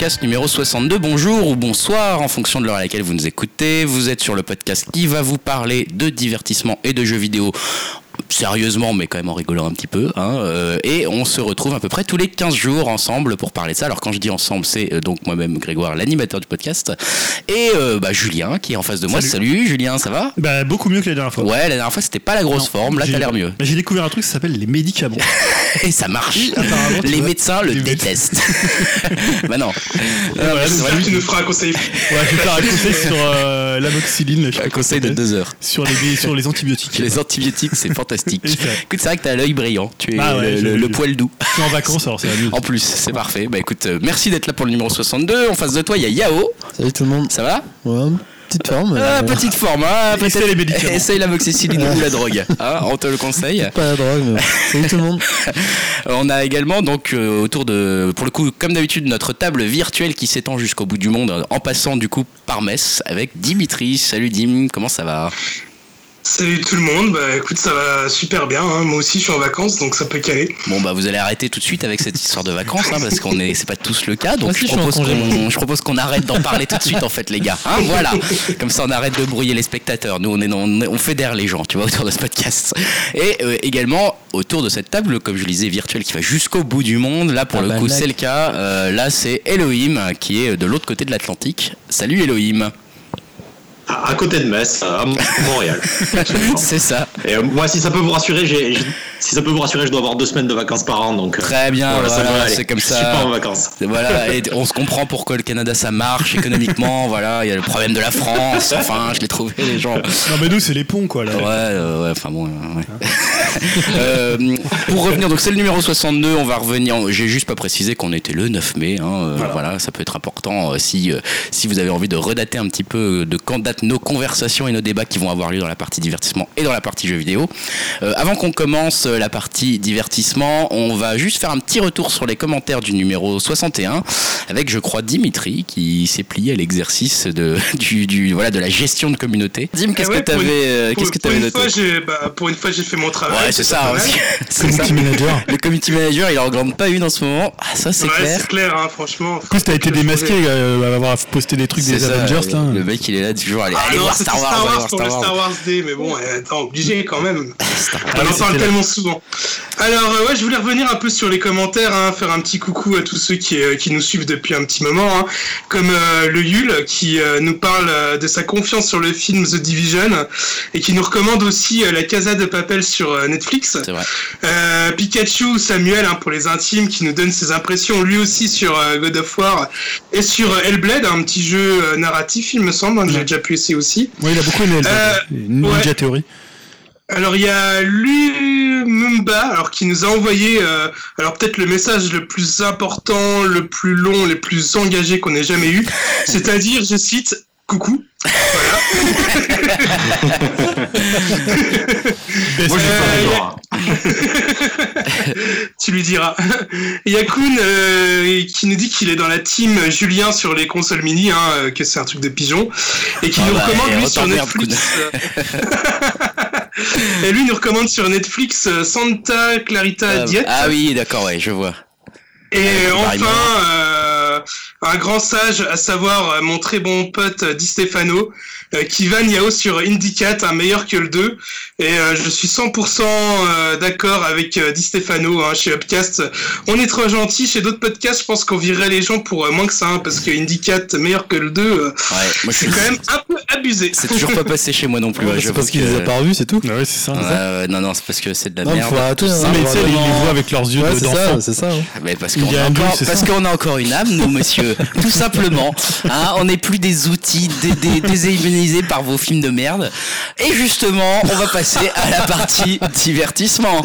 podcast numéro 62. Bonjour ou bonsoir en fonction de l'heure à laquelle vous nous écoutez. Vous êtes sur le podcast qui va vous parler de divertissement et de jeux vidéo sérieusement, mais quand même en rigolant un petit peu. Hein, euh, et on se retrouve à peu près tous les 15 jours ensemble pour parler de ça. Alors quand je dis ensemble, c'est euh, donc moi-même Grégoire, l'animateur du podcast, et euh, bah, Julien qui est en face de moi. Salut, Julien, ça va? Bah beaucoup mieux que la dernière fois. Ouais, la dernière fois c'était pas la grosse forme, là t'as l'air mieux. Bah, J'ai découvert un truc qui s'appelle les médicaments. Et ça marche. apparemment, tu Les médecins le détestent. bah non. Tu nous feras un conseil. Ouais, je vais faire un conseil sur euh, sais Un conseil de deux heures. Sur les, sur les antibiotiques. Les antibiotiques, c'est fantastique. Écoute, c'est vrai que t'as l'œil brillant. Tu es Ah ouais, le, poil doux. Je suis en vacances, alors c'est. En plus, c'est parfait. Bah écoute, euh, merci d'être là pour le numéro 62. En face de toi, il y a Yao. Salut tout le monde. Ça va? Ouais, petite forme. Ah, euh, Petite forme, hein, Essaye les médicaments. Essaye l'amoxicilline ou la drogue. Hein, on te le conseille. Pas la drogue, mais. Salut tout le monde. On a également donc euh, autour de, pour le coup, comme d'habitude, notre table virtuelle qui s'étend jusqu'au bout du monde, en passant du coup par Metz avec Dimitri. Salut Dim, comment ça va? Salut tout le monde, bah écoute, ça va super bien. hein. Moi aussi, je suis en vacances, donc ça peut caler. Bon bah vous allez arrêter tout de suite avec cette histoire de vacances hein, parce qu'on est c'est pas tous le cas donc je je propose qu'on je propose qu'on arrête d'en parler tout de suite en fait les gars hein, voilà comme ça on arrête de brouiller les spectateurs nous on est on, fédère les gens tu vois autour de ce podcast et euh, également autour de cette table comme je le disais virtuelle qui va jusqu'au bout du monde là pour Ah le bah, coup mec. c'est le cas Euh, là c'est Elohim qui est de l'autre côté de l'Atlantique salut Elohim à côté de Metz, à Montréal. c'est ça Et euh, moi, si ça peut vous rassurer, j'ai, j'ai- si ça peut vous rassurer, je dois avoir deux semaines de vacances par an, donc. euh, Très bien, voilà, ça voilà, va aller. c'est comme Je ça. suis pas en vacances. Voilà, et on se comprend pourquoi le Canada ça marche économiquement. voilà, il y a le problème de la France. Enfin, je l'ai trouvé les gens. Non, mais nous, c'est les ponts, quoi. Là. Ouais, euh, ouais, enfin bon. euh, ouais. Euh, pour revenir, donc c'est le numéro 62. On va revenir. J'ai juste pas précisé qu'on était le 9 mai. hein, euh, voilà. ça peut être important euh, si euh, si vous avez envie de redater un petit peu de quand nos conversations et nos débats qui vont avoir lieu dans la partie divertissement et dans la partie jeux vidéo. Euh, avant qu'on commence euh, la partie divertissement, on va juste faire un petit retour sur les commentaires du numéro 61 avec, je crois, Dimitri qui s'est plié à l'exercice de du, du- voilà de la gestion de communauté. Dim, qu'est-ce Eh ouais, que une- t'avais euh, Pour, qu'est-ce que pour t'avais une noté fois, j'ai, bah, pour une fois, j'ai fait mon travail. Ouais, c'est ça. pas aussi. mal. C'est ça. Community manager. Le community manager, il en regarde pas une en ce moment. Ah, ça, c'est Ouais, clair. c'est clair, hein, franchement. En plus, t'as été démasqué euh, à avoir posté des trucs C'est des ça, Avengers, là. Le mec, il est là toujours. Allez, Ah allez non, voir Star Wars, pour le Star Wars. Star Wars Day, mais bon, euh, attends, obligé quand même. On en parle tellement souvent. Alors euh, ouais, je voulais revenir un peu sur les commentaires, hein, faire un petit coucou à tous ceux qui, euh, qui nous suivent depuis un petit moment, hein, comme euh, le Yul qui euh, nous parle de sa confiance sur le film The Division et qui nous recommande aussi La Casa de Papel sur Netflix. Vrai. Pikachu Samuel hein, pour les intimes qui nous donne ses impressions lui aussi sur God of War et sur Hellblade, un petit jeu narratif il me semble, que j'ai déjà pu aussi. Ouais, il a beaucoup aimé. Euh, Ninja ouais. Theory. Alors il y a Lumumba, alors qui nous a envoyé, euh, alors peut-être le message le plus important, le plus long, le plus engagé qu'on ait jamais eu, c'est-à-dire, je cite, coucou. Moi, je Euh, d'accord. tu lui diras. Yakun euh, qui nous dit qu'il est dans la team Julien sur les consoles mini, hein, euh, que c'est un truc de pigeon, et qui Ah nous bah, recommande lui sur t'emmerdes, Netflix. euh, et lui nous recommande sur Netflix euh, Santa Clarita Ah, Diet. ah oui, d'accord, ouais, je vois. Et Ouais, enfin, euh, un grand sage, à savoir euh, mon très bon pote euh, Di Stefano, euh, qui va Niao sur Indicat, un meilleur que le 2. Et euh, je suis 100% euh, d'accord avec euh, Di Stefano hein, chez Upcast. On est trop gentil. Chez d'autres podcasts, je pense qu'on virerait les gens pour euh, moins que ça, hein, parce que Indicat, meilleur que le 2, euh, Ouais, moi je c'est suis quand même un peu abusé. C'est toujours pas passé chez moi non plus. Ouais, ouais, c'est parce qu'ils que- les a pas revus, c'est tout. Ouais, ouais, c'est ça. Non, non, c'est parce que c'est de la Non, merde. faut arrêter. hein, Non, mais tu sais, ils les voient avec leurs yeux Ouais, de- c'est d'enfant. ça, c'est ça. hein. Mais parce a encore, qu'on a encore une âme, nous, monsieur. Tout simplement. Hein, on n'est plus des outils dé- dé- déshumanisés par vos films de merde. Et justement, on va passer à la partie divertissement.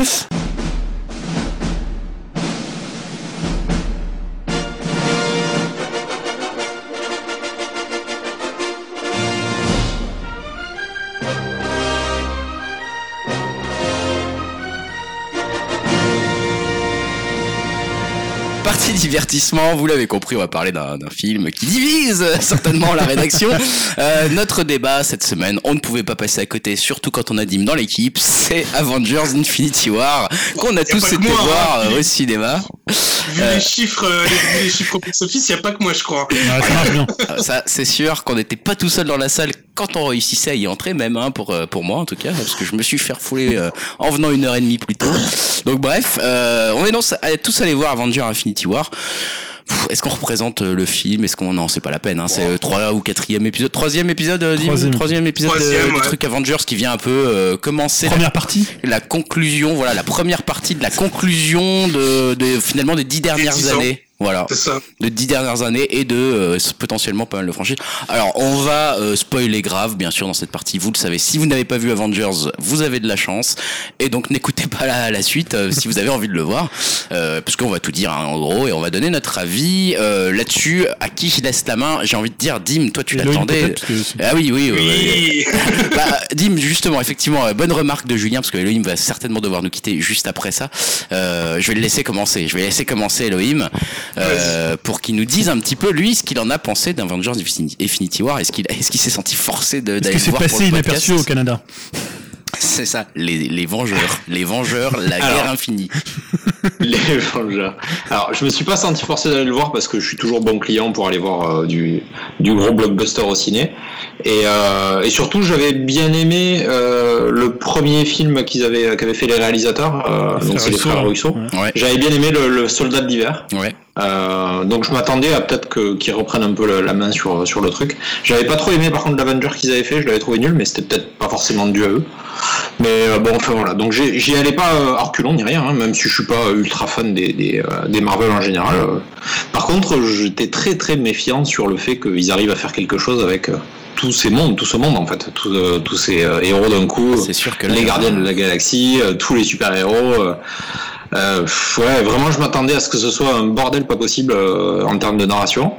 Divertissement, vous l'avez compris, on va parler d'un d'un film qui divise euh, certainement la rédaction. Euh, notre débat cette semaine, on ne pouvait pas passer à côté, surtout quand on a Dim dans l'équipe, c'est Avengers Infinity War, qu'on a tous que été moi, hein, voir Philippe. au cinéma. Vu Euh. les chiffres, euh, les, vu les chiffres au box-office, il n'y a pas que moi, je crois. Ah, ça c'est sûr qu'on n'était pas tout seul dans la salle quand on réussissait à y entrer, même hein, pour pour moi en tout cas, parce que je me suis fait refouler euh, en venant une heure et demie plus tôt. Donc bref, euh, on est tous allés voir Avengers Infinity War. Est-ce qu'on représente euh, le film? Est-ce qu'on non C'est pas la peine. Hein. C'est le trois ou quatrième épisode, troisième épisode, euh, Troisième. troisième épisode de- du truc Avengers qui vient un peu euh, commencer la Première partie. la conclusion, voilà, la première partie de la conclusion de, de finalement des dix dernières dix années. Voilà, C'est ça. de dix dernières années et de euh, potentiellement pas mal de franchises. Alors, on va euh, spoiler grave, bien sûr, dans cette partie. Vous le savez, si vous n'avez pas vu Avengers, vous avez de la chance. Et donc, n'écoutez pas la, la suite euh, si vous avez envie de le voir. Euh, parce qu'on va tout dire, hein, en gros, et on va donner notre avis euh, là-dessus. À qui je laisse la main? J'ai envie de dire, Dim, toi, tu l'attendais. Ah oui, oui, oui. Oui. bah, Dim, justement, effectivement, euh, bonne remarque de Julien, parce que Elohim va certainement devoir nous quitter juste après ça. Euh, je vais le laisser commencer. Je vais laisser commencer Elohim euh, pour qu'il nous dise un petit peu, lui, ce qu'il en a pensé d'Avengers Infini- Infinity War. Est-ce qu'il est-ce qu'il s'est senti forcé de- Est-ce d'aller que le c'est voir pour passé le podcast inaperçu au Canada C'est ça, les, les Vengeurs. Les Vengeurs, la Alors. guerre infinie. Les Vengeurs. Alors, je me suis pas senti forcé d'aller le voir parce que je suis toujours bon client pour aller voir euh, du, du gros blockbuster au ciné. Et, euh, et surtout, j'avais bien aimé euh, le premier film qu'ils avaient, qu'avaient fait les réalisateurs. euh, donc, c'est les frères. Russo. Ouais. Ouais, J'avais bien aimé le, le Soldat d'hiver. ouais. Euh, donc je m'attendais à peut-être qu'ils reprennent un peu la, la main sur sur le truc. J'avais pas trop aimé par contre l'Avenger qu'ils avaient fait, je l'avais trouvé nul, mais c'était peut-être pas forcément dû à eux. Mais euh, bon, enfin voilà. Donc j'y allais pas euh, à reculons ni rien, hein, même si je suis pas ultra fan des des, euh, des Marvel en général. euh. Par contre, j'étais très très méfiant sur le fait qu'ils arrivent à faire quelque chose avec euh, tous ces mondes, tout ce monde en fait, tous euh, tous ces euh, héros d'un coup sûr que les gardiens de la galaxie, euh, tous les super-héros. euh, euh, pff, ouais, vraiment, je m'attendais à ce que ce soit un bordel pas possible euh, en termes de narration.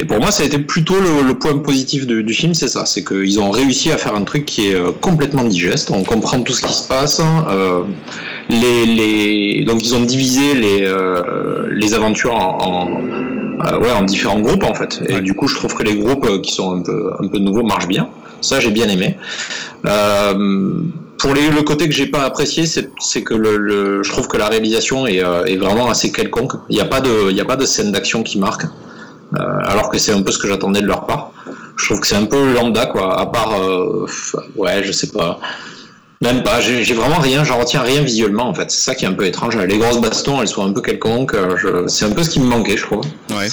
Et pour moi, ça a été plutôt le, le point positif du, du film, c'est ça, c'est qu'ils ont réussi à faire un truc qui est euh, complètement digeste. On comprend tout ce qui se passe. euh, les, les, donc ils ont divisé les, euh, les aventures en, en, euh, ouais, en différents groupes en fait. Et Ouais. du coup, je trouve que les groupes euh, qui sont un peu, un peu nouveaux marchent bien. Ça, j'ai bien aimé. Euh, pour le côté que j'ai pas apprécié, c'est que je trouve que la réalisation est, euh, vraiment assez quelconque. Il n'y a pas de, a pas de scène d'action qui marque, euh, alors que c'est un peu ce que j'attendais de leur part. Je trouve que c'est un peu lambda, quoi. À part, euh, ouais, je sais pas. Même pas, j'ai vraiment rien, j'en retiens rien visuellement en fait. C'est ça qui est un peu étrange. Les grosses bastons, elles sont un peu quelconques. C'est un peu ce qui me manquait, je trouve. Ouais.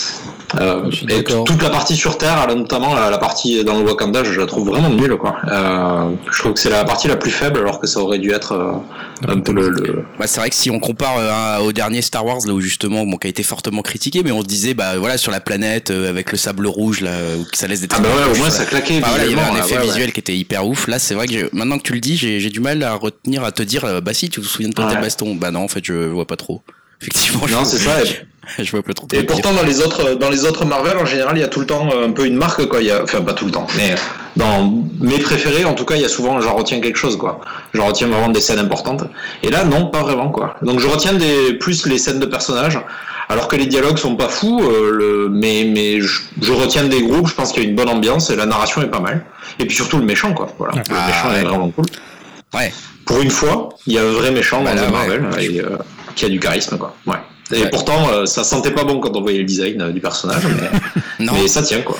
Euh, et toute la partie sur Terre, notamment la, la partie dans le Wakanda, je la trouve vraiment nulle. Quoi. Euh, je trouve que c'est la partie la plus faible, alors que ça aurait dû être euh, un peu le. le- Bah, c'est vrai que si on compare euh, au dernier Star Wars, là où justement, bon, qui a été fortement critiqué, mais on se disait, bah voilà, sur la planète, avec le sable rouge, là, où ça laisse des Ah bah ouais, au moins ça claquait. Enfin, voilà, il y avait un effet ouais, ouais. visuel qui était hyper ouf. Là, c'est vrai que j'ai- maintenant que tu le dis, j'ai du mal à retenir, à te dire, bah si, tu te souviens de tes Ouais. bastons Bah non, en fait, je vois pas trop. Effectivement, je Non, c'est ça. Et, je vois pas trop. et pourtant, dans les autres, dans les autres Marvel, en général, il y a tout le temps euh, un peu une marque, quoi. Il y a, enfin, pas tout le temps, mais dans mes préférés, en tout cas, il y a souvent, j'en retiens quelque chose, quoi. J'en retiens vraiment des scènes importantes. Et là, non, pas vraiment, quoi. Donc, je retiens des, plus les scènes de personnages. Alors que les dialogues sont pas fous, euh, le, mais, mais je, je retiens des groupes, je pense qu'il y a une bonne ambiance et la narration est pas mal. Et puis surtout le méchant, quoi. Voilà. Le Ah, méchant ouais. est vraiment cool. Ouais. Pour une fois, il y a un vrai méchant Bah dans là, The Marvel ouais. et, euh, qui a du charisme, quoi. Ouais. Et Ouais. pourtant, euh, ça sentait pas bon quand on voyait le design euh, du personnage, mais, Non. mais ça tient, quoi.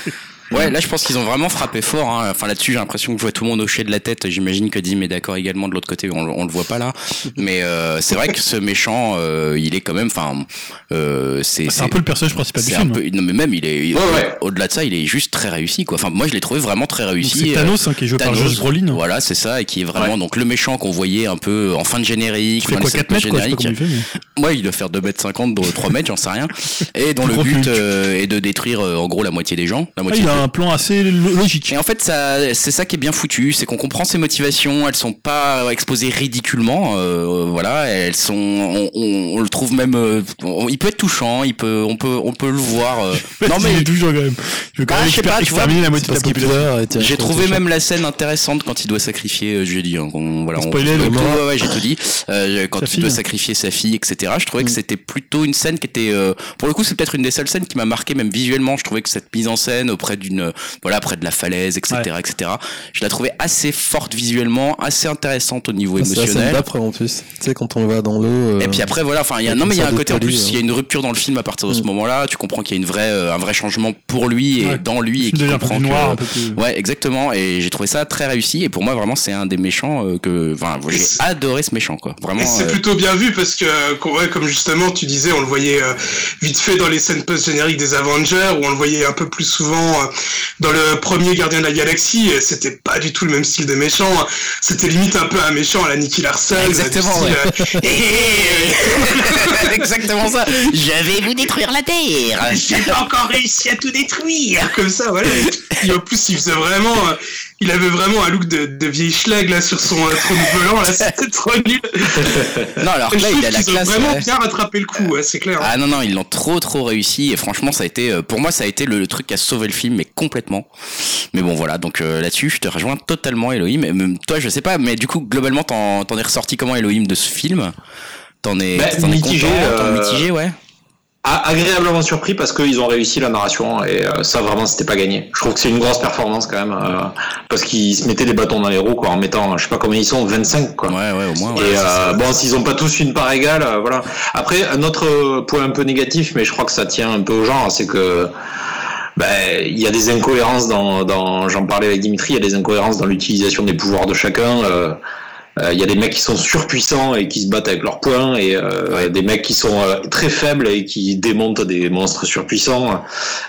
Ouais, là je pense qu'ils ont vraiment frappé fort. Hein. Enfin là-dessus, j'ai l'impression que je vois tout le monde hocher de la tête. J'imagine que Dim est d'accord également de l'autre côté. On, on le voit pas là, mais euh, c'est vrai que ce méchant, euh, il est quand même. Enfin, euh, c'est C'est un peu le personnage principal du film. peu. Non mais même il est. Ouais, ouais. Au-delà de ça, il est juste très réussi quoi. Enfin moi je l'ai trouvé vraiment très réussi. C'est euh, Thanos hein, qui est joué par Thanos, Josh Brolin. Voilà, c'est ça, et qui est vraiment Ouais. donc le méchant qu'on voyait un peu en fin de générique, quoi de 4 mètres générique. il fait. mais- Ouais, il doit faire 2m50, 3 mètres, j'en sais rien. Et dont le but euh, est de détruire euh, en gros la moitié des gens, la Ah, moitié il a un plan assez lo- logique. Et en fait, ça, c'est ça qui est bien foutu, c'est qu'on comprend ses motivations. Elles sont pas exposées ridiculement. euh, voilà, elles sont. On, on- on le trouve même. euh, on- il peut être touchant. Il peut. On peut. On peut le voir. euh. non il mais est toujours quand même. Je veux quand Ah, même je sais exper- pas, tu vois, la moitié de J'ai trouvé même la scène intéressante quand il doit sacrifier, euh, je l'ai dit, hein, qu'on- voilà, on, spoilait le ouais, ouais, j'ai tout dit, Euh, quand Sa il fille. doit sacrifier sa fille, etc. Je trouvais que Mm. c'était plutôt une scène qui était, euh, pour le coup, c'est peut-être une des seules scènes qui m'a marqué, même visuellement. Je trouvais que cette mise en scène auprès d'une, voilà, près de la falaise, etc., etc. Je la trouvais assez forte visuellement, assez intéressante au niveau Ah, C'est émotionnel. d'après en plus. Tu sais, quand on le voit dans l'eau. euh, Et puis après voilà, enfin il y a non mais il y a un côté en plus, hein. il y a une rupture dans le film à partir de ce Mm. moment-là. Tu comprends qu'il y a une vraie, euh, un vrai changement pour lui et Ouais. dans lui et Il qu'il comprend plus que- noir, un peu plus. Ouais, exactement. Et j'ai trouvé ça très réussi. Et pour moi, vraiment, c'est un des méchants euh, que, enfin, j'ai adoré ce méchant, quoi. Vraiment. C'est euh, plutôt bien vu parce que, ouais, comme justement tu disais, on le voyait euh, vite fait dans les scènes post-génériques des Avengers, où on le voyait un peu plus souvent euh, dans le premier Gardien de la Galaxie. C'était pas du tout le même style de méchant. C'était limite un peu un méchant à la Nicky Larson. Exactement, style, euh, exactement ça. Je vais vous détruire la terre. J'ai pas encore réussi à tout détruire Comme ça, voilà. Et en plus, il faisait vraiment... euh, il avait vraiment un look de, de vieille schlag là sur son euh, trône volant là c'était trop nul. Non, alors là, il a la classe. vraiment ouais. bien rattrapé le coup, ouais, c'est clair. Ah non non ils l'ont trop trop réussi et franchement ça a été euh, pour moi ça a été le, le truc qui a sauvé le film mais complètement mais bon voilà donc euh, là-dessus je te rejoins totalement Elohim et même toi je sais pas mais du coup globalement t'en t'en es ressorti comment Elohim de ce film? T'en es Bah, t'en es mitigé, content t'en es euh, mitigé ouais agréablement surpris parce qu'ils ont réussi la narration et euh, ça vraiment c'était pas gagné. Je trouve que c'est une grosse performance quand même euh, parce qu'ils se mettaient des bâtons dans les roues quoi en mettant je sais pas combien ils sont 25 quoi. ouais ouais au moins Et ouais. euh, bon, s'ils ont pas tous une part égale, euh, voilà. Après, un autre point un peu négatif, mais je crois que ça tient un peu au genre, c'est que ben, il y a des incohérences dans, dans j'en parlais avec Dimitri, il y a des incohérences dans l'utilisation des pouvoirs de chacun. euh, Il y a des mecs qui sont surpuissants et qui se battent avec leurs poings, et euh, des mecs qui sont euh, très faibles et qui démontent des monstres surpuissants.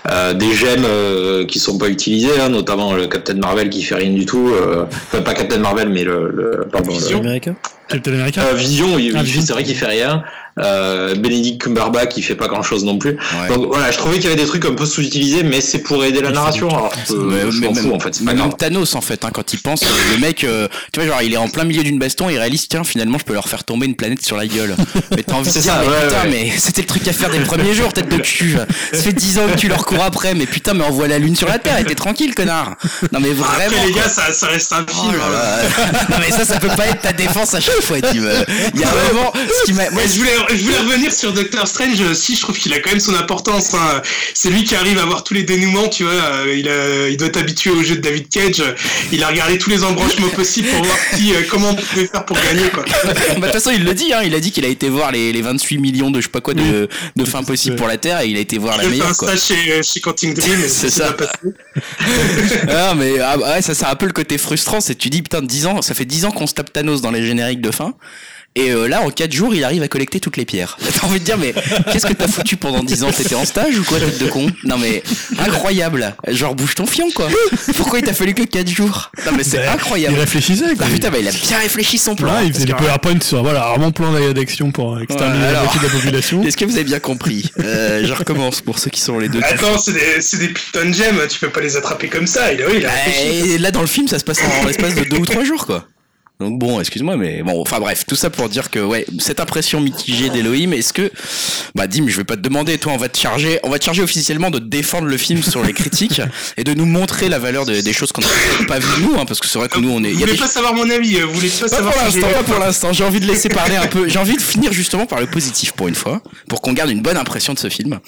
Euh, des gemmes euh, qui sont pas utilisées, hein, notamment le Captain Marvel qui fait rien du tout. euh, enfin, pas Captain Marvel, mais le, le, pardon, le- Vision. Captain America. euh, Vision, Ah, c'est vrai qu'il fait rien. Euh, Benedict Cumberbatch qui fait pas grand chose non plus. Ouais. Donc voilà, je trouvais qu'il y avait des trucs un peu sous-utilisés, mais c'est pour aider la narration. Alors Mais- je m'en même- fous en fait, c'est pas même grave. Thanos en fait hein, quand il pense le mec euh, tu vois genre il est en plein milieu d'une baston il réalise tiens finalement je peux leur faire tomber une planète sur la gueule mais t'as envie de dire ça, mais ouais, putain ouais. mais c'était le truc à faire des premiers jours tête de cul ça fait 10 ans que tu leur cours après mais putain mais envoie la lune sur la terre et t'es tranquille connard non mais vraiment Après les gars, ça, ça reste un Oh film. là hein. là. non mais ça ça peut pas être ta défense à chaque il y a vraiment ce qui m'a moi, Ouais, je voulais, je voulais revenir sur Doctor Strange. euh, Si, je trouve qu'il a quand même son importance. hein. C'est lui qui arrive à voir tous les dénouements, tu vois. euh, Il, a, il doit être habitué au jeu de David Cage. Il a regardé tous les embranchements possibles pour voir qui, euh, comment on pouvait faire pour gagner, quoi. Bah, de toute façon, il le dit, hein, il a dit qu'il a été voir les, les 28 millions de je sais pas quoi de, de fins possibles pour la Terre et il a été voir la Il a fait un meilleure. Chez, chez Quantum Dream. et C'est ça. bien passé. Ah, mais ah, ouais, ça c'est un peu le côté frustrant, c'est que tu dis putain 10 ans, ça fait 10 ans qu'on se tape Thanos dans les génériques de fin. Et euh, là, en 4 jours, il arrive à collecter toutes les pierres. T'as envie de dire, mais qu'est-ce que t'as foutu pendant 10 ans? T'étais en stage ou quoi, tête de con? Non, mais incroyable. Genre, bouge ton fion, quoi. Pourquoi il t'a fallu que 4 jours? Non, mais c'est Bah, incroyable. Il réfléchissait, quoi. Ah, putain, bah, il a bien réfléchi son plan. Ouais, il faisait des que- PowerPoint sur, voilà, mon plan d'action pour exterminer Ouais, la alors. moitié de la population. Est-ce que vous avez bien compris? Euh, Je recommence pour ceux qui sont les deux. Attends, c'est des, c'est des putains de gemmes. Tu peux pas les attraper comme ça. Il a, oui, il a réfléchi. Et là, dans le film, ça se passe en l'espace de deux ou trois jours, quoi. Donc bon, excuse-moi, mais bon, enfin bref, tout ça pour dire que ouais, cette impression mitigée d'Elohim, est-ce que, bah Dim, je vais pas te demander, toi, on va te charger, on va te charger officiellement de défendre le film sur les critiques et de nous montrer la valeur de- des choses qu'on n'a pas vues nous, hein, parce que c'est vrai que nous on est, il Vous y a voulez des pas savoir mon avis. euh, Vous voulez pas pas savoir pour l'instant, pas pour l'instant. J'ai envie de laisser parler un peu. J'ai envie de finir justement par le positif pour une fois, pour qu'on garde une bonne impression de ce film.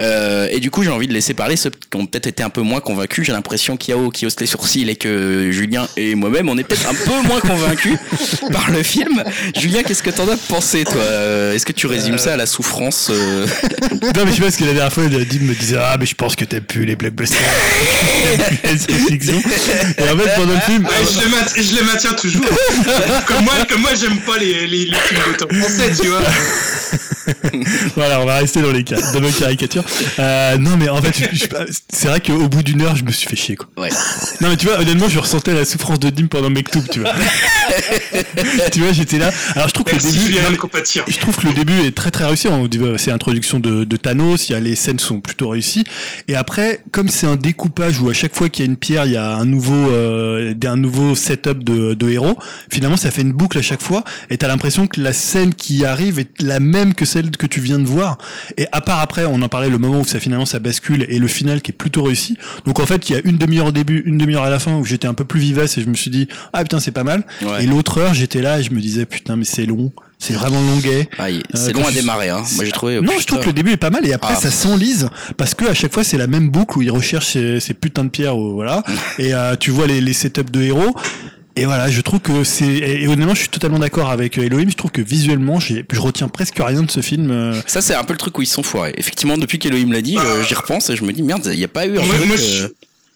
Euh, et du coup, j'ai envie de laisser parler ceux qui ont peut-être été un peu moins convaincus. J'ai l'impression qu'Yao qui hausse les sourcils et que Julien et moi-même, on est peut-être un peu moins convaincus par le film. Julien, qu'est-ce que t'en as pensé, toi Euh, Est-ce que tu résumes ça à la souffrance euh, Non, mais je sais pas, parce que la dernière fois, Dim me disait, ah, mais je pense que t'aimes plus les blockbusters. Et en fait, pendant le film, Ouais, je, le maintiens, je le maintiens toujours. comme moi, comme moi, j'aime pas les, les, les films d'auteur français, tu vois. voilà, on va rester dans les cas, dans nos caricatures. Euh, non, mais en fait, c'est vrai qu'au bout d'une heure, je me suis fait chier, quoi. Ouais. Non, mais tu vois, honnêtement, je ressentais la souffrance de Dim pendant Mektoub, tu vois. tu vois, j'étais là. Alors je trouve que le début, non, je trouve que le début est très très réussi. On dit, euh, C'est l'introduction de, de Thanos, il y a les scènes sont plutôt réussies. Et après, comme c'est un découpage où à chaque fois qu'il y a une pierre, il y a un nouveau, euh, un nouveau setup de, de héros. Finalement, ça fait une boucle à chaque fois. Et t'as l'impression que la scène qui arrive est la même que celle que tu viens de voir. Et à part après, on en parlait le moment où ça finalement ça bascule et le final qui est plutôt réussi. Donc en fait, il y a une demi-heure au début, une demi-heure à la fin où j'étais un peu plus vivace et je me suis dit ah putain c'est pas mal. Ouais. Et l'autre heure, j'étais là et je me disais putain mais c'est long, c'est vraiment longuet. Ah, il- c'est Euh, long à je- démarrer. Hein. Moi j'ai trouvé. Non, putain. je trouve que le début est pas mal et après Ah. ça s'enlise parce que à chaque fois c'est la même boucle où il recherche ces, ces putains de pierres, ou voilà. et euh, tu vois les, les setups de héros. Et voilà, je trouve que c'est et, honnêtement, je suis totalement d'accord avec euh, Elohim. Je trouve que visuellement, j'ai, je retiens presque rien de ce film. euh. Ça, c'est un peu le truc où ils sont foirés. Effectivement, depuis qu'Elohim l'a dit, Ah. je- j'y repense et je me dis, merde, il n'y a pas eu un Moi, truc. moi, euh, je,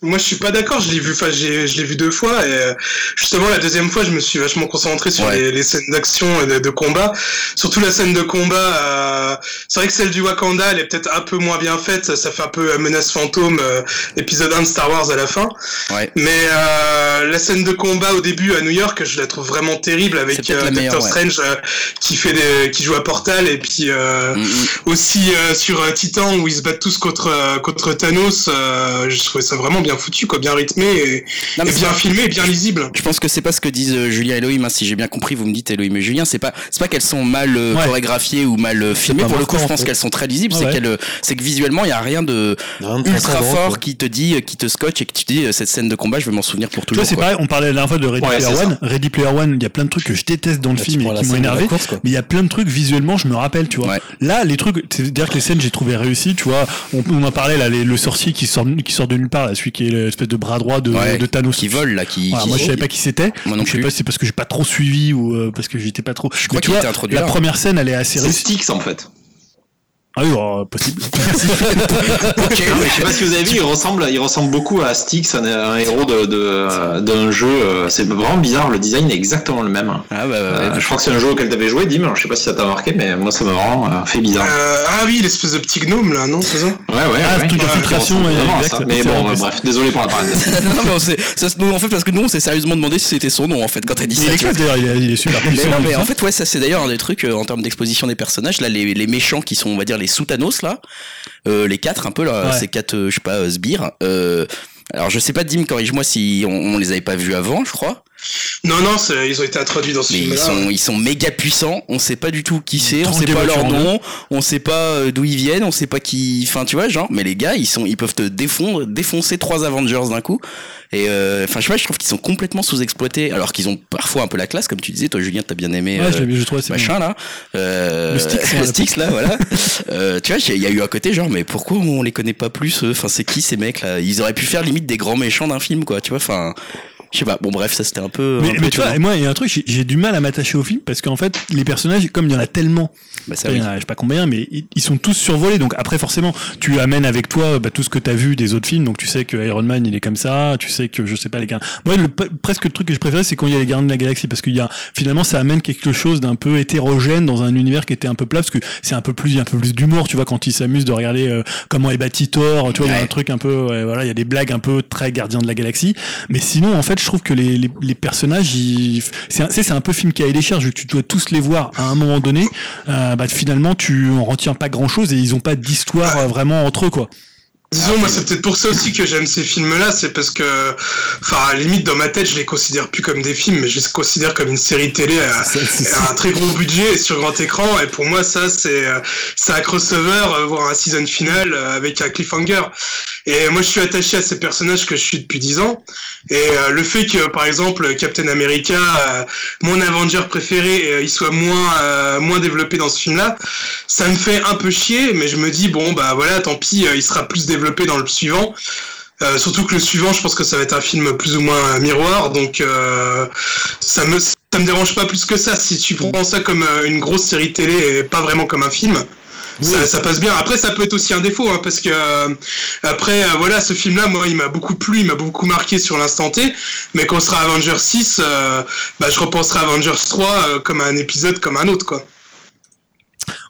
moi, je suis pas d'accord. Je l'ai vu, enfin, j'ai, je l'ai vu deux fois et euh, justement la deuxième fois, je me suis vachement concentré sur Ouais. les, les scènes d'action et de, de combat. Surtout la scène de combat. euh, c'est vrai que celle du Wakanda, elle est peut-être un peu moins bien faite. Ça fait un peu euh, menace fantôme, euh, épisode 1 de Star Wars à la fin. Ouais. Mais euh, la scène de combat au début à New York, je la trouve vraiment terrible avec euh, Doctor ouais. Strange euh, qui fait des, qui joue à Portal et puis euh, Mm, mm. aussi euh, sur Titan où ils se battent tous contre contre Thanos. euh, je trouvais ça vraiment bien foutu, quoi, bien rythmé et, Non, bien filmé, et bien lisible. Je pense que c'est pas ce que disent euh, Julien et Elohim. hein. Si j'ai bien compris, vous me dites Elohim et Julien, c'est pas c'est pas qu'elles sont mal euh, Ouais. chorégraphiées ou mal euh, filmées. Pour le coup, je en pense qu'elles sont très lisibles. C'est ouais. qu'elles, c'est que visuellement, il y a rien de de ultra fort qui te dit, qui te scotche et que tu te dis cette scène de combat, je vais m'en souvenir pour Tu vois, toujours. c'est pareil. On parlait la dernière fois de Ready Ouais, Player One. Ready Player One, il y a plein de trucs que je déteste dans le Là, film et qui m'ont énervé. course. Mais il y a plein de trucs visuellement, je me rappelle, tu vois. Là, les trucs, c'est-à-dire que les scènes, j'ai trouvé réussies, tu vois. On, on en parlait là, les- le sorcier qui sort, qui sort de nulle part, là, celui qui est l'espèce de bras droit de, Ouais, de Thanos. Qui vole là, qui. Voilà, qui- moi je savais pas qui c'était. Moi non Donc, je sais plus. pas si c'est parce que j'ai pas trop suivi ou euh, parce que j'étais pas trop. Je crois Mais tu qu'il vois, était introduit La là. première scène, elle est assez C'est réussie. Styx en fait. Ah oui, oh, possible. Non, mais je sais pas si vous avez vu, il ressemble, il ressemble beaucoup à Styx, un, un héros de, de, d'un jeu. euh, C'est vraiment bizarre, le design est exactement le même. Ah bah, ouais, Euh, je crois que c'est un jeu auquel t'avais joué, Dim. Je sais pas si ça t'a marqué, mais moi ça m'a vraiment euh, fait bizarre. Euh, ah oui, l'espèce de petit gnome là, non, c'est ça Ouais, ouais, Ah, ouais. truc ouais, d'infiltration, il ouais. Mais bon, vrai, euh, bref, désolé pour la parenthèse. non, mais on sait- ça nous, en fait, parce que nous, on s'est sérieusement demandé si c'était son nom, en fait, quand t'as dit Il ça. est tu vois. classe d'ailleurs, il est, il est super Mais puissant. non, mais en fait, ouais, ça c'est d'ailleurs un des trucs en termes d'exposition des personnages. Là, les, les méchants qui sont, on va dire, les sous-Thanos, là, euh, les quatre, un peu, là, Ouais. ces quatre, euh, je sais pas, euh, sbires. Euh, alors, je sais pas, Dim, corrige-moi si on, on les avait pas vus avant, je crois. Non, non, c'est- ils ont été introduits dans ce Mais ils sont, ils sont méga puissants. On sait pas du tout qui c'est, on sait pas leur nom, on sait pas d'où ils viennent, on sait pas qui. Enfin, tu vois, genre. Mais les gars, ils sont, ils peuvent te défondre, défoncer trois Avengers d'un coup. Et euh, enfin, je sais pas, je trouve qu'ils sont complètement sous-exploités, alors qu'ils ont parfois un peu la classe, comme tu disais. Toi, Julien, t'as bien aimé. Ouais, euh, je, trouve machin là euh, Le Styx, le ouais. Styx, là voilà euh, tu vois il y a eu un côté genre mais pourquoi on les connaît pas plus eux? Enfin c'est qui ces mecs là? Ils auraient pu faire limite des grands méchants d'un film quoi tu vois enfin je sais pas bon bref ça c'était un peu Mais, un peu mais tu vois, et moi, il y a un truc, j'ai- du mal à m'attacher au film parce qu'en fait, les personnages, comme il y en a tellement, Bah, ça, il y en a, je sais pas combien, mais ils, sont tous survolés. Donc après, forcément, tu amènes avec toi bah, tout ce que tu as vu des autres films. Donc tu sais que Iron Man, il est comme ça. Tu sais que je sais pas les gars. Moi, le, presque le truc que je préférais, c'est quand il y a les Gardiens de la Galaxie parce qu'il y a finalement, ça amène quelque chose d'un peu hétérogène dans un univers qui était un peu plat parce que c'est un peu plus, il y a un peu plus d'humour. Tu vois, quand ils s'amusent de regarder euh, comment est bâti Thor. Tu vois, il y a un truc un peu, ouais, voilà, il y a des blagues un peu très Gardiens de la Galaxie. Mais sinon, en fait, je trouve que les, les, personnages, ils- c'est un, c'est un peu film qui a des charges, vu que tu dois tous les voir à un moment donné. Euh, bah, finalement, tu en retiens pas grand chose et ils ont pas d'histoire euh, vraiment entre eux, quoi. Disons, moi, c'est peut-être pour ça aussi que j'aime ces films-là, c'est parce que, enfin, à la limite, dans ma tête, je les considère plus comme des films, mais je les considère comme une série télé à, un très gros budget et sur grand écran. Et pour moi, ça, c'est, c'est un crossover, euh, voire un season final euh, avec un cliffhanger. Et moi, je suis attaché à ces personnages que je suis depuis 10 ans. Et euh, le fait que, par exemple, Captain America, mon Avenger préféré, il soit moins, moins développé dans ce film-là, ça me fait un peu chier, mais je me dis, bon, bah voilà, tant pis, il sera plus développé dans le suivant. Euh, surtout que le suivant, je pense que ça va être un film plus ou moins miroir, donc euh, ça me ça me dérange pas plus que ça. Si tu prends ça comme euh, une grosse série télé et pas vraiment comme un film, ça, ça passe bien. Après, ça peut être aussi un défaut, hein, parce que euh, après, euh, voilà, ce film-là, moi, il m'a beaucoup plu, il m'a beaucoup marqué sur l'instant T. Mais quand on sera Avengers 6, euh, bah, je repenserai à Avengers 3 euh, comme un épisode comme un autre, quoi.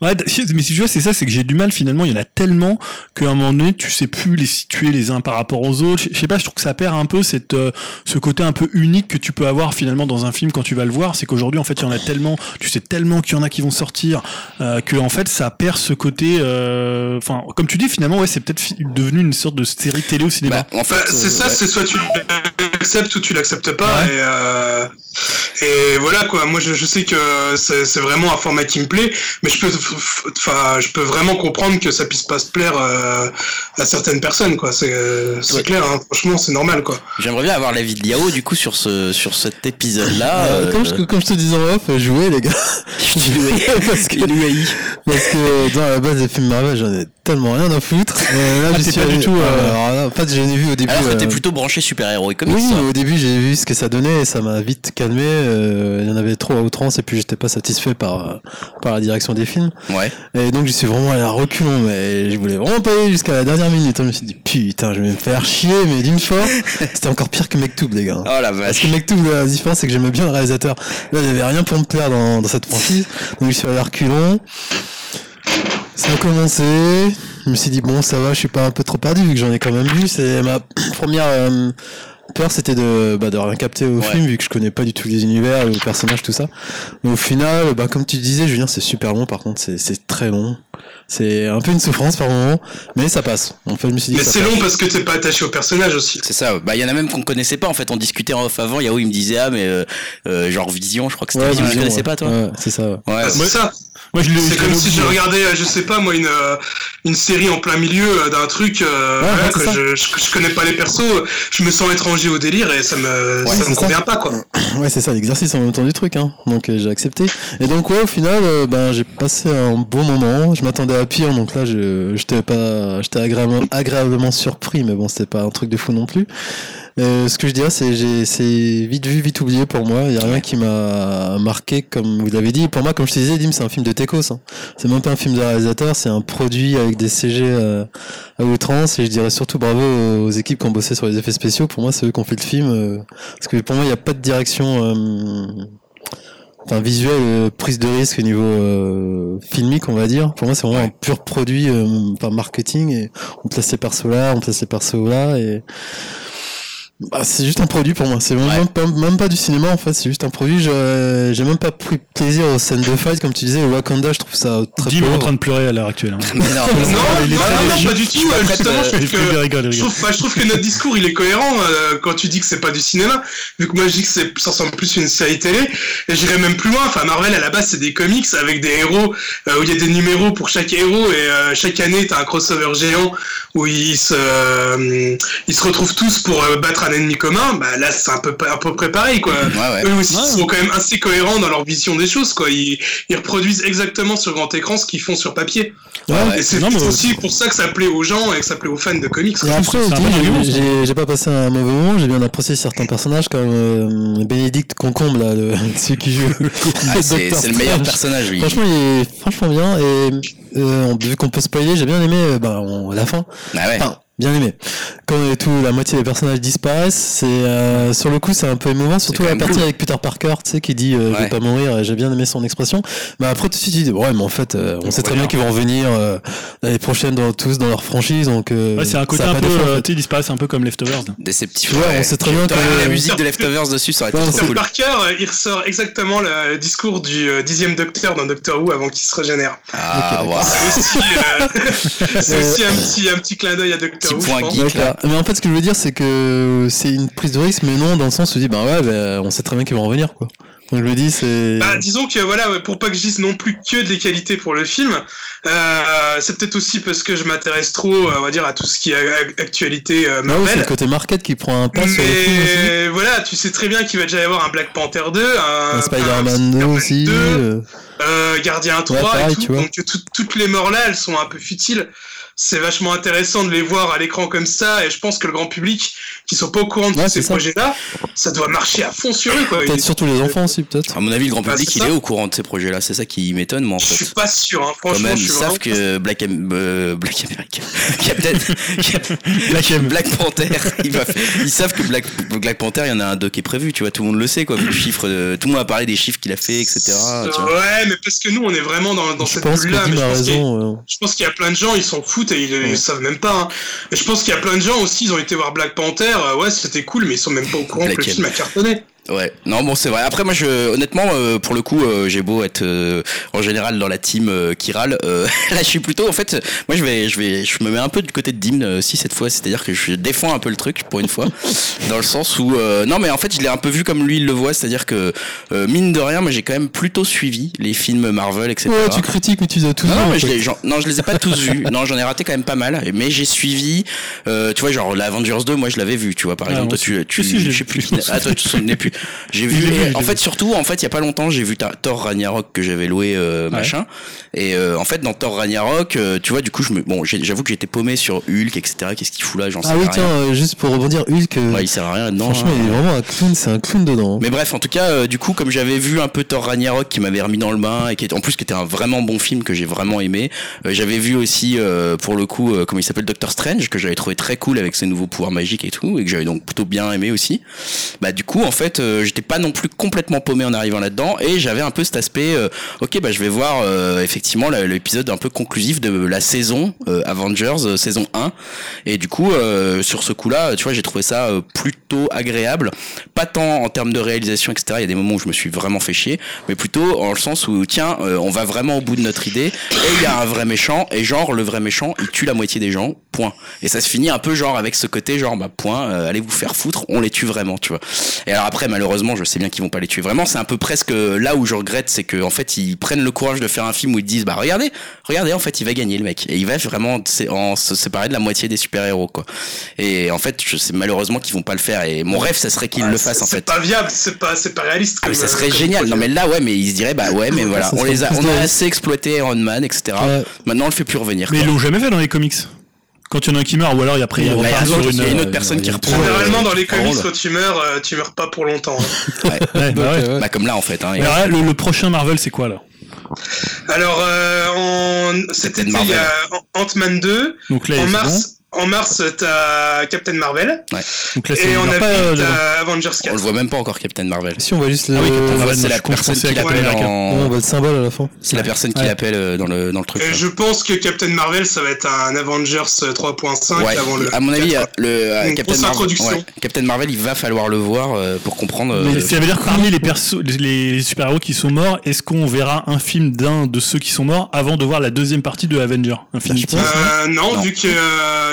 Ouais, mais si tu vois, c'est ça, c'est que j'ai du mal finalement. Il y en a tellement qu'à un moment donné, tu sais plus les situer les uns par rapport aux autres. Je sais pas, je trouve que ça perd un peu cette, euh, ce côté un peu unique que tu peux avoir finalement dans un film quand tu vas le voir. C'est qu'aujourd'hui, en fait, il y en a tellement, tu sais tellement qu'il y en a qui vont sortir, euh, que en fait, ça perd ce côté. euh, Enfin, comme tu dis, finalement, ouais, c'est peut-être devenu une sorte de série télé au cinéma. Bah, en fait, Bah, c'est euh, ça, ouais. c'est soit tu l'acceptes ou tu l'acceptes pas. Ouais. Et, euh, et voilà quoi. Moi, je, je sais que c'est c'est vraiment un format qui me plaît, mais je peux, enfin, je peux vraiment comprendre que ça puisse pas se plaire euh, à certaines personnes quoi. C'est c'est Ouais. clair. Hein. Franchement, c'est normal quoi. J'aimerais bien avoir l'avis de Liao du coup sur ce sur cet épisode-là. Euh, euh, comme, je, comme je te disais en off, jouer les gars. parce que, parce que dans la base des films Marvel, j'en ai tellement rien à foutre. Euh, là, Ah, t'es suis pas du tout, euh, euh, alors là, en fait, j'en ai vu au début. Alors que t'es euh, plutôt branché super-héros et comics. Oui, toi. au début j'ai vu ce que ça donnait et ça m'a vite calmé. euh, Il y en avait trop à outrance et puis j'étais pas satisfait par par la direction des films. Ouais. Et donc je suis vraiment allé à reculons, mais je voulais vraiment pas aller jusqu'à la dernière minute. Je me suis dit putain, je vais me faire chier, mais d'une fois, c'était encore pire que Mektoub les gars. Oh la Parce vache. que Mektoub, la différence c'est que j'aimais bien le réalisateur. Là, il y avait rien pour me plaire dans, dans cette franchise. Donc je suis allé à reculons. Ça a commencé. Je me suis dit bon, ça va, je suis pas un peu trop perdu vu que j'en ai quand même vu. C'est ma première euh, peur, c'était de bah, de rien capter au Ouais. film vu que je connais pas du tout les univers, les personnages, tout ça. Mais au final, bah comme tu disais, Julien, c'est super long. Par contre, c'est c'est très long. C'est un peu une souffrance par moment, mais ça passe. En fait, je me suis dit. Mais c'est long parce que t'es pas attaché au personnage aussi. C'est ça. Bah il y en a même qu'on connaissait pas en fait. On discutait en off avant. Yao il me disait ah mais euh, euh, genre Vision, je crois que c'était Ouais, Vision, connaissais ouais. pas toi Ouais, c'est ça. ouais. Ouais. Ah, c'est ça. Moi, je l'ai. C'est je comme l'ai si je regardais, euh, je sais pas moi, une euh, une série en plein milieu d'un truc. euh, Ouais, ça. je, je je connais pas les persos, je me sens étranger au délire et ça me ça me ça. convient pas quoi. Ouais, c'est ça, l'exercice en même temps du truc, hein. Donc euh, j'ai accepté. Et donc ouais, au final, euh, ben j'ai passé un bon moment. Je m'attendais à pire, donc là, je j'étais pas, j'étais agréablement, agréablement surpris, mais bon, c'était pas un truc de fou non plus. Euh, ce que je dirais, c'est j'ai c'est vite vu, vite oublié pour moi. Il y a rien qui m'a marqué, comme vous l'avez dit. Pour moi, comme je te disais, Dim, c'est un film de Tekos. Hein. C'est même pas un film de réalisateur, c'est un produit avec des CG euh, à outrance. Et je dirais surtout bravo aux équipes qui ont bossé sur les effets spéciaux. Pour moi, c'est eux qui ont fait le film. euh, parce que pour moi, il n'y a pas de direction euh, enfin, visuelle, euh, prise de risque au niveau euh, filmique, on va dire. Pour moi, c'est vraiment un pur produit euh, par marketing. Et on place ces persos là, on place ces persos là. Et bah, c'est juste un produit pour moi. C'est même, Ouais. pas, même pas du cinéma en fait. C'est juste un produit. J'ai même pas pris plaisir aux scènes de fight, comme tu disais. Au Wakanda, je trouve ça très Dim est en train de pleurer à l'heure actuelle. hein. Mais non. Non, non, non, pas du tout. Euh, Justement, je trouve que notre discours il est cohérent euh, quand tu dis que c'est pas du cinéma, vu que moi je dis que c'est, ça ressemble plus à une série télé, et j'irais même plus loin. Enfin, Marvel à la base c'est des comics avec des héros euh, où il y a des numéros pour chaque héros et euh, chaque année t'as un crossover géant où ils se, euh, ils se retrouvent tous pour euh, battre un ennemi commun. Bah là c'est un peu à peu près pareil quoi. Ouais ouais. Eux aussi sont quand même assez cohérents dans leur vision des choses quoi. Ils, ils reproduisent exactement sur grand écran ce qu'ils font sur papier. Ouais, Ouais. Et c'est mais- aussi pour ça que ça plaît aux gens et que ça plaît aux fans de comics. Et après, un j'ai- pas passé un mauvais moment, j'ai bien apprécié certains personnages comme euh, Bénédicte Concombre, là, le, celui qui joue Ah, c'est le meilleur personnage lui. Franchement, il est franchement bien et euh, vu qu'on peut spoiler, j'ai bien aimé euh, bah, on- la fin. Ah ouais. Enfin, bien aimé. Quand euh, tout, la moitié des personnages disparaissent, c'est euh, sur le coup c'est un peu émouvant, surtout la partie cool. avec Peter Parker, tu sais, qui dit euh, je Ouais. vais pas mourir. et J'ai bien aimé son expression. Mais après tout de suite, il dit ouais, mais en fait, euh, on sait très bien qu'ils vont revenir euh, l'année prochaine dans, tous dans leur franchise, donc euh, Ouais, c'est un côté ça a un pas peu, euh, tu ils disparaissent un peu comme Leftovers. Déceptif. Ouais, on sait très bien que la musique de Leftovers dessus, ça aurait été Ouais, trop Peter cool. Parker, il ressort exactement le discours du dixième docteur dans Doctor Who avant qu'il se régénère. Ah waouh. C'est aussi, euh, c'est aussi un petit, un petit clin d'œil à Doctor Petit Who. je point pense. geek. D'accord. Mais en fait, ce que je veux dire, c'est que c'est une prise de risque, mais non, dans le sens où tu dis, bah ouais, bah, on sait très bien qu'ils vont revenir, quoi. Donc je me dis, c'est. Bah, disons que voilà, ouais, pour pas que je dise non plus que des qualités pour le film, euh, c'est peut-être aussi parce que je m'intéresse trop, euh, on va dire, à tout ce qui est ac- actualité euh, Ah oui, c'est Marvel. le côté market qui prend un pas sur le film aussi. Mais voilà, tu sais très bien qu'il va déjà y avoir un Black Panther 2, un, Un Spider-Man 2 Spider-Man aussi. 2, euh, euh, Gardien 3 pareil, et tout. Donc tout- toutes les morts là, elles sont un peu futiles. C'est vachement intéressant de les voir à l'écran comme ça, et je pense que le grand public qui sont pas au courant de Ouais, tous ces projets-là, ça doit marcher à fond sur eux, quoi. Peut-être surtout les enfants aussi, peut-être. À mon avis, le grand Bah, public, il est au courant de ces projets-là. C'est ça qui m'étonne, moi, en Je fait. suis pas sûr, hein. Quand franchement, même, je ils suis savent vraiment- que Black, Am- euh, Black America, Captain, Black M. Black Panther, il va, ils savent que Black, Black Panther, il y en a un deux qui est prévu, tu vois, tout le monde le sait, quoi, vu le chiffre de- tout le monde a parlé des chiffres qu'il a fait, etc. tu vois. Ouais, mais parce que nous, on est vraiment dans, dans Je cette bulle-là. je a pense qu'il y a- raison. euh. Je pense qu'il y a plein de gens, ils s'en foutent et ils, ils savent même pas. Hein. Et je pense qu'il y a plein de gens aussi, ils ont été voir Black Panther, euh, ouais, c'était cool, mais ils sont même pas au courant Black que le film a cartonné. Ouais, non bon c'est vrai. Après moi je honnêtement euh, pour le coup euh, j'ai beau être euh, en général dans la team euh, qui râle, euh, là je suis plutôt en fait moi je vais je vais je me mets un peu du côté de Dim euh, aussi cette fois, c'est-à-dire que je défends un peu le truc pour une fois dans le sens où euh, non mais en fait je l'ai un peu vu comme lui il le voit, c'est-à-dire que euh, mine de rien moi j'ai quand même plutôt suivi les films Marvel etc. Ouais, tu critiques, mais tu les as tous vus, non, mais je les, non, je les ai pas tous vus. Non, j'en ai raté quand même pas mal. Mais j'ai suivi, euh, tu vois, genre l'Avengers 2, moi je l'avais vu, tu vois, par Ah, exemple. Toi, tu, tu, Si, si, je sais plus. Ah, toi, tu plus. J'ai vu. vu, en vu. fait, surtout, en fait, il y a pas longtemps, j'ai vu Thor Ragnarok que j'avais loué, euh, Ouais. machin. Et euh, en fait, dans Thor Ragnarok, euh, tu vois, du coup, je me, bon, j'avoue que j'étais paumé sur Hulk, etc. Qu'est-ce qu'il fout là? J'en sais Ah oui, rien. tiens, euh, juste pour rebondir, Hulk, euh, Ouais, il sert à rien là-dedans. franchement, hein. il est vraiment un clown, c'est un clown dedans. hein. Mais bref, en tout cas, euh, du coup, comme j'avais vu un peu Thor Ragnarok qui m'avait remis dans le bain et qui est en plus qui était un vraiment bon film que j'ai vraiment aimé, euh, j'avais vu aussi euh, pour le coup euh, comment il s'appelle Doctor Strange que j'avais trouvé très cool avec ses nouveaux pouvoirs magiques et tout et que j'avais donc plutôt bien aimé aussi. Bah du coup, en fait, euh, j'étais pas non plus complètement paumé en arrivant là-dedans et j'avais un peu cet aspect euh, OK, bah je vais voir euh, effectivement l'épisode un peu conclusif de la saison Avengers saison 1 et du coup sur ce coup-là, tu vois, j'ai trouvé ça plutôt agréable pas tant en termes de réalisation, etc. Il y a des moments où je me suis vraiment fait chier, mais plutôt en le sens où, tiens, on va vraiment au bout de notre idée, et il y a un vrai méchant, et genre, le vrai méchant, il tue la moitié des gens, point. Et ça se finit un peu genre avec ce côté, genre, bah, point, allez vous faire foutre, on les tue vraiment, tu vois. Et alors après, malheureusement, je sais bien qu'ils vont pas les tuer vraiment, c'est un peu presque là où je regrette, c'est que en fait, ils prennent le courage de faire un film où ils disent, bah, regardez, regardez, en fait, il va gagner, le mec. Et il va vraiment c'est- en se séparer de la moitié des super-héros, quoi. Et en fait, je sais malheureusement qu'ils vont pas le faire, et mon rêve, ça serait qu'ils Ouais, le c'est- fassent, en C'est fait. pas viable, c'est pas, c'est pas réaliste. Ah mais ça euh, serait génial. Non mais là ouais mais ils se diraient bah ouais mais voilà on les a on a assez exploité Iron Man etc. Ouais. Maintenant on le fait plus revenir. Mais quoi. ils l'ont jamais fait dans les comics. Quand il y en a un qui meurt, ou alors après il y a sur y une. autre personne qui reprend. Généralement, euh, dans les comics, quand tu meurs, euh, tu meurs pas pour longtemps. hein. Ouais, bah ouais. ouais. Bah comme là en fait. Hein, Mais alors là, le, le prochain Marvel, c'est quoi là Alors, euh, en... cet été, il y a Ant-Man 2. Donc là, En mars, en mars, t'as Captain Marvel. bon. Donc là, c'est Et a pas, euh, Avengers On 4. le voit même pas encore Captain Marvel. Si on voit juste le, Ah oui, Captain On Marvel, c'est la personne qui l'appelle America. Ouais, on en. voit le symbole à la fin. C'est la personne qui Ouais. l'appelle euh, dans le dans le truc. Je pense que Captain Marvel, ça va être un Avengers 3.5 Ouais, avant le. à mon avis, 4. le euh, Captain Marvel, ouais, Captain Marvel, il va falloir le voir pour comprendre. euh, Mais ça veut dire que parmi les persos, les, les super-héros qui sont morts, est-ce qu'on verra un film d'un de ceux qui sont morts avant de voir la deuxième partie de Avenger Infinity Bah, Euh, non, Non. vu qu'il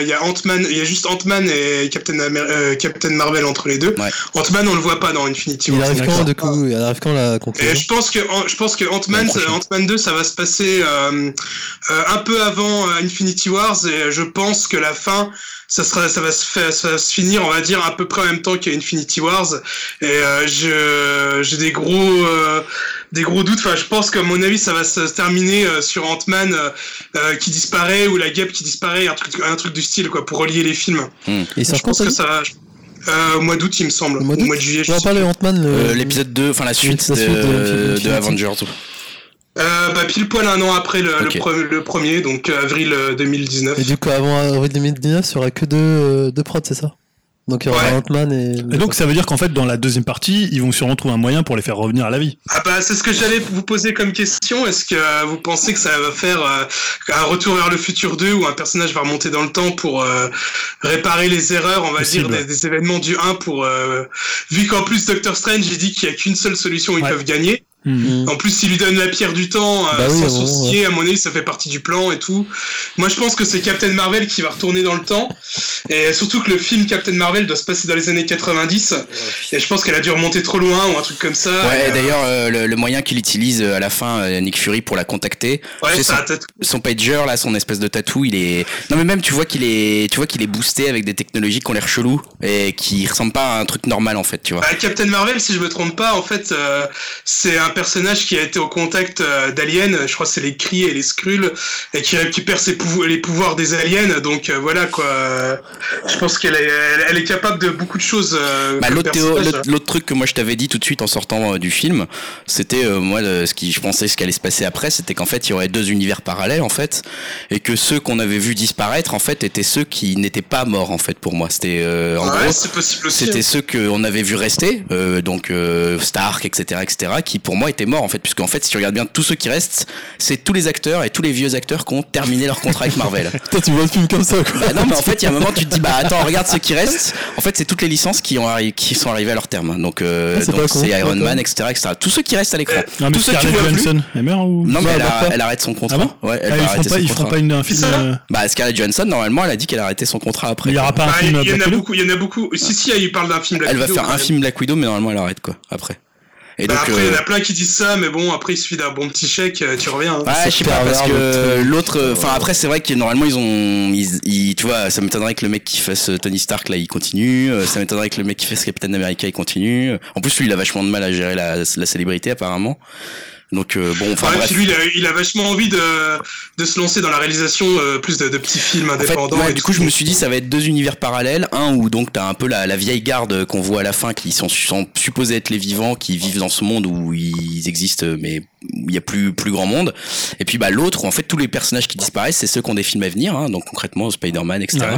y a Ant-Man, il y a juste Ant-Man et Captain, Amer- euh, Captain Marvel entre les deux. Ouais. Ant-Man, on le voit pas dans Infinity Il War. arrive quand, du coup Il arrive quand la Et conclusion je pense que je pense que Ant-Man. Ant-Man 2 ça va se passer euh, euh, un peu avant Infinity Wars et je pense que la fin ça sera ça va se faire ça va se finir on va dire à peu près en même temps qu'Infinity Wars et euh, je j'ai des gros euh, des gros doutes enfin je pense qu'à mon avis ça va se terminer euh, sur Ant-Man euh, euh, qui disparaît ou la guêpe qui disparaît un truc un truc du style quoi pour relier les films. Et il Je pense ça que ça va euh, au mois d'août il me semble mois au mois de juillet je On va parler Ant-Man. le- euh, l'épisode 2, enfin la suite, la de, suite de Infinity de War. Avengers. Euh, bah, pile poil un an après le, le Ok. pre- le premier, donc avril euh, 2019. Et du coup, avant avril 2019, il y aura que deux, deux prods, c'est ça? Donc il y aura Ouais. Ant-Man et. Et donc ça veut dire qu'en fait, dans la deuxième partie, ils vont sûrement trouver un moyen pour les faire revenir à la vie. Ah bah c'est ce que j'allais vous poser comme question. Est-ce que euh, vous pensez que ça va faire euh, un retour vers le futur 2 où un personnage va remonter dans le temps pour euh, réparer les erreurs, on va Possible. dire, des, des événements du 1 pour euh, vu qu'en plus Doctor Strange il dit qu'il y a qu'une seule solution où ils Ouais. peuvent gagner. Mm. En plus, s'il lui donne la pierre du temps euh, Bah oui, sans vraiment, soucier, à mon avis, ça fait partie du plan et tout. Moi, je pense que c'est Captain Marvel qui va retourner dans le temps. Et surtout que le film Captain Marvel doit se passer dans les années 90. Et je pense qu'elle a dû remonter trop loin ou un truc comme ça. Ouais, euh, d'ailleurs, euh, le, le moyen qu'il utilise euh, à la fin, euh, Nick Fury, pour la contacter, ouais, son- pager là, son espèce de tatou, il est. Non mais même tu vois qu'il est, tu vois qu'il est boosté avec des technologies qui ont l'air chelou et qui ressemblent pas à un truc normal en fait, tu vois. Bah, Captain Marvel, si je me trompe pas, en fait, euh, c'est un un personnage qui a été au contact euh, d'aliens, je crois que c'est les cris et les Skrulls, et qui récupère ses pouvo- les pouvoirs des aliens. Donc euh, voilà quoi. Je pense qu'elle est, elle, elle est capable de beaucoup de choses. euh, Bah, l'autre, truc que moi je t'avais dit tout de suite en sortant du film, c'était euh, moi ce qui je pensais ce qui allait se passer après, c'était qu'en fait il y aurait deux univers parallèles en fait, et que ceux qu'on avait vu disparaître en fait étaient ceux qui n'étaient pas morts en fait pour moi. C'était euh, en Ouais, gros c'était ceux qu'on avait vu rester, euh, donc Stark, etc., etc., qui pour moi étaient morts en fait, puisque en fait si tu regardes bien tous ceux qui restent, c'est tous les acteurs et tous les vieux acteurs qui ont terminé leur contrat avec Marvel. Toi, tu vois le film comme ça, quoi. Bah non, mais en fait, il y a un moment, tu te dis, bah attends, regarde ceux qui restent. En fait, c'est toutes les licences qui, ont arri- qui sont arrivées à leur terme. Donc, euh, Ah, c'est Iron. Man, etc., etc. Tous ceux qui restent à l'écran. Non, Tous ceux que tu Scarlett vois plus. Johansson, elle meurt ou Non, mais elle, elle a- arrête son contrat. Ah bon ouais, elle Ah, va ils feront pas, son ils feront contrat. pas une, un film. euh, Bah, Scarlett Johansson, normalement, elle a dit qu'elle arrêtait son contrat après. Il y aura pas un Bah, film il y en a beaucoup, il y en a beaucoup. Si, si, il parle d'un film Black Elle va faire un film Black Widow, mais normalement, elle arrête, quoi, après. Et Bah, donc, après, il y en euh, a plein qui disent ça, mais bon, après, il suffit d'un bon petit chèque, euh, tu reviens. hein. Ouais, je sais pas parce que l'autre. l'autre, enfin après c'est vrai que normalement ils ont, ils, ils- tu vois, ça m'étonnerait que le mec qui fasse Tony Stark là il continue, euh, ça m'étonnerait que le mec qui fasse Captain America il continue. En plus lui il a vachement de mal à gérer la, la célébrité apparemment. Donc euh, bon, enfin bref. lui, il a, il a vachement envie de, de se lancer dans la réalisation euh, plus de, de petits films En fait, indépendants. ouais, et du coup, je me suis dit, ça va être deux univers parallèles. Un où donc t'as un peu la, la vieille garde qu'on voit à la fin, qui sont, sont supposés être les vivants, qui vivent dans ce monde où ils existent, mais où il y a plus plus grand monde. Et puis bah l'autre où en fait tous les personnages qui disparaissent, c'est ceux qui ont des films à venir. Hein, donc concrètement Spider-Man, etc. Ouais.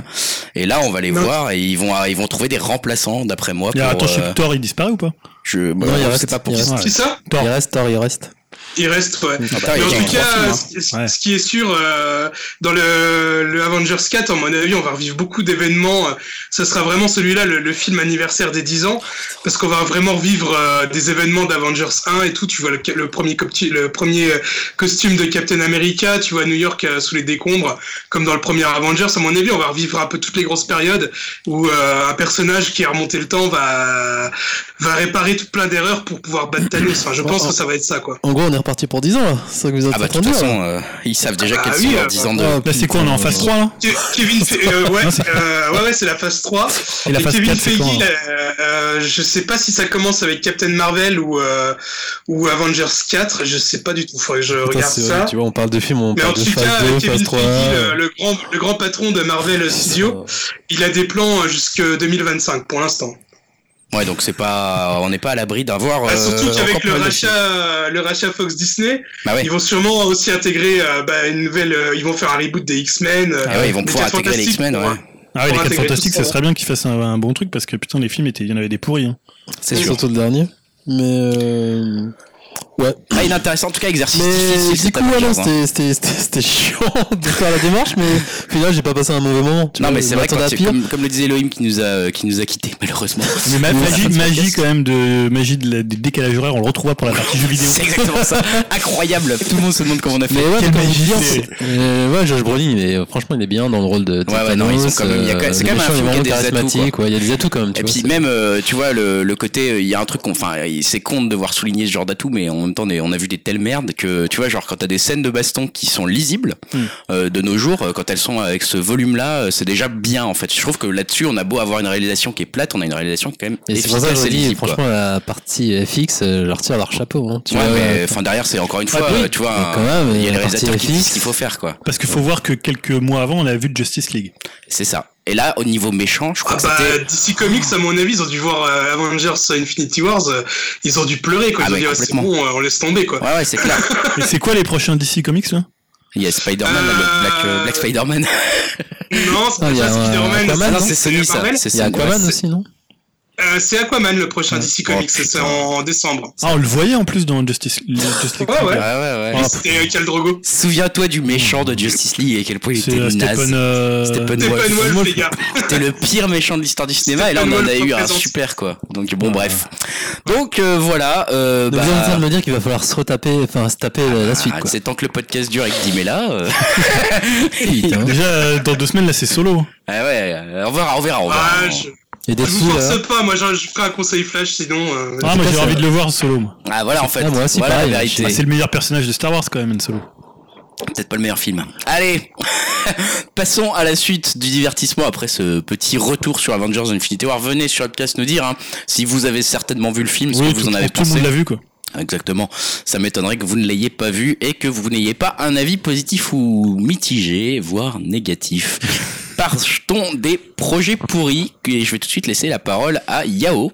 Et là, on va les Non. voir et ils vont ils vont trouver des remplaçants, d'après moi. Il y a- pour, Attends, je sais euh, Thor, il disparaît ou pas? je, bah, Non, il reste, pas pour il qui. reste. C'est ça? Thor. Il reste, Thor, il reste. Il reste, ouais. Ah bah, Mais en tout cas, films, hein. ce, ce- Ouais. ce qui est sûr, euh, dans le, le Avengers 4, à mon avis, on va revivre beaucoup d'événements. euh, Ce sera vraiment celui-là, le, le film anniversaire des 10 ans, parce qu'on va vraiment revivre euh, des événements d'Avengers 1 et tout. Tu vois le, le premier, copti- le premier costume de Captain America, tu vois New York euh, sous les décombres, comme dans le premier Avengers. À mon avis, on va revivre un peu toutes les grosses périodes où euh, un personnage qui a remonté le temps va, va réparer tout plein d'erreurs pour pouvoir battre Thanos. Enfin, je pense que ça va être ça, quoi. En gros, on est reparti pour 10 ans, là. C'est ça que vous Ah bah en de toute façon, euh, ils savent déjà Ah quels oui, sont leurs euh, 10 ans de. Ah, Là, c'est quoi On est en phase 3 là Ke- Kevin, Fe- euh, ouais, euh, ouais, ouais, c'est la phase 3. Et la phase Kevin 4, c'est quand Feige, hein euh, euh, je sais pas si ça commence avec Captain Marvel ou euh, ou Avengers 4, je sais pas du tout. Faudrait que je Putain, regarde ça. Tu vois, on parle de film, on Mais en parle de tout cas, phase 2, Kevin phase 3. Feige, le, le grand le grand patron de Marvel Studios, il a des plans jusque 2025 pour l'instant. Ouais, donc c'est pas, on n'est pas à l'abri d'avoir. Ah, euh, surtout qu'avec le rachat le rachat Fox Disney, Bah ouais. ils vont sûrement aussi intégrer euh, bah, une nouvelle. euh, ils vont faire un reboot des X-Men. euh, Ah ouais, ils vont pouvoir intégrer les X-Men, ouais. Ah ouais, les pour 4 intégrer fantastiques, ça ça. serait bien qu'ils fassent un, un bon truc parce que putain, les films étaient, il y en avait des pourris. Hein. C'est surtout le dernier. Mais euh... Ouais. Ah, inintéressant. En tout cas, exercice difficile. Mais du cet coup, voilà, hein. c'était, c'était, c'était, c'était chiant de faire la démarche, mais au final, j'ai pas passé un mauvais moment. Tu Non, vois, mais c'est vrai quand tu- pire. comme, comme le disait Elohim qui nous a, qui nous a quittés, malheureusement. Mais ma- magie, c'est magie quand même de magie de la- des décalages horaires, on le retrouvera pour la partie jeux vidéo. C'est exactement ça. Incroyable. Tout le monde se demande comment on a fait. Mais ouais, Quelle magie, c'est- c'est- euh, ouais, Josh Brolin, mais euh, franchement, il est bien dans le rôle de Ouais, ouais, non, ils sont quand même- il y a quand même- c'est euh, quand le même un film qui a des atouts, charismatique, ouais, il y a des atouts quand même, tu Et vois, puis c'est- même, euh, tu vois, le, le côté, euh, il y a un truc, qu'on- enfin, c'est con de devoir souligner ce genre d'atout, mais en même temps, on a vu des telles merdes que, tu vois, genre quand t'as des scènes de baston qui sont lisibles Hmm. euh, de nos jours, euh, quand elles sont avec ce volume-là, euh, c'est déjà bien en fait. Je trouve que là-dessus, on a beau avoir une réalisation qui est plate, on a une réalisation qui est quand même Et c'est pour ça que je dis, lisible. quoi. franchement, la partie FX, euh, je leur tire leur chapeau. Hein, tu Ouais, vois, mais euh, enfin derrière, c'est encore une fois, oui, euh, tu vois, un- même, il y a la les partie réalisateurs qui disent FX. ce qu'il faut faire, quoi. Parce qu'il faut voir que quelques mois avant, on a vu Justice League. C'est ça. Et là, au niveau méchant, je crois Ah que bah, c'était. DC Comics, à mon avis, ils ont dû voir euh, Avengers Infinity Wars, euh, ils ont dû pleurer, quoi. Ah Ils ont dit, ah, c'est bon, euh, on laisse tomber, quoi. Ouais, ouais, c'est clair. Et c'est quoi les prochains DC Comics là? Il y a Spider-Man, Black, euh, Black Spider-Man. Non, c'est pas Spider-Man. Aquaman, Ah non? c'est Sony, ça. C'est Il y a Sony, ouais, Aquaman aussi, non? Euh, c'est Aquaman, le prochain Ouais. DC Oh, Comics, c'est putain. en décembre. Ah, on le voyait en plus dans Justice, Justice League. Ouais, ouais. Ouais, ouais, ouais. Ah, C'était euh, Khal Drogo. Souviens-toi du méchant de Justice League et à quel point il C'est était euh, naze. Stephen. euh, Stephen Stephen Wolf. Wolf, les gars. C'était le pire méchant de l'histoire du cinéma et là on en a Stephen eu un super quoi. Donc bon bref. Donc euh, voilà. Euh, Donc, bah, Vous êtes en train de me dire qu'il va falloir se retaper, enfin se taper la, la suite, ah, quoi. c'est tant que le podcast dure avec Dimela. Euh... Déjà, euh, dans deux semaines, là, c'est solo. ah ouais, euh, on verra, on verra, on verra. Ah, je, Et des je vous force là. pas, moi je, je ferai un conseil flash, sinon. euh, Ah, moi, j'ai envie de le voir solo. moi. Ah voilà en fait. Ah, moi aussi, voilà pareil, la hein, vérité. Ah, c'est le meilleur personnage de Star Wars quand même, Han Solo. Peut-être pas le meilleur film. Allez, passons à la suite du divertissement après ce petit retour sur Avengers Infinity War. Venez sur le podcast nous dire hein, si vous avez certainement vu le film, ce Oui, que vous tout, en avez tout le pensé. monde l'a vu quoi. Exactement. Ça m'étonnerait que vous ne l'ayez pas vu et que vous n'ayez pas un avis positif ou mitigé, voire négatif. Partons des projets pourris et je vais tout de suite laisser la parole à Yao.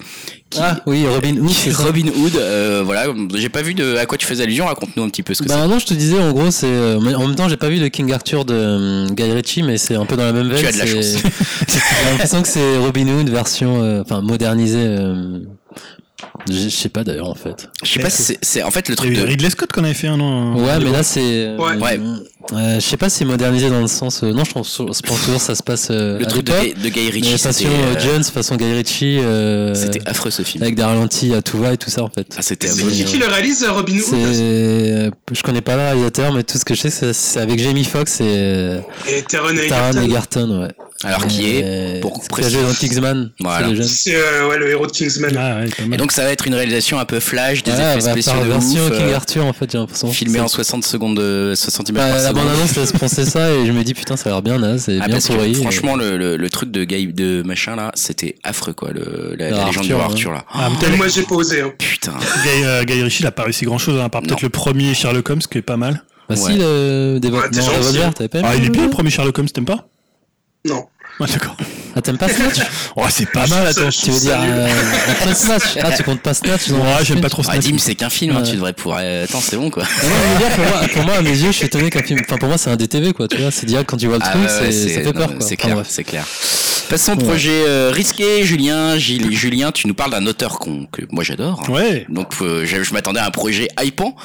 Qui... Ah oui, Robin Hood. ça. Robin Hood, euh, voilà, j'ai pas vu de à quoi tu fais allusion, raconte-nous un petit peu ce que Bah non, je te disais en gros, c'est euh, en même temps, j'ai pas vu le King Arthur de euh, Guy Ritchie, mais c'est un peu dans la même veine. Tu as de la chance. J'ai l'impression que c'est Robin Hood version, euh, enfin modernisée. euh, je sais pas d'ailleurs en fait. Je sais pas si c'est- c'est en fait le truc de Ridley Scott qu'on avait fait un an. Ouais, mais là c'est. euh, Ouais. Ouais. Euh, je sais pas si modernisé dans le sens. euh, non, je pense, je pense toujours ça se passe euh, le à truc de, de Guy Mais Ritchie, façon euh, euh, Jones, façon Guy Ritchie. euh, c'était affreux ce film. avec des ralentis à tout va et tout ça en fait. Ah, c'était C'est affreux. qui qui le réalise, Robin C'est, Hood je connais pas le réalisateur, mais tout ce que je sais, c'est, c'est avec Jamie Foxx et Et Taron Egerton. Egerton, ouais. Alors qui est Euh, pour préciser- dans Kingsman. Voilà. c'est le jeune. C'est euh, ouais, le héros de Kingsman. Ah ouais, Et donc ça va être une réalisation un peu flash, des Ouais, effets va spéciaux de version ouf, King Arthur en fait, j'ai l'impression. filmé C'est- en 60 secondes de 60 images Bah, par seconde. Bande annonce laisse penser ça et je me dis putain ça a l'air bien naze, c'est Ah, bien pourri. franchement, le, le, le truc de Guy de machin là, c'était affreux quoi, le, la, la Ah, légende Arthur, roi ouais. Arthur là. Ah, t'as- moi, j'ai pas osé. hein. Putain. Guy, euh, Guy Ritchie, il a pas réussi grand chose, à part peut-être le premier Sherlock Holmes, qui est pas mal. Bah Ouais. si le des Ouais, hein. t'avais pas Ah, il est bien le premier Sherlock Holmes, t'aimes pas? Non. Ouais, d'accord. Ah t'aimes pas Snatch? Oh, c'est pas mal, attends. Tu veux dire euh, après Snatch? Ah tu comptes pas Snatch non Ouais, j'aime pas trop Ah, Snatch. Dim, c'est qu'un film, hein, tu devrais pouvoir. euh, Attends, c'est bon quoi. Mais non, je veux dire, pour moi, pour moi, à mes yeux, je suis étonné qu'un film. Enfin, pour moi, c'est un DTV, quoi. Tu vois, c'est direct quand tu vois le Ah, truc, ouais, ouais, c'est, ça fait peur, quoi. C'est clair, c'est clair. Passons au Ouais. projet euh, risqué, Julien. Gilles- Julien, tu nous parles d'un auteur qu'on, que moi j'adore. Ouais. Donc euh, je, je m'attendais à un projet hypant.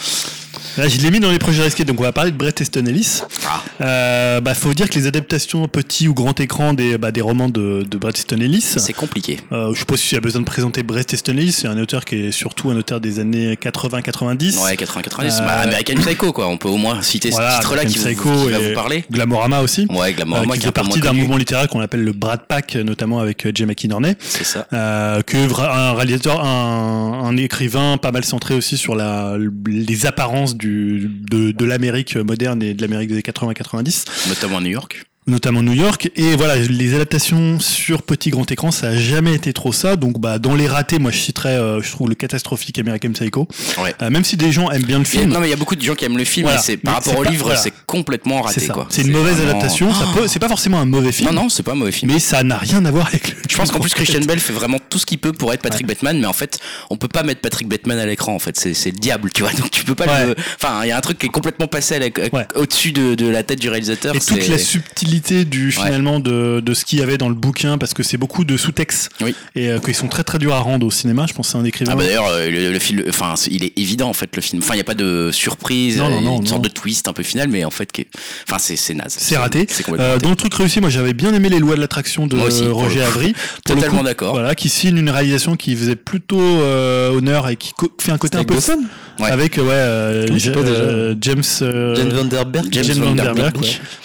Là, je l'ai mis dans les projets risqués, donc on va parler de Bret Easton Ellis. Ah, Euh, bah, faut dire que les adaptations petit ou grand écran des, bah, des romans de, de Bret Easton Ellis. c'est compliqué. Euh, je sais pas si y a besoin de présenter Bret Easton Ellis, c'est un auteur qui est surtout un auteur des années 80-90. Ouais, 80-90. Euh, Bah, American Psycho quoi. On peut au moins citer Voilà, ce titre-là qui, American vous, Psycho qui va vous parler. Glamorama aussi. Ouais, Euh, Glamorama qui qui est partie d'un mouvement littéraire qu'on appelle le Brad Pack, notamment avec euh, Jay McInerney, C'est ça. euh, que un réalisateur, un, un écrivain pas mal centré aussi sur la, les apparences du, de, de l'Amérique moderne et de l'Amérique des 80-90. Notamment à New York. Notamment New York. Et voilà, les adaptations sur petit grand écran, ça a jamais été trop ça. Donc, bah, dans les ratés, moi, je citerais, euh, je trouve le catastrophique American Psycho. Ouais. Euh, même si des gens aiment bien le film. non mais il y a beaucoup de gens qui aiment le film, Voilà. mais c'est par Mais rapport au pas- livre, voilà. c'est complètement raté C'est ça. quoi. C'est une mauvaise vraiment- adaptation. Ça peut, c'est pas forcément un mauvais film. Non non, c'est pas un mauvais film. Mais ça n'a rien à voir avec le. Je pense qu'en plus Christian Bell fait vraiment tout ce qu'il peut pour être Patrick Bateman, mais en fait, on peut pas mettre Patrick Bateman à l'écran. En fait, c'est c'est le diable, tu vois. Donc tu peux pas. Ouais. le... Enfin, il y a un truc qui est complètement passé Ouais. au-dessus de, de la tête du réalisateur. Et toute la subtilité du finalement de, de ce qu'il y avait dans le bouquin, parce que c'est beaucoup de sous-textes Oui. et euh, qu'ils sont très très durs à rendre au cinéma. Je pense que c'est un écrivain. Ah bah d'ailleurs euh, le, le film, enfin il est évident en fait le film. Enfin il y a pas de surprise, Non, non, non, une sorte de twist un peu final, mais en fait, qui est- enfin c'est c'est naze. c'est raté. Euh, dans le truc réussi, moi j'avais bien aimé les lois de l'attraction de aussi, Roger. Pour le Totalement d'accord. Voilà, qui signe une réalisation qui faisait plutôt euh, honneur et qui fait un côté un Avec peu Dawson Ouais. avec ouais euh, déjà? euh, James euh, Jane Vanderberg. James ouais. ouais.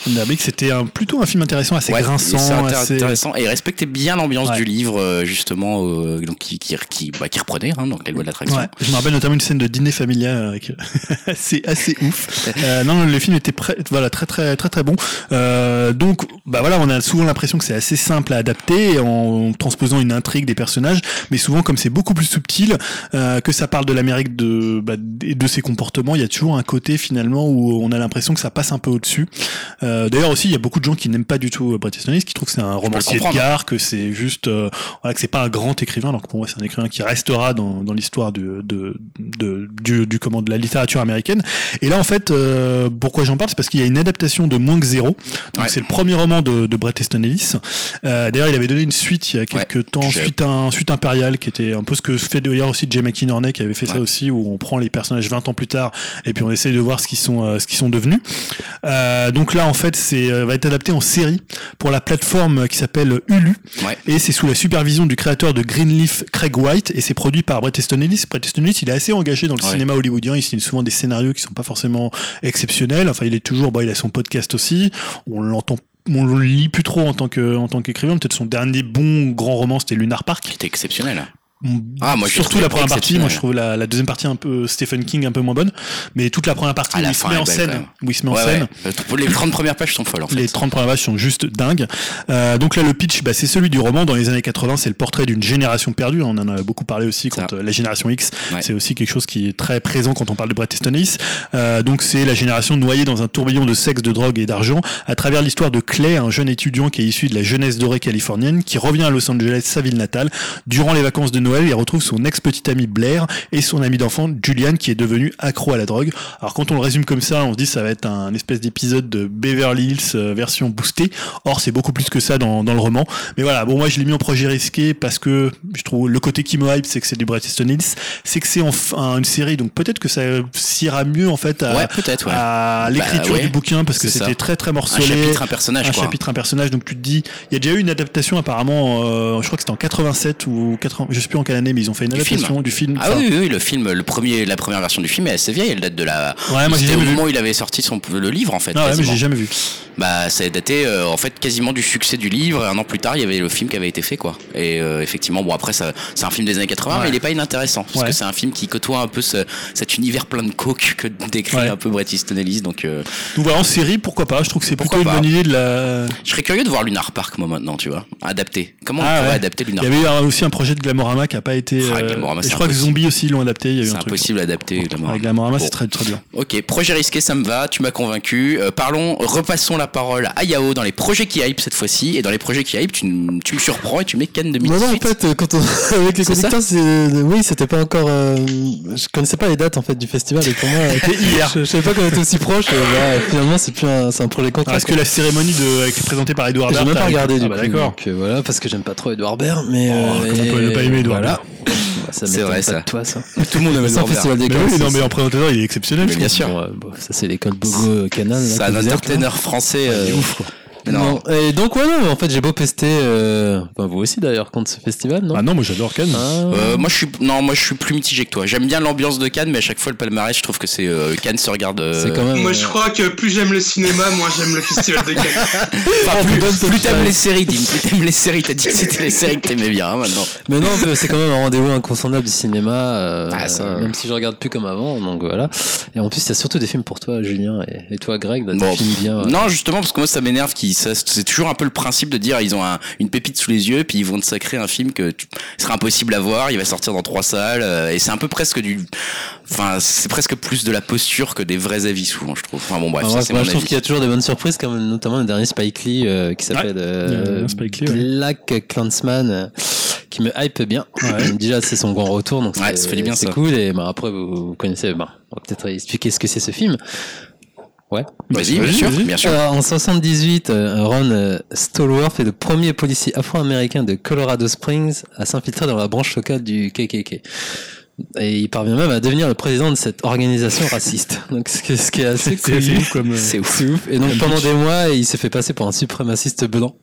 Vanderbeek, c'était un, plutôt un film intéressant, assez Ouais, grinçant, c'est assez- intéressant et respectait bien l'ambiance Ouais. du livre euh, justement euh, donc qui qui qui, bah, qui reprenait hein, donc les lois de l'attraction. Ouais, je me rappelle notamment une scène de dîner familial avec c'est assez ouf. Euh, non, le film était voilà très très très très bon. Euh, donc bah voilà, on a souvent l'impression que c'est assez simple à adapter en transposant une intrigue des personnages, mais souvent comme c'est beaucoup plus subtil, euh, que ça parle de l'Amérique de bah, de ses comportements, il y a toujours un côté finalement où on a l'impression que ça passe un peu au-dessus. Euh, D'ailleurs aussi, il y a beaucoup de gens qui n'aiment pas du tout euh, Bret Easton Ellis, qui trouvent que c'est un romancier de gare, que c'est juste euh, voilà, que c'est pas un grand écrivain, alors que pour moi c'est un écrivain qui restera dans, dans l'histoire de, de, de, du, du comment de la littérature américaine. Et là en fait, euh, pourquoi j'en parle, c'est parce qu'il y a une adaptation de Moins que zéro. Donc Ouais. c'est le premier roman de, de Bret Easton Ellis. Euh, D'ailleurs, il avait donné une suite il y a quelques temps, suite un suite impériale, qui était un peu ce que fait d'ailleurs aussi Jay McInerney, qui avait fait ça aussi, où on prend les personnages 20 ans plus tard et puis on essaye de voir ce qu'ils sont ce qu'ils sont devenus. Donc là, en fait, c'est va être adapté en série pour la plateforme qui s'appelle Hulu. Ouais. Et c'est sous la supervision du créateur de Greenleaf, Craig White, et c'est produit par Bret Easton Ellis. Bret Easton Ellis, il est assez engagé dans le Ouais. cinéma hollywoodien. Il signe souvent des scénarios qui sont pas forcément exceptionnels. Enfin, il est toujours, bah, il a son podcast aussi. On l'entend, on le lit plus trop en tant que, en tant qu'écrivain. Peut-être son dernier bon grand roman, c'était Lunar Park. Qui était exceptionnel. Ah, moi, surtout la première partie. Moi, je trouve la, la deuxième partie un peu Stephen King un peu moins bonne, mais toute la première partie Ah, où il se met en scène, où il se met en scène. Les 30 premières pages sont folles en fait. Les 30 premières pages sont juste dingues. Euh, donc là, le pitch, bah, c'est celui du roman. Dans les années 80, c'est le portrait d'une génération perdue. On en a beaucoup parlé aussi quand euh, la génération X, Ouais. c'est aussi quelque chose qui est très présent quand on parle de Bret Easton Ellis. Euh, donc c'est la génération noyée dans un tourbillon de sexe, de drogue et d'argent à travers l'histoire de Clay, un jeune étudiant qui est issu de la jeunesse dorée californienne, qui revient à Los Angeles, sa ville natale. Durant les vacances de Noël, il retrouve son ex-petit ami Blair et son ami d'enfant Julian qui est devenu accro à la drogue. Alors quand on le résume comme ça, on se dit ça va être un espèce d'épisode de Beverly Hills euh, version boostée. Or c'est beaucoup plus que ça dans, dans le roman. Mais voilà, bon moi je l'ai mis en projet risqué parce que je trouve le côté qui me hype c'est que c'est du Bret Easton Ellis, c'est que c'est enfin une série donc peut-être que ça s'ira mieux en fait à, Ouais, peut-être, ouais. à l'écriture Bah, ouais. du bouquin parce que c'était très très Un morcelé chapitre, un personnage un quoi. chapitre, un personnage. Donc tu te dis, il y a déjà eu une adaptation apparemment. euh, je crois que c'était en 87 ou 80, je sais plus en quelle année, mais ils ont fait une Du adaptation film. du film. Ah oui, oui, oui, le film, le premier, la première version du film est assez vieille. Elle date de la. Ouais, moi au moment où il avait sorti son le livre en fait. Ah ouais, mais j'ai jamais vu. Bah, ça a daté euh, en fait quasiment du succès du livre. Et un an plus tard, il y avait le film qui avait été fait quoi. Et euh, effectivement, bon après, c'est un film des années 80, Ouais. mais il est pas inintéressant parce Ouais. que c'est un film qui côtoie un peu ce, cet univers plein de coke que décrit un peu Bret Easton Ellis. Donc, euh, Donc voilà, en série, pourquoi pas Je trouve que c'est plutôt Pourquoi une bonne idée de la. je serais curieux de voir Lunar Park moi maintenant, tu vois, adapté. Comment Ah on pourrait ouais. adapter Il Lunar y Park avait eu un- aussi un projet de Glamorama qui a pas été. Ah, euh, je crois que. Zombie aussi l'ont adapté. Il y a eu C'est impossible d'adapter Glamorama. Avec Glamorama, Bon. c'est très très bien. Ok, projet risqué, ça me va, tu m'as convaincu. Euh, parlons, repassons la parole à Yao dans les projets qui hype cette fois-ci. Et dans les projets qui hype, tu, me surprends et tu mets Non, 2018. non, en fait, quand on, avec les conducteurs, c'est, oui, c'était pas encore, euh, je connaissais pas les dates, en fait, du festival, et pour moi, C'était hier. je, je savais pas qu'on était aussi proche, et bah, finalement, c'est plus un, c'est un projet concret. Est-ce que la cérémonie de, présentée par Edouard J'ai Baird, même pas regardé, Ah du bah coup, d'accord. donc, voilà, parce que j'aime pas trop Edouard Baird, mais, Oh, euh, comment on peut ne pas aimer Edouard voilà. Bah, ça C'est vrai, ça. toi, ça. Tout le monde aime C'est un Edouard festival des Mais oui, non, mais en présentateur, il est exceptionnel. Bien sûr. Bon, ouais, bon, ça, c'est l'école Bogo euh, Canal. là, C'est un entertainer français. euh, ouf, non. Non. Et donc, ouais, non, en fait, j'ai beau pester, euh, enfin, vous aussi d'ailleurs, contre ce festival, non? Ah non, moi j'adore Ken. Ah, Euh, moi je suis non moi je suis plus mitigé que toi. J'aime bien l'ambiance de Cannes mais à chaque fois le palmarès je trouve que c'est euh, Cannes se regarde. euh, c'est quand même. Moi, euh, je crois que plus j'aime le cinéma, moins j'aime le festival de Cannes. Enfin, plus, plus t'aimes les séries, Dim, plus t'aimes les séries. T'as dit que c'était les séries que t'aimais bien hein, maintenant. Mais non, mais c'est quand même un rendez-vous incontournable du cinéma, euh, Ah, ça, même si je regarde plus comme avant, donc voilà. Et en plus, il y a surtout des films pour toi, Julien, et, et toi, Greg, des Bon, films bien. euh, Non, justement, parce que moi, ça m'énerve. Qui, ça, c'est toujours un peu le principe de dire, ils ont un- une pépite sous les yeux, puis ils vont te sacrer un film que tu, sera impossible à voir. Il va sortir dans trois salles, euh, et c'est un peu presque du, enfin, c'est presque plus de la posture que des vrais avis souvent, je trouve. Enfin bon, bref, ça moi, mon je trouve qu'il y a toujours des bonnes surprises, comme notamment le dernier Spike Lee euh, qui s'appelle euh, Lee, ouais. Black Clansman, qui me hype bien. Déjà, c'est son grand retour, donc Ouais, c'est- ça fait du bien, c'est ça. cool. Et bah, après, vous, vous connaissez, bah, on va peut-être expliquer ce que c'est ce film. Ouais. Vas-y, bien sûr, bien sûr. Euh, en 78, euh, Ron euh, Stallworth est le premier policier afro-américain de Colorado Springs à s'infiltrer dans la branche locale du KKK. Et il parvient même à devenir le président de cette organisation raciste. Donc, ce qui est, ce qui est assez C'est cool. ouf comme. euh, C'est ouf. C'est ouf. Et donc pendant des mois, il s'est fait passer pour un suprémaciste blanc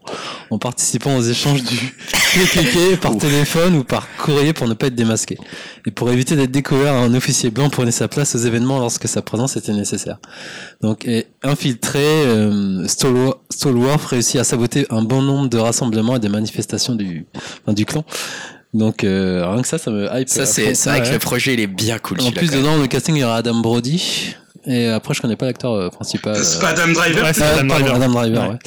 en participant aux échanges du KKK par téléphone ou par courrier pour ne pas être démasqué. Et pour éviter d'être découvert, un officier blanc prenait sa place aux événements lorsque sa présence était nécessaire. Donc et infiltré, euh, Stallworth réussit à saboter un bon nombre de rassemblements et des manifestations du, enfin, du clan. Donc euh, rien que ça, ça me hype. Ça, à c'est vrai ouais. que le projet, il est bien cool. En plus dedans, le casting, il y aura Adam Brody. Et après, je connais pas l'acteur euh, principal. C'est euh, pas Adam Driver Ouais, c'est Adam Driver. Adam Driver, Ouais. ouais.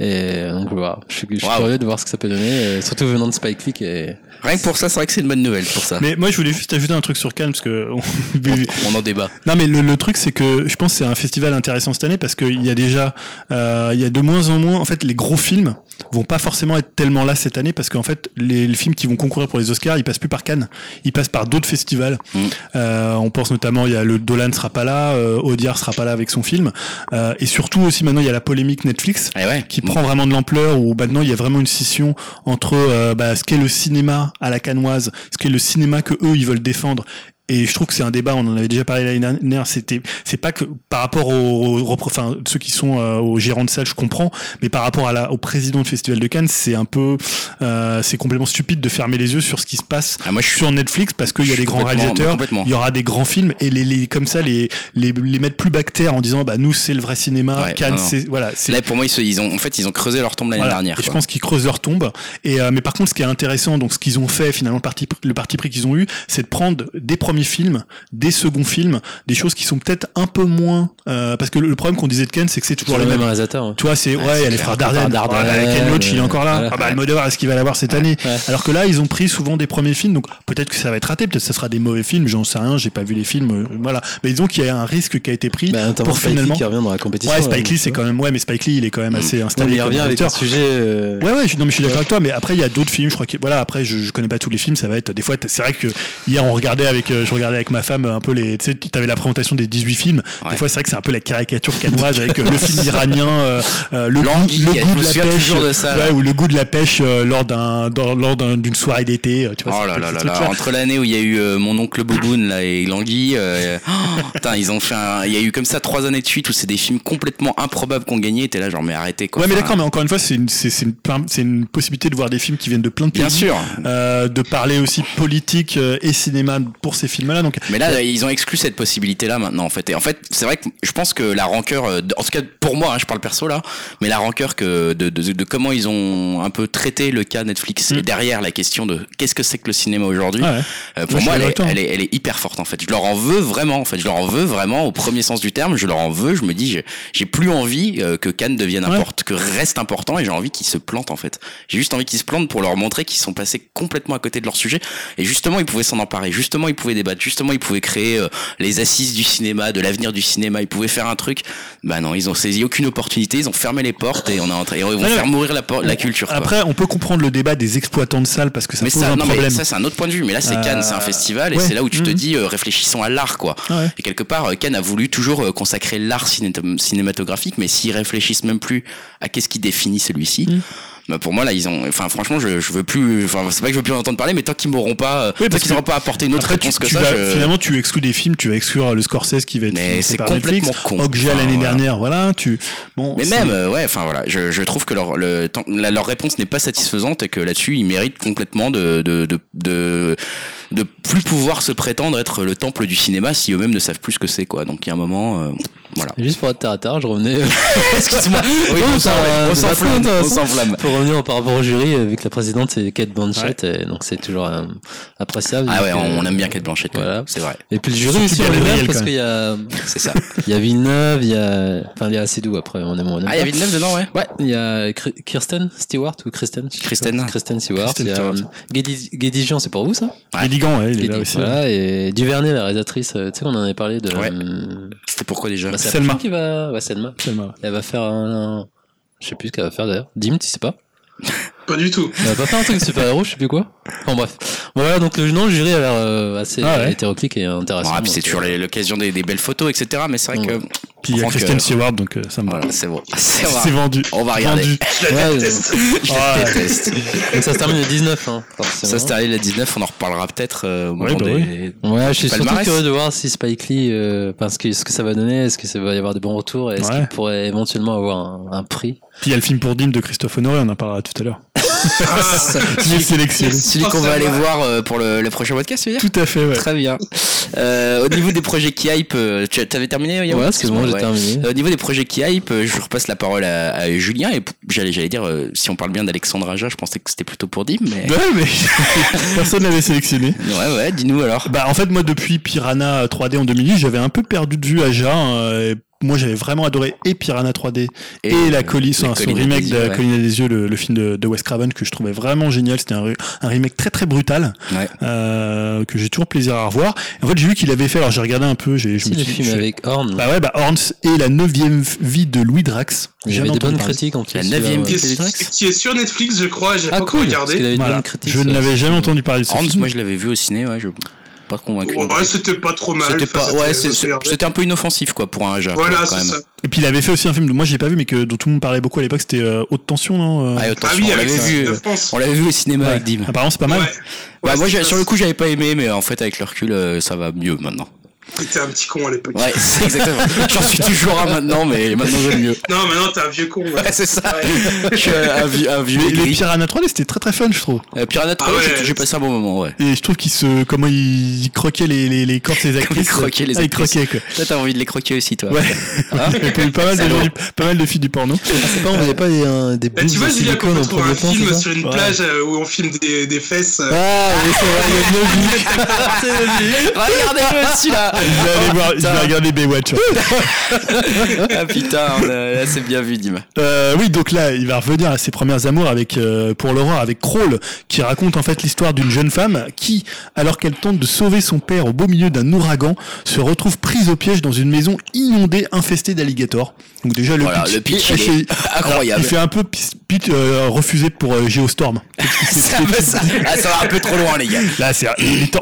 Et donc voilà, je suis, je suis Wow. curieux de voir ce que ça peut donner, euh, surtout venant de Spike Lee. Et... Rien que pour ça, c'est vrai que c'est une bonne nouvelle pour ça. Mais moi, je voulais juste ajouter un truc sur Cannes parce que. On en débat. Non mais le, le truc c'est que je pense que c'est un festival intéressant cette année parce qu'il y a déjà euh, il y a de moins en moins en fait les gros films vont pas forcément être tellement là cette année parce qu'en fait les, les films qui vont concourir pour les Oscars ils passent plus par Cannes ils passent par d'autres festivals Mm. euh, on pense notamment il y a le Dolan sera pas là euh, Audiard sera pas là avec son film euh, et surtout aussi maintenant il y a la polémique Netflix Eh ouais. qui prend vraiment de l'ampleur où maintenant il y a vraiment une scission entre euh, bah, ce qu'est le cinéma à la canoise, ce qu'est le cinéma que eux ils veulent défendre Et je trouve que c'est un débat, on en avait déjà parlé l'année dernière, c'était, c'est pas que par rapport aux, aux- enfin, ceux qui sont euh, aux gérants de salle, je comprends, mais par rapport à la, au président du Festival de Cannes, c'est un peu, euh, c'est complètement stupide de fermer les yeux sur ce qui se passe Ah, moi, je suis sur Netflix parce qu'il y a des grands réalisateurs, il y aura des grands films et les, les comme ça les, les, les mettre plus bactères en disant, bah, nous, c'est le vrai cinéma, Ouais, Cannes, c'est, voilà, c'est, Là, pour moi, ils, se- ils ont, en fait, ils ont creusé leur tombe l'année voilà. dernière. Et je pense qu'ils creusent leur tombe. Et euh, mais par contre, ce qui est intéressant, donc ce qu'ils ont fait finalement, le parti, le parti pris qu'ils ont eu, c'est de prendre des premiers films, des seconds films, des choses qui sont peut-être un peu moins, euh, parce que le, le problème qu'on disait de Ken, c'est que c'est toujours les le même mêmes. réalisateur. ouais. Tu vois, c'est ouais, il y a les frères Dardenne. Ken Loach, il est encore là. Ah bah Almodovar, est-ce qu'il va l'avoir cette année. Alors que là, ils ont pris souvent des premiers films, donc peut-être que ça va être raté, peut-être que ça sera des mauvais films, j'en sais rien, j'ai pas vu les films, euh, voilà. Mais disons qu'il y a un risque qui a été pris Bah, pour Lee finalement. qui revient dans la compétition. Ouais, Spike Lee, donc, c'est quand même ouais, mais Spike Lee, il est quand même assez Ouais, installé. il revient avec sujet. euh, Ouais, ouais, je, non, mais je suis d'accord avec toi, mais après, il y a d'autres films, je crois que, voilà, après, je, connais pas tous les films, ça va être, des fois, c'est vrai que hier, on regardait avec, euh, je regardais avec ma femme un peu les, tu sais, t'avais la présentation des 18 films. Ouais. Des fois, c'est vrai que c'est un peu la caricature canoise avec euh, le film iranien, euh, euh, le, goût, le de la pêche, toujours de ça, ouais, ou le goût de la pêche euh, lors d'un, lors d'un- d'une soirée d'été, tu vois. Oh là là entre l'année où il y a eu euh, mon oncle Boboun là et Languille, euh, oh, putain ils ont fait il y a eu comme ça trois années de suite où c'est des films complètement improbables qu'on gagnait, t'es là genre mais arrêtez quoi. Ouais, mais d'accord, mais encore une fois, c'est une, c'est, une, c'est une possibilité de voir des films qui viennent de plein de pays. Bien sûr. Euh, de parler aussi politique et cinéma pour ces Donc, Mais là, ils ont exclu cette possibilité-là maintenant, en fait. Et en fait, c'est vrai que je pense que la rancœur, euh, en tout cas pour moi, hein, je parle perso là, mais la rancœur que de, de, de comment ils ont un peu traité le cas Netflix et derrière la question de qu'est-ce que c'est que le cinéma aujourd'hui. Ouais, ouais. euh, pour moi, elle est, elle, est, elle est hyper forte en fait. Je leur en veux vraiment, en fait. Je leur en veux vraiment au premier sens du terme. Je leur en veux. Je me dis, j'ai- plus envie euh, que Cannes devienne Ouais. importe, que reste important, et j'ai envie qu'ils se plantent en fait. J'ai juste envie qu'ils se plantent pour leur montrer qu'ils sont passés complètement à côté de leur sujet. Et justement, ils pouvaient s'en emparer. Justement, ils pouvaient débattre. Justement, ils pouvaient créer euh, les assises du cinéma, de l'avenir du cinéma. Ils pouvaient faire un truc. Bah non, ils ont saisi aucune opportunité. Ils ont fermé les portes et on est en train- et ils vont Ouais, faire ouais. mourir la, culture. quoi. Après, on peut comprendre le débat des exploitants de salles parce que ça mais pose ça, un non, mais problème. ça c'est un autre point de vue. Mais là, c'est Euh, Cannes, c'est un festival, et c'est là où tu te Mhm. dis euh, réfléchissons à l'art, quoi. Ah. Et quelque part, Cannes a voulu toujours consacrer l'art ciné- cinématographique, mais s'ils réfléchissent même plus à qu'est-ce qui définit celui-ci. Mhm. Bah pour moi là ils ont enfin franchement je, je veux plus enfin c'est pas que je veux plus en entendre parler mais tant qu'ils m'auront pas Oui, tant parce qu'ils n'auront pas apporté une autre Après, tu, réponse que tu ça vas- je- finalement, tu exclus des films, tu vas exclure le Scorsese qui va être Mais c'est par Netflix, complètement con. Okja l'année voilà. dernière, voilà. Tu bon. mais même euh, ouais enfin voilà je, je trouve que leur le, leur réponse n'est pas satisfaisante et que là-dessus ils méritent complètement de de, de de de plus pouvoir se prétendre être le temple du cinéma si eux-mêmes ne savent plus ce que c'est quoi donc il y a un moment euh, voilà Juste pour être terre, je revenais. excuse-moi oui, on euh, on s'enflamme on s'enflamme Pour revenir par rapport au jury, euh, vu que la présidente c'est Kate Blanchett, et donc c'est toujours euh, appréciable. ah ouais on, euh, on aime bien Kate Blanchett voilà. c'est vrai Et puis le jury aussi, on l'aime parce qu'il y a, c'est ça il y a Villeneuve, il y a, enfin il y a assez doux après, on aime, on aime ah il y a. Villeneuve dedans ouais Ouais, il y a Kirsten Stewart ou Kristen Kristen. Kristen Stewart. Euh, Jean, c'est pour vous ça? Ouais. Ouais, il est là aussi. Voilà, et Duvernay, la réalisatrice, euh, tu sais qu'on en avait parlé de. Ouais. euh, c'était pourquoi déjà bah, Selma. qui va. Ouais, Selma. Selma. Elle va faire un. un- Je sais plus ce qu'elle va faire d'ailleurs. Dim, tu sais pas Pas du tout. Elle va pas faire un truc de super-héros, je sais plus quoi. Enfin bref. Bon, voilà, donc le, non, le jury a l'air euh, assez Ah ouais. hétéroclite et intéressant. Ah, puis c'est toujours l'occasion des, des belles photos etc mais c'est vrai que Puis il y a euh, Stewart, donc euh, ça me va. voilà c'est bon c'est vendu. on va regarder Vendu. Je Ouais, déteste. je Ouais. déteste Donc ça se termine le 19, hein. Ça se termine la 19, on en reparlera peut-être euh, au moment bah des... Ouais, je suis surtout curieux de voir si Spike Lee, euh, parce que ce que ça va donner, est-ce que ça va y avoir des bons retours, et est-ce Ouais. qu'il pourrait éventuellement avoir un, un prix? Puis il y a le film pour Dim de Christophe Honoré, on en parlera tout à l'heure. Sélectionné. Celui qu'on va aller voir euh, pour le, le prochain podcast, tu veux dire Tout à fait, ouais. Très bien. Euh, au niveau des projets qui hype, euh, tu avais terminé Yao Ouais, c'est bon, j'ai Ouais. terminé. Euh, Au niveau des projets qui hype, euh, je repasse la parole à, à Julien et j'allais j'allais dire euh, si on parle bien d'Alexandre Aja, je pensais que c'était plutôt pour Dim, mais Ouais, mais personne n'avait sélectionné. ouais ouais, dis-nous alors. Bah en fait moi depuis Piranha 3D en 2010 j'avais un peu perdu de vue Aja. euh, et moi j'avais vraiment adoré et Piranha 3D et, la colline, son, son remake des de La ouais. Colline des yeux, le, le film de, de Wes Craven que je trouvais vraiment génial. C'était un, re- un remake très très brutal Ouais. euh, que j'ai toujours plaisir à revoir. En fait j'ai vu qu'il avait fait, alors j'ai regardé un peu, j'ai je Si me le suis- film je- avec Horn, Bah ouais bah Horns et la neuvième vie de Louis Drax. avait des entendu bonnes parler. critiques en plus. La neuvième Qui Ouais. est, qui est sur Netflix, je crois, j'ai Ah pas cool, regardé. Voilà. bonne critique. Je ne ça. l'avais jamais entendu parler de ce Hans, film. moi je l'avais vu au ciné, ouais. Je... pas convaincu. Ouais, c'était pas trop mal. C'était Enfin, pas, ouais, c'était- c'est- c'était un peu inoffensif quoi pour un Aja. Voilà, quoi, quand c'est même. ça. Et puis il avait fait aussi un film, moi j'ai pas vu, mais que dont tout le monde parlait beaucoup à l'époque, c'était euh, Haute Tension, non euh Ah, Ah oui, on avec l'avait vu, euh, on l'avait vu au cinéma Ouais. avec Dim. Apparemment c'est pas mal. Ouais. Bah, moi, sur le coup, j'avais pas aimé, mais en fait, avec le recul, euh, ça va mieux maintenant. T'étais un petit con à l'époque. Ouais, c'est exactement. J'en suis toujours un maintenant, mais maintenant j'aime mieux. Non, maintenant t'es un vieux con. ouais. Ouais, c'est ça. Ouais. Je suis un, vieux- un vieux Les. Piranha 3D c'était très très fun, je trouve. Euh, Piranha 3, Ah j'ai- passé un bon moment, ouais. Et je trouve qu'il se, comment il croquait les, les, les corps de ses actrices. il croquait les Ah, il actrices. croquait, quoi. Toi, t'as envie de les croquer aussi, toi. Ouais. Hein Il y a pas eu pas mal de, Salaud. gens du- pas mal de filles du porno. Ah, c'est pas, on avait pas des, un- des Bah, tu vois, Julien, quand silicone on en trouve un film sur une plage euh, où on filme des, des fesses. euh, Ah, c'est vrai, il y a une. Regardez-le aussi, là. Je vais aller voir, je vais regarder Baywatch. Ah putain, là, c'est bien vu, Dim. Euh, oui, donc là, il va revenir à ses premières amours avec, euh, pour l'aurore avec Crawl, qui raconte en fait l'histoire d'une jeune femme qui, alors qu'elle tente de sauver son père au beau milieu d'un ouragan, se retrouve prise au piège dans une maison inondée, infestée d'alligators. Donc déjà le Voilà, pitch, le pitch, il est fait- incroyable. il fait un peu pitch euh, refusé pour euh, Geostorm. ça, va, ça, ah, ça va un peu trop loin, les gars. Là, c'est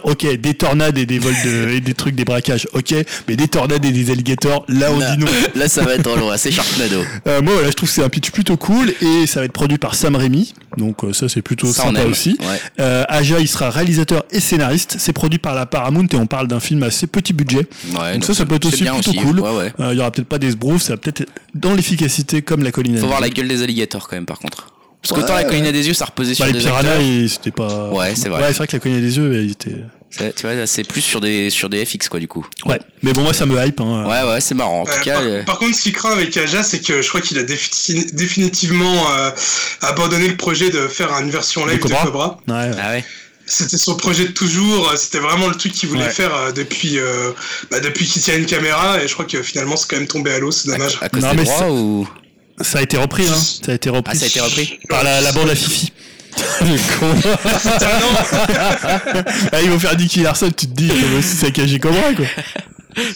ok, des tornades et des vols de, et des trucs, des braquages, ok, mais des tornades et des alligators, là on dit non. là, ça va être trop loin. C'est Sharknado. Euh, moi, voilà, je trouve que c'est un pitch plutôt cool et ça va être produit par Sam Raimi, donc euh, ça c'est plutôt Ça, sympa aussi. Ouais. Euh, Aja, il sera réalisateur et scénariste. C'est produit par la Paramount et on parle d'un film assez petit budget. Ouais, donc ça, ça peut être aussi plutôt aussi. cool. Ouais. Euh, Il y aura peut-être pas des sbroufs, ça va peut-être être dans l'efficacité comme la colline. Faut voir la gueule des alligators quand même, par contre. Parce que Ouais, autant la ouais. colline à des yeux, ça reposait sur Bah, les des piranhas, c'était pas. Ouais, c'est vrai. Ouais, c'est vrai que la colline à des yeux, il était. C'est- Tu vois, c'est plus sur des, sur des FX, quoi, du coup. Ouais. Mais bon, moi, ça me hype. Hein. Ouais, ouais, c'est marrant. En tout Euh, cas, par, euh, par contre, ce qui craint avec Aja, c'est que je crois qu'il a défi- définitivement euh, abandonné le projet de faire une version live de Cobra? Cobra. Ouais, ouais. ah ouais. C'était son projet de toujours. C'était vraiment le truc qu'il voulait Ouais. faire depuis euh, bah, depuis qu'il tient une caméra. Et je crois que finalement, c'est quand même tombé à l'eau. C'est dommage. À cause Non, des mais droits ça- ou? Ça a été repris, hein. Ça a été repris. Ah, ça a été repris Par la, la bande à Fifi. Putain, non. Ah, ils vont faire Nicky Larson, tu te dis, comme aussi saccagé Cobra, quoi.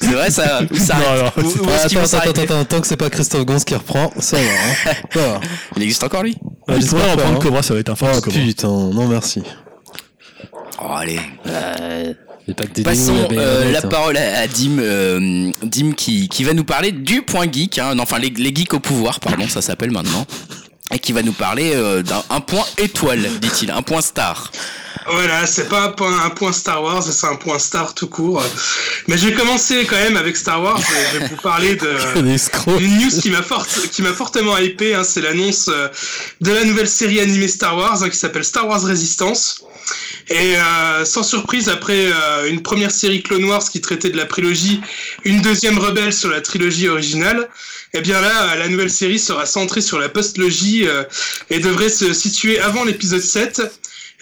C'est vrai, ça. Où ça Non, non, Où- c'est où pas- Attends, vont attends, attends, attends, tant que c'est pas Christophe Gans qui reprend, ça va. Hein. Ça va. Il existe encore, lui Ouais, j'espère il pas, reprendre hein. Cobra, ça va être un fan de Oh Cobra. putain, non merci. Oh, allez. J'ai pas que des Passons démons, il y a euh, la hein. parole à, à Dim, euh, Dim qui, qui va nous parler du point geek, hein, non, enfin les, les geeks au pouvoir, pardon, ça s'appelle maintenant, et qui va nous parler euh, d'un un point étoile, dit-il, un point star. Voilà, c'est pas un point, un point Star Wars, c'est un point Star tout court. Mais je vais commencer quand même avec Star Wars. Je vais, vous parler de. Des escrocs. Une news qui m'a fort, qui m'a fortement hypé, hein, c'est l'annonce euh, de la nouvelle série animée Star Wars hein, qui s'appelle Star Wars Resistance. Et euh, sans surprise, après euh, une première série Clone Wars qui traitait de la prélogie, une deuxième rebelle sur la trilogie originale, eh bien là, la nouvelle série sera centrée sur la post-logie euh, et devrait se situer avant l'épisode 7.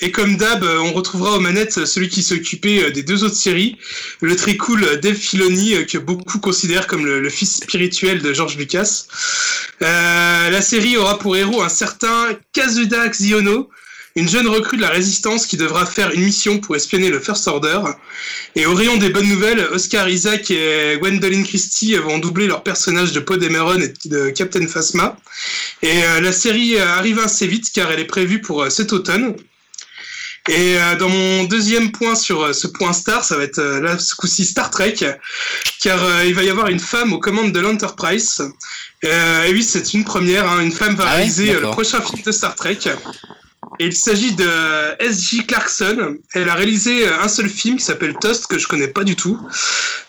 Et comme d'hab, euh, on retrouvera aux manettes celui qui s'occupait euh, des deux autres séries, le très cool euh, Dave Filoni, que beaucoup considèrent comme le, fils spirituel de George Lucas. La série aura pour héros un certain Kazuda Xiono, une jeune recrue de la résistance qui devra faire une mission pour espionner le First Order. Et au rayon des bonnes nouvelles, Oscar Isaac et Gwendolyn Christie vont doubler leurs personnages de Poe Dameron et de Captain Phasma. Et euh, la série euh, arrive assez vite car elle est prévue pour euh, cet automne. Et dans mon deuxième point sur ce point star, ça va être là ce coup-ci Star Trek, car il va y avoir une femme aux commandes de l'Enterprise. Et oui, c'est une première, hein, une femme va Ah réaliser le prochain film de Star Trek. Et il s'agit de S.J. Clarkson. Elle a réalisé euh, un seul film qui s'appelle Toast, que je connais pas du tout.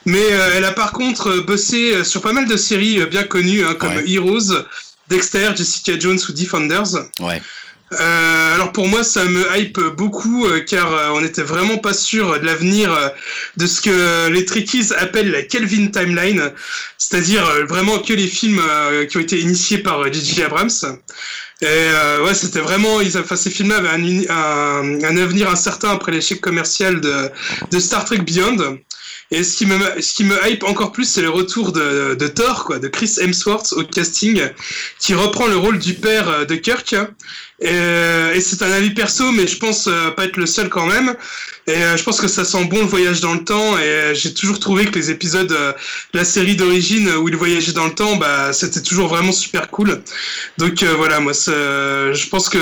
Mais euh, elle a par contre euh, bossé sur pas mal de séries bien connues, hein, comme Ouais. Heroes, Dexter, Jessica Jones ou Defenders. Ouais. Euh, alors pour moi, ça me hype beaucoup euh, car euh, on n'était vraiment pas sûr de l'avenir de ce que les Trekkies appellent la Kelvin Timeline, c'est-à-dire vraiment que les films qui ont été initiés par J.J. Abrams. Et euh, ouais, c'était vraiment, ils, enfin, ces films-là avaient un, un, un avenir incertain après l'échec commercial de, de Star Trek Beyond. Et ce qui me, ce qui me hype encore plus, c'est le retour de, de Thor, quoi, de Chris Hemsworth au casting, qui reprend le rôle du père euh, de Kirk. Et, euh, et c'est un avis perso, mais je pense euh, pas être le seul quand même. Et euh, je pense que ça sent bon le voyage dans le temps. Et euh, j'ai toujours trouvé que les épisodes euh, de la série d'origine où il voyageait dans le temps, bah, c'était toujours vraiment super cool. Donc euh, voilà, moi, je pense que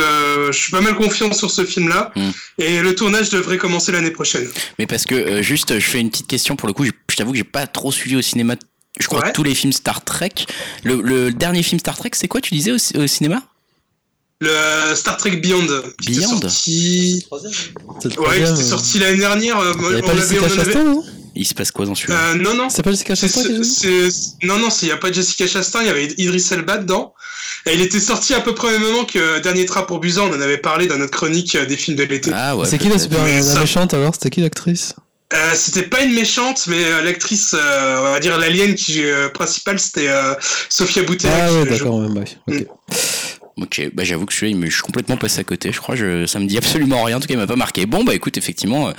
je suis pas mal confiant sur ce film-là. Mm. Et le tournage devrait commencer l'année prochaine. Mais parce que euh, juste, je fais une petite question pour le coup. Je, je t'avoue que j'ai pas trop suivi au cinéma. Je crois Ouais. tous les films Star Trek. Le, le dernier film Star Trek, c'est quoi Tu disais au cinéma? Le Star Trek Beyond. qui était Beyond sorti... C'est le Ouais, qui était euh. sorti l'année dernière. euh, Il y avait on pas l'avait- Jessica on en avait- Chastain, non Il se passe quoi dans celui-là Euh, non, non. C'est pas Jessica Chastain Non, non, il n'y a pas Jessica Chastain, il y avait Idris Elba dedans. Et il était sorti à peu près au même moment que Dernier Train pour Busan, on en avait parlé dans notre chronique des films de l'été. Ah ouais. C'est qui la super la ça- méchante alors C'était qui l'actrice Euh, c'était pas une méchante, mais euh, l'actrice, euh, on va dire l'alien qui euh, principale, c'était euh, Sofia Boutella. Ah ouais, d'accord, même, ouais. ok. Ok, bah j'avoue que celui-là, il me- je suis complètement passé à côté. Je crois, je, ça me dit absolument rien. En tout cas, il m'a pas marqué. Bon, bah écoute, effectivement, euh,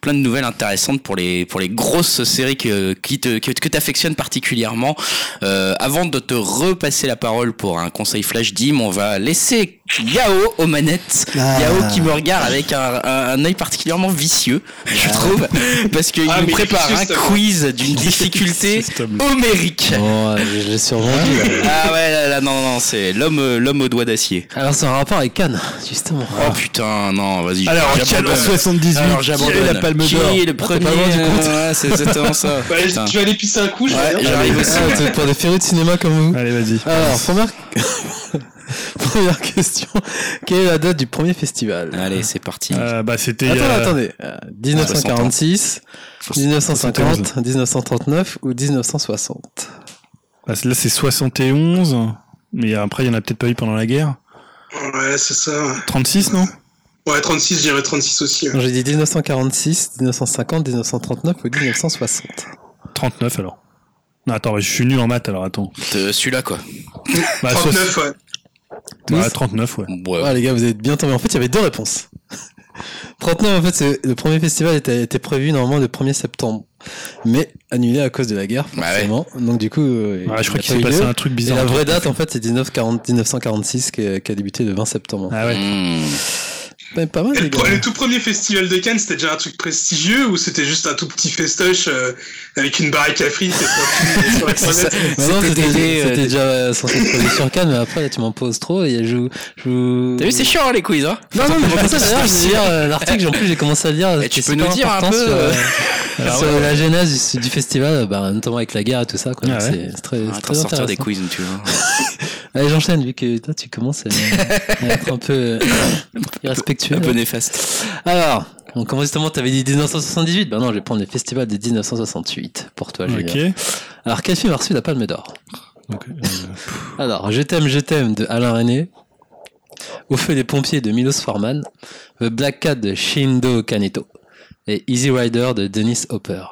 plein de nouvelles intéressantes pour les pour les grosses séries que qui te que, que t'affectionnes particulièrement. Euh, avant de te repasser la parole pour un conseil flash Dim, on va laisser Yao aux manettes. Ah. Yao qui me regarde avec un, un, un œil particulièrement vicieux, je trouve, parce qu'il Ah, nous prépare un quiz d'une difficulté homérique. Ouais, je l'ai survendu. là. Ah ouais, là, là, non, non, c'est l'homme, l'homme au doigt d'acier. Alors c'est un rapport avec Cannes, justement. Oh putain, non, vas-y. Alors. Canon 78, Alors qui j'abandonne. la Palme Qui d'Or est le premier pas loin du compte. euh, ouais, C'est exactement ça. Ouais, Putain. je vais aller pisser un coup, je Ouais, reviens. j'arrive aussi. Ah, c'est pour des férus de cinéma comme vous. Allez, vas-y. Alors, première... première question. Quelle est la date du premier festival? Allez, c'est parti. Euh, bah, c'était. Attends, euh, attendez. Euh, 1946, 1950, 71. 1939 ou 1960 bah, là, c'est 71. Mais après, il y en a peut-être pas eu pendant la guerre. Ouais, c'est ça. 36, non? Ouais, 36, je dirais 36 aussi. J'ai dit 1946, 1950, 1939 ou 1960. 39 alors. Non, attends, je suis nul en maths alors, attends. Euh, Celui-là, quoi. Bah, 39, ouais. soix- ouais, 39, ouais. Ouais. Ouais, les gars, vous êtes bien tombés. En fait, il y avait deux réponses. 39, en fait, c'est- le premier festival était, était prévu normalement le 1er septembre, mais annulé à cause de la guerre, Bah ouais. forcément. Donc, du coup, euh, Ouais, je crois il qu'il s'est passé un truc Et bizarre. la vraie date, en fait, c'est 1940 1946 qui a, qui a débuté le 20 septembre. Ah ouais. Mmh. Pas, pas mal, les le, gars. pre- le tout premier festival de Cannes, c'était déjà un truc prestigieux ou c'était juste un tout petit festoche euh, avec une baraque à frites et sur C'était des- euh, déjà censé être prévu sur Cannes, mais après, là, tu m'en poses trop et je vous. je T'as vu, c'est chiant les quiz, hein Non, non, mais pas ça, d'ailleurs, je vais lire euh, l'article, en plus, j'ai commencé à le lire. Et tu peux nous dire un peu, Sur, euh, sur la genèse du, du festival, bah, notamment avec la guerre et tout ça, quoi. Ah ouais. c'est très, c'est Attends, très sortir des intéressant. quiz, tu vois. Allez, j'enchaîne, vu que toi, tu commences à, à être un peu euh, irrespectueux. Un peu néfaste. Alors, donc, comment justement, t'avais dit 1978 Ben non, je vais prendre le festival de 1968 pour toi, Julien. Ok. Alors, quel film a reçu la Palme d'Or? Euh, Alors, Je t'aime, je t'aime de Alain René, Au feu des pompiers de Milos Forman, The Black Cat de Shindo Kaneto et Easy Rider de Dennis Hopper.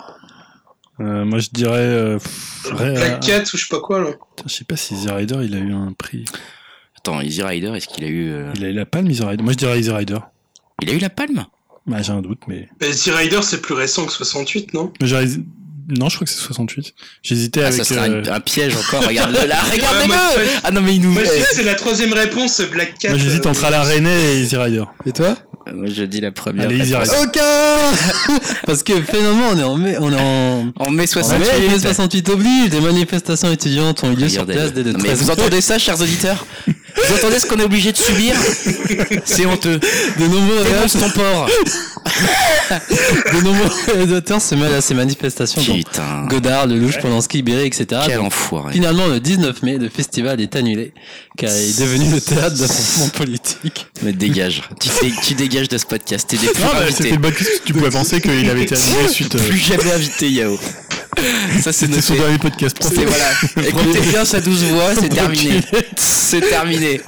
euh, moi, je dirais. euh, pff, euh, Black Cat ou je sais pas quoi là. putain, je sais pas si Easy Rider, il a eu un prix. Attends, Easy Rider, est-ce qu'il a eu. euh, Il a eu la palme, Easy Rider. Moi, je dirais Easy Rider. Il a eu la palme? Bah, j'ai un doute, mais. Mais The Rider, c'est plus récent que 68, non? Mais j'aurais- Non, je crois que c'est 68. J'hésitais Ah, avec. ça serait euh, un, un piège encore, regarde-le là, Ouais, regardez-le Ah non, mais il nous. Moi, je dis que c'est la troisième réponse, Black Cat. Moi, j'hésite euh, entre Alain René et Easy Rider. Et toi? Moi, je dis la première. Allez, Easy réponse. Rider. Aucun Parce que finalement, on est en mai, on est en. En mai En 68. mai, mai 68 oblige, des manifestations étudiantes ont eu lieu sur Regardez-le. place dès le Non, mais 13 vous entendez ça, chers auditeurs? Vous entendez ce qu'on est obligé de subir C'est honteux. De nombreux, porc. de nombreux réalisateurs se mêlent à ces manifestations. dont Putain. Godard, Lelouch, Polanski, Berry, etc. Quel Donc, enfoiré. Finalement, le 19 mai, le festival est annulé, car il est devenu le théâtre d'affrontements politiques. Mais dégage. Tu, dé- tu dégages de ce podcast. T'es des plus Non, mais invité. c'était une bonne question. Tu pouvais penser qu'il avait été annulé suite. euh, Plus jamais invité, Yao. Ça, c'est C'était son dernier podcast C'est voilà. Écoutez bien sa douce voix, c'est terminé. C'est terminé.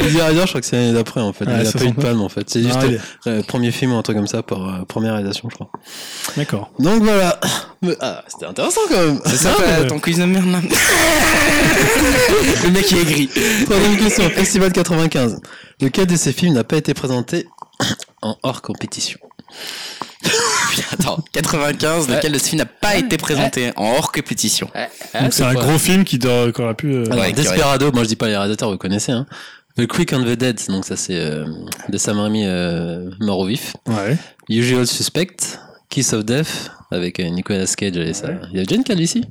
Easy Rider, je crois que c'est l'année d'après, en fait. Ouais, il a pas eu de palme, en fait. C'est juste Ah, euh, premier film ou un truc comme ça pour euh, première réalisation, je crois. D'accord. Donc voilà. Mais, ah, c'était intéressant quand même. C'est ça, Ah, euh, ouais. ton quiz de merde, là Le mec, il est gris. Troisième question, Festival 95. Lequel de ces films n'a pas été présenté en hors compétition? attends, 95, lequel de ce film n'a pas été présenté en hors compétition. Donc c'est un gros film qui, doit- qui aurait pu. euh, Alors, Ouais, Desperado, moi je dis pas les réalisateurs, vous connaissez. Hein. The Quick and the Dead, donc ça c'est euh, de Sam Raimi euh, mort au vif. Ouais. Usual Suspect, Kiss of Death avec euh, Nicolas Cage et ça. Il y a Jane Calvici?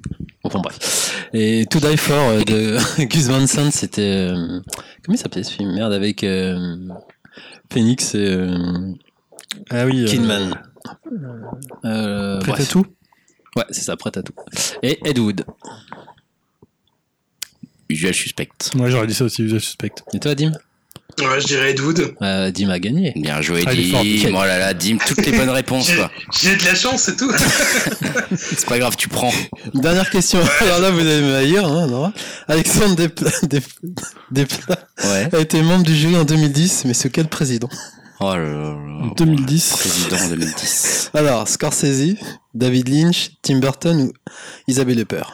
Enfin bref. Et To Die For euh, de Gus Van Sant, c'était euh, comment il s'appelait ce film? Merde avec euh, Phoenix et euh, Ah oui. euh, Kidman. Euh, Prêt à bref. tout Ouais, c'est ça, prêt à tout. Et Ed Wood. Usual suspect. Moi j'aurais dit ça aussi, je suspecte. Et toi, Dim? Ouais, je dirais Ed Wood. euh, Dim a gagné. Bien joué, Ah. Dim. Oh là là, Dim, toutes les bonnes réponses, J'ai de la chance, c'est tout. C'est pas grave, tu prends. Dernière question. Alors là, vous avez meilleur, hein, non? Alexandre Desplat, Desplat Ouais. a été membre du jury en 2010, mais sous quel président? Oh là là là. En 2010. Président en 2010. Alors, Scorsese, David Lynch, Tim Burton ou Isabelle Huppert?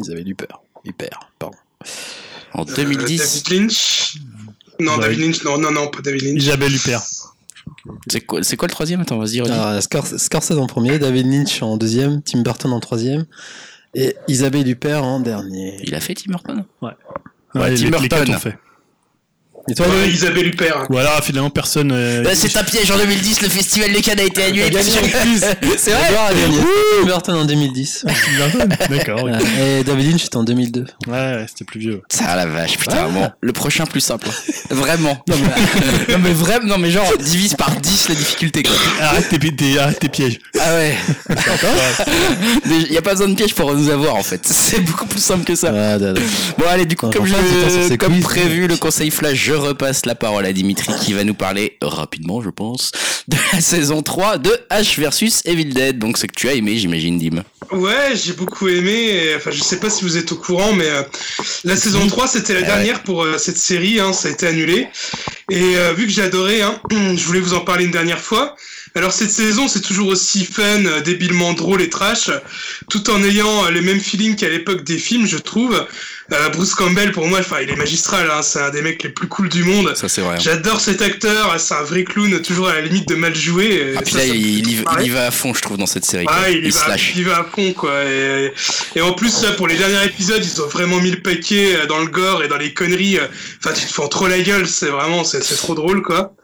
Isabelle Huppert. Huppert, pardon. En Euh, 2010, David Lynch? Non, Ouais. David Lynch, non, non, non, pas David Lynch. Isabelle Huppert. c'est quoi, c'est quoi le troisième? Attends, vas-y, redis. Alors, Scor- Scorsese en premier, David Lynch en deuxième, Tim Burton en troisième et Isabelle Huppert en dernier. Il a fait Tim Burton? Ouais, Ouais, les- Tim les Burton. ont fait. Et toi, Ouais, Loïc Isabelle Huppert. Alors finalement personne. euh, Bah, C'est un piège en 2010, le festival de Cannes a été annulé. C'est vrai. Tim Burton en 2010. Tim Burton D'accord. ok. Voilà. Et David Lynch était en 2002. Ouais, ouais, c'était plus vieux. Ça la vache, putain, Ouais. bon, le prochain plus simple. Vraiment. Non mais, non, mais vraiment, non mais genre, divise par 10 la difficulté quoi. Arrête tes, tes- arrête tes pièges. Ah ouais. Il y a pas besoin de piège pour nous avoir en fait. C'est beaucoup plus simple que ça. Ah. Bon allez, du coup, Ouais, comme, je, comme quiz. prévu, le conseil flash, je repasse la parole à Dimitri qui va nous parler rapidement, je pense, de la saison 3 de H versus Evil Dead. Donc ce que tu as aimé, j'imagine, Dim. Ouais, j'ai beaucoup aimé. Enfin, je sais pas si vous êtes au courant, mais euh, la saison 3, c'était la Ah ouais. dernière pour euh, cette série. Hein, ça a été annulé. Et euh, vu que j'ai adoré, hein, je voulais vous en parler une dernière fois. Alors cette saison, c'est toujours aussi fun, débilement drôle et trash, tout en ayant les mêmes feelings qu'à l'époque des films, je trouve. Euh, Bruce Campbell, pour moi, enfin, il est magistral. Hein, c'est un des mecs les plus cool du monde. Ça c'est vrai. J'adore cet acteur. C'est un vrai clown, toujours à la limite de mal jouer. et Ah puis ça, là, ça il, il y va- marrer. il y va à fond, je trouve, dans cette série. Ah, il, y se va, il y va à fond, quoi. Et, et en plus, pour les derniers épisodes, ils ont vraiment mis le paquet euh, dans le gore et dans les conneries. euh. Enfin, tu te fends trop la gueule, c'est vraiment, c'est trop drôle, quoi.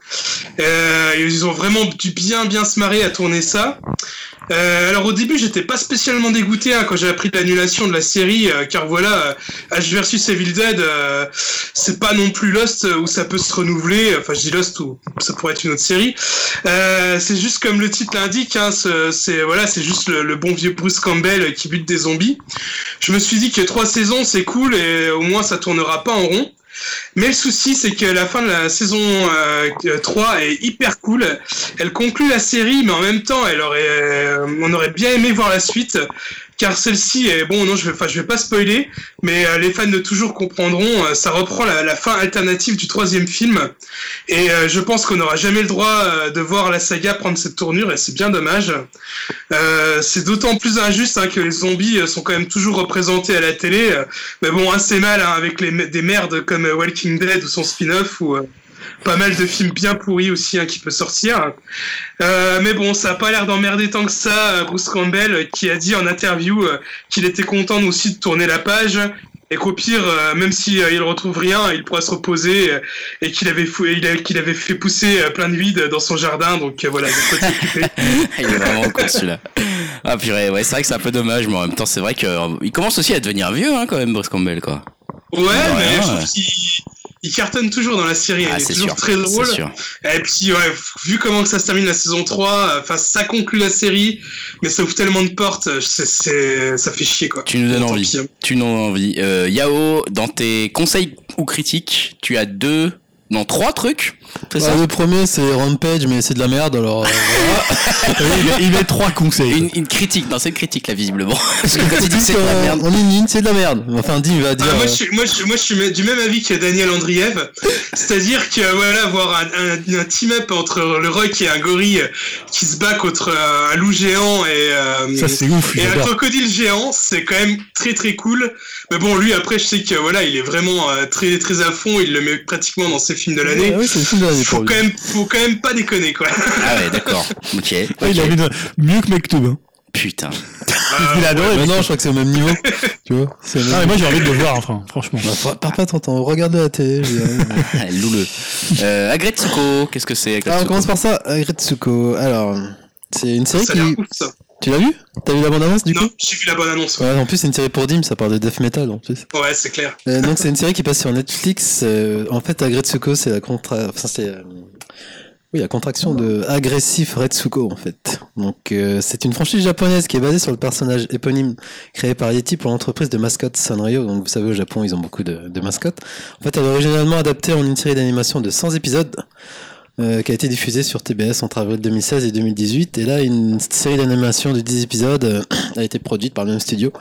Euh, ils ont vraiment dû bien, bien se marrer à tourner ça. Euh, alors au début, j'étais pas spécialement dégoûté hein, quand j'ai appris l'annulation de la série, euh, car voilà, H versus Evil Dead, euh, c'est pas non plus Lost euh, où ça peut se renouveler. Enfin, je dis Lost où ça pourrait être une autre série. Euh, c'est juste comme le titre l'indique, hein, ce- c'est voilà, c'est juste le, bon vieux Bruce Campbell qui bute des zombies. Je me suis dit que trois saisons c'est cool et au moins ça tournera pas en rond. Mais le souci, c'est que la fin de la saison euh, 3 est hyper cool. Elle conclut la série, mais en même temps, on aurait bien aimé voir la suite, car celle-ci est bon. Non, je vais, vais pas spoiler, mais euh, les fans de toujours comprendront. euh, ça reprend la, fin alternative du troisième film, et euh, je pense qu'on n'aura jamais le droit de voir la saga prendre cette tournure, et c'est bien dommage. C'est d'autant plus injuste hein, que les zombies sont quand même toujours représentés à la télé, mais bon, assez mal hein, avec des merdes comme Walking Dead ou son spin-off ou pas mal de films bien pourris aussi hein, qui peut sortir. Euh, mais bon, ça a pas l'air d'emmerder tant que ça. euh, Bruce Campbell euh, qui a dit en interview euh, qu'il était content aussi de tourner la page et qu'au pire, euh, même si il retrouve rien, il pourra se reposer et qu'il avait, qu'il avait fait pousser plein de vide dans son jardin. Donc voilà, il est vraiment cool celui-là. Ah purée, ouais, c'est vrai que c'est un peu dommage, mais en même temps, c'est vrai qu'il commence aussi à devenir vieux, hein, quand même, Bruce Campbell, quoi. Ouais, Ouais, mais je ouais. trouve qu'il il cartonne toujours dans la série. Ah, il est c'est toujours sûr. très drôle. Et puis, ouais, vu comment que ça se termine la saison 3, enfin, ça conclut la série, mais ça ouvre tellement de portes, c'est, c'est, ça fait chier, quoi. Tu nous donnes envie. hein. Tu nous donnes envie. Euh, Yao, dans tes conseils ou critiques, tu as deux, non, trois trucs. Ça Bah, le premier c'est Rampage, mais c'est de la merde alors. euh, il, met, il met trois conseils. une, une critique, non, c'est une critique là, visiblement. Parce que quand dis Dis c'est de la que, merde. En une ligne, c'est de la merde. Enfin, Dim va dire. Ah, moi, euh, je suis, moi, je, moi, je suis du même avis que Daniel Andriev. C'est-à-dire que, voilà, voir un, un, un team-up entre le rock et un gorille qui se bat contre un, un loup géant et, euh, Ça c'est ouf, et un crocodile géant, c'est quand même très très cool. Mais bon, lui, après, je sais que, voilà, il est vraiment euh, très très à fond, il le met pratiquement dans ses films de l'année. Ah oui, l'année pour faut lui. quand même, faut quand même pas déconner, quoi. Ah ouais, d'accord. Ok. Ouais, ok. Il a mieux que Mektoub. Hein. Putain. Il a adoré. Non, je crois que c'est au même niveau. tu vois c'est Ah, mais moi j'ai envie de le voir, enfin, franchement. Bah, par- Pars pas ton temps, regarde la télé. Louleux. Euh, Agretsuko, qu'est-ce que c'est Ah, on commence par ça, Agretsuko. Alors, c'est une série Ça a l'air qui. ouf, ça. Tu l'as vu T'as vu la bande-annonce du Non, coup j'ai vu la bonne annonce. Ouais, Ouais, en plus c'est une série pour Dim, ça parle de death metal en plus. Ouais, c'est clair. Euh, donc c'est une série qui passe sur Netflix. euh, en fait, Agretsuko, c'est la contra... enfin, c'est euh, oui, la contraction de agressif Retsuko en fait. Donc c'est une franchise japonaise qui est basée sur le personnage éponyme créé par Yeti pour l'entreprise de mascottes Sanrio. Donc vous savez au Japon, ils ont beaucoup de, de mascottes. En fait, elle est originalement adaptée en une série d'animation de 100 épisodes. Euh, qui a été diffusée sur TBS entre avril 2016 et 2018. Et là, une série d'animation de 10 épisodes euh, a été produite par le même studio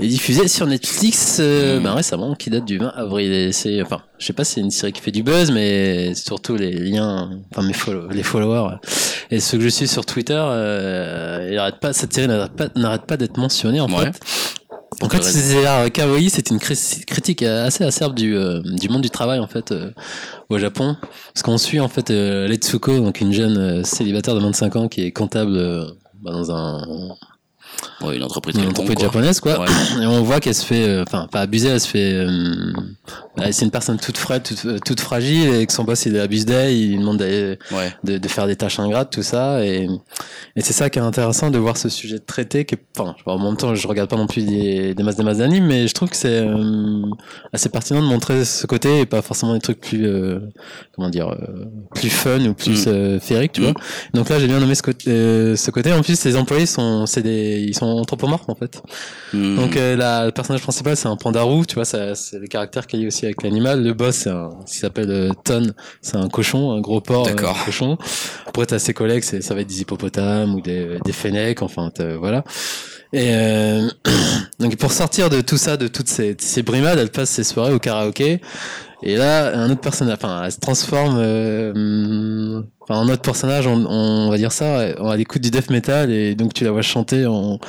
et diffusée sur Netflix euh, Mm. ben, récemment, qui date du 20 avril. C'est, enfin, je sais pas si c'est une série qui fait du buzz, mais surtout les liens, enfin mes follow- les followers euh, et ceux que je suis sur Twitter, euh, il arrête pas, cette série n'arrête pas, n'arrête pas d'être mentionnée en Ouais. fait. En fait, c'est euh, Kawaii, c'est une cri- critique assez acerbe du, euh, du monde du travail en fait euh, au Japon, parce qu'on suit en fait euh, Letsuko, donc une jeune célibataire de 25 ans qui est comptable bah, dans un Ouais, une entreprise une quelconque, entreprise quoi. japonaise quoi. Ouais. Et on voit qu'elle se fait, euh, enfin pas abuser, elle se fait, euh, bah, c'est une personne toute frêle, toute, euh, toute fragile, et que son boss il abuse d'elle, il lui demande Ouais. de, de faire des tâches ingrates, tout ça. Et, et c'est ça qui est intéressant de voir ce sujet traité. Que, enfin, en même temps, je regarde pas non plus des, des masses des masses d'animes, mais je trouve que c'est euh, assez pertinent de montrer ce côté et pas forcément des trucs plus, euh, comment dire, euh, plus fun ou plus Mm. euh, féeriques, tu Mm. vois. Donc là, j'ai bien nommé ce côté. euh, ce côté. En plus, les employés sont, c'est des, ils sont anthropomorphes en fait. Hmm. Donc euh, la, le personnage principal c'est un pandarou, tu vois, c'est le caractère qu'il y a aussi avec l'animal. Le boss c'est un, qui s'appelle euh, Ton, c'est un cochon, un gros porc, euh, D'accord. cochon. Après t'as ses collègues, ça va être des hippopotames ou des, des fennecs, enfin t'as- voilà. Et euh, donc pour sortir de tout ça, de toutes ces, ces brimades, elle passe ses soirées au karaoké. Et là, un autre personnage, enfin, elle se transforme, euh, enfin, un autre personnage, on, on va dire ça, on l'écoute du death metal et donc tu la vois chanter en,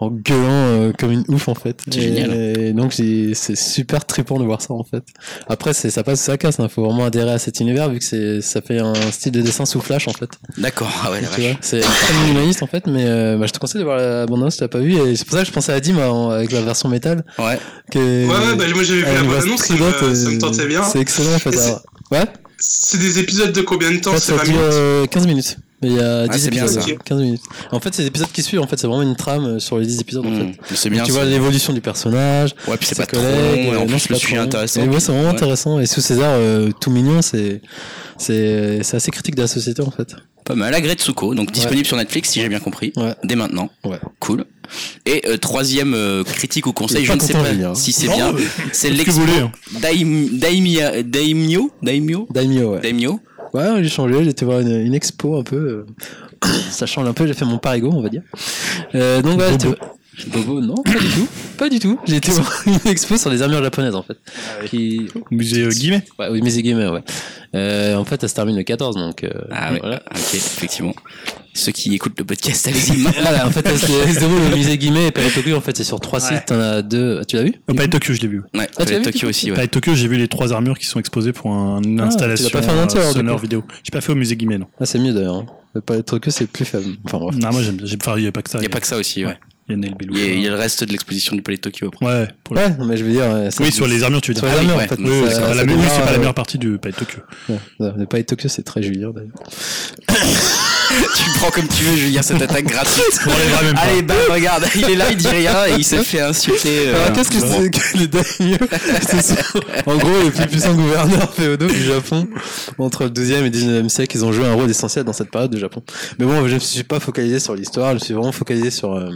en gueulant euh, comme une ouf en fait. C'est Et- génial. Et donc j'ai- c'est super trippant de voir ça en fait. Après, c'est ça passe ça casse, il faut vraiment adhérer à cet univers vu que c'est ça fait un style de dessin sous flash en fait. D'accord. Ah ouais, Tu c'est très minimaliste en fait, mais euh, bah, je te conseille de voir la bande-annonce si t'as pas vu et c'est pour ça que je pensais à Dim euh, avec la version métal. Ouais. Que, Ouais, ouais, bah, moi j'avais vu la voix annonce, ça me, ça me tentait bien. C'est excellent en fait. Ouais, C'est des épisodes de combien de temps? En fait, C'est ça 20 dure minutes euh, 15 minutes. Mais il y a 10 c'est bien, épisodes, ça. 15 minutes. En fait, c'est des épisodes qui suivent, en fait, c'est vraiment une trame euh, sur les 10 épisodes en fait. Hmm. C'est bien. tu vois l'évolution du personnage, Ouais, puis c'est ses pas trop collègues, long, et euh, en non, plus trop long. intéressant. Et ouais, c'est vraiment Ouais. intéressant. Et sous César, euh, tout mignon, c'est c'est c'est assez critique de la société en fait. Pas mal. Agretsuko, donc disponible sur Netflix si j'ai bien compris. Ouais. Dès maintenant. Ouais. Cool. Et euh, troisième euh, critique ou conseil, je ne sais pas hein. si c'est bien. C'est l'expo hein. Daimyo Daimyo Daimyo. Daimyo Ouais, j'ai changé, j'ai été voir une, une expo un peu. euh, ça change un peu, j'ai fait mon parigo, on va dire. Euh, donc, ouais, Bobo. j'étais- non, pas du tout. Pas du tout. J'ai été voir une expo sur les armures japonaises, en fait. Qui... Musée euh, Guimet. Ouais, oui, Musée Gamer, ouais. Euh, en fait, elle se termine le 14, donc. euh, Ah ouais. Voilà. Ok, effectivement. Ceux qui écoutent le podcast, allez-y maintenant. Voilà, en fait, elle se déroule au musée Guimet et Palais Tokyo, en fait, c'est sur trois Ouais. sites. T'en as deux. Tu l'as vu? Euh, Palais Tokyo, je l'ai vu. Ouais, Ah, tu l'as vu, Tokyo aussi, ouais. Palais Tokyo, j'ai vu les trois armures qui sont exposées pour un- une Ah, installation tu pas fait alors, du sonore vidéo. J'ai pas fait au musée Guimet, non. Ah, c'est mieux d'ailleurs. hein. Le Palais Tokyo, c'est plus faible. Enfin, bref. Non, moi j'aime. j'ai- Enfin, il y a pas que ça. Il n'y a pas que ça aussi, ouais. Il y a Neil Belou. Il y, a, il y a le reste de l'exposition du Palais de Tokyo après. Ouais. Pour le... Ouais, mais je veux dire. euh, ça- Oui, sur les armures, tu veux Sur dire. les Ah oui, armures, ouais. en fait. Oui, Oui, ça- c'est ça pas, la, oui, c'est pas la euh, meilleure partie du Palais Tokyo. Ouais, le Palais Tokyo, c'est très Julien d'ailleurs. tu prends comme tu veux, Julien, cette attaque gratuite. On l'enlèvera même pas. Allez, bah regarde, il est là, il dit rien et il s'est fait insulter. euh, Alors, qu'est-ce que c'est que les daimyo C'est ça. En gros, les plus puissants gouverneurs féodaux du Japon, entre le 12e et 19e siècle, ils ont joué un rôle essentiel dans cette période du Japon. Mais bon, je ne suis pas focalisé sur l'histoire, je suis vraiment focalisé sur euh,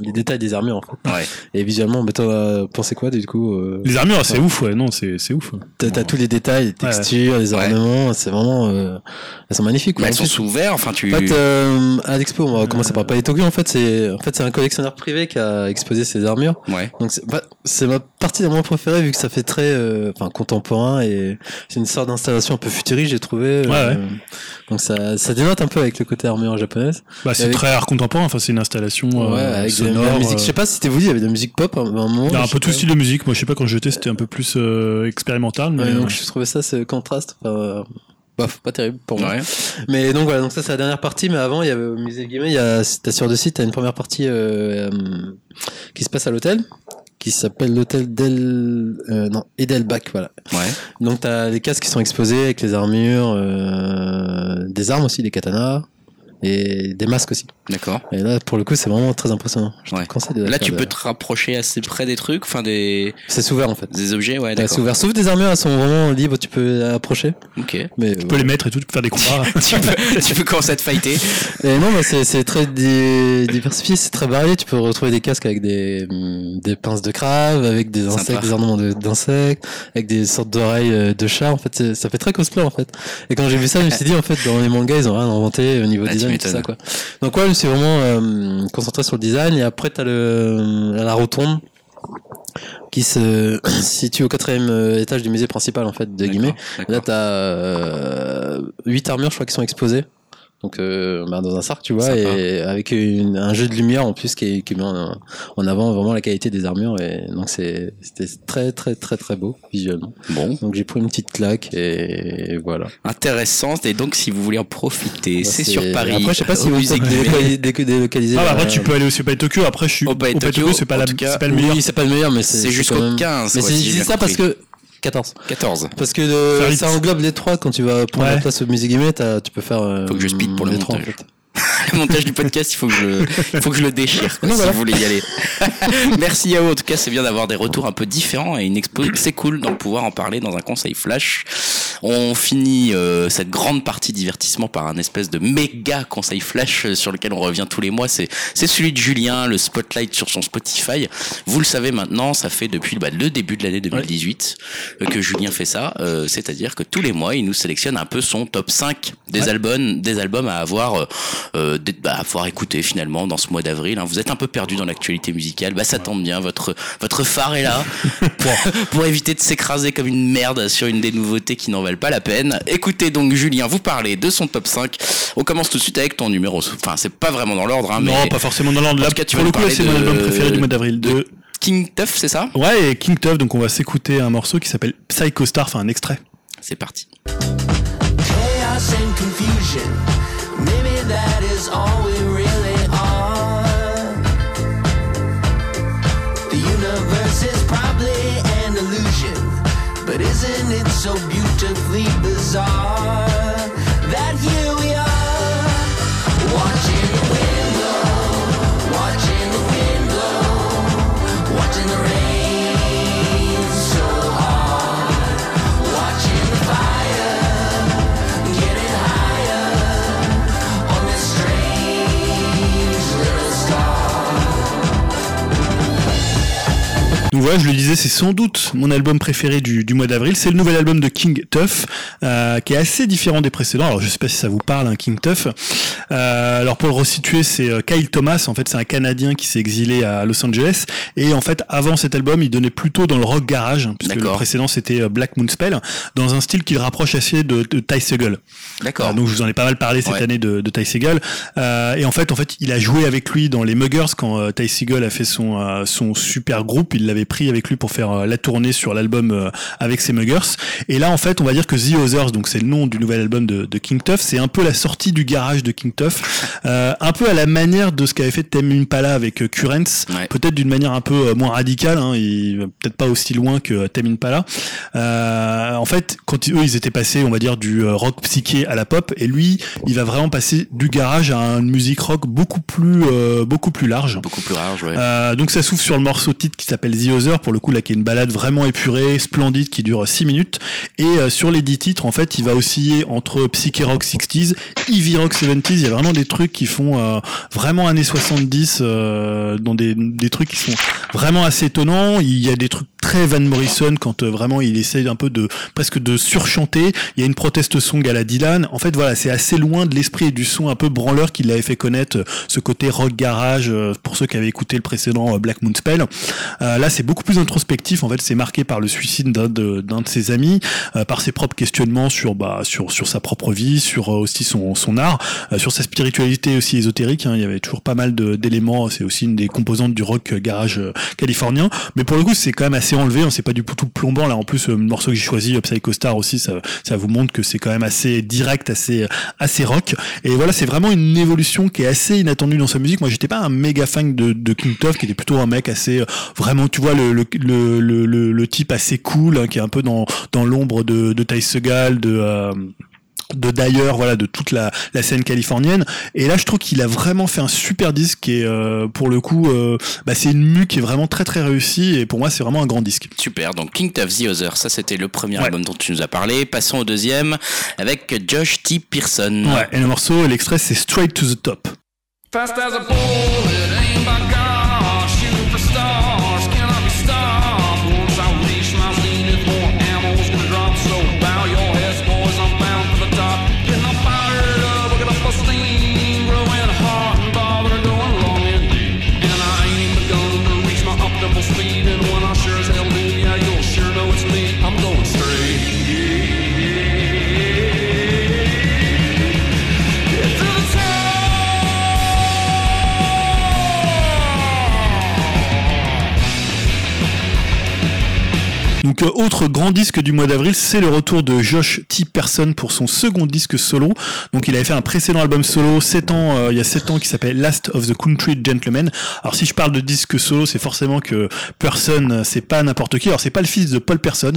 les détails des armures, en fait. Ouais. Et visuellement, mais toi, euh, pensez quoi, du coup euh, Les armures, c'est ouf, ouais. Non, c'est c'est ouf. T'as t'as tous les détails, les Ouais. textures, les Ouais. ornements, c'est vraiment... euh, elles sont magnifiques. quoi. Bah, elles sont sous verre, enfin tu. En fait, euh, à l'expo, on va commencer par Tokyo. En fait, c'est en fait c'est un collectionneur privé qui a exposé ses armures. Ouais. Donc c'est bah, c'est ma partie la moins préférée vu que ça fait très euh, enfin contemporain et c'est une sorte d'installation un peu futuriste j'ai trouvé. euh, Ouais, ouais. Donc ça ça dénote un peu avec le côté armure japonaise. Bah, c'est Avec- très art contemporain. Enfin, c'est une installation euh, ouais, avec de la- de sonore. la musique. Je sais pas si c'était vous il y avait de la musique pop à un moment. Il y a un peu tout style de musique. Moi, je sais pas quand j'étais, c'était un peu plus euh, expérimental. Mais Ouais, donc je trouvais ça ce contraste. enfin, bof, pas terrible pour moi. Ouais. Mais donc voilà, donc ça c'est la dernière partie, mais avant il y avait au musée Guimet, il y a, t'as sur le site, t'as une première partie euh, euh, qui se passe à l'hôtel, qui s'appelle l'hôtel d'El, euh, non, Edelbach, voilà. Ouais. Donc t'as les casques qui sont exposés avec les armures, euh, des armes aussi, des katanas et des masques aussi. D'accord. Et là pour le coup c'est vraiment très impressionnant. Je Ouais. te conseille de Là, tu de- peux te rapprocher assez près des trucs, enfin des, C'est ouvert en fait. des objets, ouais, c'est ouvert. Sauf des armures, elles sont vraiment libres, tu peux approcher. Ok. Mais Tu peux les mettre et tout, tu peux faire des combats. tu, peux, tu peux commencer à te fighter. Et non, mais c'est c'est très di- diversifié, c'est très varié. Tu peux retrouver des casques avec des, hum, des pinces de crabe, avec des Sympa. insectes, des ornements de- d'insectes, avec des sortes d'oreilles euh, de chat. En fait, ça fait très cosplay en fait. Et quand j'ai vu ça, je me suis dit en fait, dans les mangas, ils ont rien inventé au niveau Ah, tu design tout ça quoi. Donc ouais, je me suis vraiment euh, concentré sur le design. Et après, t'as le la rotonde qui se situe au quatrième euh, étage du musée principal en fait de. D'accord, Là, t'as euh, 8 armures, je crois, qui sont exposées. Donc, euh, bah, dans un sac, tu vois, Sympa. et avec une- un jeu de lumière en plus qui, est- qui met en, en avant vraiment la qualité des armures. Et donc, c'est- c'était très, très, très, très beau visuellement. Bon, Donc, j'ai pris une petite claque et voilà. intéressant. Et donc, si vous voulez en profiter, Bah, c'est sur Paris. Après, je sais pas si vous déco- délocaliser. Ah bah, après tu peux aller aussi au Palais Tokyo. Après je suis Au Tokyo, Tokyo, c'est pas la- cas, le meilleur. Oui, c'est pas le meilleur, mais c'est C'est c'est jusqu'au quand même- 15. Mais c'est ça parce que 14. 14. Parce que vite. ça englobe les trois quand tu vas prendre Ouais. la place au musée Guimet, t'as- tu peux faire. euh, Faut que je speed pour le les trois, en montage. fait. Le montage du podcast, il faut que je il faut que je le déchire, quoi, Non, si voilà. vous voulez y aller. Merci Yao. En tout cas, c'est bien d'avoir des retours un peu différents et une expo. C'est cool d'en pouvoir en parler dans un conseil flash. On finit euh, cette grande partie divertissement par un espèce de méga conseil flash euh, sur lequel on revient tous les mois. C'est, c'est celui de Julien, le spotlight sur son Spotify. Vous le savez maintenant, ça fait depuis bah, le début de l'année 2018 euh, que Julien fait ça. Euh, c'est-à-dire que tous les mois, il nous sélectionne un peu son top 5 des albums, des albums à avoir, euh, euh, bah, à pouvoir écouter finalement dans ce mois d'avril. hein. Vous êtes un peu perdu dans l'actualité musicale, bah ça tombe bien. Votre votre phare est là pour, pour éviter de s'écraser comme une merde sur une des nouveautés qui n'en valent pas la peine. Écoutez donc Julien vous parler de son top 5. On commence tout de suite avec ton numéro. Enfin c'est pas vraiment dans l'ordre, hein, mais Non, pas forcément dans l'ordre. Là, cas, tu pour vas le coup, c'est mon de- album préféré du mois d'avril. de- De... King Tuff, c'est ça? Ouais, et King Tuff, donc on va s'écouter un morceau qui s'appelle Psycho Star, enfin un extrait. C'est parti. chaos and confusion. is always Donc voilà, je le disais, c'est sans doute mon album préféré du, du mois d'avril. C'est le nouvel album de King Tuff, euh, qui est assez différent des précédents. Alors je sais pas si ça vous parle, hein, King Tuff. Euh, alors pour le resituer, c'est euh, Kyle Thomas. En fait, c'est un Canadien qui s'est exilé à Los Angeles. Et en fait, avant cet album, il donnait plutôt dans le rock garage, hein, puisque le précédent c'était euh, Black Moon Spell, dans un style qu'il rapproche assez de, de Ty Segall. D'accord. Euh, donc je vous en ai pas mal parlé cette Ouais. année de, de Ty Segall. Euh, et en fait, en fait, il a joué avec lui dans les Muggers quand Ty Segall a fait son son super groupe. Il l'avait pris avec lui pour faire euh, la tournée sur l'album euh, avec ses Muggers. Et là, en fait, on va dire que The Others, donc c'est le nom du nouvel album de, de King Tuff, c'est un peu la sortie du garage de King Tuff, euh, un peu à la manière de ce qu'avait fait Tame Impala avec Currents, Ouais. peut-être d'une manière un peu moins radicale. Hein, peut-être pas aussi loin que Tame Impala. Euh, en fait, quand eux, ils étaient passés, on va dire, du rock psyché à la pop, et lui, il va vraiment passer du garage à une musique rock beaucoup plus, euh, beaucoup plus large. Beaucoup plus ouais. Euh, donc ça s'ouvre sur le morceau titre qui s'appelle The Pour le coup là qui est une balade vraiment épurée, splendide, qui dure 6 minutes. Et euh, sur les 10 titres, en fait, il va osciller entre psyché rock 60s, heavy rock 70s, il y a vraiment des trucs qui font euh, vraiment années 70, euh, dans des, des trucs qui sont vraiment assez étonnants. Il y a des trucs très Van Morrison quand euh, vraiment il essaye un peu de presque de surchanter. Il y a une proteste song à la Dylan. En fait, voilà, c'est assez loin de l'esprit et du son un peu branleur qui l'avait fait connaître, euh, ce côté rock garage euh, pour ceux qui avaient écouté le précédent Black Moon Spell. Là, c'est beaucoup plus introspectif. En fait, c'est marqué par le suicide d'un de, ses amis, par ses propres questionnements sur bah sur sur sa propre vie, sur aussi son son art, sur sa spiritualité aussi ésotérique. hein. Il y avait toujours pas mal d'éléments. C'est aussi une des composantes du rock garage californien. Mais pour le coup, c'est quand même assez enlevé, hein, c'est pas du tout plombant là. En plus, euh, le morceau que j'ai choisi, euh, Psycho Star aussi, ça, ça vous montre que c'est quand même assez direct, assez assez rock. Et voilà, c'est vraiment une évolution qui est assez inattendue dans sa musique. Moi, j'étais pas un méga fan de, de King Tuff, qui était plutôt un mec assez euh, vraiment, tu vois, le le, le, le, le- type assez cool, hein, qui est un peu dans dans l'ombre de de Ty Segall, de euh, de d'ailleurs voilà de toute la, la scène californienne et là je trouve qu'il a vraiment fait un super disque et euh, pour le coup euh, bah, c'est une mu qui est vraiment très très réussie et pour moi c'est vraiment un grand disque Super, donc King of the Other, ça c'était le premier Ouais. album dont tu nous as parlé. Passons au deuxième avec Josh T. Pearson. ouais et le morceau l'extrait c'est Straight to the Top Fast as a bullet, Euh, autre grand disque du mois d'avril, c'est le retour de Josh T. Person pour son second disque solo. Donc il avait fait un précédent album solo 7 ans, euh, il y a 7 ans qui s'appelle Last of the Country Gentlemen. Alors si je parle de disque solo, c'est forcément que Person, euh, c'est pas n'importe qui. Alors c'est pas le fils de Paul Person,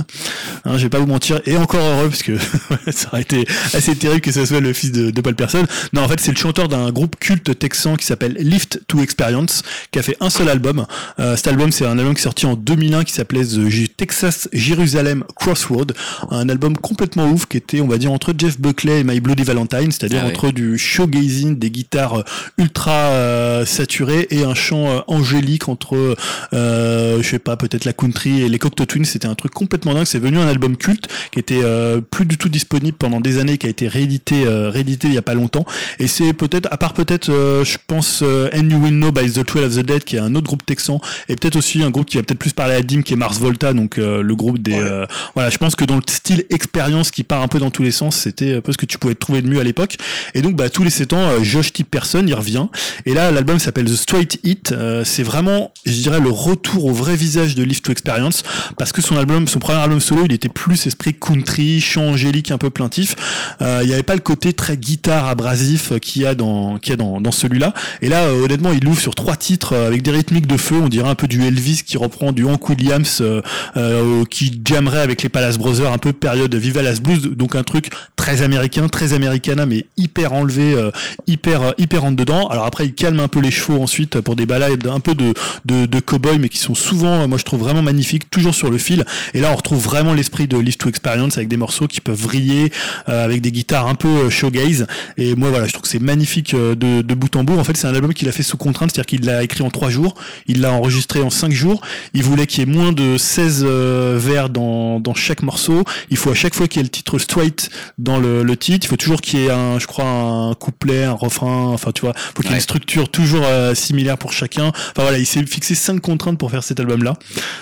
hein, je vais pas vous mentir, et encore heureux parce que ça aurait été assez terrible que ce soit le fils de, Paul Person. Non, en fait c'est le chanteur d'un groupe culte texan qui s'appelle Lift to Experience, qui a fait un seul album. Euh, cet album c'est un album qui est sorti en 2001 qui s'appelait The Texas Jerusalem Crossroad, un album complètement ouf qui était on va dire entre Jeff Buckley et My Bloody Valentine, c'est-à-dire Ah ouais. entre du showgazing, des guitares euh, ultra euh, saturées et un chant euh, angélique entre euh, je sais pas peut-être la country et les Cocteau Twins, c'était un truc complètement dingue, c'est venu un album culte qui était euh, plus du tout disponible pendant des années qui a été réédité réédité il y a pas longtemps. Et c'est peut-être à part peut-être euh, je pense And You Will Know by the Twelve of the Dead qui est un autre groupe texan et peut-être aussi un groupe qui va peut-être plus parler à Dim qui est Mars Volta donc euh, le groupe des euh, voilà je pense que dans le style expérience qui part un peu dans tous les sens c'était un peu ce que tu pouvais trouver de mieux à l'époque. Et donc bah tous les 7 ans euh, Josh T. Person il revient. Et là l'album s'appelle The Straight Hit. Euh, c'est vraiment je dirais le retour au vrai visage de Live to Experience parce que son album son premier album solo il était plus esprit country chant angélique un peu plaintif. Euh, il n'y avait pas le côté très guitare abrasif euh, qu'il y a dans qu'il y a dans, dans celui-là. Et là euh, honnêtement il ouvre sur trois titres euh, avec des rythmiques de feu. On dirait un peu du Elvis qui reprend du Hank Williams euh, euh, qui jammerait avec les Palace Brothers un peu période Viva Las Blues donc un truc très américain très americana mais hyper enlevé euh, hyper euh, hyper rentre dedans. Alors après il calme un peu les chevaux ensuite pour des balades un peu de de, de cowboy mais qui sont souvent moi je trouve vraiment magnifiques toujours sur le fil. Et là on retrouve vraiment l'esprit de Live to Experience avec des morceaux qui peuvent vriller euh, avec des guitares un peu euh, showgaze. Et moi voilà je trouve que c'est magnifique euh, de, de bout en bout. En fait c'est un album qu'il a fait sous contrainte c'est-à-dire qu'il l'a écrit en trois jours il l'a enregistré en cinq jours. Il voulait qu'il y ait moins de 16 euh, vers dans, dans chaque morceau. Il faut à chaque fois qu'il y ait le titre straight dans le, le titre il faut toujours qu'il y ait un je crois un couplet un refrain enfin tu vois. Faut qu'il y ait Ouais. une structure toujours euh, similaire pour chacun. Enfin voilà il s'est fixé cinq contraintes pour faire cet album là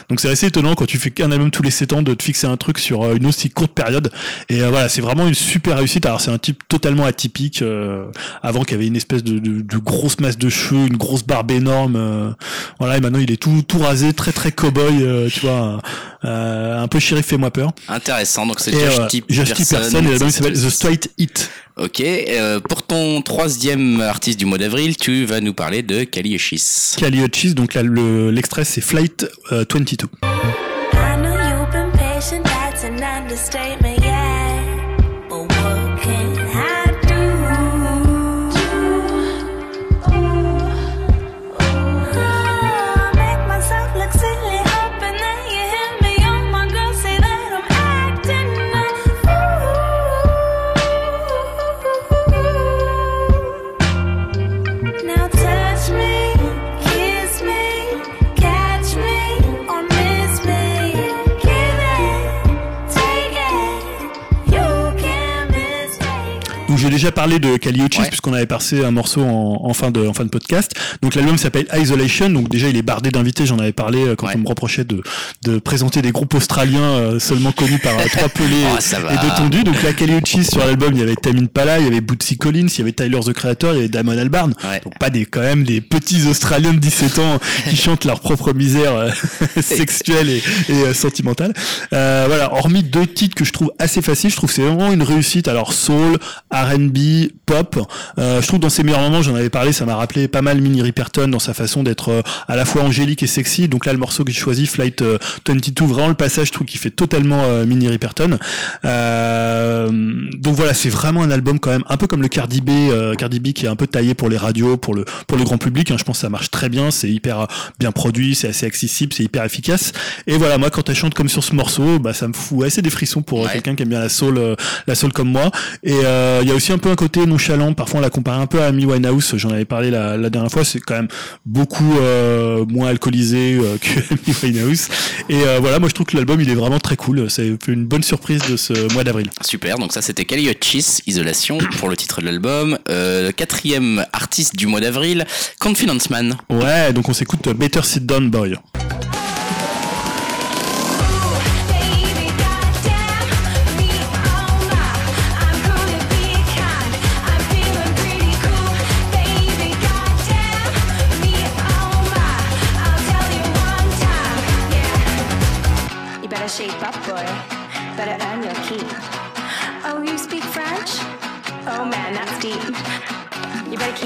donc c'est assez étonnant quand tu fais qu'un album tous les 7 ans de te fixer un truc sur euh, une aussi courte période. Et euh, voilà c'est vraiment une super réussite. Alors c'est un type totalement atypique euh, avant qu'il y avait une espèce de, de, de grosse masse de cheveux une grosse barbe énorme euh, voilà. Et maintenant il est tout tout rasé très très cowboy euh, tu vois un peu shérif fais-moi peur Intéressant, donc c'est Josh euh, T. Pearson. Person et l'album s'appelle The Straight Hit Ok, euh, pour ton troisième artiste du mois d'avril, tu vas nous parler de Kali Uchis. Kali Uchis donc là l'extrait c'est Flight euh, 22 I know you've been patient, that's an understatement, déjà parlé de Kali Uchis Ouais. puisqu'on avait passé un morceau en, en fin de en fin de podcast. Donc l'album s'appelle Isolation. Donc déjà il est bardé d'invités. J'en avais parlé euh, quand Ouais. on me reprochait de de présenter des groupes australiens euh, seulement connus par euh, trois pelés Oh, et deux tondus. Donc là Kali Uchis sur l'album il y avait Tamin Pala, il y avait Bootsy Collins, il y avait Tyler the Creator, il y avait Damon Albarn. Ouais. Donc pas des quand même des petits Australiens de 17 ans qui chantent leur propre misère sexuelle et, et, sentimentale. Euh, voilà, hormis deux titres que je trouve assez faciles, je trouve que c'est vraiment une réussite. Alors soul, R&B, pop. Euh, je trouve dans ses meilleurs moments, j'en avais parlé, ça m'a rappelé pas mal Minnie Riperton dans sa façon d'être euh, à la fois angélique et sexy. Donc là, le morceau que j'ai choisi, Flight euh, 22, vraiment le passage, je trouve qu'il fait totalement euh, Minnie Riperton. Euh, donc voilà, c'est vraiment un album quand même un peu comme le Cardi B, euh, Cardi B qui est un peu taillé pour les radios, pour le pour le grand public. hein. je pense que ça marche très bien, c'est hyper euh, bien produit, c'est assez accessible, c'est hyper efficace. Et voilà, moi quand elle chante comme sur ce morceau, bah ça me fout assez des frissons pour euh, Ouais. quelqu'un qui aime bien la soul, euh, la soul comme moi. Et euh, il y a aussi un peu un côté nonchalant. Parfois on la compare un peu à Amy Winehouse. J'en avais parlé la, la dernière fois. C'est quand même beaucoup euh, moins alcoolisé euh, que Amy Winehouse. Et euh, voilà, moi je trouve que l'album il est vraiment très cool. C'est une bonne surprise de ce mois d'avril. Super, donc ça c'était Kali Uchis, Isolation pour le titre de l'album. Euh, quatrième artiste du mois d'avril, Confidence Man. Ouais, donc on s'écoute Better Sit Down Boy.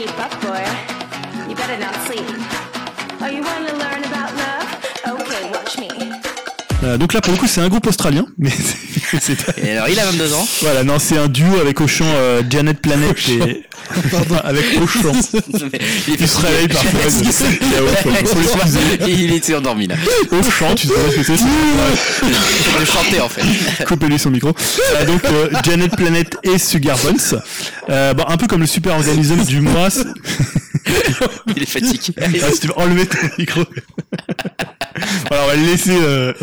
Keep up. Euh, donc là pour le coup c'est un groupe australien, mais Et alors il a 22 ans. voilà non c'est un duo avec au chant euh, Janet Planet et pardon avec au chant. il se réveille parfois. Il Auchan. Était endormi là. Au chant, tu sais pas ce que c'est. Il le chanter en fait. Coupez-lui son micro. Euh, donc euh, Janet Planet et Sugar Bones. Euh, bon, un peu comme le super organisme du mois. Il est fatigué. Ah, si tu veux enlever ton micro. voilà, on va le laisser euh,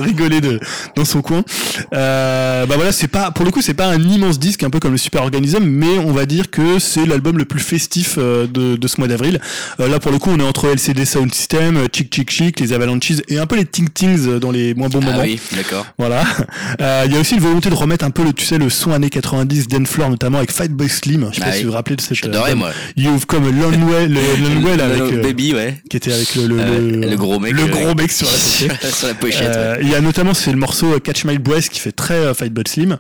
de, dans son coin. Euh, bah voilà, c'est pas pour le coup, c'est pas un immense disque, un peu comme le Super Organism, mais on va dire que c'est l'album le plus festif euh, de, de ce mois d'avril. Euh, là, pour le coup, on est entre LCD Sound System, euh, Chick Chick Chick, les Avalanches et un peu les Ting Tings euh, dans les moins bons Ah moments. oui, d'accord. Voilà. Euh, Il y a aussi une volonté de remettre un peu le, tu sais, le son années 90 d'Enflore, notamment avec Fight Boy Slim. Je sais Ah pas si oui. vous vous rappelez de cette. J'adorais, moi. You've come a long way, le, long way, là, avec, Le Baby, ouais. qui était avec le, le, Euh, le gros mec, le gros mec sur la pochette. sur la pochette. Il y a notamment c'est le morceau euh, Catch My Breath qui fait très euh, Fight But Slim.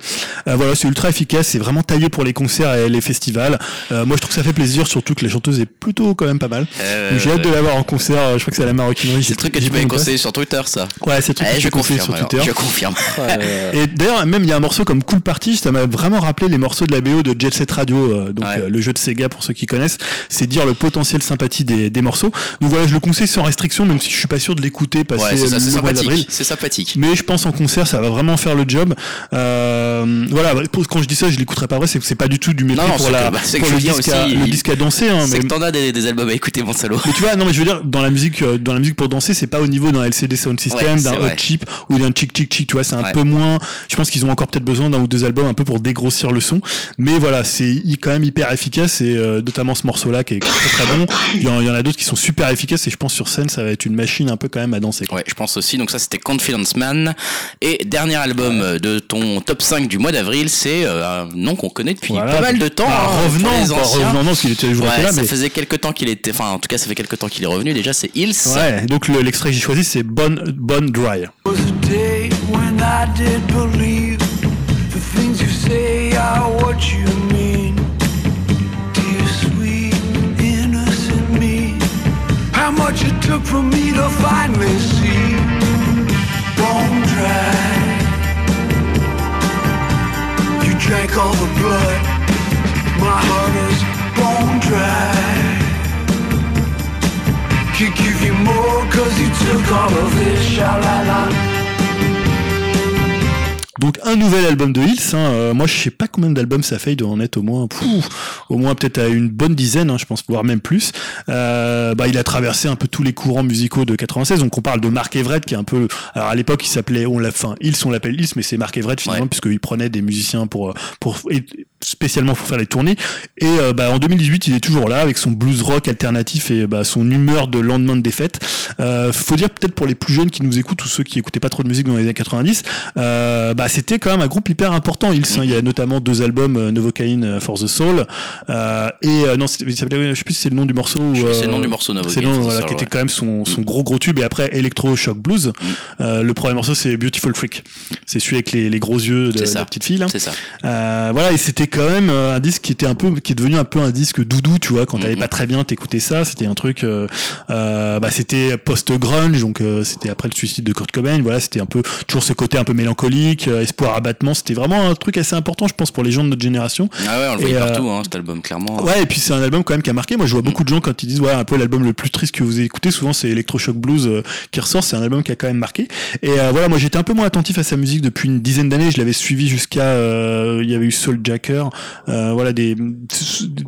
Euh, voilà, c'est ultra efficace, c'est vraiment taillé pour les concerts et les festivals. Euh, moi, je trouve que ça fait plaisir, surtout que la chanteuse est plutôt quand même pas mal. Euh, J'ai hâte de la voir en concert. Je crois que c'est à la Maroquinerie. C'est le truc que tu m'avais conseillé sur Twitter, ça. Ouais, c'est le truc Eh, que je confirme. sur Twitter. Je confirme. Et d'ailleurs, même il y a un morceau comme Cool Party, ça m'a vraiment rappelé les morceaux de la BO de Jet Set Radio, euh, donc Ouais. euh, le jeu de Sega pour ceux qui connaissent. C'est dire le potentiel sympathie des, des morceaux. Donc voilà, je le conseille sans restriction, même si je suis pas sûr de l'écouter passer Ouais, c'est ça, le c'est mois d'avril. sympathique. C'est sympathique. Mais je pense en concert, ça va vraiment faire le job. Euh, voilà, pour- quand je dis ça, je l'écouterai pas vrai, c'est c'est pas du tout du mépris Non, pour, la, que- bah, pour que le, disque à, le disque à danser. Hein, C'est mais, que t'en as des, des albums à écouter, mon salaud. mais tu vois, non, mais je veux dire, dans la musique, euh, dans la musique pour danser, c'est pas au niveau d'un LCD Sound System, Ouais, d'un Hot. Chip ou d'un Chick Chick Chick, tu vois, c'est un Ouais. peu moins. Je pense qu'ils ont encore peut-être besoin d'un ou deux albums un peu pour dégrossir le son. Mais voilà, c'est quand même hyper efficace et euh, notamment ce morceau-là qui est très très bon. Il y en, il y en a d'autres qui sont super efficaces et je pense sur scène, ça va être une machine un peu quand même à danser. Quoi. Ouais, je pense aussi. Donc ça, c'était Confidence Man. Et dernier album de ton top 5 du mois d'avril, c'est euh, un nom qu'on connaît depuis Voilà. pas mal de temps. Ah, hein, revenant, les pas anciens. revenant, non, parce qu'il était toujours Ouais, été là, ça mais. faisait quelques temps qu'il était, enfin en tout cas ça fait quelques temps qu'il est revenu déjà, c'est Hills. Ouais, donc le- l'extrait que j'ai choisi c'est Bon Bon Dry. how much it took for me to finally see. You drank all the blood. My heart is bone dry. Could give you more cause you took all of this. Sha-la-la. Donc un nouvel album de Hills. Hein. Euh, moi je sais pas combien d'albums ça fait, il doit en être au moins, pouf, au moins peut-être à une bonne dizaine, hein, je pense, voire même plus. Euh, bah il a traversé un peu tous les courants musicaux de 96. Donc on parle de Mark Everett qui est un peu, alors à l'époque il s'appelait, on l'a, enfin Hills on l'appelle Hills, mais c'est Mark Everett finalement Ouais. puisqu'il prenait des musiciens pour pour et- spécialement pour faire les tournées. Et euh, bah, en 2018, il est toujours là avec son blues rock alternatif et bah, son humeur de lendemain de défaite. Euh, faut dire peut-être pour les plus jeunes qui nous écoutent ou ceux qui écoutaient pas trop de musique dans les années 90, euh, bah, c'était quand même un groupe hyper important. Ils, hein. Il y a notamment deux albums, euh, Novocaine euh, for the Soul euh, et euh, non, je sais plus si c'est le nom du morceau. C'est le nom du morceau Novocaine C'est le nom, voilà, Soul, qui était ouais. quand même son, son gros gros tube. Et après Electro Shock Blues. Euh, le premier morceau c'est Beautiful Freak. C'est celui avec les, les gros yeux de, la petite fille. là. C'est ça. Euh, voilà, et c'était quand même euh, un disque qui était un peu, qui est devenu un peu un disque doudou, tu vois, quand t'allais Mhm. pas très bien, t'écoutais ça, c'était un truc, euh, euh, bah c'était post-grunge, donc euh, c'était après le suicide de Kurt Cobain, voilà, c'était un peu toujours ce côté un peu mélancolique, euh, espoir, abattement, c'était vraiment un truc assez important, je pense, pour les gens de notre génération. Ah ouais, on le voyait euh, partout, hein, cet album, clairement. Ouais, et puis c'est un album quand même qui a marqué. Moi, je vois beaucoup de gens quand ils disent ouais, un peu l'album le plus triste que vous avez écouté. Souvent, c'est Electroshock Blues qui ressort. C'est un album qui a quand même marqué. Et euh, voilà, moi, j'étais un peu moins attentif à sa musique depuis une dizaine d'années. Je l'avais suivi jusqu'à il y avait eu Souljacker, euh, voilà des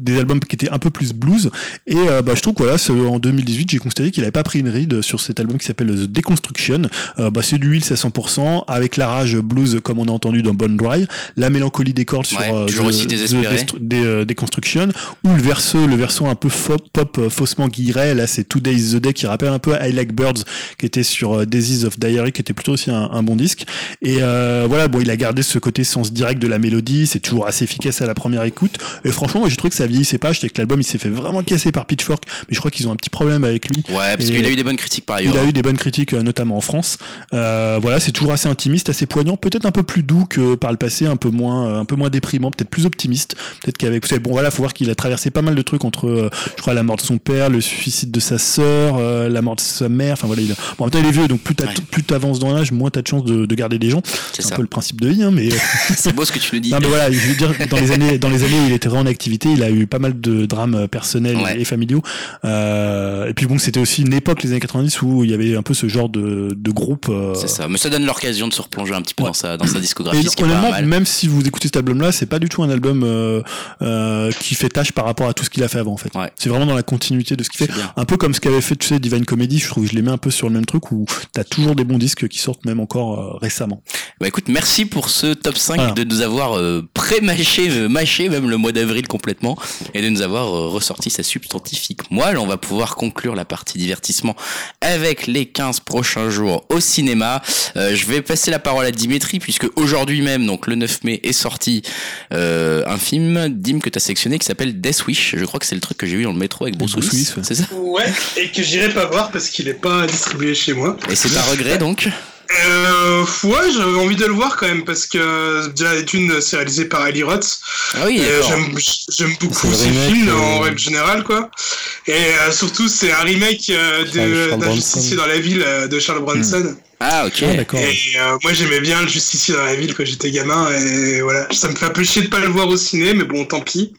des albums qui étaient un peu plus blues. Et euh, bah, je trouve que voilà, ce- en 2018, j'ai constaté qu'il avait pas pris une ride sur cet album qui s'appelle The Deconstruction. Euh, bah, c'est du Hills à 100% avec la rage blues comme on a entendu dans Bone Dry, la mélancolie des cordes sur Ouais, toujours The- aussi désespéré. Des, Deconstruction ou le verso le version un peu pop faussement guilleret là c'est Two Days the Day qui rappelle un peu I Like Birds qui était sur Daisies of Diary qui était plutôt aussi un, un bon disque et euh, voilà bon il a gardé ce côté sens direct de la mélodie c'est toujours assez efficace à la première écoute et franchement moi j'ai trouvé que ça vieillissait pas je sais que l'album il s'est fait vraiment casser par Pitchfork mais je crois qu'ils ont un petit problème avec lui Ouais, parce qu'il a eu des bonnes critiques par ailleurs. il a eu des bonnes critiques, euh, notamment en France. Euh, voilà, c'est toujours assez intimiste, assez poignant, peut-être un peu plus doux que par le passé, un peu moins, euh, un peu moins déprimant, peut-être plus optimiste. Peut-être qu'avec, c'est bon, voilà, faut voir qu'il a traversé pas mal de trucs entre, euh, je crois, la mort de son père, le suicide de sa sœur, euh, la mort de sa mère. Enfin voilà, il a... bon, en même temps, il est vieux, donc plus Ouais. t'avances dans l'âge, moins t'as de chances de, de garder des gens. C'est un ça. peu le principe de vie, hein, mais. C'est beau ce que tu nous dis. Non mais voilà, je veux dire, dans les années, dans les années où il était vraiment en activité, il a eu pas mal de drames euh, personnels Ouais. et familiaux. Euh, et puis bon, c'était aussi une époque, les années 90, où il y avait un peu ce genre de, de groupe. euh, C'est ça. Mais ça donne l'occasion de se replonger un petit peu Ouais. dans sa, dans sa Et discographie, ce qui est pas honnêtement, mal. même si vous écoutez cet album-là, c'est pas du tout un album euh, euh, qui fait tâche par rapport à tout ce qu'il a fait avant, en fait. Ouais. C'est vraiment dans la continuité de ce qu'il fait. Bien. Un peu comme ce qu'avait fait, tu sais, Divine Comedy. Je trouve que je les mets un peu sur le même truc où t'as toujours des bons disques qui sortent même encore récemment. Bah écoute, merci pour ce top 5 Voilà. de nous avoir euh, pré-mâché, euh, mâché même le mois d'avril complètement et de nous avoir euh, ressorti sa substantifique moelle. On va pouvoir conclure la partie divertissement avec les 15 prochains jours au cinéma. Euh, je vais passer la parole à Dimitri puisque aujourd'hui même, donc le 9 mai, est sorti euh, un film, Dim, que tu as sélectionné qui s'appelle Death Wish. Je crois que c'est le truc que j'ai vu dans le métro avec Bruce Willis. C'est ça? Ouais, et que j'irai pas voir parce qu'il est pas distribué chez moi. Et c'est un regret donc Euh, ouais, j'avais envie de le voir quand même parce que déjà d'une, c'est réalisé par Ali Roth. Ah oui, d'accord. j'aime, beaucoup le ce remake, film euh, en règle générale quoi. Et euh, surtout c'est un remake euh, d'un Bronson. justicier dans la ville euh, de Charles Bronson. Ah ok. Ah, d'accord. Et euh, moi j'aimais bien le justicier dans la ville quand j'étais gamin et voilà, ça me fait un peu chier de pas le voir au ciné mais bon tant pis.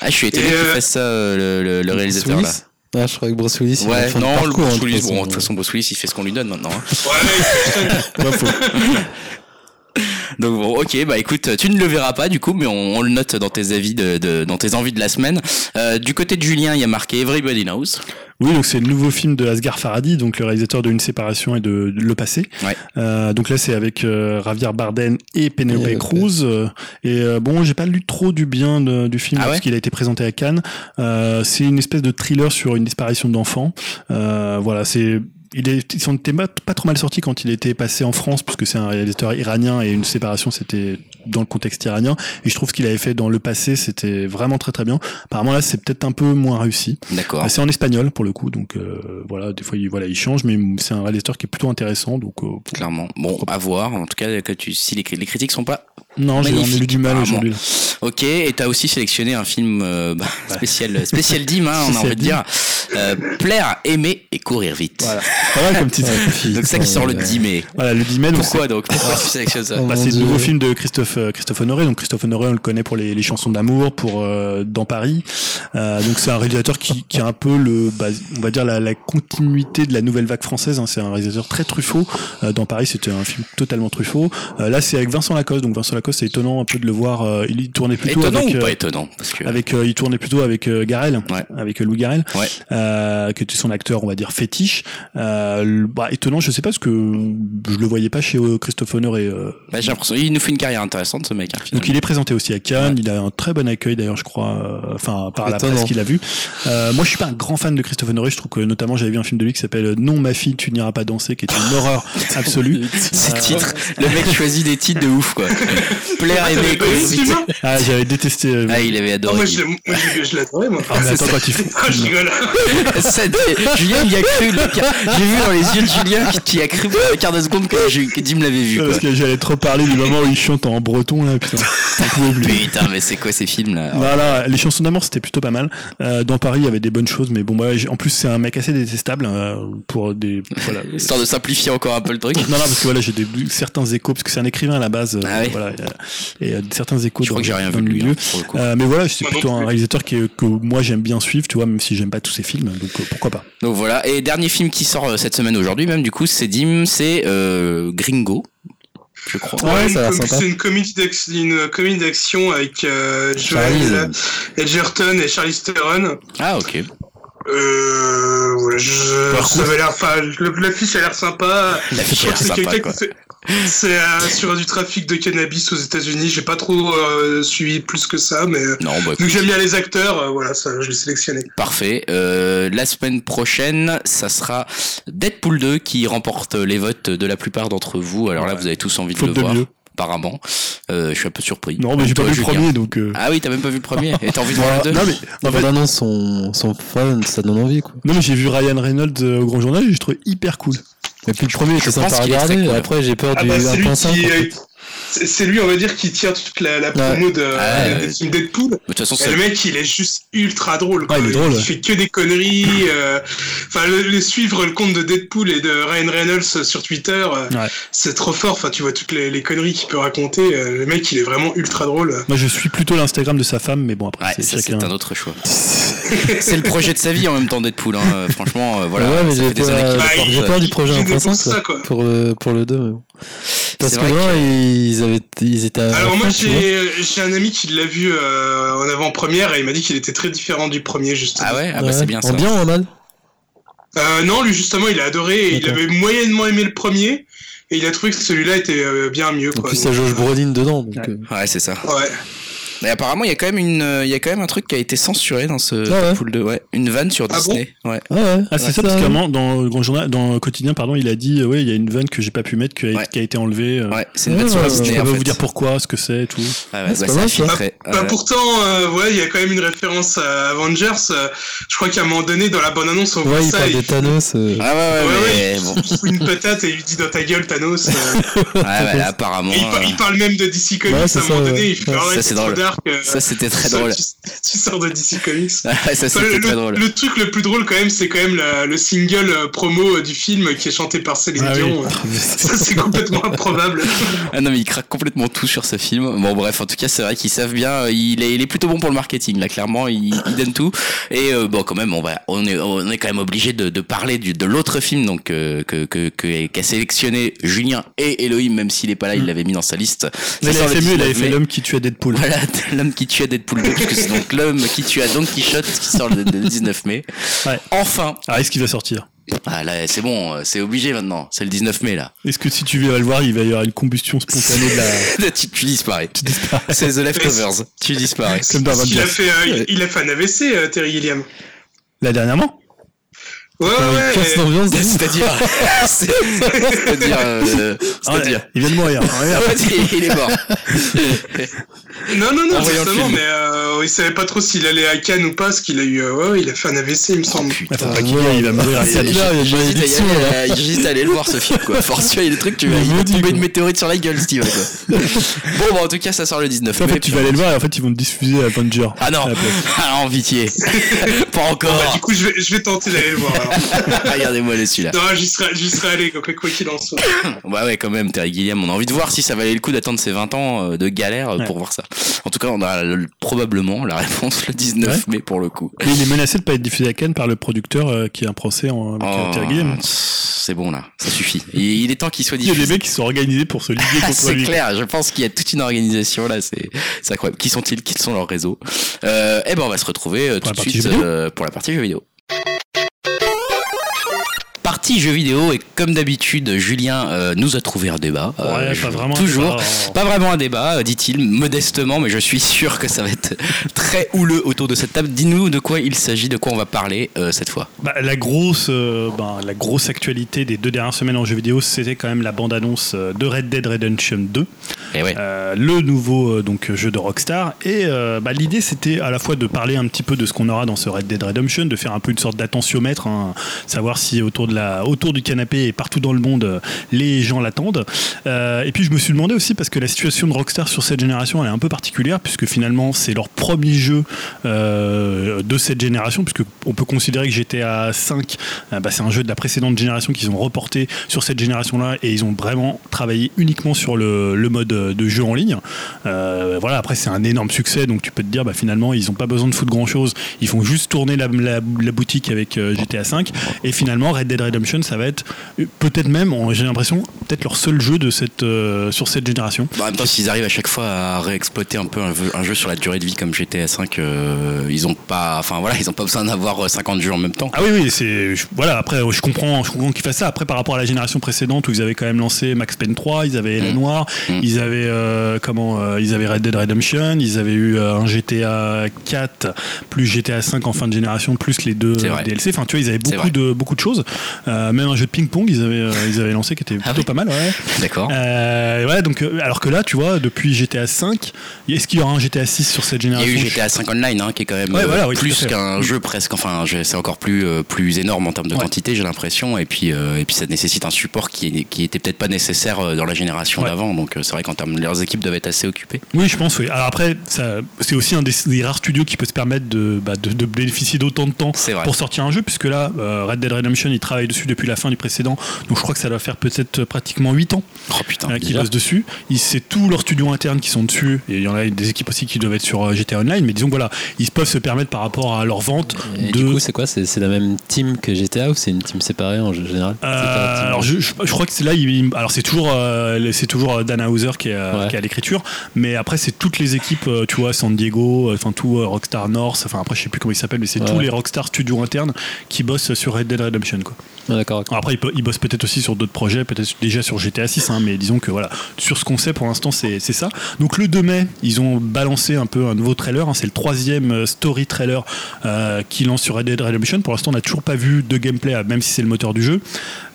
Ah, je suis étonné qu'il euh, fasse ça, euh, le, le- le réalisateur là. Ah, je crois que Bruce Willis. il Ouais, fait non, le parcours, hein, Bruce de Willis, bon, de toute façon, Bruce Willis, il fait ce qu'on lui donne maintenant. hein. Ouais, mais Pas faux. Donc bon, ok, bah écoute, tu ne le verras pas du coup, mais on, on le note dans tes avis de, de- dans tes envies de la semaine. Euh, du côté de Julien, il y a marqué Everybody Knows. Oui, donc c'est le nouveau film de Asghar Farhadi, donc le réalisateur de Une séparation et de, de Le Passé. Ouais. Euh, donc là, c'est avec euh, Javier Bardem et Penelope. Cruz. euh, et euh, bon, j'ai pas lu trop du bien de- du film Ah parce ouais qu'il a été présenté à Cannes. Euh, c'est une espèce de thriller sur une disparition d'enfants. Euh, voilà, c'est il est, son pas trop mal sorti quand il était passé en France, puisque c'est un réalisateur iranien et une séparation, c'était dans le contexte iranien. Et je trouve qu'il avait fait dans le passé, c'était vraiment très très bien. Apparemment là, c'est peut-être un peu moins réussi. D'accord. Ah, c'est en espagnol pour le coup, donc euh, voilà, des fois il, voilà, il change, mais c'est un réalisateur qui est plutôt intéressant. Donc euh, Clairement. Bon, à voir. En tout cas, que tu, si les, les critiques sont pas. non, j'ai Magnifique, eu du mal aujourd'hui. Ok, et t'as aussi sélectionné un film euh, bah, spécial, spécial dim, hein, on a envie de dire. Euh, plaire, aimer et courir vite. Voilà, pas mal comme titre. Donc ça qui sort le 10 mai. Voilà, le 10 mai. donc Pourquoi donc Pourquoi tu sélectionnes ça Bah, mon c'est le nouveau film de Christophe euh, Christophe Honoré. Donc Christophe Honoré, on le connaît pour les, les chansons d'amour, pour euh, dans Paris. Euh, donc c'est un réalisateur qui, qui a un peu le, bah, on va dire la, la continuité de la nouvelle vague française. hein. C'est un réalisateur très Truffaut. Euh, dans Paris, c'était un film totalement Truffaut. Euh, là, c'est avec Vincent Lacoste. Donc Vincent Lacoste, c'est étonnant un peu de le voir. euh, il tournait plutôt Étonnant avec, ou pas étonnant? Parce que avec euh, il tournait plutôt avec Garel, Ouais. avec Louis Garel, Ouais. euh, qui était son acteur, on va dire fétiche. Euh, bah, étonnant, je sais pas parce que je le voyais pas chez Christophe Honor et euh, bah, j'ai l'impression il nous fait une carrière intéressante ce mec. hein, donc il est présenté aussi à Cannes, il a un très bon accueil d'ailleurs je crois, euh, enfin par la Étonnant. presse qu'il a vu. Euh, moi je suis pas un grand fan de Christophe Honoré, je trouve que notamment j'avais vu un film de lui qui s'appelle Non ma fille tu n'iras pas danser, qui est une horreur absolue. Ces Euh, titres, le mec choisit des titres de ouf quoi. Plaire, Ah, vu ce convicte. film Ah j'avais détesté. euh, Ah, il avait adoré. moi, je l'adorais, moi. ah, mais attends quand il. Ah, je rigole. Julien, il y a cru. le J'ai vu dans les yeux de Julien qui a cru pour le quart de seconde que, Dim l'avait vu. Parce que j'allais trop parler du moment où il chante en breton là, putain. Putain, mais c'est quoi ces films là Voilà, les chansons d'amour c'était plutôt pas mal. Euh, dans Paris il y avait des bonnes choses, mais bon bah, en plus c'est un mec assez détestable euh, pour des voilà. Histoire de simplifier encore un peu le truc. Non, non, parce que voilà, j'ai des, certains échos, parce que c'est un écrivain à la base. euh, Ah oui. Voilà, et, et, euh, certains échos Je crois dans, que j'ai rien vu de lui, milieu. hein, le. Euh, mais voilà, c'est plutôt un réalisateur qui que moi j'aime bien suivre, tu vois, même si j'aime pas tous ses films, donc euh, pourquoi pas. Donc voilà. Et dernier film qui sort cette semaine aujourd'hui, même du coup, c'est Dim, c'est euh, Gringo, je crois. Ouais, sympa. C'est une comédie d'action, une comédie d'action avec euh. Joel Edgerton et Charlize Theron. Ah ok. Euh, voilà, je, ça avait l'air le- L'affiche a l'air sympa. L'affiche Je a crois l'air que c'est sympa, quelqu'un quoi. qui fait. C'est euh, sur du trafic de cannabis aux États-Unis. J'ai pas trop euh, suivi plus que ça, mais Non, bah, vu que j'aime bien les acteurs, euh, voilà, ça, je l'ai sélectionné. Parfait. Euh, la semaine prochaine, ça sera Deadpool 2 qui remporte les votes de la plupart d'entre vous. Alors là, vous avez tous envie de le de voir. mieux. Apparemment, euh, je suis un peu surpris. Non, mais j'ai pas vu le premier, donc. euh, Ah oui, t'as même pas vu le premier Et t'as envie de voir le 2 non mais en fait, bande-annonce sont, sont fun, ça donne envie quoi. non mais j'ai vu Ryan Reynolds au Grand Journal et j'ai trouvé hyper cool. Et puis le premier pense sympa à regarder, après j'ai peur Ah du bah, c'est lui 1.5. en euh, c'est lui, on va dire, qui tire toute la, la promo de, Ah, de- Deadpool. De toute façon, le mec, il est juste ultra drôle. Quoi. Il est drôle, Il ouais. fait que des conneries. euh, Enfin, le, le suivre le compte de Deadpool et de Ryan Reynolds sur Twitter, euh, Ouais. c'est trop fort. Enfin, tu vois toutes les, les conneries qu'il peut raconter. euh, Le mec, il est vraiment ultra drôle. Moi je suis plutôt l'Instagram de sa femme, mais bon après Ouais, c'est chacun. un autre choix. c'est le projet de sa vie en même temps Deadpool. Hein. Euh, Franchement, euh, voilà. ouais, mais ça j'ai peur, Bah, du projet il est pour 1.5 ça, quoi, quoi. pour le, pour le 2. Parce que là, que- ils, avaient, ils étaient à Alors moi, j'ai j'ai un ami qui l'a vu euh, en avant-première et il m'a dit qu'il était très différent du premier, justement. Ah ouais, ah bah Ouais. c'est bien ça. En bien ou en mal? Euh, non, lui justement, il a adoré. Et il avait moyennement aimé le premier et il a trouvé que celui-là était euh, bien mieux. En Quoi. plus, il y a Josh Brolin dedans. Donc, Ouais. euh, Ouais, c'est ça. Ouais. Mais apparemment, il y a quand même une, euh, il y a quand même un truc qui a été censuré dans ce Ah ouais Deadpool 2. Ouais, une vanne sur Ah Disney. ouais. ouais, ouais. Ah c'est Ouais, ça parce qu'à un moment dans le Grand Journal, dans le quotidien pardon, il a dit euh, ouais il y a une vanne que j'ai pas pu mettre qui a, Ouais. qui a été enlevée. euh. Ouais, c'est une Ouais, vanne sur ouais, Je Disney. peux en pas fait. vous dire pourquoi, ce que c'est, tout. Ah ouais, Ouais, c'est bah, pas ça ça. Bah, Euh, pourtant, euh, ouais, il y a quand même une référence à Avengers. euh, je crois qu'à un moment donné, dans la bande-annonce, on voit Ouais, il ça. parle des Thanos. euh, Ah ouais, ouais, Ouais, mais ouais. bon. il fout une patate et il lui dit dans ta gueule, Thanos. euh, Ouais, apparemment. il, par- euh, il parle même de DC Comics à un moment ça, donné. Il fait ah ça, c'est drôle. Dark. euh, Ça, c'était très tu sors- drôle. Tu, tu sors de DC Comics. Ouais, ça, Enfin, le, très drôle. le truc le plus drôle quand même, c'est quand même la- le single euh, promo euh, du film qui est chanté par Céline Ah. Dion. Ça c'est complètement improbable. Ah non mais il craque complètement tout sur ce film. Bon bref, en tout cas c'est vrai qu'ils savent bien. Il est, il est plutôt bon pour le marketing là. Clairement, il, il donne tout. Et euh, bon quand même, on va, on est, on est quand même obligé de, de parler du, de l'autre film donc euh, que que que- qu'a sélectionné Julien et Elohim, même s'il est pas là, il l'avait mis dans sa liste. Mais il avait fait mieux, il 19 avait fait l'homme qui tuait Deadpool. Voilà, l'homme qui tue à Deadpool 2, parce que c'est donc l'homme qui tue à Don Quichotte qui sort le, le 19 mai. Ouais. Enfin, Ah, est-ce qu'il va sortir? Ah là c'est bon, euh, c'est obligé maintenant, c'est le 19 mai là. Est-ce que si tu vas le voir, il va y avoir une combustion spontanée de la. tu, tu disparais. C'est The Leftovers, tu disparais. Comme dans il, a fait, euh, il, il a fait un AVC, euh, Terry Gilliam. Là, dernièrement? Ouais, ouais, casse ouais. l'ambiance. C'est-à-dire, c'est- c'est-à-dire, euh, c'est-à-dire. Ah, Il vient de mourir. En fait, il- est mort. Non, non, non, justement, mais euh, il savait pas trop s'il allait à Cannes ou pas, parce qu'il a eu, euh, ouais, ouais, il a fait un AVC, il me Oh semble. putain. Pas qu'il y aille, il va mourir. C'est Il- clair, il y a une J'hésite à, aller, euh, à le voir ce film quoi. Force, il y a des trucs, tu vas tomber une météorite sur la gueule, Steve. Quoi. bon, bah, en tout cas, ça sort le 19 En fait, tu vas aller le voir et en fait, ils vont te diffuser Avenger. Ah non, à ah non, pitié. pas Bon, bah, encore. du coup, je vais, je vais tenter d'aller le voir. Regardez-moi le celui-là. Non, j'y serais, j'y serais allé, quoi quoi qu'il en soit. Bah ouais, quand même, Terry Gilliam, on a envie de voir si ça valait le coup d'attendre ses 20 ans euh, de galère euh, Ouais. pour voir ça. En tout cas, on a le- probablement la réponse le 19 mai pour le coup. Et il est menacé de pas être diffusé à Cannes par le producteur euh, qui a un procès en, Oh, Terry Gilliam. c'est bon là, ça suffit. Il, il est temps qu'il soit Il y a diffusé. des mecs qui sont organisés pour se liguer contre c'est clair, je pense qu'il y a toute une organisation là, c'est c'est incroyable. Qui sont-ils? Qui sont leurs réseaux? Euh, Eh ben, on va se retrouver euh, tout de suite euh, pour la partie jeux vidéo. Partie jeux vidéo et comme d'habitude, Julien euh, nous a trouvé un débat. Euh, Ouais, je- pas vraiment. un Toujours. débat. Pas vraiment un débat, euh, dit-il, modestement, mais je suis sûr que ça va être très houleux autour de cette table. Dis-nous de quoi il s'agit, de quoi on va parler euh, cette fois. Bah, la grosse, bah, la grosse actualité des deux dernières semaines en jeux vidéo, c'était quand même la bande-annonce euh, de Red Dead Redemption 2, Et ouais. euh, le nouveau donc jeu de Rockstar. Et bah, l'idée, c'était à la fois de parler un petit peu de ce qu'on aura dans ce Red Dead Redemption, de faire un peu une sorte d'attentiomètre, hein, savoir si autour de la, autour du canapé et partout dans le monde, euh, les gens l'attendent. Euh, et puis je me suis demandé aussi parce que la situation de Rockstar sur cette génération, elle est un peu particulière puisque finalement c'est leur premier jeu euh, de cette génération, puisque on peut considérer que GTA 5, euh, bah, c'est un jeu de la précédente génération qu'ils ont reporté sur cette génération-là et ils ont vraiment travaillé uniquement sur le, mode de jeu en ligne. Euh, voilà, après c'est un énorme succès, donc tu peux te dire bah, finalement ils n'ont pas besoin de foutre grand-chose, ils font juste tourner la, la- boutique avec euh, GTA 5 et finalement Red Dead Redemption ça va être euh, peut-être même, j'ai l'impression, peut-être leur seul jeu de cette, euh, sur cette génération. Bon, en même temps, s'ils arrivent à chaque fois à réexploiter un peu un, jeu- un jeu sur la durée de vie comme GTA 5, euh, ils ont pas, enfin voilà, ils ont pas besoin d'avoir euh, 50 jeux en même temps. Ah oui, oui, c'est voilà. Après, je comprends, je comprends qu'ils fassent ça. Après, par rapport à la génération précédente où ils avaient quand même lancé Max Payne 3, ils avaient La Mm. Noire, Mm. ils avaient euh, comment, euh, ils avaient Red Dead Redemption, ils avaient eu euh, un GTA 4 plus GTA 5 en fin de génération plus les deux euh. DLC. Enfin, tu vois, ils avaient beaucoup de beaucoup de choses. Euh, même un jeu de ping-pong, ils avaient euh, ils avaient lancé qui était Ah plutôt oui. pas mal. Ouais. D'accord. Euh, ouais, donc alors que là, tu vois, depuis GTA 5, est-ce qu'il y aura un GTA 6 sur cette Il y a génération? Eu GTA 5 Online, hein, qui est quand même Ouais, voilà, oui, tout plus qu'un jeu presque. Enfin, c'est encore plus plus énorme en termes de quantité, j'ai l'impression. Et puis et puis ça nécessite un support qui qui était peut-être pas nécessaire dans la génération d'avant. Donc c'est vrai qu'en termes leurs équipes doivent être assez occupées. Oui, je pense. Oui. Alors après, c'est aussi un des, des rares studios qui peut se permettre de, bah, de, de bénéficier d'autant de temps pour sortir un jeu, puisque là, Red Dead Redemption, il travaille dessus depuis la fin du précédent, donc je crois que ça doit faire peut-être pratiquement 8 ans Oh putain. euh, qu'ils bossent dessus. C'est tous leurs studios internes qui sont dessus, et il y en a des équipes aussi qui doivent être sur euh, GTA Online, mais disons que voilà, ils peuvent se permettre par rapport à leur vente Et de. du coup, c'est quoi? C'est la même team que GTA ou c'est une team séparée en général? Euh, alors je, je, je crois que c'est là, il- alors c'est toujours, euh, c'est toujours Dan Hauser qui est, euh, Ouais. qui est à l'écriture, mais après c'est toutes les équipes, euh, tu vois, San Diego, euh, enfin tout euh, Rockstar North, enfin après je sais plus comment ils s'appellent, mais c'est Ouais. tous les Rockstar Studios internes qui bossent sur Red Dead Redemption quoi. D'accord. Après ils, bossent peut-être aussi sur d'autres projets, peut-être déjà sur GTA 6, hein, mais disons que voilà, sur ce qu'on sait pour l'instant c'est ça. Donc le 2 mai, ils ont balancé un peu un nouveau trailer, hein, c'est le troisième euh, story trailer euh, qui lance sur Red Dead Redemption. Pour l'instant on n'a toujours pas vu de gameplay, même si c'est le moteur du jeu.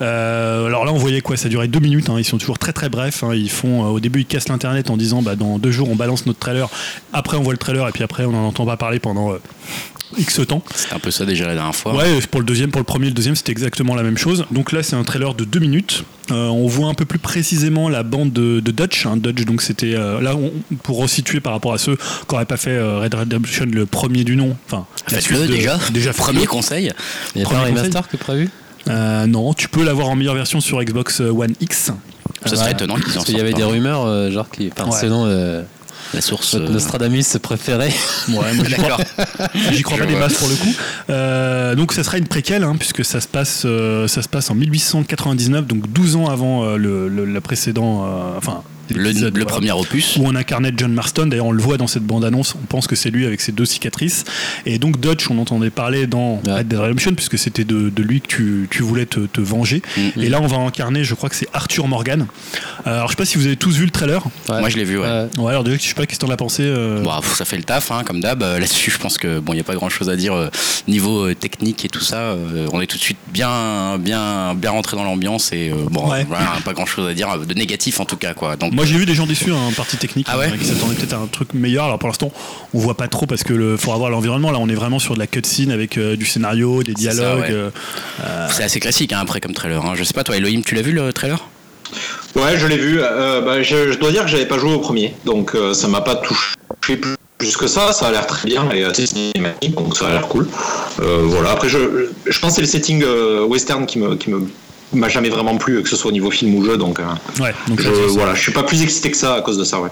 Euh, alors là, on voyait quoi? Ça durait deux minutes. hein, ils sont toujours très très brefs. ils font, euh, au début, ils cassent l'internet en disant, bah, dans deux jours, on balance notre trailer. Après, on voit le trailer et puis après, on n'en entend pas parler pendant X temps. C'était un peu ça déjà la dernière fois. Ouais, pour le deuxième, pour le premier, et le deuxième, c'était exactement la même chose. Donc là, c'est un trailer de deux minutes. Euh, on voit un peu plus précisément la bande de, de Dutch. hein. Dutch, donc c'était euh, là on- pour resituer par rapport à ceux qui n'auraient pas fait euh, Red Redemption le premier du nom. Enfin, la Faites-le suite de- déjà. Déjà Premier conseil. Il y a pas un remaster que prévu? Euh, non, tu peux l'avoir en meilleure version sur Xbox One X. Ce serait étonnant qu'ils en Parce qu'il y avait des un. rumeurs, euh, genre qui. Enfin, Ouais. selon euh, La source. notre euh, Nostradamus préféré. Ouais, moi, j'y crois, D'accord. j'y crois pas des masses pour le coup. Euh, donc ça sera une préquelle, hein, puisque ça se passe, euh, ça se passe en 1899, donc 12 ans avant euh, le, le- le précédent, enfin Le, l'épisode, le voilà, premier opus. Où on incarnait John Marston, d'ailleurs on le voit dans cette bande-annonce, on pense que c'est lui avec ses deux cicatrices. Et donc Dutch, on entendait parler dans Ouais. Red Dead Redemption, puisque c'était de, de lui que tu, tu voulais te, te venger. Mm. Et là on va incarner, je crois que c'est Arthur Morgan. Euh, alors je sais pas si vous avez tous vu le trailer. Ouais. Moi je l'ai vu, ouais. Ouais. Ouais, alors déjà, je sais pas qu'est-ce que t'en as pensé. euh, Bon, pff, ça fait le taf, hein, comme d'hab. Euh, Là-dessus, je pense que bon, il n'y a pas grand-chose à dire euh, niveau euh, technique et tout ça. Euh, on est tout de suite bien, bien, bien rentré dans l'ambiance et euh, bon, Ouais. voilà, pas grand-chose à dire euh, de négatif en tout cas, quoi. Donc, Moi j'ai vu des gens déçus en partie technique Ah ouais hein, qui s'attendaient peut-être à un truc meilleur. Alors pour l'instant on voit pas trop parce que le faut avoir l'environnement. Là on est vraiment sur de la cutscene avec euh, du scénario, des C'est dialogues. ouais. euh, c'est assez classique hein, après comme trailer. Hein. Je sais pas, toi, Elohim, tu l'as vu le trailer? Ouais, je l'ai vu. Euh, bah, je, je dois dire que j'avais pas joué au premier, donc euh, ça m'a pas touché plus plus que ça, ça a l'air très bien et assez cinématique, donc ça a l'air cool. Euh, voilà. Après, je, je pense que c'est le setting euh, western qui me, qui me m'a jamais vraiment plu, que ce soit au niveau film ou jeu, donc, euh, Ouais, donc je, voilà, je suis pas plus excité que ça à cause de ça. Ouais.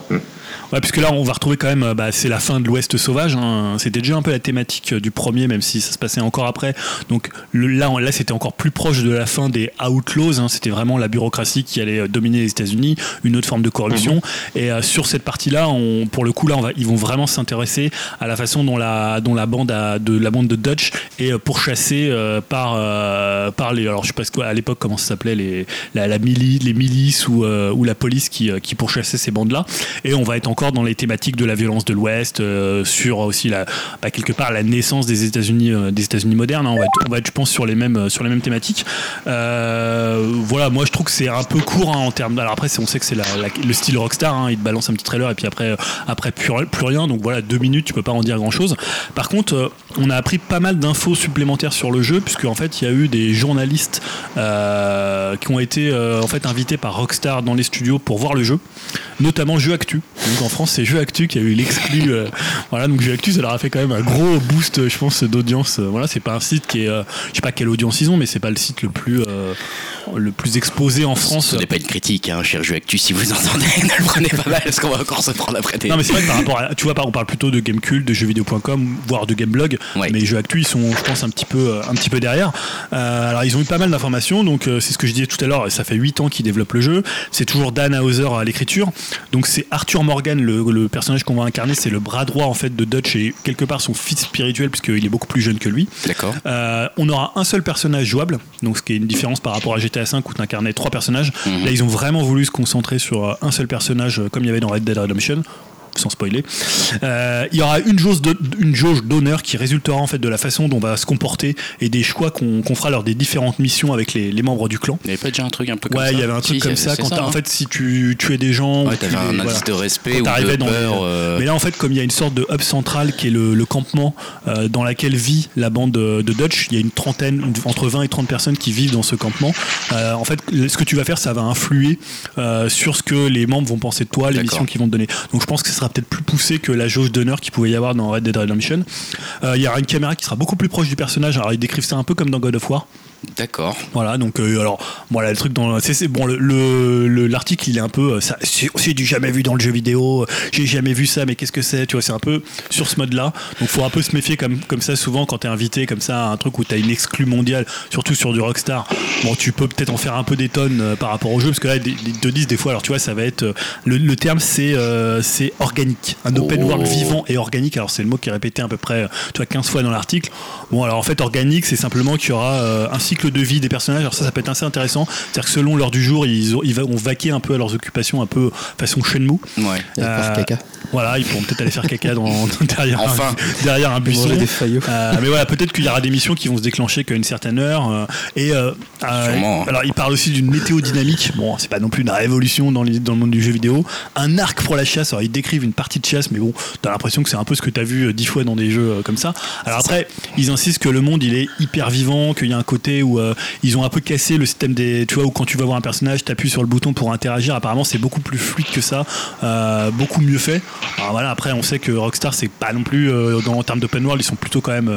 Ouais, puisque là, on va retrouver quand même, euh, bah, c'est la fin de l'Ouest sauvage. hein. C'était déjà un peu la thématique euh, du premier, même si ça se passait encore après. Donc le- là, on- là, c'était encore plus proche de la fin des Outlaws. hein. C'était vraiment la bureaucratie qui allait euh, dominer les États-Unis, une autre forme de corruption. Et euh, sur cette partie-là, on, pour le coup, là, on va, ils vont vraiment s'intéresser à la façon dont la, dont la bande a- de la bande de Dutch est pourchassée euh, par euh, par les. Alors, je sais pas ce quoi- à l'époque comment ça s'appelait les la, la les milices ou euh, ou la police qui qui pourchassait ces bandes-là. Et on va être encore dans les thématiques de la violence de l'Ouest, euh, sur aussi la, bah, quelque part la naissance des États-Unis, euh, des États-Unis modernes. hein. On va, être, on va je pense, sur les mêmes, euh, sur les mêmes thématiques. Voilà, moi je trouve que c'est un peu court hein, en termes. Alors après, on sait que c'est le style rockstar. hein. il te balance un petit trailer et puis après, après plus, rien. Donc voilà, deux minutes, tu peux pas en dire grand-chose. Par contre, on a appris pas mal d'infos supplémentaires sur le jeu, puisque en fait, il y a eu des journalistes qui ont été en fait invités par Rockstar dans les studios pour voir le jeu, notamment Jeu Actu. Donc en France, c'est Jeu Actu qui a eu l'exclu. euh, voilà, donc Jeu Actu, ça leur a fait quand même un gros boost, je pense, d'audience. Euh, Voilà, c'est pas un site qui est, euh, je sais pas quelle audience ils ont, mais c'est pas le site le plus euh, le plus exposé en France. Ce n'est pas une critique, hein, cher jeu actu, si vous entendez, ne le prenez pas mal, parce qu'on va encore se prendre après des... Non mais c'est vrai que par rapport à, tu vois, on parle plutôt de Gamecult, de jeuxvideo.com, voire de Gameblog, Ouais. mais jeux actu ils sont, je pense, un petit peu, un petit peu derrière. Alors ils ont eu pas mal d'informations, donc c'est ce que je disais tout à l'heure. Ça fait 8 ans qu'ils développent le jeu. C'est toujours Dan Hauser à l'écriture. Donc c'est Arthur Morgan, le, le personnage qu'on va incarner, c'est le bras droit en fait de Dutch et quelque part son fils spirituel puisqu'il est beaucoup plus jeune que lui. D'accord. Euh, on aura un seul personnage jouable, donc ce qui est une différence par rapport à GTA V où tu incarnais trois personnages. Mhm. Là, ils ont vraiment voulu se concentrer sur un seul personnage, euh, comme il y avait dans Red Dead Redemption. Sans spoiler, Euh, il y aura une jauge de- une jauge d'honneur qui résultera en fait de la façon dont on va se comporter et des choix qu'on qu'on fera lors des différentes missions avec les, les membres du clan. Il n'y avait pas déjà un truc un peu comme Ouais, ça il y avait un truc Si, comme ça quand t'as- hein. en fait si tu tuais des gens, Ouais, tu t'avais un indice voilà. de respect ou de dans les- euh, Mais là, en fait, comme il y a une sorte de hub central qui est le, le campement euh, dans laquelle vit la bande de, de Dutch, il y a une trentaine, entre 20 et 30 personnes qui vivent dans ce campement. En fait, ce que tu vas faire, ça va influer sur ce que les membres vont penser de toi, les D'accord. missions qu'ils vont te donner. Donc, je pense que ce peut-être plus poussé que la jauge d'honneur qu'il pouvait y avoir dans Red Dead Redemption. Euh, il y aura une caméra qui sera beaucoup plus proche du personnage. Alors, ils décrivent ça un peu comme dans God of War. D'accord. Voilà, donc euh, alors voilà le truc dans c'est bon le- le le- l'article il est un peu euh, ça c'est du jamais vu dans le jeu vidéo, euh, j'ai jamais vu ça mais qu'est-ce que c'est, tu vois, c'est un peu sur ce mode-là. Donc faut un peu se méfier comme comme ça souvent quand t'es invité comme ça à un truc où t'as une exclue mondiale, surtout sur du Rockstar. Bon, tu peux peut-être en faire un peu des tonnes par rapport au jeu parce que là ils te disent des fois alors tu vois ça va être le, le terme c'est euh, c'est organique, un open Oh. world vivant et organique. Alors c'est le mot qui est répété à peu près tu vois 15 fois dans l'article. Bon alors en fait organique c'est simplement qu'il y aura euh, un cycle de vie des personnages. Alors ça ça peut être assez intéressant. C'est-à-dire que selon l'heure du jour ils, ont- ils vont vaquer un peu à leurs occupations un peu façon Shenmue. Ouais. Et faire Euh, caca. Voilà ils pourront peut-être aller faire caca dans, derrière, Enfin. un, derrière un buisson. Des. Euh, mais voilà, peut-être qu'il y aura des missions qui vont se déclencher qu'à une certaine heure. euh, et euh, euh, Sûrement, hein. alors, il parle aussi d'une météo dynamique. Bon, c'est pas non plus une révolution dans, les- dans le monde du jeu vidéo. Un arc pour la chasse. Alors, ils décrivent une partie de chasse, mais bon, t'as l'impression que c'est un peu ce que t'as vu euh, dix fois dans des jeux euh, comme ça. Alors après, ils insistent que le monde il est hyper vivant, qu'il y a un côté où euh, ils ont un peu cassé le système des, tu vois, où quand tu vas voir un personnage, t'appuies sur le bouton pour interagir. Apparemment, c'est beaucoup plus fluide que ça, euh, beaucoup mieux fait. Alors voilà, après, on sait que Rockstar, c'est pas non plus euh, dans, en termes d'open world, ils sont plutôt quand même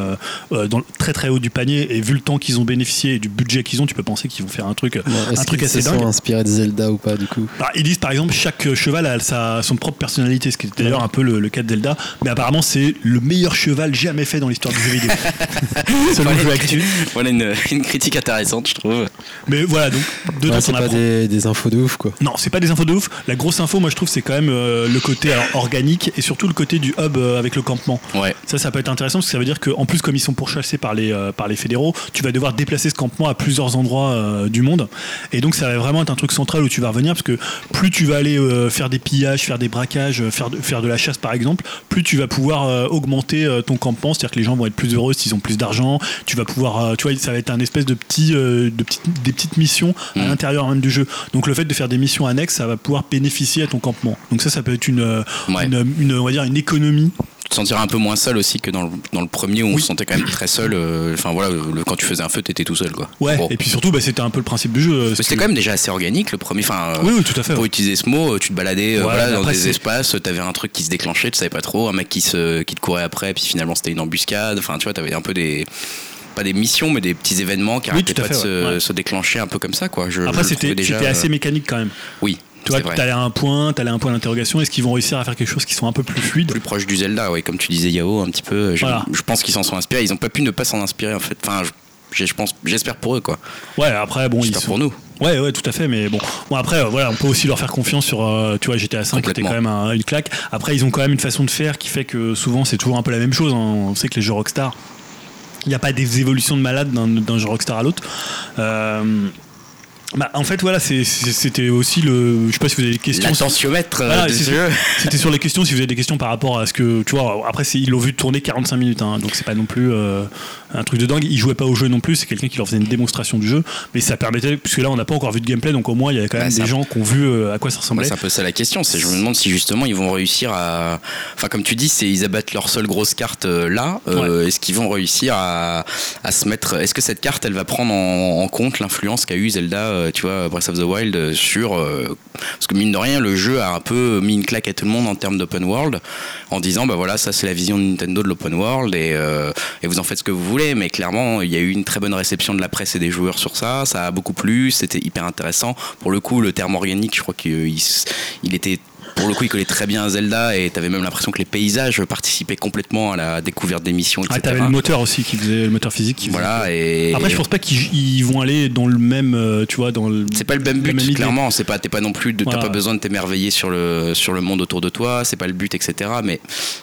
dans très très haut du panier. Et vu le temps qu'ils ont bénéficié et du budget qu'ils ont, tu peux penser qu'ils vont faire un truc, Est-ce un truc qu'ils assez se dingue. sont inspirés de Zelda ou pas du coup Bah, ils disent par exemple chaque cheval a sa, son propre personnalité, ce qui est d'ailleurs un peu le, le cas de Zelda, mais apparemment c'est le meilleur cheval jamais fait dans l'histoire du jeu vidéo. Selon Voilà le jeu une, voilà une, une critique intéressante, je trouve. Mais voilà, donc dedans Ouais, C'est pas des, des infos de ouf quoi. Non, c'est pas des infos de ouf. La grosse info, moi je trouve, c'est quand même euh, le côté alors, organique et surtout le côté du hub euh, avec le campement. Ouais. Ça, ça peut être intéressant parce que ça veut dire qu'en plus, comme ils sont pourchassés par les, euh, par les fédéraux, tu vas devoir déplacer ce campement à plusieurs endroits euh, du monde. Et donc, ça va vraiment être un truc central où tu vas revenir parce que plus tu vas aller euh, faire des pillages, faire des braquages, faire de, faire de la chasse par exemple, plus tu vas pouvoir euh, augmenter euh, ton campement. C'est-à-dire que les gens vont être plus heureux s'ils ont plus d'argent. Tu vas pouvoir, euh, tu vois, ça va être un espèce de petit, euh, de petites, des petites missions à Mm. l'intérieur même du jeu. Donc, le fait de faire des missions annexes, ça va pouvoir bénéficier à ton campement. Donc, ça, ça peut être une, euh, Ouais. une, une- on va dire, une économie te sentiras un peu moins seul aussi que dans le, dans le premier où on se sentait quand même très seul. euh, Enfin voilà, le- quand tu faisais un feu, t'étais tout seul quoi. Ouais, Bon. et puis surtout, bah, c'était un peu le principe du jeu. c'était que- quand même déjà assez organique le premier. Enfin, Oui, oui, tout à fait. pour ouais. utiliser ce mot, tu te baladais Ouais, voilà, mais dans après, des espaces, t'avais un truc qui se déclenchait, tu savais pas trop, un mec qui, se, qui te courait après, puis finalement c'était une embuscade. Enfin, tu vois, t'avais un peu des. Pas des missions, mais des petits événements qui Oui, arrêtaient tout à pas de se, ouais. Se déclencher un peu comme ça, quoi. Je, Après, c'était assez euh, mécanique quand même. Oui, Tu vois, vrai. t'allais à un point, t'allais à un point d'interrogation. Est-ce qu'ils vont réussir à faire quelque chose qui soit un peu plus fluide? Plus proche du Zelda, ouais, comme tu disais Yao, un petit peu. Je, Voilà. je pense qu'ils s'en sont inspirés. Ils ont pas pu ne pas s'en inspirer en fait. Enfin, je, j'ai- je pense, j'espère pour eux quoi. Ouais, après, bon, ils J'espère sont- pour nous. Ouais, ouais, tout à fait. Mais bon, bon après, euh, voilà, on peut aussi leur faire confiance sur, euh, tu vois, GTA 5 c'était Complètement. quand même un- une claque. Après, ils ont quand même une façon de faire qui fait que souvent c'est toujours un peu la même chose. hein. On sait que les jeux Rockstar, il n'y a pas des évolutions de malade d'un jeu Rockstar à l'autre. Euh, bah, en fait, voilà, c'était aussi le. Je sais pas si vous avez des questions. L'attentiomètre euh, Voilà. C'était sur les questions, si vous avez des questions par rapport à ce que. Tu vois, après, ils l'ont vu tourner 45 minutes, hein, donc c'est pas non plus euh, un truc de dingue. Ils jouaient pas au jeu non plus, c'est quelqu'un qui leur faisait une démonstration du jeu, mais ça permettait, puisque là, on n'a pas encore vu de gameplay, donc au moins, il y avait quand même Bah, des gens qui ont vu euh, à quoi ça Bah, ressemblait. c'est un peu ça la question. C'est je me demande si justement ils vont réussir à. Enfin, comme tu dis, ils abattent leur seule grosse carte euh, là. Est-ce qu'ils vont réussir à, à se mettre Est-ce que cette carte, elle va prendre en, en compte l'influence qu'a eu Zelda, euh, tu vois, Breath of the Wild euh, sur euh, parce que mine de rien, le jeu a un peu mis une claque à tout le monde en termes d'open world, en disant bah voilà, ça c'est la vision de Nintendo de l'open world et, et vous en faites ce que vous voulez. Mais clairement, il y a eu une très bonne réception de la presse et des joueurs sur ça. Ça a beaucoup plu. C'était hyper intéressant. Pour le coup, le terme organique, je crois qu'il il, il était pour le coup, il collait très bien à Zelda et t'avais même l'impression que les paysages participaient complètement à la découverte des missions, etc. Ah, t'avais le moteur aussi qui faisait le moteur physique. Qui voilà, et Après, je pense pas qu'ils ils vont aller dans le même, euh, tu vois, dans le. c'est pas le même but, clairement. C'est pas, t'es pas non plus, de- t'as pas besoin de t'émerveiller sur le sur le monde autour de toi. C'est pas le but, etc. Mais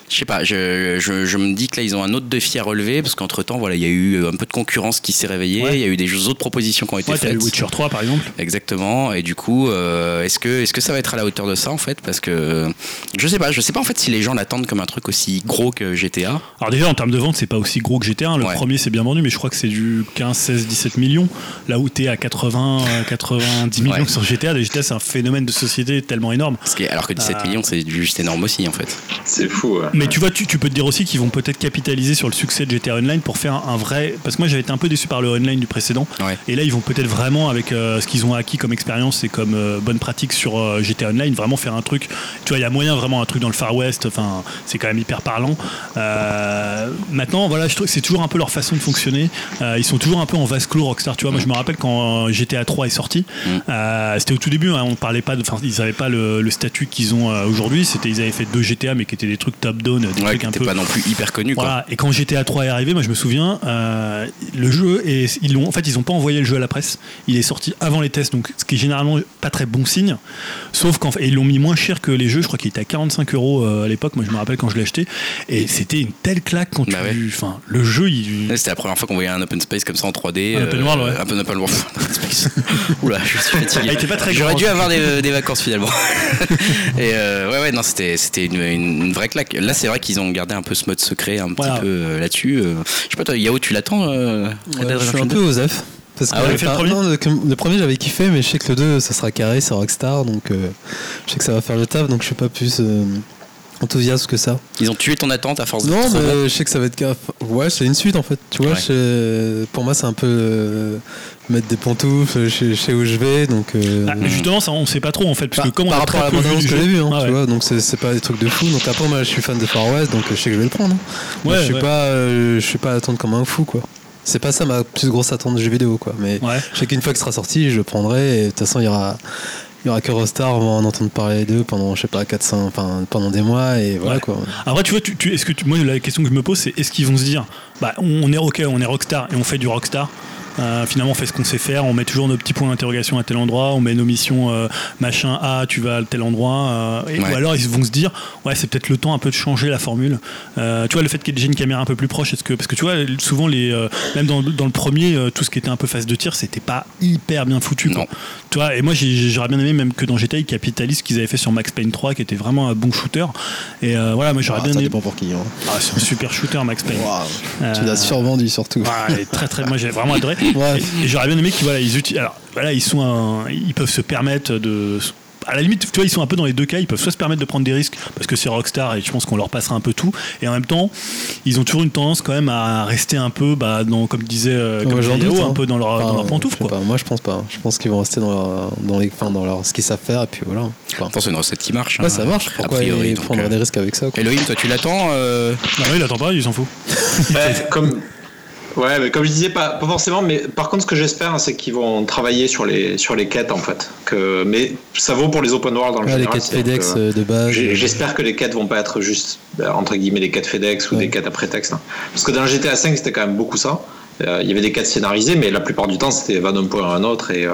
je sais pas. Je, je, je me dis que là, ils ont un autre défi à relever parce qu'entre temps, voilà, il y a eu un peu de concurrence qui s'est réveillée. Il Ouais. y a eu des autres propositions qui ont été Ouais, faites. Witcher 3 par exemple. Exactement. Et du coup, euh, est-ce que est-ce que ça va être à la hauteur de ça en fait? Parce que je sais pas. Je sais pas en fait si les gens l'attendent comme un truc aussi gros que GTA. Alors déjà en termes de vente, c'est pas aussi gros que GTA. hein. Le Ouais. premier c'est bien vendu, mais je crois que c'est du 15, 16, 17 millions. Là où t'es à 80, euh, 90 millions Ouais. sur GTA. Les GTA c'est un phénomène de société tellement énorme. Parce que, alors que 17 Ah. millions, c'est juste énorme aussi en fait. C'est fou. ouais. Mais tu vois, tu, tu peux te dire aussi qu'ils vont peut-être capitaliser sur le succès de GTA Online pour faire un, un vrai. Parce que moi j'avais été un peu déçu par le online du précédent. Ouais. Et là ils vont peut-être vraiment avec euh, ce qu'ils ont acquis comme expérience et comme euh, bonne pratique sur euh, GTA Online vraiment faire un truc. Tu vois, il y a moyen vraiment un truc dans le Far West. Enfin, c'est quand même hyper parlant. Euh, maintenant, voilà, je trouve que c'est toujours un peu leur façon de fonctionner. Euh, ils sont toujours un peu en vase clos Rockstar. Tu vois, moi je me rappelle quand GTA 3 est sorti. euh, c'était au tout début. hein, on parlait pas. Enfin, ils n'avaient pas le, le statut qu'ils ont euh, aujourd'hui. C'était ils avaient fait deux GTA mais qui étaient des trucs top down, des Ouais, trucs un t'es peu. pas non plus hyper connu quoi. Voilà. Et quand GTA 3 est arrivé, moi je me souviens, euh, le jeu et ils l'ont, en fait ils ont pas envoyé le jeu à la presse. Il est sorti avant les tests, donc ce qui est généralement pas très bon signe. Sauf qu'en fait, ils l'ont mis moins cher que les jeux. Je crois qu'il était à 45 euros euh, à l'époque. Moi je me rappelle quand je l'ai acheté, et c'était une telle claque quand Bah tu, ouais. enfin le jeu il. Ouais, C'était la première fois qu'on voyait un open space comme ça en 3D. Un open world, ouais. Un peu open world. Oula, je suis fatigué. Ah, il était pas très J'aurais grand. dû avoir des, des vacances finalement. Et euh, ouais, ouais, non, c'était c'était une, vraie claque. Là, c'est vrai qu'ils ont gardé un peu ce mode secret un Voilà. petit peu euh, là-dessus. euh. Je sais pas, toi, Yao, tu l'attends euh, Ouais, je suis un 2? peu aux F. Parce que Ah ouais, fait le premier non, le, le premier j'avais kiffé, mais je sais que le 2 ça sera carré, c'est Rockstar, donc euh, je sais que ça va faire le taf, donc je suis pas plus euh, enthousiaste que ça. Ils ont tué ton attente à force de. Non, mais bon. je sais que ça va être gaffe. Ouais, c'est une suite en fait. Tu vois, Ouais. je- pour moi c'est un peu euh, mettre des pantoufles, je, je sais où je vais, donc. euh, Ah, mais justement, ça on sait pas trop en fait, parce par, que comme on par a rapport à la vu du que j'ai vue, hein, Ah tu ouais. vois, donc c'est pas des trucs de fou. Donc après, moi je suis fan de Far West, donc je sais que je vais le prendre. hein. Moi, Ouais, je suis ouais. pas, euh, je suis pas à attendre comme un fou quoi. C'est pas ça ma plus grosse attente de jeu vidéo quoi. Mais Ouais. je sais qu'une fois qu'il sera sorti, je le prendrai et de toute façon il y aura. Il y aura que Rockstar, on va en entendre parler d'eux pendant, je sais pas, 400, enfin, pendant des mois et voilà Ouais. quoi. Après, tu vois, tu, tu- est-ce que tu- moi la question que je me pose, c'est est-ce qu'ils vont se dire, bah, on est ok, on est rockstar et on fait du rockstar. Euh, finalement, on fait ce qu'on sait faire. On met toujours nos petits points d'interrogation à tel endroit. On met nos missions euh, machin. Ah, tu vas à tel endroit. euh, et, Ouais. Ou alors ils vont se dire, ouais, c'est peut-être le temps un peu de changer la formule. Euh, tu vois, le fait qu'il y ait déjà une caméra un peu plus proche, est-ce que parce que tu vois, souvent les, euh, même dans, dans le premier, euh, tout ce qui était un peu phase de tir, c'était pas hyper bien foutu. quoi. Non. Tu vois, et moi j'aurais bien aimé même que dans GTA ils capitalisent ce qu'ils avaient fait sur Max Payne 3, qui était vraiment un bon shooter. Et euh, voilà, moi j'aurais Ah, bien ça aimé. dépend pour qui. Hein. Ah, c'est un super shooter, Max Payne. Euh, Tu l'as survendu surtout. ouais, très très. Moi, j'ai vraiment adoré. Ouais. J'aurais bien aimé qu'ils voilà, ils utilisent. Alors, voilà, ils sont, un- ils peuvent se permettre de à la limite, tu vois, ils sont un peu dans les deux cas. Ils peuvent soit se permettre de prendre des risques parce que c'est Rockstar et je pense qu'on leur passera un peu tout. Et en même temps, ils ont toujours une tendance quand même à rester un peu, bah, dans, comme disait, euh, comme Ouais, doute, Léo, hein. un peu dans leur, Enfin, dans leur pantoufle. Quoi. pas, moi je pense pas. Je pense qu'ils vont rester dans leur, dans les, enfin, dans leur, ce qu'ils savent faire et puis voilà. Enfin, c'est une recette qui marche. ouais, hein, ça marche. a Pourquoi priori, ils donc, prendre euh, des risques avec ça quoi? Elohim, toi, tu l'attends euh, Non, il attend pas, il s'en fout. Ouais, comme, ouais, mais comme je disais, pas, pas forcément, mais par contre, ce que j'espère, c'est qu'ils vont travailler sur les, sur les quêtes, en fait. Que, mais ça vaut pour les open world dans le Ouais, les quêtes FedEx que euh, de base. euh, J'espère que les quêtes vont pas être juste, bah, entre guillemets, des quêtes FedEx ou Ouais. des quêtes à prétexte. hein. Parce que dans GTA V, c'était quand même beaucoup ça. Euh, Il y avait des quêtes scénarisées, mais la plupart du temps, c'était va d'un point à un autre. Et euh,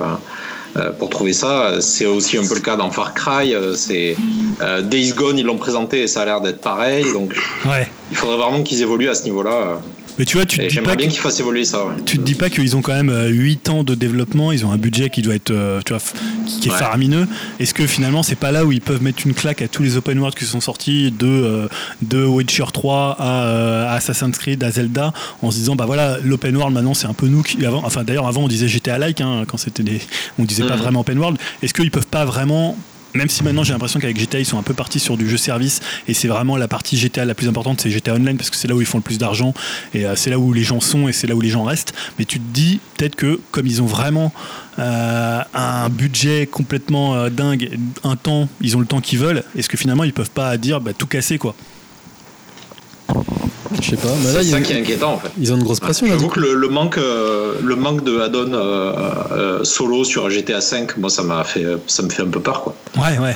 euh, pour trouver ça, c'est aussi un peu le cas dans Far Cry. euh, C'est euh, Days Gone, ils l'ont présenté et ça a l'air d'être pareil. Donc, Ouais. il faudrait vraiment qu'ils évoluent à ce niveau-là. Euh. Mais tu vois, tu te dis pas bien qu'ils fassent évoluer ça. ouais. tu te dis pas qu'ils ont quand même 8 ans de développement, ils ont un budget qui doit être euh, tu vois, qui, est Ouais. faramineux. Est-ce que finalement c'est pas là où ils peuvent mettre une claque à tous les open world qui sont sortis de, euh, de Witcher 3 à, euh, à Assassin's Creed à Zelda en se disant bah voilà l'open world maintenant c'est un peu nous qui avant enfin d'ailleurs avant on disait GTA like hein, quand c'était des on disait pas Mhm. vraiment open world. Est-ce qu'ils peuvent pas vraiment même si maintenant j'ai l'impression qu'avec GTA ils sont un peu partis sur du jeu service et c'est vraiment la partie GTA la plus importante c'est GTA Online parce que c'est là où ils font le plus d'argent et euh, c'est là où les gens sont et c'est là où les gens restent. Mais tu te dis peut-être que comme ils ont vraiment euh, un budget complètement euh, dingue un temps ils ont le temps qu'ils veulent est-ce que finalement ils peuvent pas dire bah, tout casser quoi? Je sais pas. Mais là, C'est ils, ça qui est inquiétant en fait. ils ont une grosse pression J'avoue que le, le manque, euh, le manque de add-on euh, euh, solo sur GTA V, moi ça m'a fait, ça me fait un peu peur quoi. ouais ouais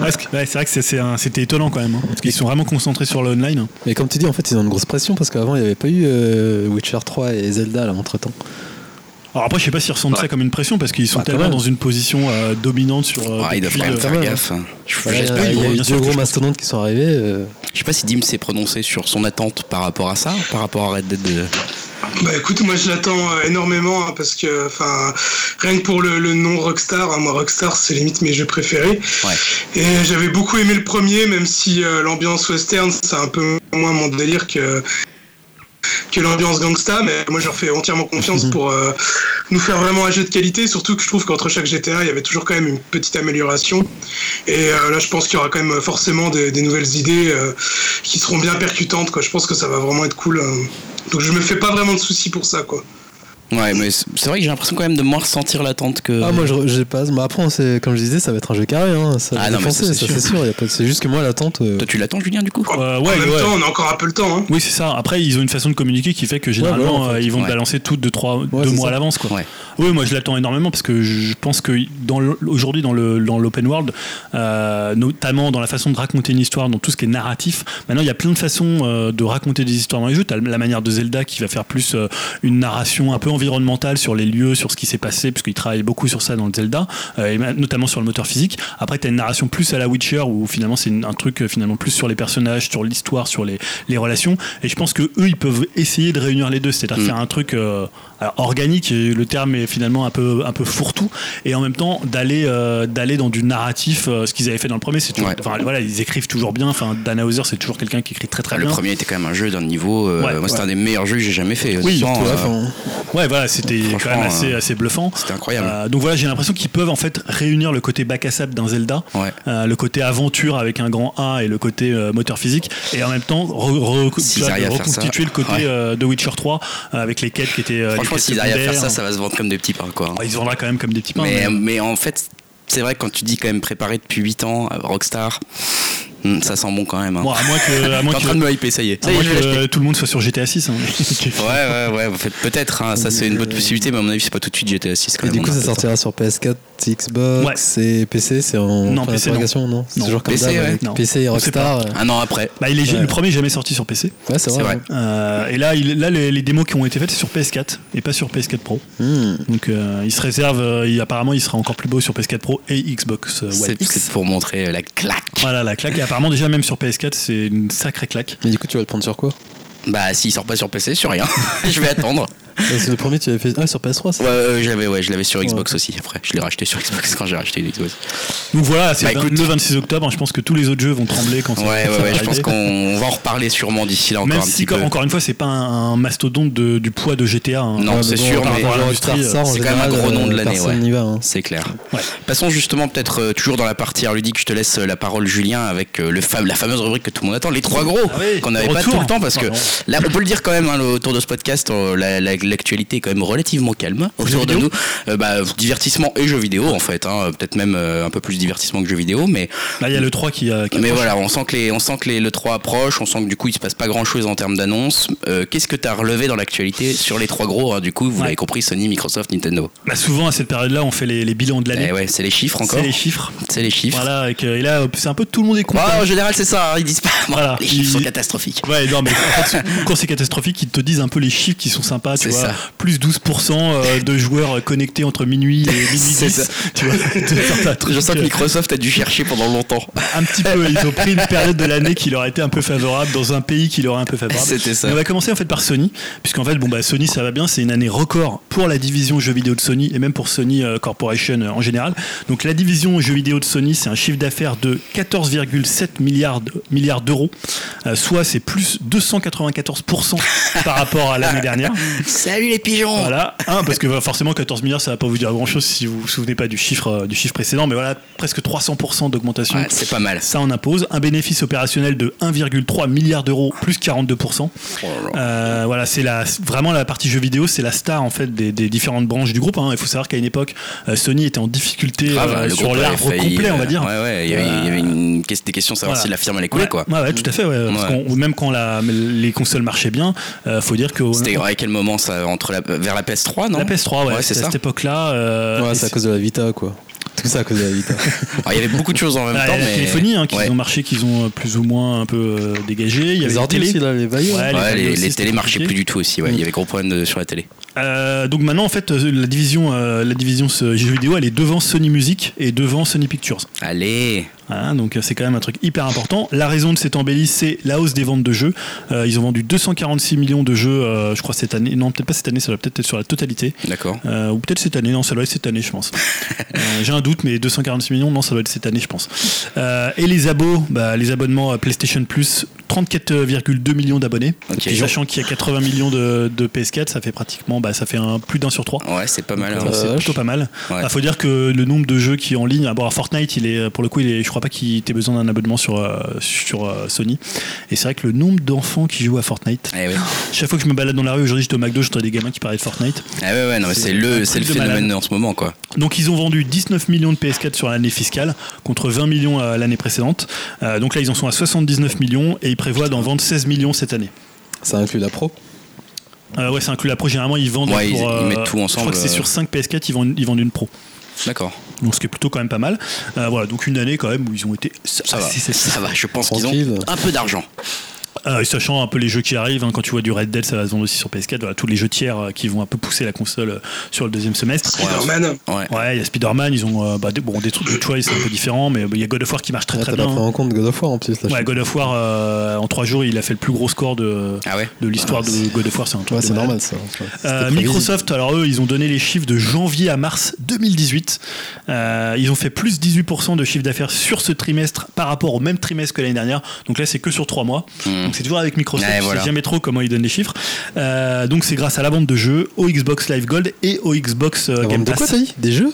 Ouais, c'est vrai que un- c'était étonnant quand même, hein, parce qu'ils sont vraiment concentrés sur le online. hein. Mais comme tu dis, en fait, ils ont une grosse pression parce qu'avant, il n'y avait pas eu euh, Witcher 3 et Zelda là entre temps. Alors après, je sais pas s'ils ressentent Ouais. ça comme une pression, parce qu'ils sont Bah, tellement dans une position euh, dominante sur. ah, ils doivent quand même faire gaffe. hein. J'espère a, il y a bien eu sûr deux gros mastodontes qui sont arrivés. euh, je sais pas si Dim s'est prononcé sur son attente par rapport à ça, par rapport à Red Dead. Bah écoute, moi je l'attends énormément hein, parce que, enfin, rien que pour le, le nom Rockstar, hein, moi Rockstar c'est limite mes jeux préférés. Ouais. Et j'avais beaucoup aimé le premier, même si euh, l'ambiance western c'est un peu moins mon délire que que l'ambiance gangsta, mais moi je leur fais entièrement confiance pour euh, nous faire vraiment un jeu de qualité, surtout que je trouve qu'entre chaque GTA il y avait toujours quand même une petite amélioration. Et euh, là je pense qu'il y aura quand même forcément des, des nouvelles idées euh, qui seront bien percutantes, quoi. Je pense que ça va vraiment être cool. euh. Donc je me fais pas vraiment de soucis pour ça, quoi. Ouais, mais c'est vrai que j'ai l'impression quand même de moins ressentir l'attente que. Ah, moi, je, je passe. Mais après, on comme je disais, ça va être un jeu carré. Hein. Ça Ah non, mais défoncer, ça, ça, c'est sûr. pas de- C'est juste que moi, l'attente. euh, Toi, tu l'attends, Julien, du coup Euh, en ouais, même ouais. temps, on a encore un peu le temps. Hein. Oui, c'est ça. Après, ils ont une façon de communiquer qui fait que généralement, en fait. euh, ils vont Ouais. balancer tout de trois, deux mois à l'avance, quoi. Ouais. Oui, moi je l'attends énormément parce que je pense que aujourd'hui dans le dans l'open world, euh, notamment dans la façon de raconter une histoire, dans tout ce qui est narratif, maintenant il y a plein de façons euh, de raconter des histoires dans les jeux. T'as la manière de Zelda qui va faire plus euh, une narration un peu sur les lieux, sur ce qui s'est passé, parce qu'il travaille beaucoup sur ça dans le Zelda, euh, et notamment sur le moteur physique. Après, t'as une narration plus à la Witcher où finalement c'est un truc euh, finalement plus sur les personnages, sur l'histoire, sur les, les relations. Et je pense que eux, ils peuvent essayer de réunir les deux, c'est-à-dire Mm. faire un truc euh, alors, organique. Le terme est finalement un peu un peu fourre-tout, et en même temps d'aller euh, d'aller dans du narratif. euh, ce qu'ils avaient fait dans le premier, c'est toujours, Ouais. voilà, ils écrivent toujours bien. Enfin, Dan Hauser, c'est toujours quelqu'un qui écrit très très Le bien. premier était quand même un jeu d'un niveau. euh, Ouais, moi, c'était ouais. un des meilleurs jeux que j'ai jamais fait. Oui, Ouais, voilà, c'était quand même assez assez bluffant. C'était incroyable. Donc voilà, j'ai l'impression qu'ils peuvent en fait réunir le côté bac à sable d'un Zelda, le côté aventure avec un grand A et le côté moteur physique, et en même temps re- re- vois, reconstituer le côté de Witcher 3 euh, avec les quêtes qui étaient. Franchement, quêtes s'ils arrivent à faire ça, secondaires. ça va se vendre comme des petits pains, quoi. Ah, Ils se vendra quand même comme des petits pains. Mais, mais- en fait, c'est vrai que quand tu dis quand même préparé depuis 8 ans, euh, Rockstar, hmm, ça sent bon quand même. hein. Bon, à moins que, à moins en que- train de me hyper, ça y est. à Ça y est, moins que tout le monde soit sur GTA 6. hein. Ouais, ouais, ouais, peut-être, hein, ça c'est une bonne possibilité, mais à mon avis, c'est pas tout de suite GTA 6 quand Et même. du coup, ça sortira sur PS4, Xbox et PC. C'est en Non, PC, non. non, C'est toujours comme PC, ça. ouais. PC et. Rockstar. euh, Un an après. Bah, il est, Ouais. Le premier jamais sorti sur PC. Ouais, c'est vrai. vrai. Euh, et là, il, là les, les démos qui ont été faites, c'est sur PS4 et pas sur PS4 Pro. Hmm. Donc euh, il se réserve, euh, apparemment il sera encore plus beau sur PS4 Pro et Xbox euh, One C'est pour montrer euh, la claque. Voilà la claque. Apparemment déjà même sur PS4 c'est une sacrée claque. Mais du coup, tu vas le prendre sur quoi? Bah, s'il sort pas sur PC, sur rien. je vais attendre. C'est le premier que tu avais fait. Ah, sur PS3, ça Ouais, euh, j'avais, ouais, je l'avais sur Ouais. Xbox aussi. Après, je l'ai racheté sur Xbox quand j'ai racheté une Xbox. Donc voilà, c'est Bah, le écoute. 26 octobre. Je pense que tous les autres jeux vont trembler quand ça Ouais, ouais, ça ouais. va Je pense qu'on va en reparler sûrement d'ici là encore Même un si, petit peu. comme- encore une fois, c'est pas un, un mastodonte de- du poids de GTA. hein. Non, Ouais, c'est bon, sûr, mais c'est quand même un gros nom de euh, l'année, ouais. hein. C'est clair. Ouais. Passons justement peut-être euh, toujours dans la partie art ludique. Je te laisse euh, la parole, Julien, avec euh, le la fameuse rubrique que tout le monde attend, les trois gros, Ah qu'on n'avait pas tout le temps parce que là, on peut le dire quand même, hein, autour de ce podcast, euh, la- la- l'actualité est quand même relativement calme autour de nous. Euh, bah, divertissement et jeux vidéo en fait, hein, peut-être même euh, un peu plus divertissement que jeux vidéo, mais Là, il y a le 3 qui a. qui mais approche. voilà, on sent que les, on sent que les, le 3 approche, on sent que du coup il se passe pas grand chose en termes d'annonces. Euh, Qu'est-ce que tu as relevé dans l'actualité sur les trois gros hein, Du coup, vous Ouais. l'avez compris, Sony, Microsoft, Nintendo. Bah, souvent, à cette période-là, on fait les, les bilans de l'année. Eh ouais, c'est les chiffres encore. c'est les chiffres. C'est les chiffres. Voilà, avec, euh, et là, c'est un peu tout le monde est content. Ah, en général, c'est ça, hein, ils disent pas. Bon, Voilà. Les chiffres sont catastrophiques. Ouais, non, mais en fait, quand c'est catastrophique, ils te disent un peu les chiffres qui sont sympas, tu vois. Ça. Plus 12% euh, de joueurs connectés entre minuit et minuit C'est 10, ça. tu vois. Je sens que Microsoft a dû chercher pendant longtemps. un petit peu, ils ont pris une période de l'année qui leur était un peu favorable dans un pays qui leur est un peu favorable. C'était ça. Mais on va commencer en fait par Sony, puisqu'en fait, bon bah Sony ça va bien, c'est une année record pour la division jeux vidéo de Sony et même pour Sony euh, Corporation euh, en général. Donc la division jeux vidéo de Sony, c'est un chiffre d'affaires de 14,7 milliards de- milliards d'euros, soit c'est plus 294% par rapport à l'année dernière. Salut les pigeons Voilà, un, parce que bah, forcément 14 milliards ça va pas vous dire grand chose si vous vous souvenez pas du chiffre euh, du chiffre précédent, mais voilà presque 300% d'augmentation. Ouais, c'est pas mal. Ça en impose un bénéfice opérationnel de 1,3 milliard d'euros plus 42%. Euh, voilà, c'est la vraiment la partie jeux vidéo, c'est la star en fait des, des différentes branches du groupe. hein. Il faut savoir qu'à une époque, euh, Sony était en difficulté Grave, euh, le sur l'arbre complet, on euh, va dire. Ouais, ouais, il y avait, il y avait une, question- des questions de savoir Voilà. si la firme allait couler, Ouais, quoi. ouais, ouais, tout à fait. ouais, parce même quand la, les consoles marchaient bien, euh, faut dire que C'était à quel moment ça Entre la, vers la PS3, non la PS3, ouais, Ouais, c'est à cette époque-là. euh, Ouais, c'est à cause de la Vita, quoi. Tout ça à cause de la Vita. Alors, Il y avait beaucoup de choses en même Ah, temps, il y a la mais. téléphonie hein, qui Ouais. ont marché, qu'ils ont euh, plus ou moins un peu euh, dégagé. Il y avait Les les ordi aussi, là, les vaillants. Ouais, Ouais, les, aussi, les c'était télés marchaient plus du tout aussi. Ouais. Mm. Il y avait gros problèmes de- sur la télé. Euh, donc maintenant, en fait, euh, la division, euh, la division jeux vidéo, elle est devant Sony Music et devant Sony Pictures. Allez Hein, donc euh, c'est quand même un truc hyper important. La raison de cette embellie, c'est la hausse des ventes de jeux. Euh, ils ont vendu 246 millions de jeux, euh, je crois cette année. Non, peut-être pas cette année, ça doit peut-être être sur la totalité. D'accord. Euh, ou peut-être cette année, non, ça doit être cette année, je pense. J'ai un doute, mais 246 millions, non, ça doit être cette année, je pense. Et les abos, bah, les abonnements à PlayStation Plus, 34,2 millions d'abonnés. Ok. Et Sachant qu'il y a 80 millions de, de PS4, ça fait pratiquement, bah, ça fait un, plus d'un sur trois. Ouais, c'est pas mal. Donc, hein. euh, c'est plutôt pas mal. Ouais. Il faut dire que le nombre de jeux qui est en ligne, ah, bon, alors Fortnite, il est pour le coup, il est, je crois pas qu'il ait besoin d'un abonnement sur euh, sur euh, Sony. Et c'est vrai que le nombre d'enfants qui jouent à Fortnite, Eh ouais. chaque fois que je me balade dans la rue, aujourd'hui j'étais au McDo, j'entends des gamins qui parlaient de Fortnite. Ah ouais, ouais, non, mais C'est le, le phénomène malade. en ce moment, quoi. Donc ils ont vendu 19 millions de PS4 sur l'année fiscale contre 20 millions euh, l'année précédente. Euh, donc là ils en sont à 79 millions et ils prévoient d'en vendre 16 millions cette année. Ça inclut la pro. Euh, ouais, c'est inclus la pro. Généralement ils vendent Ouais, ils- pour, ils mettent tout Je ensemble, crois que c'est euh. sur 5 PS4 ils vendent, ils vendent une pro. D'accord. Donc ce qui est plutôt quand même pas mal. Euh, voilà, donc une année quand même où ils ont été Ça va. assez satisfaits. Ça va. Je pense qu'ils ont un peu d'argent. Euh, et sachant un peu les jeux qui arrivent, hein, quand tu vois du Red Dead, ça va se vendre aussi sur PS4. Voilà, tous les jeux tiers euh, qui vont un peu pousser la console euh, sur le deuxième semestre. Spider-Man. Ouais. Ouais, il y a Spider-Man, ils ont euh, bah, des, bon, des trucs de choice un peu différents, mais il y a God of War qui marche très Ah, très bien. pris en compte God of War en plus. Là, Ouais, God of War, euh, en 3 jours, il a fait le plus gros score de, Ah ouais de l'histoire de God of War. C'est un truc c'est normal ça. Euh. Microsoft, alors eux, ils ont donné les chiffres de janvier à mars 2018. Euh, ils ont fait plus 18% de chiffre d'affaires sur ce trimestre par rapport au même trimestre que l'année dernière. Donc là, c'est que sur 3 mois. Hmm. Donc c'est toujours avec Microsoft. Ouais, je voilà. sais jamais trop comment ils donnent les chiffres. Euh, donc c'est grâce à la vente de jeux, au Xbox Live Gold et au Xbox euh, Game Pass. quoi t'as dit? Des jeux?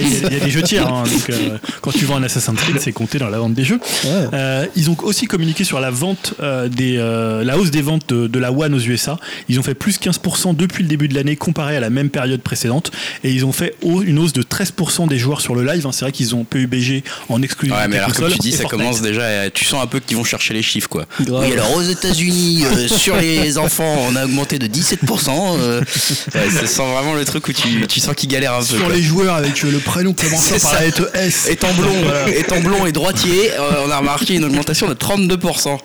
Il y, a- il y a des jeux tiers, hein, donc euh, quand tu vends un Assassin's Creed, c'est compté dans la vente des jeux. Ouais. Euh, ils ont aussi communiqué sur la vente euh, des, euh, la hausse des ventes de, de la One aux USA. Ils ont fait plus 15% depuis le début de l'année comparé à la même période précédente. Et ils ont fait une hausse de 13% des joueurs sur le live. hein. C'est vrai qu'ils ont PUBG en exclusivité Ouais, mais alors comme tu dis, ça Fortnite. commence déjà. à- Tu sens un peu qu'ils vont chercher les chiffres, quoi. Grave. Oui, alors aux États-Unis, euh, sur les enfants, on a augmenté de 17%. euh, ouais, ça sent vraiment le truc où tu, tu sens qu'ils galèrent un peu. Sur. Les joueurs avec euh, le prénom commençant par la lettre S. Étant blond, étant blond et droitier, euh, on a remarqué une augmentation de 32%.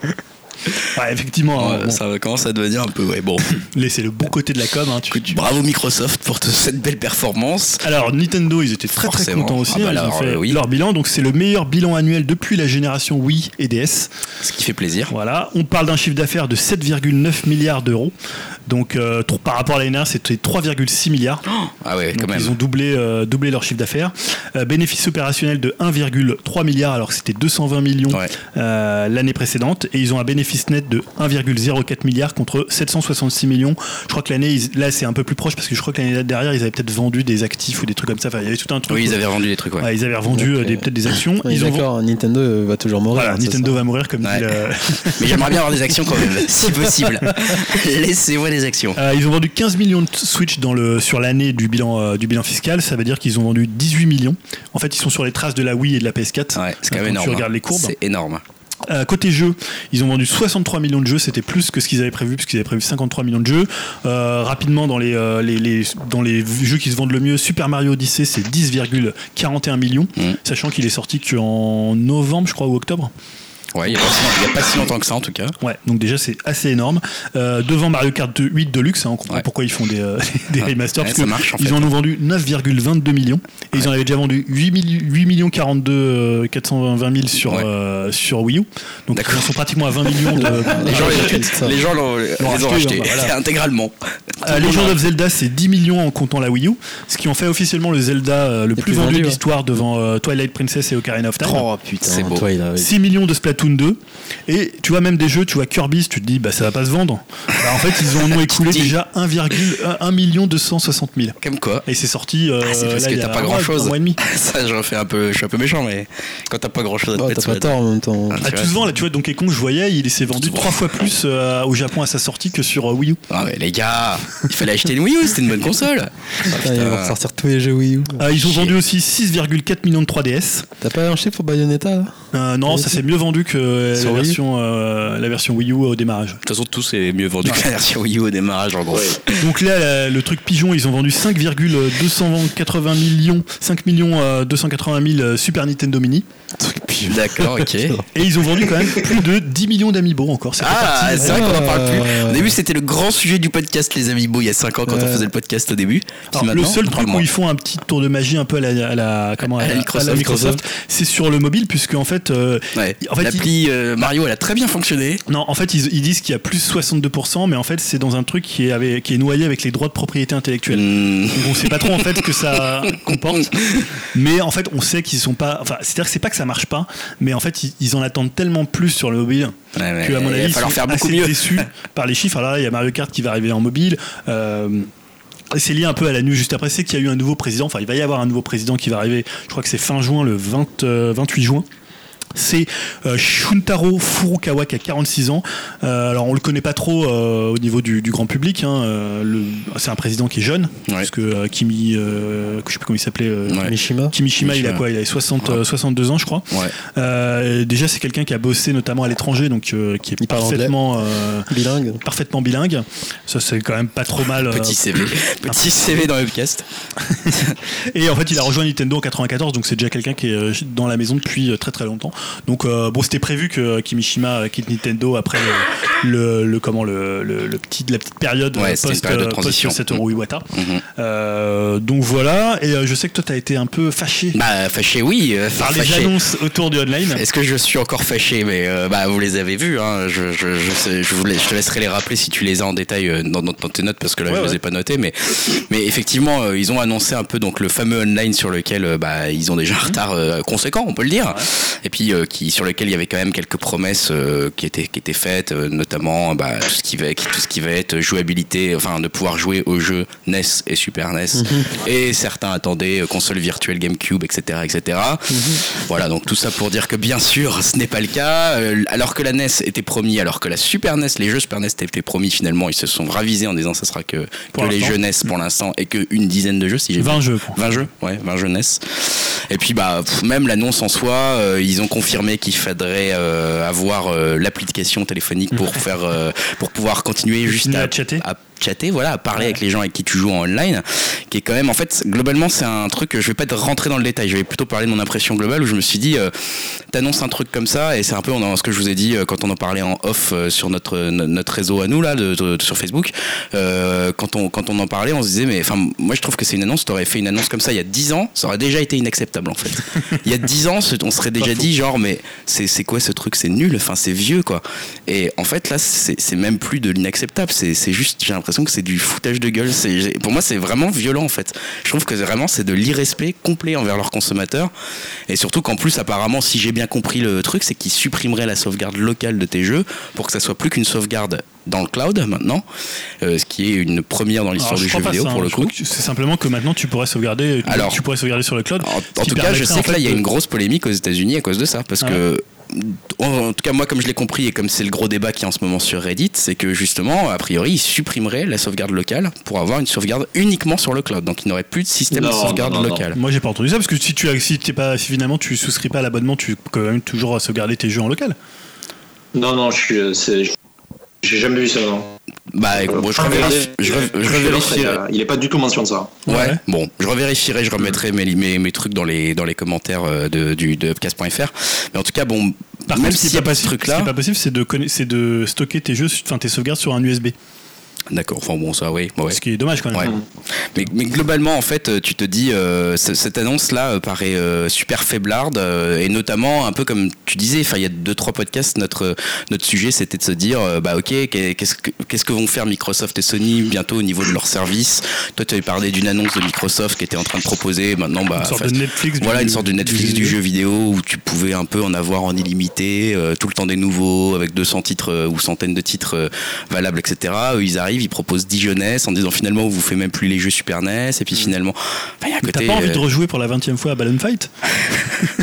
Ouais, effectivement. Ouais, bon. Ça commence à devenir un peu, ouais, bon. C'est le bon côté de la com. hein, tu- tu- Bravo Microsoft pour te- cette belle performance. Alors Nintendo, ils étaient très très contents aussi. Ah bah hein, ils ont alors, fait euh, oui. leur bilan. Donc c'est le meilleur bilan annuel depuis la génération Wii et DS. Ce qui fait plaisir. Voilà, on parle d'un chiffre d'affaires de 7,9 milliards d'euros. Donc euh, par rapport à l'année dernière, c'était 3,6 milliards. Ah ouais, Donc, quand même. ils ont doublé, euh, doublé leur chiffre d'affaires. Euh, bénéfice opérationnel de 1,3 milliard alors que c'était 220 millions Ouais. euh, l'année précédente. Et ils ont un bénéfice net de 1,04 milliard contre 766 millions. Je crois que l'année, là c'est un peu plus proche parce que je crois que l'année derrière, ils avaient peut-être vendu des actifs ou des trucs comme ça. Enfin, il y avait tout un truc. Oui, ils avaient vendu des trucs, ouais. Ouais, ils avaient revendu euh, peut-être des actions. Oui, ils ont Nintendo va toujours mourir. voilà, c'est Nintendo ça va mourir comme Ouais. dit le- Mais j'aimerais bien avoir des actions quand même, si possible. Laissez-moi des actions. Euh, ils ont vendu 15 millions de Switch dans le, sur l'année du bilan, euh, du bilan fiscal. Ça veut dire qu'ils ont vendu 18 millions. En fait, ils sont sur les traces de la Wii et de la PS4. Ouais, c'est quand même quand énorme. tu hein. regardes les courbes. C'est énorme. Euh, côté jeu, ils ont vendu 63 millions de jeux, c'était plus que ce qu'ils avaient prévu, puisqu'ils avaient prévu 53 millions de jeux. Euh, rapidement, dans les, euh, les, les- dans les jeux qui se vendent le mieux, Super Mario Odyssey, c'est 10,41 millions, Mm. sachant qu'il est sorti qu'en novembre, je crois, ou octobre. Ouais, il n'y a, pas si longtemps- il y a pas si longtemps que ça en tout cas. Ouais, donc déjà c'est assez énorme. Euh, devant Mario Kart 8 Deluxe, hein, on comprend Ouais. pourquoi ils font des, euh, des remasters, Ouais, parce ça que marche, en ils fait. en ont vendu 9,22 millions, et ils en avaient déjà vendu 8, milli- 8 millions 42 euh, 420 000 sur, Ouais. euh, sur Wii U. Donc ils en sont pratiquement à 20 millions de... Les gens, les, les gens l'ont- racheté bah, voilà. intégralement. Euh, Legend of Zelda, c'est 10 millions en comptant la Wii U, ce qui en fait officiellement le Zelda euh, le plus, plus vendu vendu, de ouais. l'histoire devant euh, Twilight Princess et Ocarina of Time. Oh putain, C'est beau. toi, il a- 6 millions de Splatoon 2 et tu vois même des jeux tu vois Kirby tu te dis bah ça va pas se vendre bah, en fait ils en ont écoulé déjà 1,1 million 260 000 Comme quoi. et c'est sorti euh, Ah, c'est parce là, que t'as pas un mois, grand chose. un mois et demi Ça, je, refais un peu, je suis un peu méchant, mais quand t'as pas grand chose à te Oh, mettre T'as pas tort en même temps. Ah, tout se vend là tu vois Donkey Kong je voyais il s'est vendu trois fois plus euh, au Japon à sa sortie que sur Wii U Ah, mais les gars, il fallait acheter une Wii U, c'était une bonne console. Putain, ils vont ressortir tous les jeux Wii U. Euh, ils ont chier. vendu aussi 6,4 millions de 3DS T'as pas un chiffre pour Bayonetta là? Euh, non ça s'est mieux vendu que la version, euh, la version Wii U au démarrage De toute façon, tout c'est mieux vendu que la version Wii U au démarrage, en gros. Donc là, la- le truc pigeon, ils ont vendu 5,280 millions, 5 millions euh, 280 000 euh, Super Nintendo Mini. D'accord, ok. Et ils ont vendu quand même plus de 10 millions d'amiibo encore. Ah, c'est vrai qu'on en parle plus. Euh, Au début, c'était le grand sujet du podcast, les Amiibo, il y a 5 ans, quand on Euh, faisait le podcast au début. Alors, le seul truc où ils font un petit tour de magie un peu à la, à la- comment, À la Microsoft. c'est sur le mobile puisque en fait, euh, Ouais. en fait, L'appli euh, Mario, elle a très bien fonctionné. non, en fait ils, ils disent qu'il y a plus 62%, mais en fait c'est dans un truc qui est, avec- qui est noyé avec les droits de propriété intellectuelle. Hmm. Donc on sait pas trop en fait ce que ça comporte, mais en fait on sait qu'ils sont pas. Enfin, c'est-à-dire que c'est pas que ça marche pas, mais en fait ils, ils en attendent tellement plus sur le mobile Ouais, ouais, que à mon il avis va ils falloir sont faire beaucoup assez mieux. déçus par les chiffres. Alors là il y a Mario Kart qui va arriver en mobile. euh, c'est lié un peu à la news juste après, c'est qu'il y a eu un nouveau président, enfin il va y avoir un nouveau président qui va arriver, je crois que c'est fin juin, le 20, euh, 28 juin. C'est euh, Shuntaro Furukawa qui a 46 ans. Euh, alors on le connaît pas trop euh, au niveau du, du grand public. hein. Euh, c'est un président qui est jeune, Ouais. parce que euh, Kimi, euh, je sais plus comment il s'appelait. euh, Ouais. Mishima Kimishima, il a quoi Il a 60, euh, 62 ans, je crois. Ouais. Euh, déjà, c'est quelqu'un qui a bossé notamment à l'étranger, donc euh, qui est Il parfaitement, euh, bilingue. parfaitement bilingue. Ça, c'est quand même pas trop mal. euh, Petit CV. Petit CV dans le podcast. Et en fait, il a rejoint Nintendo en 94, donc c'est déjà quelqu'un qui est dans la maison depuis très très longtemps. Donc euh, bon, c'était prévu que Kimishima euh, quitte Nintendo après le, comment le, le, le petit la petite période Ouais, euh, post période de transition. post Satoru Iwata. Mhm. Euh, donc voilà. Et je sais que toi, t'as été un peu fâché Bah, fâché, oui. par les fâché. annonces autour du online. Est-ce que je suis encore fâché? Mais bah, vous les avez vus. Hein. Je, je, je, sais- je, vous laisse- je te laisserai les rappeler si tu les as en détail dans, dans, tes notes parce que là Ouais, je ouais. les ai pas notés. Mais, mais effectivement, euh, ils ont annoncé un peu donc le fameux online sur lequel euh, bah, ils ont déjà un retard euh, conséquent, on peut le dire. Et puis euh, qui sur lequel il y avait quand même quelques promesses euh, qui étaient qui étaient faites, euh, notamment bah, tout ce qui va tout ce qui va être jouabilité, enfin de pouvoir jouer aux jeux NES et Super NES. Et certains attendaient euh, console virtuelle GameCube, etc., etc. Voilà, donc tout ça pour dire que bien sûr, ce n'est pas le cas. Euh, alors que la NES était promis, alors que la Super NES, les jeux Super NES étaient promis, finalement, ils se sont ravisés en disant ça sera que, Pour que les jeux NES pour l'instant et qu'une dizaine de jeux, si j'ai 20 jeux. quoi. 20 jeux, ouais, 20 jeux NES. Et puis bah pff, même l'annonce en soi, euh, ils ont confirmé qu'il faudrait euh, avoir euh, l'application téléphonique pour faire euh, pour pouvoir continuer juste à, à chatter. voilà, à parler avec les gens avec qui tu joues en online, qui est quand même en fait globalement c'est un truc que je vais pas te rentrer dans le détail, je vais plutôt parler de mon impression globale où je me suis dit euh, t'annonces un truc comme ça et c'est un peu on ce que je vous ai dit euh, quand on en parlait en off euh, sur notre no- notre réseau à nous là de, de- de- sur Facebook euh, quand on quand on en parlait on se disait mais enfin moi je trouve que c'est une annonce t'aurais fait une annonce comme ça il y a 10 ans ça aurait déjà été inacceptable en fait. Il y a 10 ans on serait déjà dit genre mais c'est quoi ce truc? C'est nul enfin c'est vieux quoi. Et en fait là c'est même plus de l'inacceptable c'est c'est juste j'ai l'impression l'impression que c'est du foutage de gueule. C'est, pour moi, c'est vraiment violent en fait. Je trouve que vraiment c'est de l'irrespect complet envers leurs consommateurs. Et surtout qu'en plus, apparemment, si j'ai bien compris le truc, c'est qu'ils supprimeraient la sauvegarde locale de tes jeux pour que ça soit plus qu'une sauvegarde dans le cloud maintenant, euh, ce qui est une première dans l'histoire du jeu vidéo ça, pour hein. le coup. C'est simplement que maintenant tu pourrais sauvegarder, tu, Alors, tu pourrais sauvegarder sur le cloud. En, tout cas, je sais que là, il y a une grosse polémique aux États-Unis à cause de ça, parce que. En, en tout cas, moi, comme je l'ai compris et comme c'est le gros débat qui est en ce moment sur Reddit, c'est que justement, a priori, ils supprimeraient la sauvegarde locale pour avoir une sauvegarde uniquement sur le cloud. Donc, il n'aurait plus de système Non, de sauvegarde non, non, locale. Moi j'ai pas entendu ça parce que si tu as, si t'es pas, si finalement tu souscris pas à l'abonnement, tu peux quand même toujours sauvegarder tes jeux en local. Non, non, je suis. euh, J'ai jamais vu ça, non. Bah, écoute, bon, je, revérifie- je, je revérifierai. Il est pas du tout mention de ça. Ouais. Ouais. bon, je revérifierai, je remettrai mes, mes, mes trucs dans les, dans les commentaires euh, de, du, de upcast.fr. Mais en tout cas, bon, Par même contre, ce qui s'il y est a pas ce ce qui truc-là. est pas possible, c'est de, de stocker tes jeux, enfin tes sauvegardes sur un USB. D'accord, enfin bon, ça, oui. ouais. Ce qui est dommage quand même. Ouais. Mais, mais globalement, en fait, tu te dis, euh, cette annonce-là euh, paraît euh, super faiblarde, euh, et notamment un peu comme tu disais, il y a deux trois podcasts, notre notre sujet, c'était de se dire, bah ok, qu'est- qu'est-ce que qu'est-ce que vont faire Microsoft et Sony bientôt au niveau de leurs services Toi, tu avais parlé d'une annonce de Microsoft qui était en train de proposer, maintenant, bah, Une sorte de Netflix. du- voilà une sorte de Netflix du jeu jeu vidéo où tu pouvais un peu en avoir en illimité, tout le temps des nouveaux, avec 200 titres ou centaines de titres valables, etc. Eux, ils arrivent, ils proposent 10 jeunesses en disant finalement on vous fait même plus les jeux Super NES et puis finalement, enfin, il y a un Mais T'as pas envie euh, de rejouer pour la 20 e fois à Balloon Fight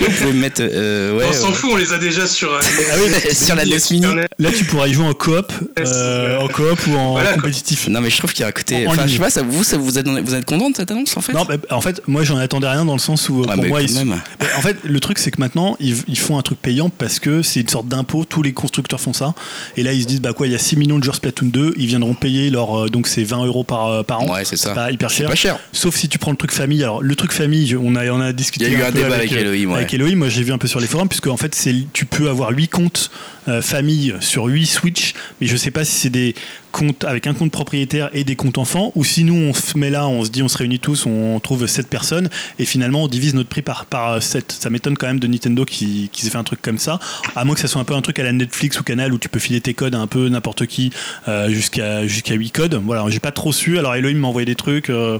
vous pouvez mettre euh, ouais, on s'en euh, fout, on les a déjà sur. euh, sur la NES Mini. Là, tu pourras y jouer en coop, euh, en coop ou en Voilà, quoi. compétitif. Non mais je trouve qu'il y a un côté. En Enfin, je sais pas, ça, vous, ça, vous êtes, vous êtes content de cette annonce en fait? Non, bah, en fait, moi j'en attendais rien dans le sens où euh, Ouais, pour mais moi, quand ils, même. Mais en fait, le truc c'est que maintenant ils, ils font un truc payant parce que c'est une sorte d'impôt. Tous les constructeurs font ça. Et là, ils se disent bah quoi, il y a 6 millions de joueurs Splatoon 2, ils viendront payer leur euh, donc c'est 20 euros par euh, par an. Ouais, c'est ça. pas hyper cher. pas cher. Sauf si tu prends le truc famille. Alors le truc famille, on a on a discuté. Il y a eu un débat avec euh, Elohim, ouais. Avec Elohim, moi j'ai vu un peu sur les forums puisque en fait c'est tu peux avoir 8 comptes euh, famille sur 8 Switch, mais je sais pas si c'est des comptes avec un compte propriétaire et des comptes enfants ou si nous on se met là, on se dit on se réunit tous, on trouve 7 personnes et finalement on divise notre prix par par 7. Ça m'étonne quand même de Nintendo qui qui s'est fait un truc comme ça, à moins que ça soit un peu un truc à la Netflix ou Canal où tu peux filer tes codes à un peu n'importe qui euh, jusqu'à jusqu'à 8 codes. Voilà, j'ai pas trop su. Alors Elohim m'a envoyé des trucs euh,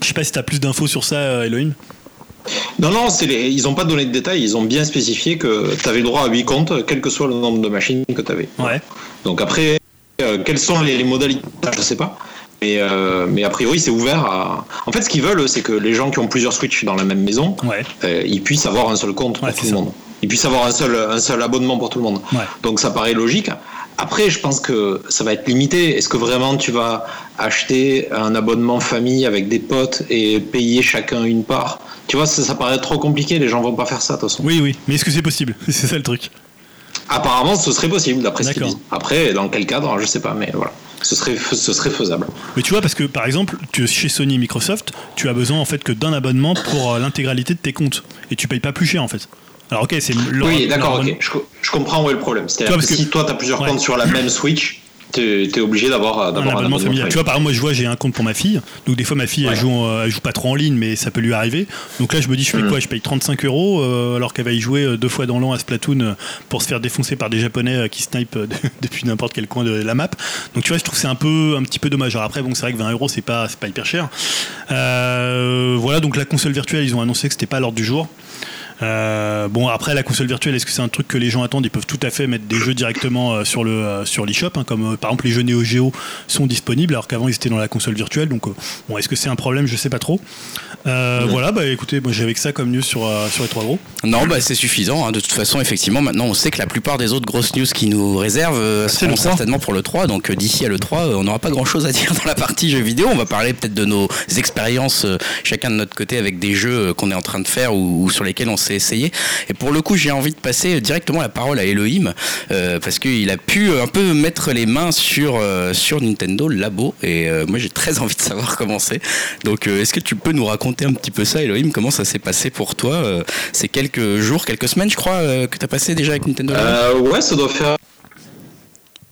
je sais pas si t'as plus d'infos sur ça, Elohim. Non, non, les- ils n'ont pas donné de détails. Ils ont bien spécifié que tu avais le droit à 8 comptes, quel que soit le nombre de machines que tu avais. Ouais. Donc après, euh, quelles sont les, les modalités Je sais pas. Mais, euh, mais a priori, c'est ouvert à. En fait, ce qu'ils veulent, c'est que les gens qui ont plusieurs Switch dans la même maison, Ouais. euh, ils puissent avoir un seul compte Ouais, pour tout le monde. Ils puissent avoir un seul, un seul abonnement pour tout le monde. Ouais. Donc ça paraît logique. Après, je pense que ça va être limité. Est-ce que vraiment tu vas acheter un abonnement famille avec des potes et payer chacun une part? Tu vois, ça, ça paraît trop compliqué. Les gens vont pas faire ça de toute façon. Oui, oui. Mais est-ce que c'est possible C'est ça le truc. Apparemment, ce serait possible d'après ce qu'ils disent. Après, dans quel cadre, je sais pas, mais voilà. Ce serait, ce serait faisable. Mais tu vois, parce que par exemple, tu, chez Sony et Microsoft, tu as besoin en fait que d'un abonnement pour euh, l'intégralité de tes comptes. Et tu payes pas plus cher en fait. Alors ok, c'est oui, d'accord, ok. Je, je comprends où est le problème. C'est-à-dire que si toi, tu as plusieurs Ouais. comptes sur la même Switch, tu es obligé d'avoir un d'avoir abonnement familial. Tu vois, par exemple, moi je vois, j'ai un compte pour ma fille. Donc des fois, ma fille, elle, joue, elle joue pas trop en ligne, mais ça peut lui arriver. Donc là, je me dis, je fais Mhm. quoi? Je paye 35 euros euh, alors qu'elle va y jouer euh, deux fois dans l'an à Splatoon euh, pour se faire défoncer par des Japonais qui snipent euh, depuis n'importe quel coin de la map. Donc tu vois, je trouve que c'est un peu, un petit peu dommage. Alors après, bon, c'est vrai que 20 euros, c'est pas, c'est pas hyper cher. Euh, voilà, donc la console virtuelle, ils ont annoncé que c'était pas à l'ordre du jour. Euh, bon après la console virtuelle est-ce que c'est un truc que les gens attendent? Ils peuvent tout à fait mettre des jeux directement euh, sur le euh, sur l'eShop hein, comme par exemple les jeux Neo Geo sont disponibles alors qu'avant ils étaient dans la console virtuelle donc bon est-ce que c'est un problème? Je sais pas trop Euh, voilà bah écoutez moi j'avais que ça comme news sur euh, sur les trois gros Non, bah c'est suffisant. hein. De toute façon, effectivement, maintenant on sait que la plupart des autres grosses news qui nous réservent euh, C'est seront le 3. certainement pour le 3. Donc d'ici à le 3, euh, on n'aura pas grand chose à dire dans la partie jeux vidéo. On va parler peut-être de nos expériences, chacun de notre côté, avec des jeux qu'on est en train de faire ou, ou sur lesquels on s'est essayé. Et pour le coup, j'ai envie de passer directement la parole à Elohim euh, parce qu'il a pu un peu mettre les mains sur, euh, sur Nintendo Labo. Et euh, moi, j'ai très envie de savoir comment c'est. Donc, euh, est-ce que tu peux nous raconter un petit peu ça, Elohim? Comment ça s'est passé pour toi? Euh, C'est quelques jours, quelques semaines, je crois, euh, que tu as passé déjà avec Nintendo Labo? Euh, ouais, ça doit faire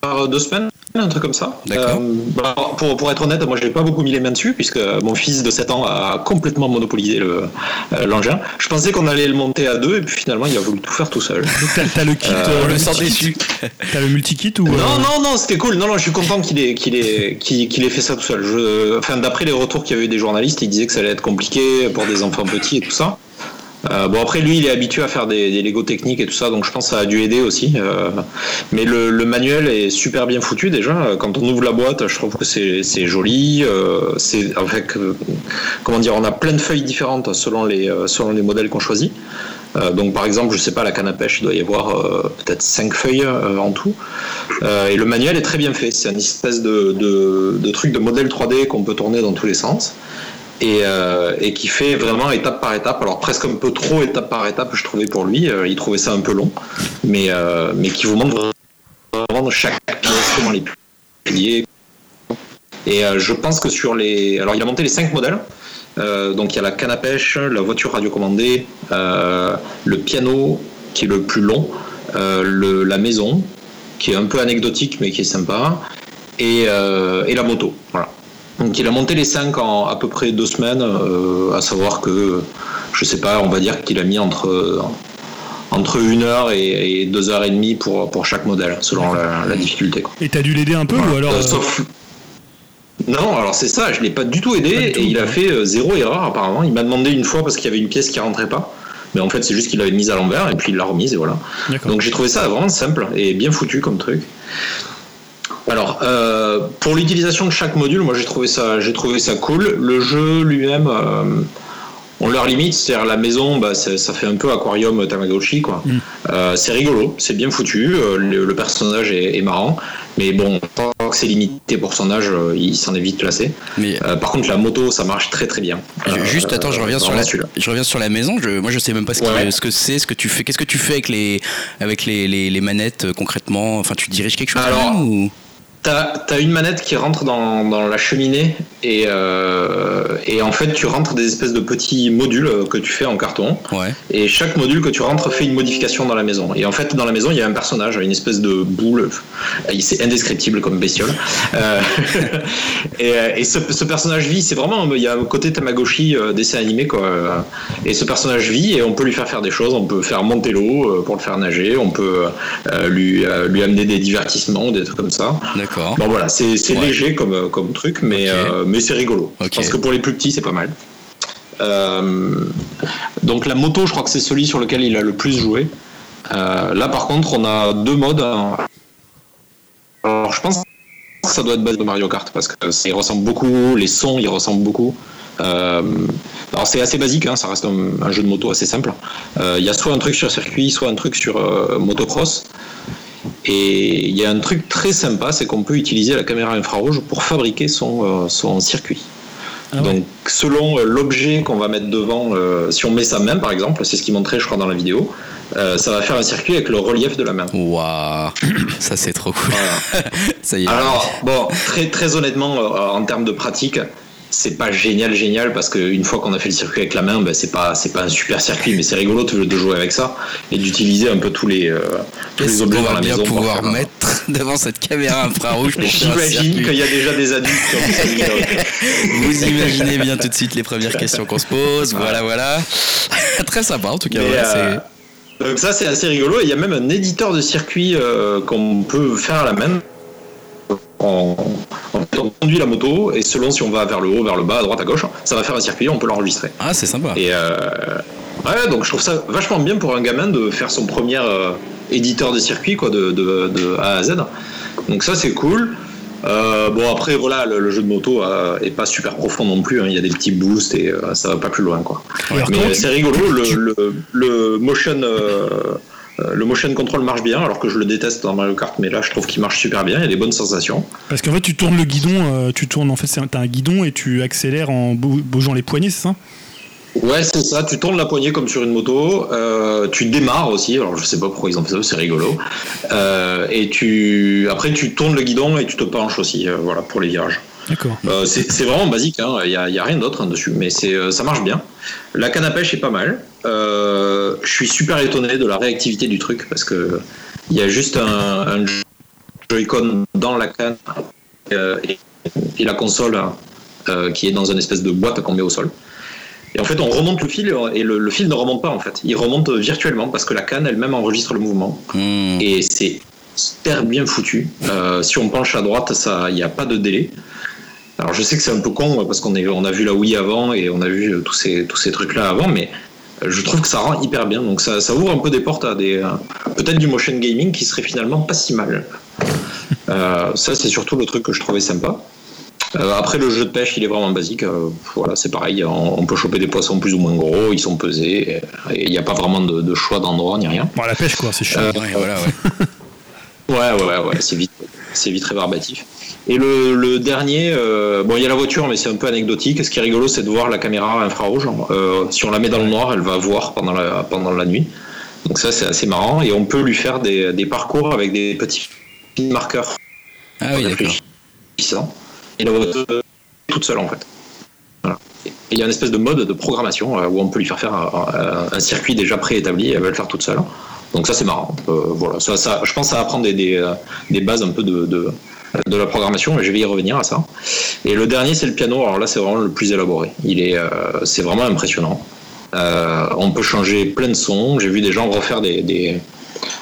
euh, deux semaines. Un truc comme ça. D'accord. Euh, bah, pour, pour être honnête, moi j'ai pas beaucoup mis les mains dessus puisque mon fils de 7 ans a complètement monopolisé le, euh, l'engin. Je pensais qu'on allait le monter à deux et puis finalement il a voulu tout faire tout seul. Donc t'as, le kit, Euh, euh, le multi-kit. déçu. T'as le multi-kit ou euh, Non, non, non, c'était cool. Non, non, je suis content qu'il ait, qu'il ait, qu'il, ait fait ça tout seul. Je, enfin, d'après les retours qu'il y avait eu des journalistes, ils disaient que ça allait être compliqué pour des enfants petits et tout ça. Euh, bon après lui il est habitué à faire des, des Lego techniques et tout ça donc je pense que ça a dû aider aussi Euh, mais le, manuel est super bien foutu déjà quand on ouvre la boîte je trouve que c'est, joli euh, c'est avec euh, comment dire on a plein de feuilles différentes selon les selon les modèles qu'on choisit donc par exemple, je sais pas, la canne à pêche, il doit y avoir peut-être 5 feuilles en tout. Et le manuel est très bien fait. C'est une espèce de truc de modèle 3D qu'on peut tourner dans tous les sens. Et, euh, et qui fait vraiment étape par étape. Alors presque un peu trop étape par étape, je trouvais pour lui. Euh, il trouvait ça un peu long, mais euh, mais qui vous montre vraiment chaque pièce, comment les plier. Et euh, je pense que sur les, alors il a monté les cinq modèles. Euh, donc il y a la canne à pêche, la voiture radiocommandée, euh, le piano qui est le plus long, le, la maison qui est un peu anecdotique mais qui est sympa, et, et la moto. Voilà. Donc il a monté les cinq en à peu près deux semaines, euh, à savoir que je sais pas, on va dire qu'il a mis entre entre une heure et, et deux heures et demie pour pour chaque modèle selon la, la difficulté. Quoi. Et t'as dû l'aider un peu ou alors Euh, euh, sauf- Non, alors c'est ça, je l'ai pas du tout aidé Pas du tout, et il a fait euh, zéro erreur apparemment. Il m'a demandé une fois parce qu'il y avait une pièce qui rentrait pas. Mais en fait, c'est juste qu'il l'avait mise à l'envers et puis il l'a remise et voilà. Donc j'ai trouvé ça vraiment simple et bien foutu comme truc. Alors, euh, pour l'utilisation de chaque module, moi j'ai trouvé ça, j'ai trouvé ça cool. Le jeu lui-même, euh, on leur limite, c'est-à-dire la maison, bah, ça fait un peu aquarium Tamagotchi, quoi. Mm. Euh, c'est rigolo, c'est bien foutu, euh, le, le personnage est, est marrant, mais bon, tant que c'est limité pour son âge, il s'en est vite placé. Mais par contre, la moto, ça marche très très bien. Juste, attends, je reviens sur la, je reviens sur la maison. Je, moi, je sais même pas ce, que c'est, ce que tu fais. Qu'est-ce que tu fais avec les, avec les, les, les manettes concrètement? Enfin, tu diriges quelque chose Alors, même, ou? T'as as une manette qui rentre dans, dans la cheminée et, euh, et en fait tu rentres des espèces de petits modules euh, que tu fais en carton. Ouais. et chaque module que tu rentres fait une modification dans la maison. Et en fait dans la maison il y a un personnage une espèce de boule Il- c'est indescriptible comme bestiole. Euh, et, euh, et ce, ce personnage vit c'est vraiment il y a un côté Tamagotchi euh, dessin animé quoi. Et ce personnage vit et on peut lui faire faire des choses. On peut faire monter l'eau euh, pour le faire nager. On peut euh, lui, euh, lui amener des divertissements des trucs comme ça. D'accord. Bon voilà, c'est Ouais. léger comme, comme truc, mais, euh, mais c'est rigolo. Pense que pour les plus petits, c'est pas mal. Euh, donc la moto, je crois que c'est celui sur lequel il a le plus joué. Euh, là par contre, on a deux modes. Alors je pense que ça doit être base de Mario Kart parce que ça, ressemble beaucoup, les sons ils ressemblent beaucoup. Euh, alors c'est assez basique, hein, ça reste un, un jeu de moto assez simple. Euh, Il y a soit un truc sur circuit, soit un truc sur euh, motocross. Et il y a un truc très sympa, c'est qu'on peut utiliser la caméra infrarouge pour fabriquer son, euh, son circuit. Ah ouais. Donc selon euh, l'objet qu'on va mettre devant, euh, si on met sa main par exemple, c'est ce qu'il montrait je crois dans la vidéo, euh, ça va faire un circuit avec le relief de la main. Waouh, ça c'est trop cool. Voilà. ça y est. Alors, bon, très, très honnêtement, euh, en termes de pratique, c'est pas génial, génial, parce qu'une fois qu'on a fait le circuit avec la main, ben, c'est pas, c'est pas un super circuit, mais c'est rigolo de, jouer avec ça et d'utiliser un peu tous les, euh, tous les objets qu'on dans la bien maison. pour pouvoir un- mettre devant cette caméra infrarouge J'imagine qu'il y a déjà des adultes qui ont ça. Vous imaginez bien tout de suite les premières questions qu'on se pose. Voilà, voilà. Très sympa en tout cas. Euh, donc ça c'est assez rigolo. Et Il y a même un éditeur de circuit euh, qu'on peut faire à la main. On, on conduit la moto et selon si on va vers le haut, vers le bas, à droite, à gauche, ça va faire un circuit, on peut l'enregistrer. Ah, c'est sympa. Et euh, ouais, donc je trouve ça vachement bien pour un gamin de faire son premier euh, éditeur de circuit quoi, de, de- de A à Z. Donc ça c'est cool. Euh, bon après voilà le, le jeu de moto euh, est pas super profond non plus. hein. Il y a des petits boosts et euh, ça va pas plus loin quoi. Alors, Mais tu- c'est rigolo. Le, le, le motion euh, le motion control marche bien alors que je le déteste dans Mario Kart mais là je trouve qu'il marche super bien. Il y a des bonnes sensations. Parce qu'en fait, tu tournes le guidon, euh, tu tournes en fait, t'as un guidon et tu accélères en bou- bougeant les poignets, c'est ça? Ouais, c'est ça. Tu tournes la poignée comme sur une moto. euh, tu démarres aussi. Alors, je sais pas pourquoi ils ont fait ça. C'est rigolo. Euh, et tu, après, tu tournes le guidon et tu te penches aussi. euh, voilà, pour les virages. D'accord. C'est vraiment basique. hein. Il y a, y a rien d'autre hein, dessus, mais c'est, ça marche bien. La canne à pêche est pas mal. Euh, je suis super étonné de la réactivité du truc parce que il y a juste un, un Joy-Con dans la canne euh, et, et la console euh, qui est dans une espèce de boîte qu'on met au sol. Et en fait, on remonte le fil et le, le fil ne remonte pas en fait. Il remonte virtuellement parce que la canne elle-même enregistre le mouvement. Hmm. Et c'est super bien foutu. Euh, si on penche à droite, il n'y a pas de délai. Alors je sais que c'est un peu con parce qu'on on a vu la Wii avant et on a vu euh, tous ces, tous ces trucs-là avant, mais euh, je trouve que ça rend hyper bien. Donc ça, ça ouvre un peu des portes à des, euh, peut-être du motion gaming qui serait finalement pas si mal. Euh, ça c'est surtout le truc que je trouvais sympa. Euh, après le jeu de pêche, il est vraiment basique. Euh, voilà, c'est pareil. On, on peut choper des poissons plus ou moins gros, ils sont pesés et il n'y a pas vraiment de, de choix d'endroit ni rien. Bon, la pêche, quoi, c'est chiant. Ouais, voilà, ouais. Ouais, ouais, ouais, c'est vite, c'est vite rébarbatif. Et le, le dernier, euh, bon, il y a la voiture, mais c'est un peu anecdotique. Ce qui est rigolo, c'est de voir la caméra infrarouge. Euh, si on la met dans le noir, elle va voir pendant la, pendant la nuit. Donc ça, c'est assez marrant. Et on peut lui faire des, des parcours avec des petits marqueurs Ah oui, d'accord. Et la voiture est toute seule, en fait. Voilà. Et il y a une espèce de mode de programmation euh, où on peut lui faire faire un, un- un circuit déjà préétabli elle va le faire toute seule. Donc ça, c'est marrant. Euh, voilà. Je pense que ça apprend des, euh, des bases un peu de, la programmation, mais je vais y revenir à ça. Et le dernier, c'est le piano. Alors là, c'est vraiment le plus élaboré. Il est, euh, c'est vraiment impressionnant. On peut changer plein de sons. J'ai vu des gens refaire des,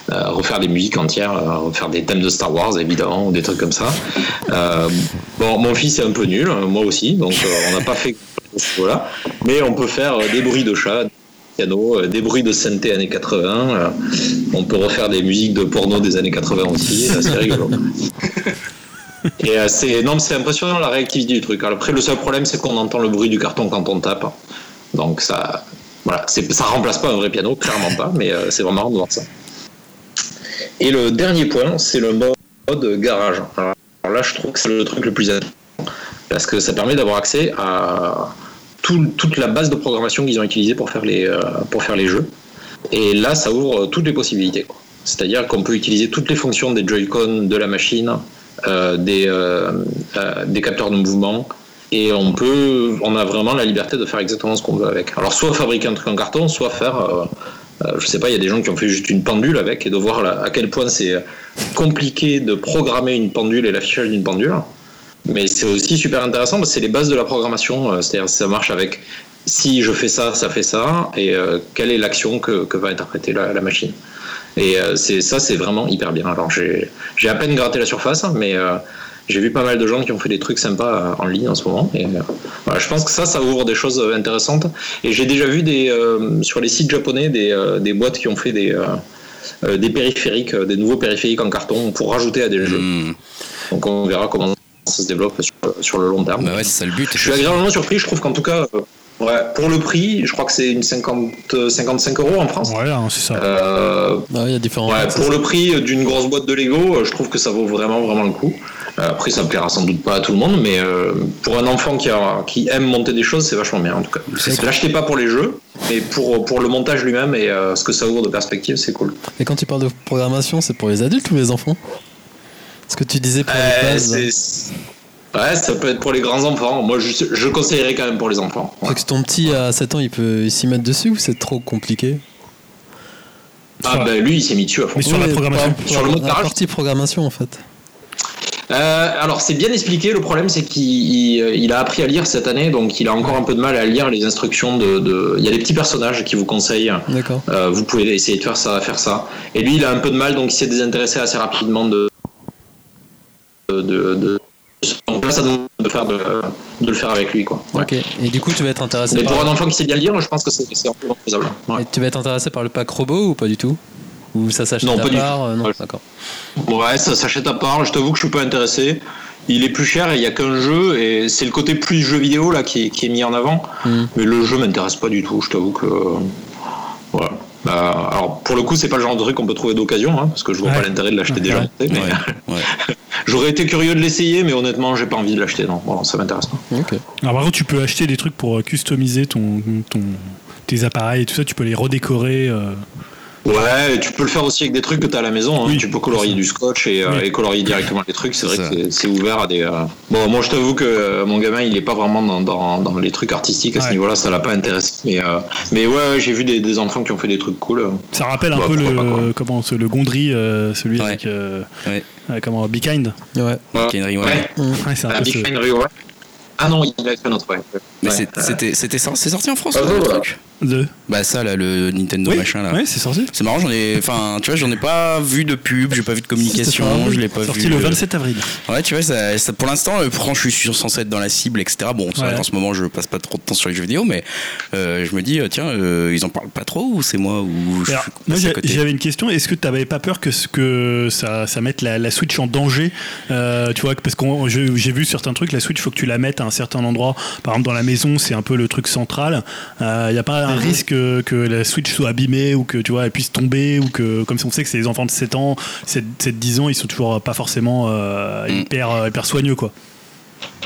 refaire des musiques entières, refaire des thèmes de Star Wars évidemment, ou des trucs comme ça. Bon, mon fils est un peu nul, euh, moi aussi, donc on n'a pas fait voilà, mais on peut faire des bruits de chat, des pianos, euh, des bruits de synthé années 80. euh, on peut refaire des musiques de porno des années 80 aussi, c'est rigolo. Et euh, c'est non, c'est impressionnant la réactivité du truc. Après, le seul problème, c'est qu'on entend le bruit du carton quand on tape. Donc ça, voilà, ça remplace pas un vrai piano, clairement pas, mais c'est vraiment marrant de voir ça. Et le dernier point, c'est le mode garage. Alors là, je trouve que c'est le truc le plus intéressant parce que ça permet d'avoir accès à tout- toute la base de programmation qu'ils ont utilisée pour faire les euh, pour faire les jeux. Et là, ça ouvre toutes les possibilités. C'est-à-dire qu'on peut utiliser toutes les fonctions des Joy-Con de la machine, euh, des, euh, euh, des capteurs de mouvement, et on peut, on a vraiment la liberté de faire exactement ce qu'on veut avec. Alors, soit fabriquer un truc en carton, soit faire, euh, euh, je sais pas, il y a des gens qui ont fait juste une pendule avec, et de voir à quel point c'est compliqué de programmer une pendule et l'affichage d'une pendule. Mais c'est aussi super intéressant parce que c'est les bases de la programmation. euh, C'est-à-dire ça marche avec si je fais ça, ça fait ça, et euh, quelle est l'action que, que va interpréter la, la machine. Et euh, c'est ça, c'est vraiment hyper bien. Alors j'ai à peine gratté la surface, mais euh, j'ai vu pas mal de gens qui ont fait des trucs sympas en ligne en ce moment. Et voilà, je pense que ça, ça ouvre des choses intéressantes. Et j'ai déjà vu des sur les sites japonais des, des boîtes qui ont fait des euh, des périphériques, euh, des nouveaux périphériques en carton pour rajouter à des jeux. Hmm. Donc on verra comment ça se développe sur, sur le long terme. Bah ouais, c'est ça le but. Je suis agréablement surpris, je trouve qu'en tout cas, euh, ouais, pour le prix, je crois que c'est une 50, euh, 55 euros en France. Voilà, hein, c'est ça. Euh, Ah, il y a différents. ouais, pour ça. le prix d'une grosse boîte de Lego, euh, je trouve que ça vaut vraiment vraiment le coup. Euh, après, ça plaira sans doute pas à tout le monde, mais euh, pour un enfant qui, a, qui aime monter des choses, c'est vachement bien en tout cas. L'achetez pas pour les jeux, mais pour, pour le montage lui-même et euh, ce que ça ouvre de perspective, c'est cool. Et quand tu parles de programmation, c'est pour les adultes ou les enfants? Ce que tu disais pour les Euh, bases. Ouais, ça peut être pour les grands enfants. Moi, je, je conseillerais quand même pour les enfants. Ouais. Que ton petit à 7 ans, il peut s'y mettre dessus ou c'est trop compliqué? Ah, ben lui, il s'est mis dessus à fond. Mais sur la Oui, programmation. par- Sur le mode la garage partie programmation en fait. Euh, alors c'est bien expliqué. Le problème c'est qu'il il- il a appris à lire cette année, donc il a encore un peu de mal à lire les instructions de. de- Il y a des petits personnages qui vous conseillent. D'accord. euh, vous pouvez essayer de faire ça, faire ça. Et lui, il a un peu de mal, donc il s'est désintéressé assez rapidement de. De, de, de- donc là, ça de, faire de, de le faire avec lui, quoi. Ouais. Ok. Et du coup, tu vas être intéressé Mais pour par. un enfant qui sait bien lire, je pense que c'est c'est amplement faisable. Ouais. Et tu vas être intéressé par le pack robot ou pas du tout? Ou ça s'achète Non, à pas du part tout. euh, Non, Ouais. d'accord. Ouais, ça s'achète à part. Je t'avoue que je suis pas intéressé. Il est plus cher et il y a qu'un jeu et c'est le côté plus jeu vidéo là qui est, qui est mis en avant. Hmm. Mais le jeu m'intéresse pas du tout. Je t'avoue que voilà. Bah, alors pour le coup, c'est pas le genre de truc qu'on peut trouver d'occasion, hein, parce que je vois Ouais. pas l'intérêt de l'acheter Ouais. déjà. Ouais, mais ouais. J'aurais été curieux de l'essayer, mais honnêtement, j'ai pas envie de l'acheter. Non, bon, ça m'intéresse pas. Alors, par contre, tu peux acheter des trucs pour euh, customiser ton, ton, tes appareils et tout ça. Tu peux les redécorer. euh, Ouais, tu peux le faire aussi avec des trucs que tu as à la maison. hein. Oui. Tu peux colorier du scotch et, euh, Oui. et colorier directement les trucs. C'est vrai Ça. que c'est- ouvert à des. euh, Bon, moi je t'avoue que euh, mon gamin il est pas vraiment dans, dans, dans les trucs artistiques à ce niveau-là, ça l'a pas intéressé. Mais, euh, mais ouais, ouais, j'ai vu des, des enfants qui ont fait des trucs cool. Ça rappelle un Bah, peu le, pas, comment, ce- le Gondry, euh, celui Ouais. avec. euh, Ouais. euh, comment, Be Kind. Ouais. Ouais. C'est un Ah, peu Rio, ouais. Ah non, il a fait un autre, ouais. Mais c'était c'était ça, c'est sorti en France le truc Bah ça là, le Nintendo Oui, machin là. ouais, c'est sorti. C'est marrant, j'en ai, enfin, tu vois, j'en ai pas vu de pub, j'ai pas vu de communication, pas je l'ai pas sorti vu. le euh, 27 avril. Ouais, tu vois, ça, ça- pour l'instant, euh, pourtant, je suis censé être dans la cible, etc. Bon, c'est vrai Ouais. qu'en ce moment, je passe pas trop de temps sur les jeux vidéo, mais euh, je me dis, euh, tiens, euh, ils en parlent pas trop ou c'est moi ou je Alors, suis moi, j'avais une question. Est-ce que tu n'avais pas peur que, ce- que ça, ça mette la, la Switch en danger Euh, Tu vois, parce que j'ai vu certains trucs, la Switch, faut que tu la mettes à un certain endroit. Par exemple, dans la maison, c'est un peu le truc central. Il n'y a pas un risque que, que la Switch soit abîmée ou que tu vois, elle puisse tomber ou que, comme si on sait que c'est les enfants de 7 ans, 7, 10 ans, ils sont toujours pas forcément euh, Mm. hyper, euh, hyper soigneux, quoi.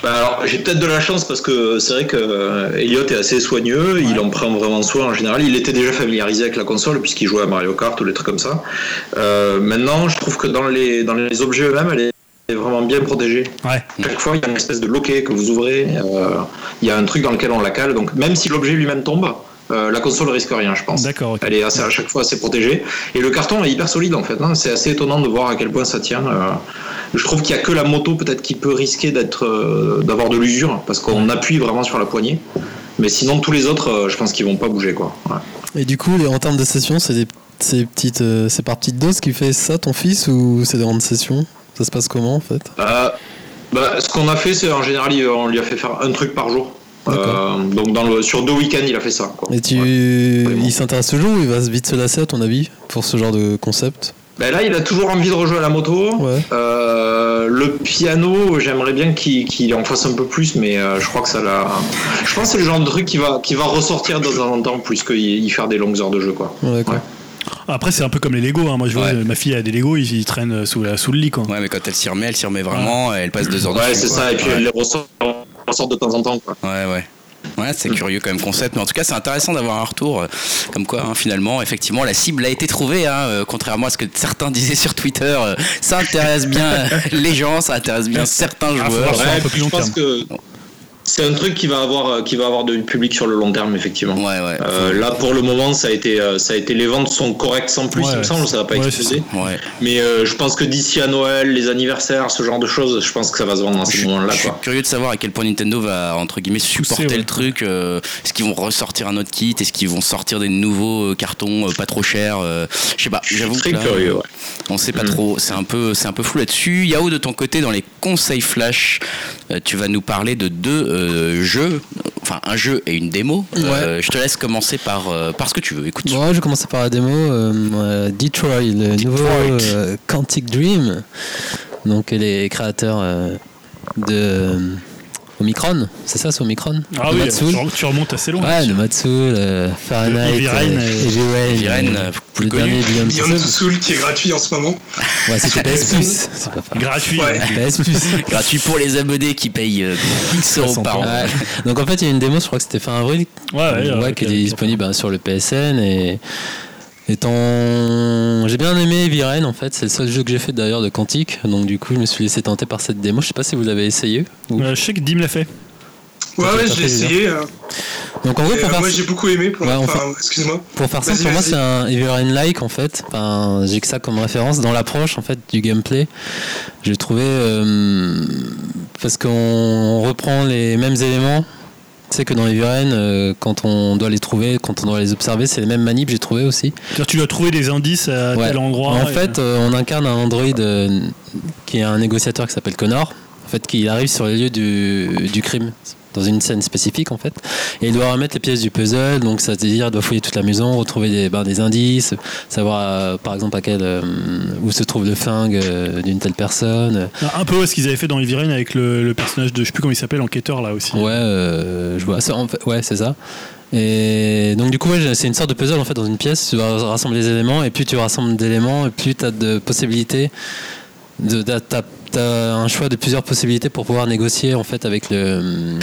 Bah alors, j'ai peut-être de la chance parce que c'est vrai que euh, Elliot est assez soigneux, il en prend vraiment soin en général. Il était déjà familiarisé avec la console puisqu'il jouait à Mario Kart ou des trucs comme ça. Euh, maintenant, je trouve que dans les, dans les objets eux-mêmes, elle est vraiment bien protégée. Ouais. Chaque fois, il y a une espèce de loquet que vous ouvrez, euh, il y a un truc dans lequel on la cale. Donc, même si l'objet lui-même tombe, euh, la console risque rien, je pense. D'accord. Elle est assez, à chaque fois assez protégée. Et le carton est hyper solide en fait. hein. C'est assez étonnant de voir à quel point ça tient. euh. je trouve qu'il y a que la moto peut-être qui peut risquer d'être, euh, d'avoir de l'usure parce qu'on appuie vraiment sur la poignée. Mais sinon tous les autres, euh, je pense qu'ils vont pas bouger quoi. Ouais. Et du coup, en termes de session, c'est des c'est petites, euh, c'est par petites doses qui fait ça, ton fils, ou c'est des grandes sessions Ça se passe comment en fait? Euh, bah, ce qu'on a fait, c'est en général, on lui a fait faire un truc par jour. Euh, donc dans le, sur deux week-ends, il a fait ça. Quoi. Et tu, Ouais. il s'intéresse toujours ou il va vite se lasser à ton avis pour ce genre de concept? Ben là, il a toujours envie de rejouer à la moto. Ouais. Euh, le piano, j'aimerais bien qu'il en fasse un peu plus, mais euh, je crois que ça l'a. Je pense que c'est le genre de truc qui va, qui va ressortir de temps en temps plus qu'il y faire des longues heures de jeu. Quoi. Ouais. Ouais. Après, c'est un peu comme les Lego. hein. Moi, je vois, Ouais. ma fille a des Lego, ils, ils traînent sous, la, sous le lit, quoi. Ouais, mais quand elle s'y remet, elle s'y remet vraiment, elle passe deux heures Ouais, dessus, c'est quoi. ça, et puis ouais. elle les ressort, ressort de temps en temps. Quoi. Ouais, ouais. Ouais, c'est curieux comme concept, mais en tout cas, c'est intéressant d'avoir un retour. euh, Comme quoi, hein, finalement, effectivement, la cible a été trouvée, hein, euh, contrairement à ce que certains disaient sur Twitter. euh, ça intéresse bien les gens, ça intéresse bien certains Ah, joueurs. un peu plus je pense terme. que c'est un truc qui va avoir, euh, qui va avoir du public sur le long terme, effectivement. Ouais, ouais. Euh, là, pour le moment, ça a été, euh, ça a été, les ventes sont correctes sans plus, Ouais, il me semble, ça va pas ouais, exploser. Ouais. Mais euh, je pense que d'ici à Noël, les anniversaires, ce genre de choses, je pense que ça va se vendre dans Je ces suis, moments-là. je suis curieux de savoir à quel point Nintendo va entre guillemets supporter le truc. euh, Est-ce qu'ils vont ressortir un autre kit Est-ce qu'ils vont sortir des nouveaux cartons euh, pas trop chers euh, Je sais pas. Je suis J'avoue très que là, curieux. Ouais. on sait pas Mm. trop. C'est un peu, c'est un peu flou là-dessus. Yao, de ton côté, dans les conseils flash, euh, tu vas nous parler de deux euh, jeux, enfin un jeu et une démo. Euh, je te laisse commencer par euh, par ce que tu veux. Écoute. Bon, ouais, je vais commencer par la démo. euh, Detroit, le nouveau Quantic Dream. Donc, les créateurs de Omicron, c'est ça, c'est Omicron Ah oui, tu, tu remontes assez loin. Ouais, de Matsul, euh, Fahrenheit, Heavy Rain, euh, euh, euh, plus le dernier Beyond. Soul qui est gratuit en ce moment. Ouais, c'était PS Plus. C'est. Gratuit. Ouais. PS Plus. Gratuit pour les abonnés qui payent euh, X euros par an. Ouais. Donc en fait, il y a une démo, je crois que c'était fin avril, Ouais, ouais, ouais, ouais, qui est disponible bah, sur le PSN et étant j'ai bien aimé Rain en fait c'est le seul jeu que j'ai fait d'ailleurs de Quantique donc du coup je me suis laissé tenter par cette démo je sais pas si vous l'avez essayé ou- Euh, je sais que Dim l'a fait. Ouais, ouais, je l'ai essayé. euh, donc en gros pour euh, faire moi, j'ai beaucoup aimé. Pour Ouais, on enfin, excuse-moi. pour faire ça pour moi c'est un Rain like en fait enfin, j'ai que ça comme référence dans l'approche en fait du gameplay j'ai trouvé euh, parce qu'on reprend les mêmes éléments sais que dans Heavy Rain euh, quand on doit les trouver quand on doit les observer c'est les mêmes manips j'ai trouvé aussi tu dois trouver des indices à Ouais. tel endroit. En et- fait, euh, on incarne un androïde euh, qui est un négociateur qui s'appelle Connor. En fait, qui arrive sur les lieux du, du crime dans une scène spécifique en fait. Et il doit remettre les pièces du puzzle donc ça veut dire il doit fouiller toute la maison retrouver des, ben, des indices savoir euh, par exemple à quel euh, où se trouve le flingue euh, d'une telle personne. Un peu ouais, ce qu'ils avaient fait dans Heavy Rain avec le, le personnage de, je sais plus comment il s'appelle, l'enquêteur là aussi. ouais euh, je vois. C'est- en fait- ouais c'est ça. Et donc du coup ouais, c'est une sorte de puzzle en fait dans une pièce. Tu vas rassembler les éléments et plus tu rassembles d'éléments et plus tu as de possibilités de, de- t'as- t'as un choix de plusieurs possibilités pour pouvoir négocier en fait avec le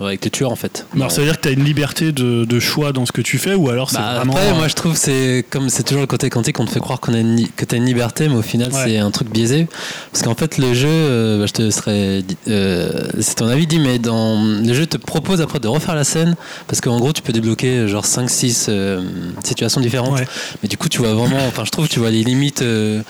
avec le tueur en fait. Alors ça veut dire que tu as une liberté de, de choix dans ce que tu fais ou alors c'est Bah, vraiment. après, moi je trouve que c'est comme c'est toujours le côté quantique, on te fait croire qu'on a une, que t'as une liberté, mais au final Ouais. c'est un truc biaisé. Parce qu'en fait le jeu, euh, bah, je te di- euh, c'est ton avis dit, mais dans le jeu te propose après de refaire la scène, parce qu'en gros tu peux débloquer genre 5-6 euh, situations différentes. Ouais. Mais du coup tu vois vraiment, enfin je trouve tu vois les limites euh,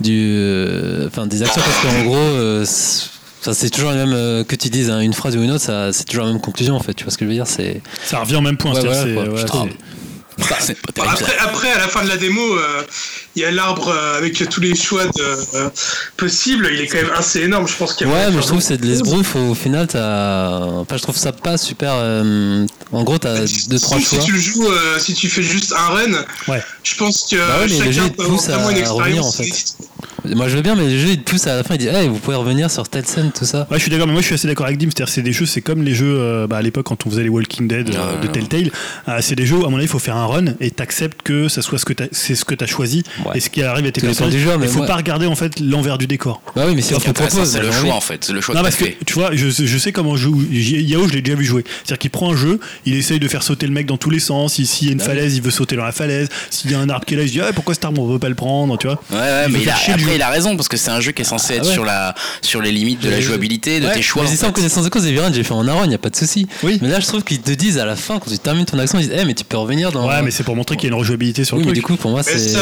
du, euh, enfin des actions, parce qu'en gros. euh, c'est- toujours la même euh, que tu dises hein, une phrase ou une autre, ça, c'est toujours la même conclusion en fait. Tu vois ce que je veux dire C'est Ça revient au même point. Ouais, c'est-à-dire voilà, c'est- quoi, ouais, je trouve. c'est- Bah, c'est pas après, après, à la fin de la démo, euh, il y a l'arbre euh, avec tous les choix de, euh, possibles. Il est quand même assez énorme. Je pense qu'il y a Ouais, mais de je trouve que c'est de l'esbrouf. Au final, t'as. Enfin, je trouve ça pas super. euh, En gros, t'as Si- deux, trois si, choix. Si tu le joues, euh, si tu fais juste un run, Ouais. je pense que Bah ouais, mais le jeu, chacun il peut avoir pousse à vraiment une revenir, expérience. en fait. Moi, je veux bien, mais le jeu, il pousse à la fin. Il dit, hey, vous pouvez revenir sur telle scène, tout ça. Ouais, je suis d'accord, mais moi je suis assez d'accord avec Dim. C'est-à-dire, c'est des jeux, c'est comme les jeux euh, bah, à l'époque quand on faisait les Walking Dead euh, de. Telltale. Euh, c'est des jeux, à mon avis, il faut faire un run et t'acceptes que ça soit ce que t'as- c'est ce que t'as choisi Ouais. et ce qui arrive à tes Tout dépend personnages. du jeu, mais Il faut moi- pas regarder en fait l'envers du décor. Bah oui, mais si on Ce propose, c'est le j'ai choix en fait, c'est le choix Non, parce que tu vois, je, je sais comment joue. Yao, je l'ai déjà vu jouer. C'est-à-dire qu'il prend un jeu, il essaye de faire sauter le mec dans tous les sens. Si- S'il y a une Bah falaise, il veut sauter dans la falaise. S'il y a un arbre qui est là, il se dit ah, pourquoi cet arbre on veut pas le prendre, tu vois. Ouais, ouais, Il mais il a- après il a raison parce que c'est un jeu qui est censé être ouais. sur la sur les limites de la jouabilité, de tes choix. Mais c'est ça en connaissance de cause, j'ai fait en Aron, y a pas de souci. Oui. Mais là, je trouve qu'ils te disent à la fin, quand tu termines ton action, ils disent, eh, mais tu peux revenir dans. Ouais, mais c'est pour montrer qu'il y a une rejouabilité sur Oui, le mais truc. du coup, pour moi, c'est.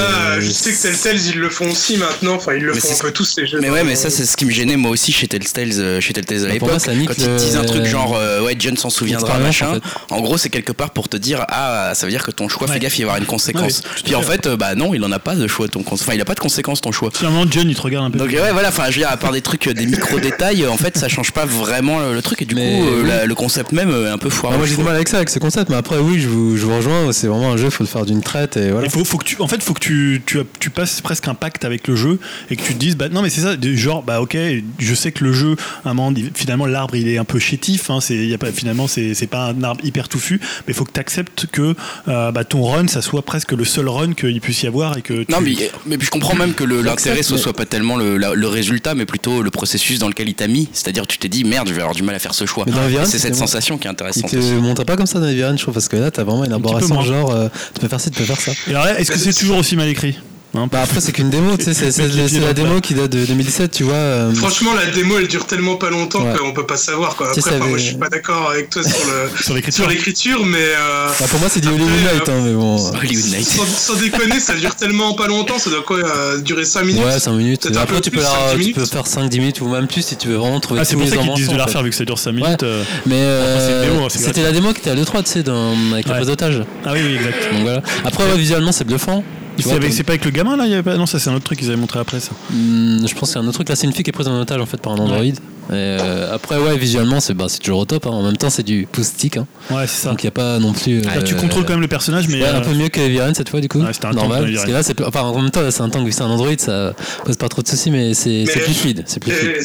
Ça, je sais que Telltale, ils le font aussi maintenant. Enfin, ils le Mais font un peu tous les jeux. Mais ouais, mais ça c'est ce qui me gênait moi aussi chez Telltale, euh, chez Telltale à Bah, pour l'époque. moi, ça nique Quand ils disent un truc genre euh, ouais John s'en souviendra machin. en En, gros c'est quelque part pour te dire ah ça veut dire que ton choix Ouais. fais gaffe il va y avoir une conséquence. Puis en fait. euh, bah non il en a pas de choix ton cons- enfin il a pas de conséquence ton choix. Finalement, John, il te regarde un peu. Donc ouais voilà enfin je veux dire à part des trucs des micro détails en fait ça change pas vraiment le, truc et du Mais coup euh, oui. la- le concept même est un peu foireux. Ah, moi, j'ai du mal avec ça, avec ce concept, mais après, oui, je vous, je vous rejoins. C'est vraiment un jeu, faut le faire d'une traite et voilà. Il faut, faut que tu, en fait, faut que tu, tu, tu passes presque un pacte avec le jeu et que tu te dises, bah non, mais c'est ça, genre, bah ok, je sais que le jeu, à un moment, il- finalement, l'arbre il est un peu chétif, hein, c'est, il y a pas, finalement, c'est, c'est pas un arbre hyper touffu, mais il faut que tu acceptes que euh, bah, ton run, ça soit presque le seul run qu'il puisse y avoir et que tu- Non mais, mais puis je comprends même que le- l'intérêt ce mais- soit pas tellement le, la- le résultat mais plutôt le processus dans lequel il t'a mis. C'est-à-dire tu t'es dit merde je vais avoir du mal à faire ce choix. Mais c'est cette sensation qui est Il intéressante. te aussi. montre pas comme ça dans je trouve, parce que là, t'as vraiment une moins. genre, euh, tu peux faire ci, tu peux faire ça. Et alors là, est-ce que c'est toujours aussi mal écrit? Hein, Bah après, c'est qu'une démo, tu sais, c'est- c'est la démo qui date de 2017, tu vois. euh, Franchement, la démo, elle dure tellement pas longtemps Ouais. qu'on peut pas savoir. Quoi. Après, moi, je suis pas d'accord avec toi sur le Sur l'écriture. sur l'écriture, mais euh, bah, pour moi, c'est du Hollywood Night, euh, hein, mais bon. Hollywood Night. sans, sans déconner, ça dure tellement pas longtemps. Ça doit quoi euh, durer 5 minutes? Ouais, 5 minutes. Après, peu tu peux, la- 5-10 tu minutes? peux faire 5-10 minutes ou même plus si tu veux vraiment trouver Ah, c'est pour ça qu'ils disent de la refaire vu que ça dure 5 minutes. Euh. Mais euh, c'est c'était la démo qui était à l'E3, tu sais, avec les otages. Ah oui, oui, exact. Après, visuellement, c'est bluffant. C'est c'est pas avec le gamin là il y avait pas... Non, ça c'est un autre truc qu'ils avaient montré après ça. Hmm, je pense qu'il y a un autre truc. Là, c'est une fille qui est prise en otage en fait par un Android. Et, euh, après, ouais, visuellement, c'est bah, c'est toujours au top. hein. En même temps, c'est du pouce stick. hein. Ouais, c'est ça. Donc il n'y a pas non plus. Là, tu euh, contrôles quand même le personnage, mais. Ouais, un euh, peu mieux que Eviran cette fois du coup. Ouais, un tank, Normal. Parce que là, c'est enfin en même temps c'est un tank vu que c'est un Android, ça pose pas trop de soucis, mais c'est c'est plus fluide, c'est plus fluide.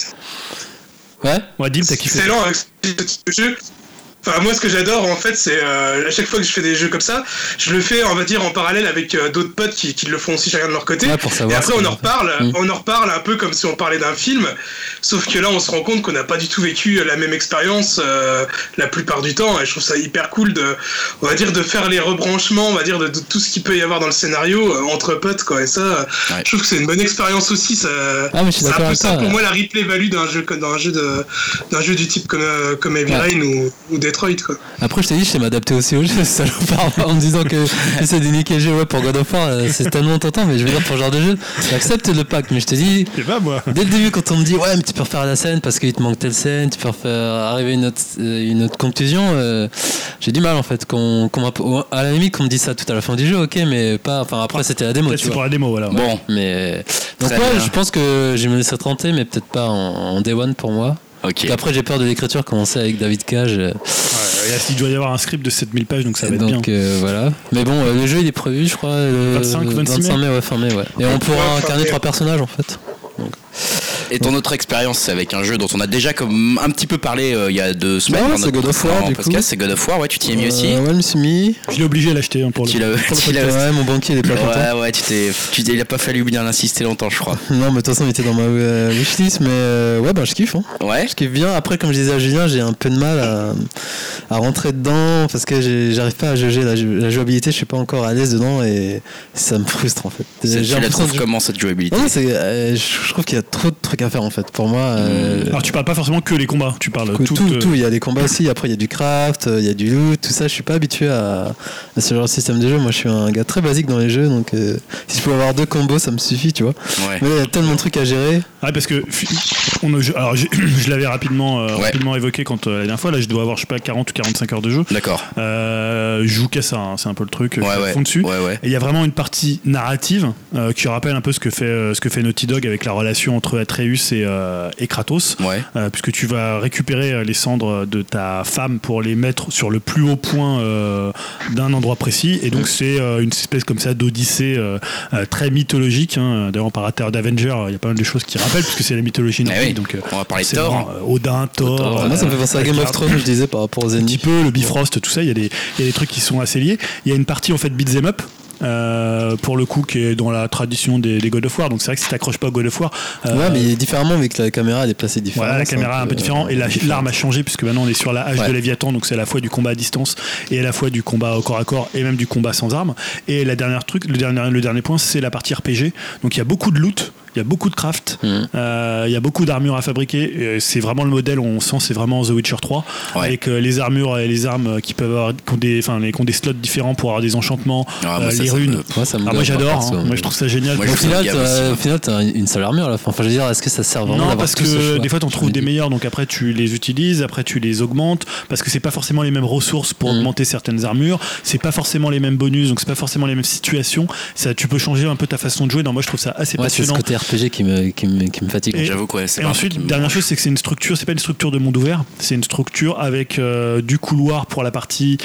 Ouais. Ouais, Dim, t'as C'est kiffé. excellent avec ce jeu. Enfin, moi, ce que j'adore, en fait, c'est euh, à chaque fois que je fais des jeux comme ça, je le fais, on va dire, en parallèle avec euh, d'autres potes qui, qui le font aussi chacun de leur côté. Ouais, pour Et savoir. après, ce on en reparle, Mm. on en reparle un peu comme si on parlait d'un film, sauf que là, on se rend compte qu'on n'a pas du tout vécu la même expérience euh, la plupart du temps, et je trouve ça hyper cool de, on va dire, de faire les rebranchements, on va dire, de, de tout ce qu'il peut y avoir dans le scénario euh, entre potes, quoi. Et ça, euh, Ouais. je trouve que c'est une bonne expérience aussi. Ça, Ah, mais je suis un peu ça pour moi la replay value d'un jeu, d'un jeu de, d'un jeu du type comme, euh, comme Heavy. Rain ou, ou Detroit, quoi. Après, je t'ai dit, je sais m'adapter aussi au jeu, c'est salopard, en me disant que j'essaie de niquer le jeu ouais, pour God of War, euh, c'est tellement tentant, mais je veux dire, pour ce genre de jeu, j'accepte le pack, mais je te dis, pas moi. dès le début, quand on me dit, ouais, mais tu peux refaire la scène parce qu'il te manque telle scène, tu peux refaire arriver à une autre, euh, une autre conclusion, euh, j'ai du mal en fait. Qu'on, ou à la limite, qu'on me dise ça tout à la fin du jeu, ok, mais pas, enfin, après, c'était la démo, tu c'est vois. pour la démo, voilà. Bon, Mais donc ouais, je pense que je me laisserai tenter, mais peut-être pas en, en day one pour moi. Ok. Après, j'ai peur de l'écriture, commencer avec David Cage. euh, Ouais, il doit y avoir un script de 7000 pages, donc ça va être bien. donc euh, voilà. Mais bon, euh, le jeu il est prévu, je crois, le 25, 26 mai. 25 mai, ouais, fin mai, ouais. Et on pourra incarner trois personnages en fait. Donc, Et ton autre expérience, c'est avec un jeu dont on a déjà comme un petit peu parlé euh, il y a deux semaines. Ouais, dans c'est notre God of War, du podcast, c'est God of War, ouais, tu t'y es mis aussi. Euh, ouais, je me suis mis. Je l'ai obligé à l'acheter hein, pour le. Tu pour le tu l'as- podcast. Ouais, mon banquier il est pas content. Ouais, ouais, tu t'es, il a pas fallu bien insister longtemps, je crois. Non, mais de toute façon, il était dans ma euh, wishlist, mais euh, ouais, bah je kiffe. Hein. Ouais. Je kiffe bien. Après, comme je disais à Julien, j'ai un peu de mal à, à rentrer dedans parce que j'arrive pas à juger la, jouabilité. Je suis pas encore à l'aise dedans et ça me frustre en fait. C'est- J'ai Tu la l'impression comment cette jouabilité Non, non, euh, je trouve qu'il y a trop de trucs à faire en fait. Pour moi, euh, Alors tu parles pas forcément que les combats, tu parles tout, tout. tout, euh, tout. Il y a des combats aussi. Après, il y a du craft, euh, il y a du loot, tout ça. Je suis pas habitué à, à ce genre de système de jeu. Moi, je suis un gars très basique dans les jeux, donc euh, si je peux avoir deux combos, ça me suffit, tu vois. Ouais. Mais il y a tellement de trucs à gérer. Ouais, parce que on, a- je, alors, je l'avais rapidement, euh, Ouais. rapidement évoqué quand euh, la dernière fois. Là, je dois avoir, je sais pas, 40 ou 45 heures de jeu. D'accord. Euh, je joue qu'à ça, hein, c'est un peu le truc. euh, Ouais, je fond dessus. Ouais, ouais. Et il y a vraiment une partie narrative euh, qui rappelle un peu ce que fait euh, ce que fait Naughty Dog avec la relation entre Atreus et, euh, et Kratos. Ouais. Euh, puisque tu vas récupérer euh, les cendres de ta femme pour les mettre sur le plus haut point euh, d'un endroit précis. Et donc, c'est euh, une espèce comme ça d'odyssée euh, euh, très mythologique. Hein. D'ailleurs, on parle d'Avenger, il y a pas mal de choses qui rappellent, puisque c'est la mythologie Ah nordique. oui. Donc, euh, On va parler de Thor. euh, Odin, Thor. Thor. euh, Moi, ça me fait penser à Game of. Thrones, je disais, par rapport aux Un ennemis. petit peu, le Bifrost, tout ça, il y, a des- il y a des trucs qui sont assez liés. Il y a une partie en fait beat'em up. Euh, pour le coup qui est dans la tradition des, des God of War. Donc c'est vrai que si t'accroches pas au God of War euh, Ouais, mais différemment, vu que la caméra elle est placée différemment. voilà, la caméra est un peu différente et la- l'arme a changé puisque maintenant on est sur la hache Ouais. de Léviathan. Donc c'est à la fois du combat à distance et à la fois du combat au corps à corps et même du combat sans armes. Et la dernière truc le dernier le dernier point c'est la partie RPG donc il y a beaucoup de loot il y a beaucoup de craft Mhm. euh, il y a beaucoup d'armures à fabriquer c'est vraiment le modèle on sent c'est vraiment The Witcher 3 Ouais. avec euh, les armures et les armes qui peuvent avoir qui ont des enfin les qui ont des slots différents pour avoir des enchantements Ah, moi, euh, ça, les ça me- runes Moi, ça me ah, moi j'adore hein. moi je trouve ça génial Moi, Au final, au final, t'as une seule armure à la fin. Enfin, je veux dire, est-ce que ça sert vraiment non, parce que des fois, tu en Je trouves des meilleurs, donc après, tu les utilises, après, tu les augmentes, parce que c'est pas forcément les mêmes ressources pour Mhm. augmenter certaines armures, c'est pas forcément les mêmes bonus, donc c'est pas forcément les mêmes situations. Ça, tu peux changer un peu ta façon de jouer. Non, moi, je trouve ça assez passionnant. RPG qui me, qui me, qui me fatigue. Et- J'avoue ouais, c'est Et ensuite, me dernière chose, c'est que c'est une structure, c'est pas une structure de monde ouvert, c'est une structure avec euh, du couloir pour la partie.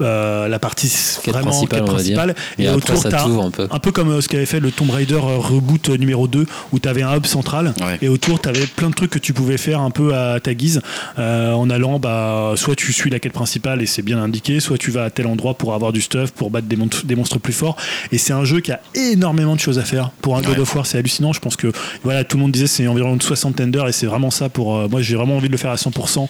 Euh, la partie Quête vraiment principale, quête principale. Et après, autour ça t'as un peu. un peu comme euh, ce qu'avait fait le Tomb Raider euh, reboot numéro 2 où tu avais un hub central. Ouais. et autour tu avais plein de trucs que tu pouvais faire un peu à ta guise euh, en allant bah soit tu suis la quête principale et c'est bien indiqué soit tu vas à tel endroit pour avoir du stuff pour battre des, monstres- des monstres plus forts. Et c'est un jeu qui a énormément de choses à faire. Pour un God Ouais. of War c'est hallucinant. Je pense que voilà tout le monde disait c'est environ une soixantaine d'heures et c'est vraiment ça pour euh, moi j'ai vraiment envie de le faire à 100%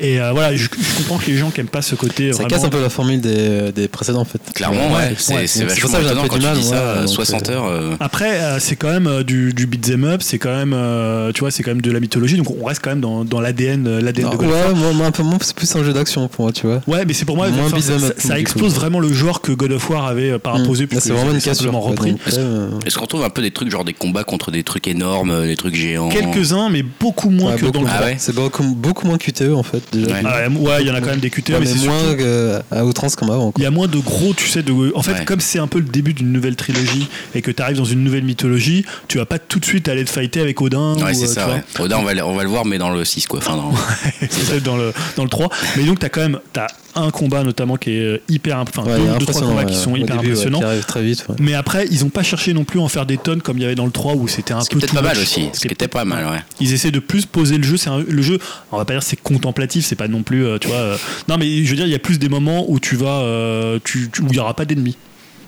et euh, voilà je, je comprends que les gens qui aiment pas ce côté Ça vraiment casse un peu la formule des, des précédents en fait. Clairement, ouais, c'est ouais. vachement ça que j'ai un étonnant peu quand du tu mal, dis ça, ouais, euh, donc, 60 euh, heures. euh, Après, euh, c'est quand même euh, du, du beat'em up, c'est quand même, euh, tu vois, c'est quand même de la mythologie, donc on reste quand même dans, dans l'ADN, l'ADN de God of War. ouais, moi, moi, un peu moins, c'est plus un jeu d'action pour moi, tu vois. Ouais, mais c'est pour moi, Moins enfin, ça, explose coup. vraiment le genre que God of War avait euh, par Mm. puisque c'est vraiment une simplement repris. Est-ce qu'on trouve un peu des trucs genre des combats contre des trucs énormes, des trucs géants? Quelques-uns, mais beaucoup moins que dans le Ah 3. ouais? C'est beaucoup, beaucoup moins QTE en fait, déjà. Ouais. Ah, il y en a quand même des QTE, mais, c'est moins outrance comme avant. Il y a moins de gros, tu sais, de. En fait, Ouais. comme c'est un peu le début d'une nouvelle trilogie et que tu arrives dans une nouvelle mythologie, tu vas pas tout de suite aller te fighter avec Odin. Ouais, ou, c'est euh, ça, ouais. Odin, on va, le- on va le voir, mais dans le 6, quoi. Enfin, dans- c'est ça dans le, dans le 3. Mais donc, tu as quand même as un combat notamment qui est euh, hyper. Enfin, Ouais, deux, trois impressionnant, combats ouais. qui sont hyper début, ouais, impressionnants. qui arrive très vite. ouais. Mais après, ils ont pas cherché non plus à en faire des tonnes comme il y avait dans le 3 où c'était un Ce qui peu. peut-être too pas mal aussi. Ce qui était pas mal, ouais. Ils essaient de plus poser le jeu. C'est un- le jeu. On va pas dire c'est contemplatif. C'est pas non plus, euh, tu vois. euh, non, mais je veux dire, il y a plus des moments où tu vas, euh, tu, tu- où il y aura pas d'ennemis.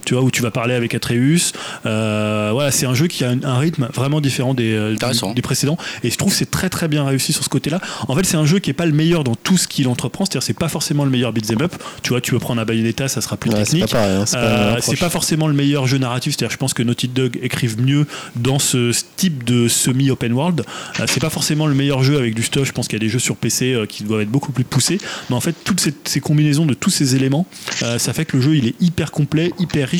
Tu vois, où tu vas parler avec Atreus. Euh, voilà, c'est un jeu qui a un, un rythme vraiment différent des, euh, des précédents. Et je trouve que c'est très très bien réussi sur ce côté-là. En fait, c'est un jeu qui est pas le meilleur dans tout ce qu'il entreprend. C'est-à-dire, c'est pas forcément le meilleur beat'em up. Tu vois, tu veux prendre un Bayonetta, ça sera plus Ouais, c'est technique. pas pareil. hein, c'est Euh, c'est pas forcément le meilleur jeu narratif, c'est-à-dire je pense que Naughty Dog écrivent mieux dans ce type de semi-open world. C'est pas forcément le meilleur jeu avec du stuff, je pense qu'il y a des jeux sur PC qui doivent être beaucoup plus poussés, mais en fait toutes ces, ces combinaisons de tous ces éléments, ça fait que le jeu il est hyper complet, hyper riche,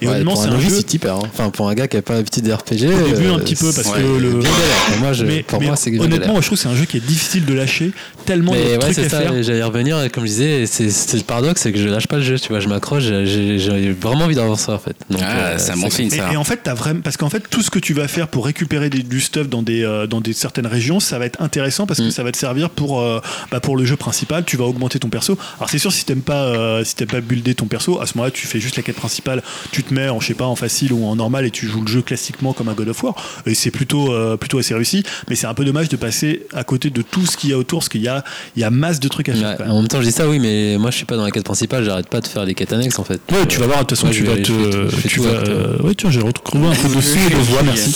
et Ouais, honnêtement pour c'est un jeu... hyper. hein. Enfin, pour un gars qui a pas l'habitude des RPG. Au début, un euh, petit peu, parce que le- bien galère. Moi, je, mais pour mais moi, c'est honnêtement, moi, je trouve que c'est un jeu qui est difficile de lâcher, tellement il y a Mais de ouais, trucs c'est à ça, faire. j'allais y revenir, et comme je disais, c'est c'est le paradoxe, c'est que je lâche pas le jeu, tu vois, je m'accroche, j'ai j'ai vraiment envie d'avancer en fait. Donc, Ah, euh, c'est un bon signe, ça. et en fait, t'as vraiment parce qu'en fait, tout ce que tu vas faire pour récupérer du stuff dans des euh, dans des certaines régions, ça va être intéressant parce que Mm. ça va te servir pour bah, pour le jeu principal. Tu vas augmenter ton perso. Alors c'est sûr, si t'aimes pas si t'aimes pas builder ton perso, à ce moment-là, tu fais juste la quête principale tu te mets en, je sais pas, en facile ou en normal et tu joues le jeu classiquement comme un God of War. Et c'est plutôt, euh, plutôt assez réussi. Mais c'est un peu dommage de passer à côté de tout ce qu'il y a autour, parce qu'il y a, il y a masse de trucs à faire. Ouais, en même temps, je dis ça, oui, mais moi je suis pas dans la quête principale, j'arrête pas de faire les quêtes annexes en fait. Ouais, tu vas voir, de toute façon, Ouais, tu vas te. tu vas, euh, ouais, tiens, j'ai retrouvé un peu de son de voix, merci.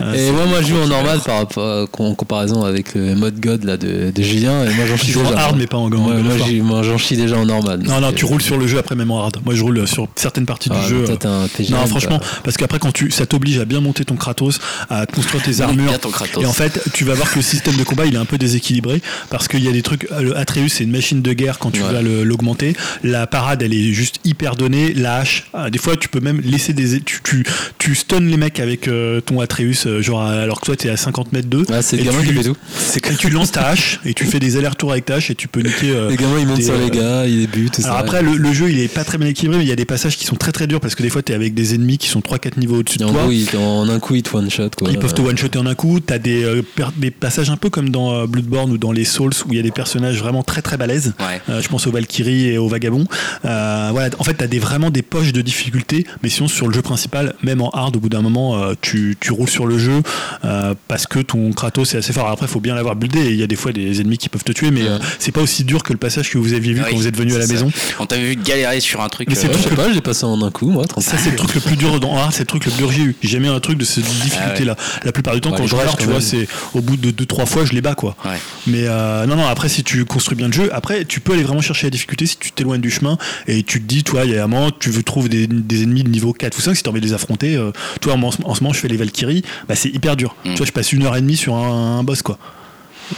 Euh, Et moi, moi, je joue en normal par rapport en comparaison avec le mode God là de, de Julien. Et moi, j'en chie joues en déjà. hard, mais pas en Ouais, of moi, j'en chie déjà en normal. Non, non, tu roules sur le jeu après même en hard. Moi, je roule sur certaines parties ah, jeu. euh, un PGM, Non, franchement, quoi. parce qu'après, quand tu, ça t'oblige à bien monter ton Kratos, à construire tes armures. Bien ton Kratos. Et en fait, tu vas voir que le système de combat, il est un peu déséquilibré parce qu'il y a des trucs. Le Atreus, c'est une machine de guerre quand tu Ouais. vas l'augmenter. La parade, elle est juste hyper donnée. La hache, ah, des fois, tu peux même laisser des. Tu, tu, tu stun les mecs avec euh, ton Atreus, euh, genre alors que toi, t'es à 50 mètres d'eux. Ouais, c'est le gamin tu- qui fait tout. C'est que tu lances ta hache et tu fais des allers-retours avec ta hache et tu peux niquer. euh, Les gamins, ils montent sur euh, les gars, ils les butent, tout ça. alors après, le, le jeu il est pas très bien équilibré, mais il y a des passages qui sont très très durs parce que des fois t'es avec des ennemis qui sont 3-4 niveaux au-dessus de toi. ils- en un coup, ils te one-shot quoi. Ils peuvent te one-shotter en un coup. T'as des, euh, des passages un peu comme dans euh, Bloodborne ou dans les Souls où il y a des personnages vraiment très très balèzes. Ouais. Euh, je pense aux Valkyries et aux Vagabonds. Euh, voilà, en fait, t'as des, vraiment des poches de difficulté, mais sinon sur le jeu principal, même en hard, au bout d'un moment, euh, tu, tu roules sur le jeu euh, parce que ton Kratos est assez fort. Après, faut bien l'avoir buildé. et Il y a des fois des ennemis qui peuvent te tuer, mais euh, c'est pas aussi dur que le passage que vous aviez vu Ah oui, quand vous êtes venu à la ça. maison. On t'avait vu galérer sur un truc. Mais c'est Ouais, je tout sais pas, je l'ai passé en un coup, moi, tranquille. Ça, c'est le truc le plus dur dans c'est le truc le plus dur que j'ai eu. J'ai jamais eu un truc de cette difficulté-là. La plupart du temps, Ouais, quand je regarde, tu vois, c'est au bout de 2-3 fois, je les bats, quoi. Ouais. Mais euh, non, non, après, si tu construis bien le jeu, après, tu peux aller vraiment chercher la difficulté si tu t'éloignes du chemin et tu te dis, toi, il y a un moment, tu veux trouver des, des ennemis de niveau 4 ou 5, si tu as envie de les affronter, euh, toi, en, ce- en ce moment, je fais les Valkyries, bah, c'est hyper dur. Mm. Tu vois, je passe une heure et demie sur un, un boss, quoi.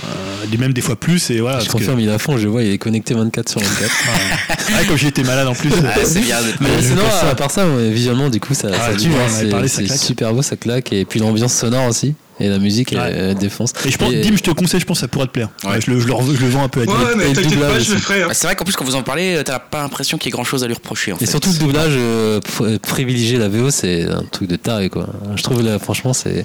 Euh, même des fois plus, et voilà. Je parce que- confirme, il est à fond, je vois, il est connecté 24 sur 24. ouais, comme j'ai été malade en plus. Ah, c'est bien d'être Mais Ouais, sinon, ça. à part ça, visuellement, du coup, ça, Ah, ça tu tue. vois, on avait c'est parlé, ça c'est claque. super beau, ça claque. Et puis l'ambiance sonore aussi. Et la musique, elle, Ouais. elle défonce. Et je pense, Et- Dim, je te conseille, je pense que ça pourrait te plaire. Ouais. Je, le, je, le, re- je le vends un peu à Ouais, Dim. ouais, mais le t'inquiète doublage pas, je le aussi. ferai. hein. Bah, c'est vrai qu'en plus quand vous en parlez, t'as pas l'impression qu'il y ait grand chose à lui reprocher. En Et fait. surtout le doublage, euh, pr- privilégier la VO, c'est un truc de taré, quoi. Je trouve, là, franchement, c'est.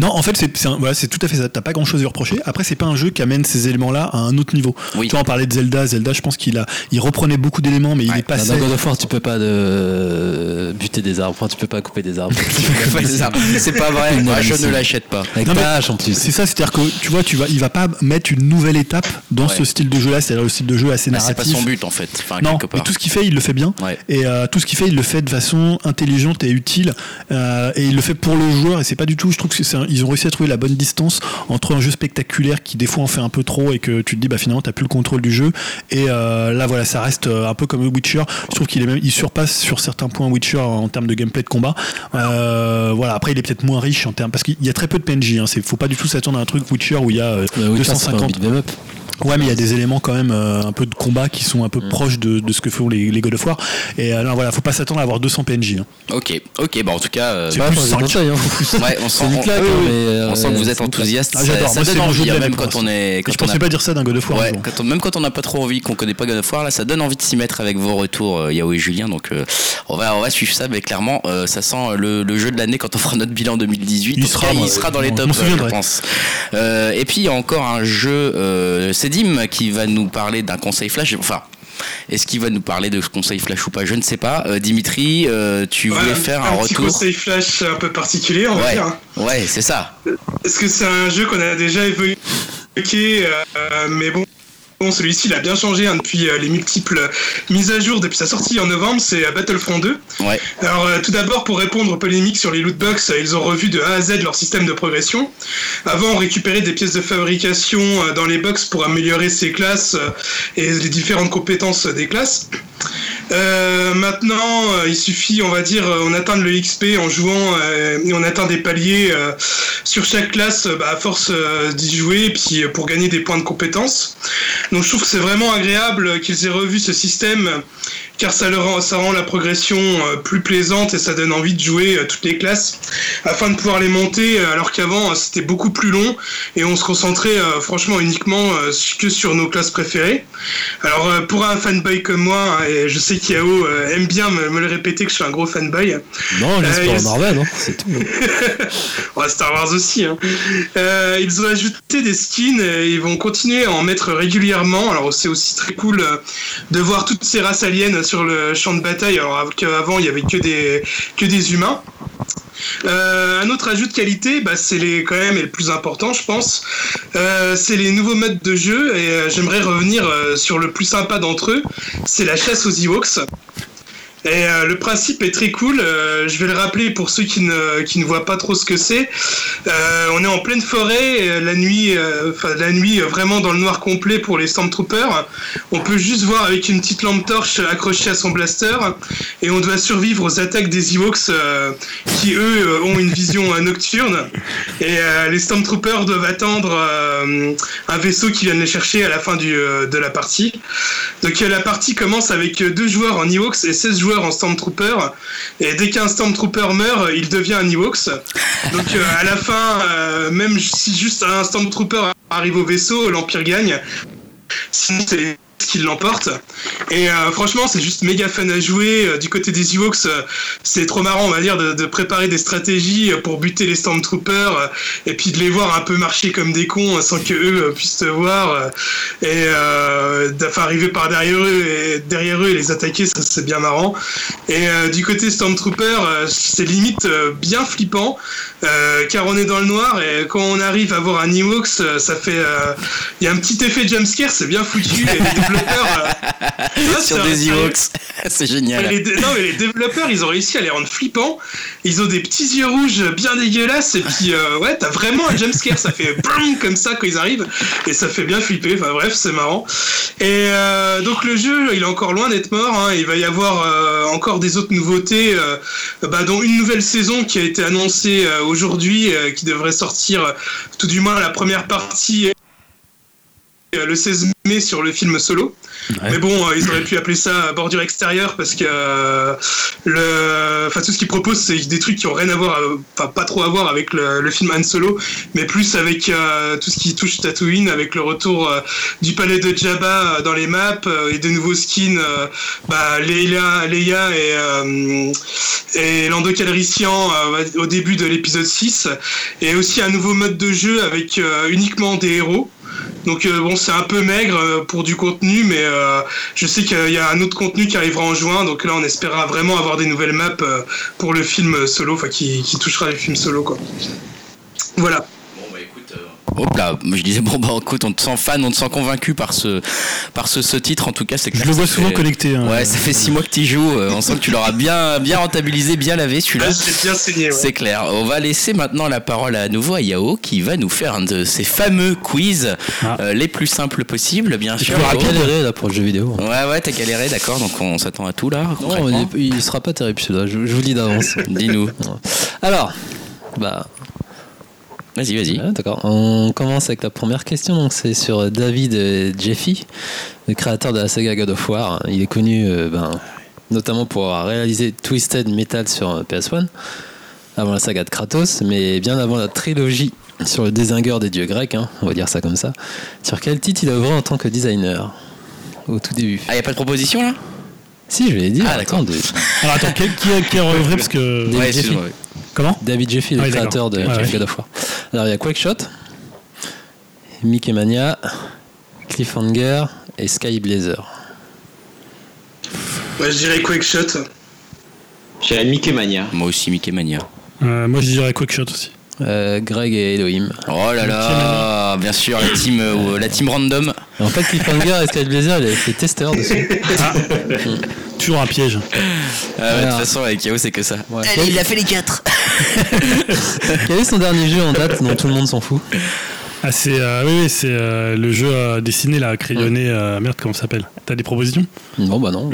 Non, en fait, c'est voilà, tout à fait ça. T'as pas grand chose à lui reprocher. Après, c'est pas un jeu qui amène ces éléments-là à un autre niveau. Oui. Tu vois, on parlait de Zelda. Zelda, je pense qu'il a, il reprenait beaucoup d'éléments, mais il est passé. Dans God of War, tu peux pas de... buter des arbres, enfin, tu peux pas couper des arbres. C'est pas vrai. Mais je ne l'achète pas. Avec Non, mais ta hache en plus. C'est ça, c'est-à-dire que tu vois, tu vas, il va pas mettre une nouvelle étape dans Ouais. ce style de jeu-là, c'est-à-dire le style de jeu assez Bah, c'est narratif. pas son but en fait. Enfin, Non, quelque mais part. tout ce qu'il fait, il le fait bien. Ouais. Et euh, tout ce qu'il fait, il le fait de façon intelligente et utile. Euh, et il le fait pour le joueur. Et c'est pas du tout. Je trouve que c'est ils ont réussi à trouver la bonne distance entre un jeu spectaculaire qui des fois en fait un peu trop et que tu te dis bah finalement t'as plus le contrôle du jeu. Et euh, là voilà, ça reste un peu comme Witcher. Je trouve qu'il est même, il surpasse sur certains points Witcher en termes de gameplay de combat. Voilà. Après, il est peut-être moins riche en termes parce qu'il y a très peu de PNJ. Hein. C'est, faut pas du tout s'attendre à un truc Witcher où il y a euh, Euh, Witcher, c'est pas un 250 beat'em up. Ouais, mais il y a des éléments quand même euh, un peu de combat qui sont un peu proches de, de ce que font les, les God of War. Et alors voilà, faut pas s'attendre à avoir 200 PNJ. hein. Ok, ok, bah en tout cas, euh, C'est plus conseille, hein. ouais, on sent, on- claque, oui, hein, mais, euh, on sent que vous êtes enthousiaste. Ah, ça, j'adore. ça c'est donne envie, même quand on est. Quand je on pensais a- pas dire ça d'un God of War. Ouais, jour. quand on- même quand on n'a pas trop envie, qu'on connaît pas God of War, là, ça donne envie de s'y mettre avec vos retours, euh, Yao et Julien. Donc, euh, on va, on va suivre ça, mais clairement, euh, ça sent le, le jeu de l'année quand on fera notre bilan 2018. Il sera, il sera dans les tops, euh, je pense. Euh, et puis, il y a encore un jeu, euh, c'est Dim qui va nous parler d'un conseil flash. Enfin. Est-ce qu'il va nous parler de ce conseil flash ou pas? Je ne sais pas. Euh, Dimitri, euh, tu Ouais, voulais faire un, un retour? conseil flash un peu particulier, on va Ouais, dire. ouais, c'est ça. Est-ce que c'est un jeu qu'on a déjà évoqué, euh, mais bon. Bon, celui-ci, il a bien changé hein, depuis euh, les multiples mises à jour depuis sa sortie en novembre, c'est euh, Battlefront 2. Ouais. Alors, euh, tout d'abord, pour répondre aux polémiques sur les lootbox, euh, ils ont revu de A à Z leur système de progression. Avant, on récupérait des pièces de fabrication euh, dans les box pour améliorer ses classes euh, et les différentes compétences euh, des classes. Euh, maintenant, euh, il suffit, on va dire, euh, on atteint le XP en jouant euh, et on atteint des paliers euh, sur chaque classe euh, bah, à force euh, d'y jouer et puis euh, pour gagner des points de compétences. Donc je trouve que c'est vraiment agréable qu'ils aient revu ce système car ça, le rend, ça rend la progression euh, plus plaisante et ça donne envie de jouer euh, toutes les classes afin de pouvoir les monter euh, alors qu'avant c'était beaucoup plus long et on se concentrait franchement uniquement que sur nos classes préférées. Alors pour un fanboy comme moi, hein, et je sais qu'Yao aime bien me, me le répéter que je suis un gros fanboy, Non, juste Euh. Marvel, hein, c'est tout. Ouais, Star Wars aussi. Hein. Euh, ils ont ajouté des skins et ils vont continuer à en mettre régulièrement. Alors c'est aussi très cool de voir toutes ces races aliens sur le champ de bataille, alors qu'avant il y avait que des humains. Euh, un autre ajout de qualité, bah, c'est les quand même et le plus important, je pense, euh, c'est les nouveaux modes de jeu et euh, j'aimerais revenir sur le plus sympa d'entre eux, c'est la chasse aux Ewoks. Et euh, le principe est très cool. euh, je vais le rappeler pour ceux qui ne, qui ne voient pas trop ce que c'est. Euh, on est en pleine forêt, la nuit, enfin la nuit vraiment dans le noir complet pour les Stormtroopers. On peut juste voir avec une petite lampe torche accrochée à son blaster, et on doit survivre aux attaques des Ewoks qui eux ont une vision nocturne. Et les Stormtroopers doivent attendre un vaisseau qui vient les chercher à la fin du, de la partie. Donc la partie commence avec deux joueurs en Ewoks et 16 joueurs en Stormtrooper. Et dès qu'un Stormtrooper meurt, il devient un Ewoks. Donc euh, à la fin, euh, même si juste un Stormtrooper arrive au vaisseau, l'Empire gagne. Sinon c'est ce qui l'emporte. Et euh, franchement, c'est juste méga fun à jouer. Euh, du côté des Ewoks, euh, c'est trop marrant, on va dire, de, de préparer des stratégies euh, pour buter les Stormtroopers et puis de les voir un peu marcher comme des cons sans que eux puissent te voir et d'afin arriver par derrière eux et derrière eux et les attaquer, ça c'est bien marrant. Et du côté Stormtrooper, c'est limite bien flippant car on est dans le noir et quand on arrive à voir un Ewoks, ça fait, il y a un petit effet jumpscare, c'est bien foutu. Développeurs, euh, Sur des Ewoks. C'est génial. les non mais les développeurs ils ont réussi à les rendre flippants. Ils ont des petits yeux rouges bien dégueulasses et puis euh, ouais t'as vraiment un jumpscare ça fait comme ça quand ils arrivent et ça fait bien flipper. Enfin bref c'est marrant. Et euh, donc le jeu il est encore loin d'être mort. hein. Il va y avoir euh, encore des autres nouveautés, bah, dont une nouvelle saison qui a été annoncée aujourd'hui qui devrait sortir tout du moins la première partie le 16 mai sur le film Solo. Ouais. Mais bon, euh, ils auraient pu appeler ça bordure extérieure parce que euh, le, enfin tout ce qu'ils proposent, c'est des trucs qui ont rien à voir, euh, enfin pas trop à voir avec le, le film Han Solo, mais plus avec euh, tout ce qui touche Tatooine, avec le retour euh, du palais de Jabba euh, dans les maps euh, et de nouveaux skins, euh, bah, Leia, Leia et euh, et Lando Calrissian euh, au début de l'épisode 6, et aussi un nouveau mode de jeu avec euh, uniquement des héros. Donc euh, bon, c'est un peu maigre euh, pour du contenu, mais euh, je sais qu'il y a un autre contenu qui arrivera en juin, donc là on espérera vraiment avoir des nouvelles maps pour le film solo, enfin qui, qui touchera les films solo quoi. Voilà. Hop là, je disais bon bah écoute, on te sent fan, on te sent convaincu par ce par ce, ce titre en tout cas, c'est Je le vois souvent fait- connecté. hein. Ouais, ça fait six mois que tu joues, euh, on sent que tu l'auras bien bien rentabilisé, bien lavé celui-là. Là, j'ai bien saigné. ouais. C'est clair. On va laisser maintenant la parole à nouveau à Yao qui va nous faire un de ces fameux quiz Ah. euh, les plus simples possibles, bien sûr. peux Yao. galérer là pour le jeu vidéo. Ouais, ouais, t'as galéré, d'accord, donc on s'attend à tout là. Non, il, il sera pas terrible celui-là, je, je vous le dis d'avance. Dis-nous. Alors, bah, Vas-y, vas-y. d'accord. On commence avec la première question. Donc, c'est sur David Jeffy, le créateur de la saga God of War. Il est connu, euh, ben, notamment pour avoir réalisé Twisted Metal sur euh, PS1, avant la saga de Kratos, mais bien avant la trilogie sur le désingueur des dieux grecs, hein, on va dire ça comme ça. Sur quel titre il a œuvré en tant que designer au tout début? Ah, y a pas de proposition là? Si, je vais dire. Ah, d'accord. attends, de- Alors attends, qui, qui, qui est vrai parce que. David Ouais, Jeffy. Comment? David Jeffy, le Ah créateur de. Ouais, ouais. God of War. Alors il y a Quakeshot, Mickey Mania, Cliffhanger et Sky Blazer. Ouais, je dirais Quakeshot. J'ai Mickey Mania. Moi aussi, Mickey Mania. Euh, Moi je dirais Quackshot aussi. Euh, Greg et Elohim. Oh là là, bien sûr, la team, euh, la team random. En fait, Cliffhanger et Sky Blazer, il a été testeur dessus. Toujours un piège. Ah ouais, de toute façon, avec Yao, c'est que ça. Ouais. Il a fait les quatre. Quel est son dernier jeu en date dont tout le monde s'en fout? Ah, c'est euh, oui, oui, c'est euh, le jeu euh, dessiné là, crayonné. euh, merde, comment ça s'appelle? T'as des propositions? Bon bah non.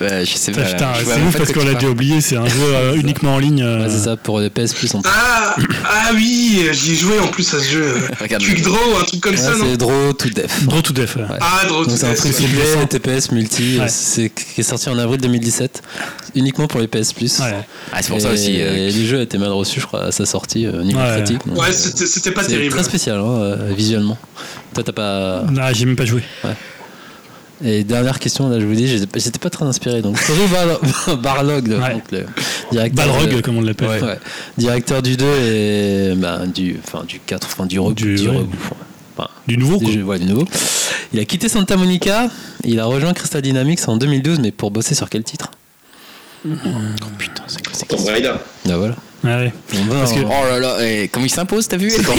Ouais, je sais pas. putain, c'est ouf parce qu'on l'a déjà oublié. C'est un jeu euh, uniquement en ligne. euh, Ouais, c'est ça, pour les PS Plus en plus. Ah, ah oui, j'y ai joué en plus à ce jeu. Regarde. Quick Draw, un truc comme Ouais, ça, non c'est Draw to Death. Draw to Death. ouais. Ah, Draw Donc c'est un to truc ciblé, puissant. TPS multi, Ouais. c'est qui est sorti en avril 2017, uniquement pour les PS Plus. Ouais. Ah, c'est pour ça aussi. euh, Et le jeu a été mal reçu, je crois, à sa sortie, euh, niveau Ouais. critique. Ouais, euh, c'était pas c'est terrible. très spécial, hein, euh, visuellement. Toi, t'as pas. Ah, j'ai même pas joué. Et dernière question, là, je vous dis, j'étais pas très inspiré. Donc, Barlog, Ouais. donc, le directeur. Balrog, de- comme on l'appelle. Ouais. Directeur du 2 et ben, du, enfin, du 4, enfin, du reboot. Du- Du, ouais. reboot, Enfin, Du nouveau, du quoi. jeu, ouais, du nouveau. Il a quitté Santa Monica, il a rejoint Crystal Dynamics en 2012, mais pour bosser sur quel titre? Oh putain, c'est quoi Bah voilà. Ah ouais. Parce que- en- Oh là là, et comment il s'impose, t'as vu. Bah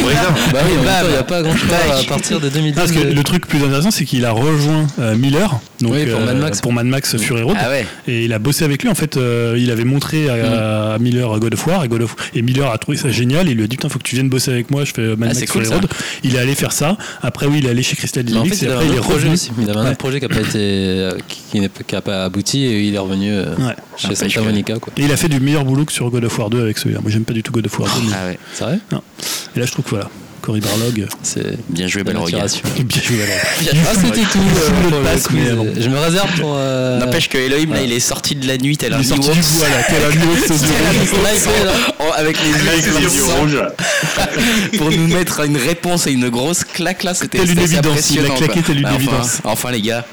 oui, il n'y a pas grand chose à partir de 2012. Parce que le truc plus intéressant, c'est qu'il a rejoint euh, Miller, donc Oui, pour euh, Mad Max. pour Mad Max Fury Road, Ah ouais. et il a bossé avec lui. En fait, euh, il avait montré à, à Miller God of War, et, God of- et Miller a trouvé ça génial. Il lui a dit putain, faut que tu viennes bosser avec moi. Je fais Mad Ah, Max cool, Fury ça. Road. Il est allé faire ça. Après, oui, il est allé chez Crystal en Dynamics, fait, et avait après un il est autre projet revenu. aussi. Il avait un Ouais. autre projet qui n'a pas été, qui, qui n'est- qui a pas abouti et il est revenu euh, Ouais. chez Santa Monica. Quoi. Et il a fait du meilleur boulot que sur God of War 2 avec celui-là. Moi, j'aime pas du tout God of War 2. mais- Ah ouais. C'est vrai? Et là, je trouve que voilà, Cory Barlog, C'est Bien joué, Balrog. bien joué. alors. Ah, c'était tout. euh, passe, mais bon. Je me réserve pour. euh, N'empêche que Elohim, là, il est sorti de la nuit, tel Il un est sorti du bois là, tel un avec les yeux rouges. pour nous mettre une réponse et une grosse claque là, c'était Telle une évidence, il a claqué telle une Bah, enfin, évidence. Enfin les gars.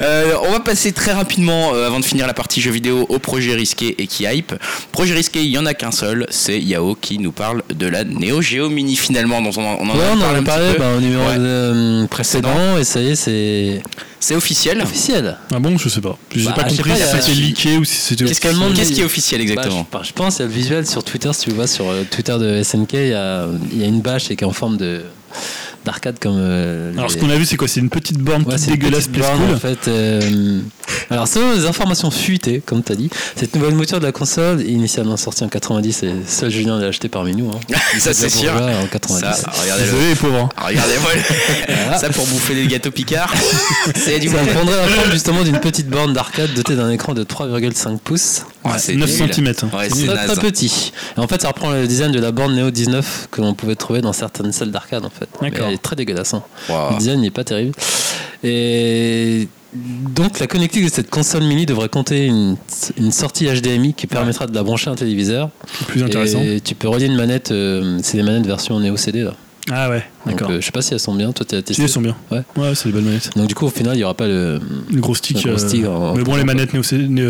Euh, on va passer très rapidement, euh, avant de finir la partie jeux vidéo, au projet risqué et qui hype. Projet risqué, il y en a qu'un seul, c'est Yao qui nous parle de la Neo Geo Mini finalement. dont on en, on en Ouais, a on en parlé a bah, au numéro Ouais. euh, précédent et ça y est, c'est C'est officiel. officiel. Ah bon, je sais pas. J'ai Bah, pas je sais compris pas, si c'était leaké ou si c'était. Qu'est-ce qui est officiel exactement Bah, je, je pense, il y a le visuel sur Twitter, si tu vois sur le Twitter de SNK, il y a, il y a une bâche et qui est en forme de d'arcade comme. euh, Alors, les- ce qu'on a vu, c'est quoi? C'est une petite borne Ouais, toute dégueulasse, petite plus borne, cool. en fait. euh, alors, selon les informations fuitées, comme tu as dit, cette nouvelle mouture de la console, initialement sortie en 90, et seul Julien l'a acheté parmi nous. Hein. Ça c'est sûr. En 90. Ça, regardez-le. Désolé, les pauvres. hein. Regardez-moi le- ça pour bouffer des gâteaux Picard. c'est du Ça bon. prendrait la forme justement d'une petite borne d'arcade dotée d'un écran de 3,5 pouces. Ouais, c'est 9 nul. cm. Ouais, C'est très, petit. Et en fait, ça reprend le design de la borne Neo 19 que l'on pouvait trouver dans certaines salles d'arcade en fait. D'accord. Est très dégueulasse. hein. Wow. Le design n'est pas terrible. Et donc la connectique de cette console mini devrait compter une, une sortie HDMI qui permettra de la brancher à un téléviseur. Plus intéressant. Et tu peux relier une manette, euh, c'est des manettes version Neo CD là. Ah ouais, d'accord. euh, je sais pas si elles sont bien, toi tu as Si, testé. elles sont bien. Ouais. Ouais, c'est des bonnes manettes. Donc du coup au final il y aura pas le. Le gros stick. Le gros euh, en- Mais bon, les manettes Neo,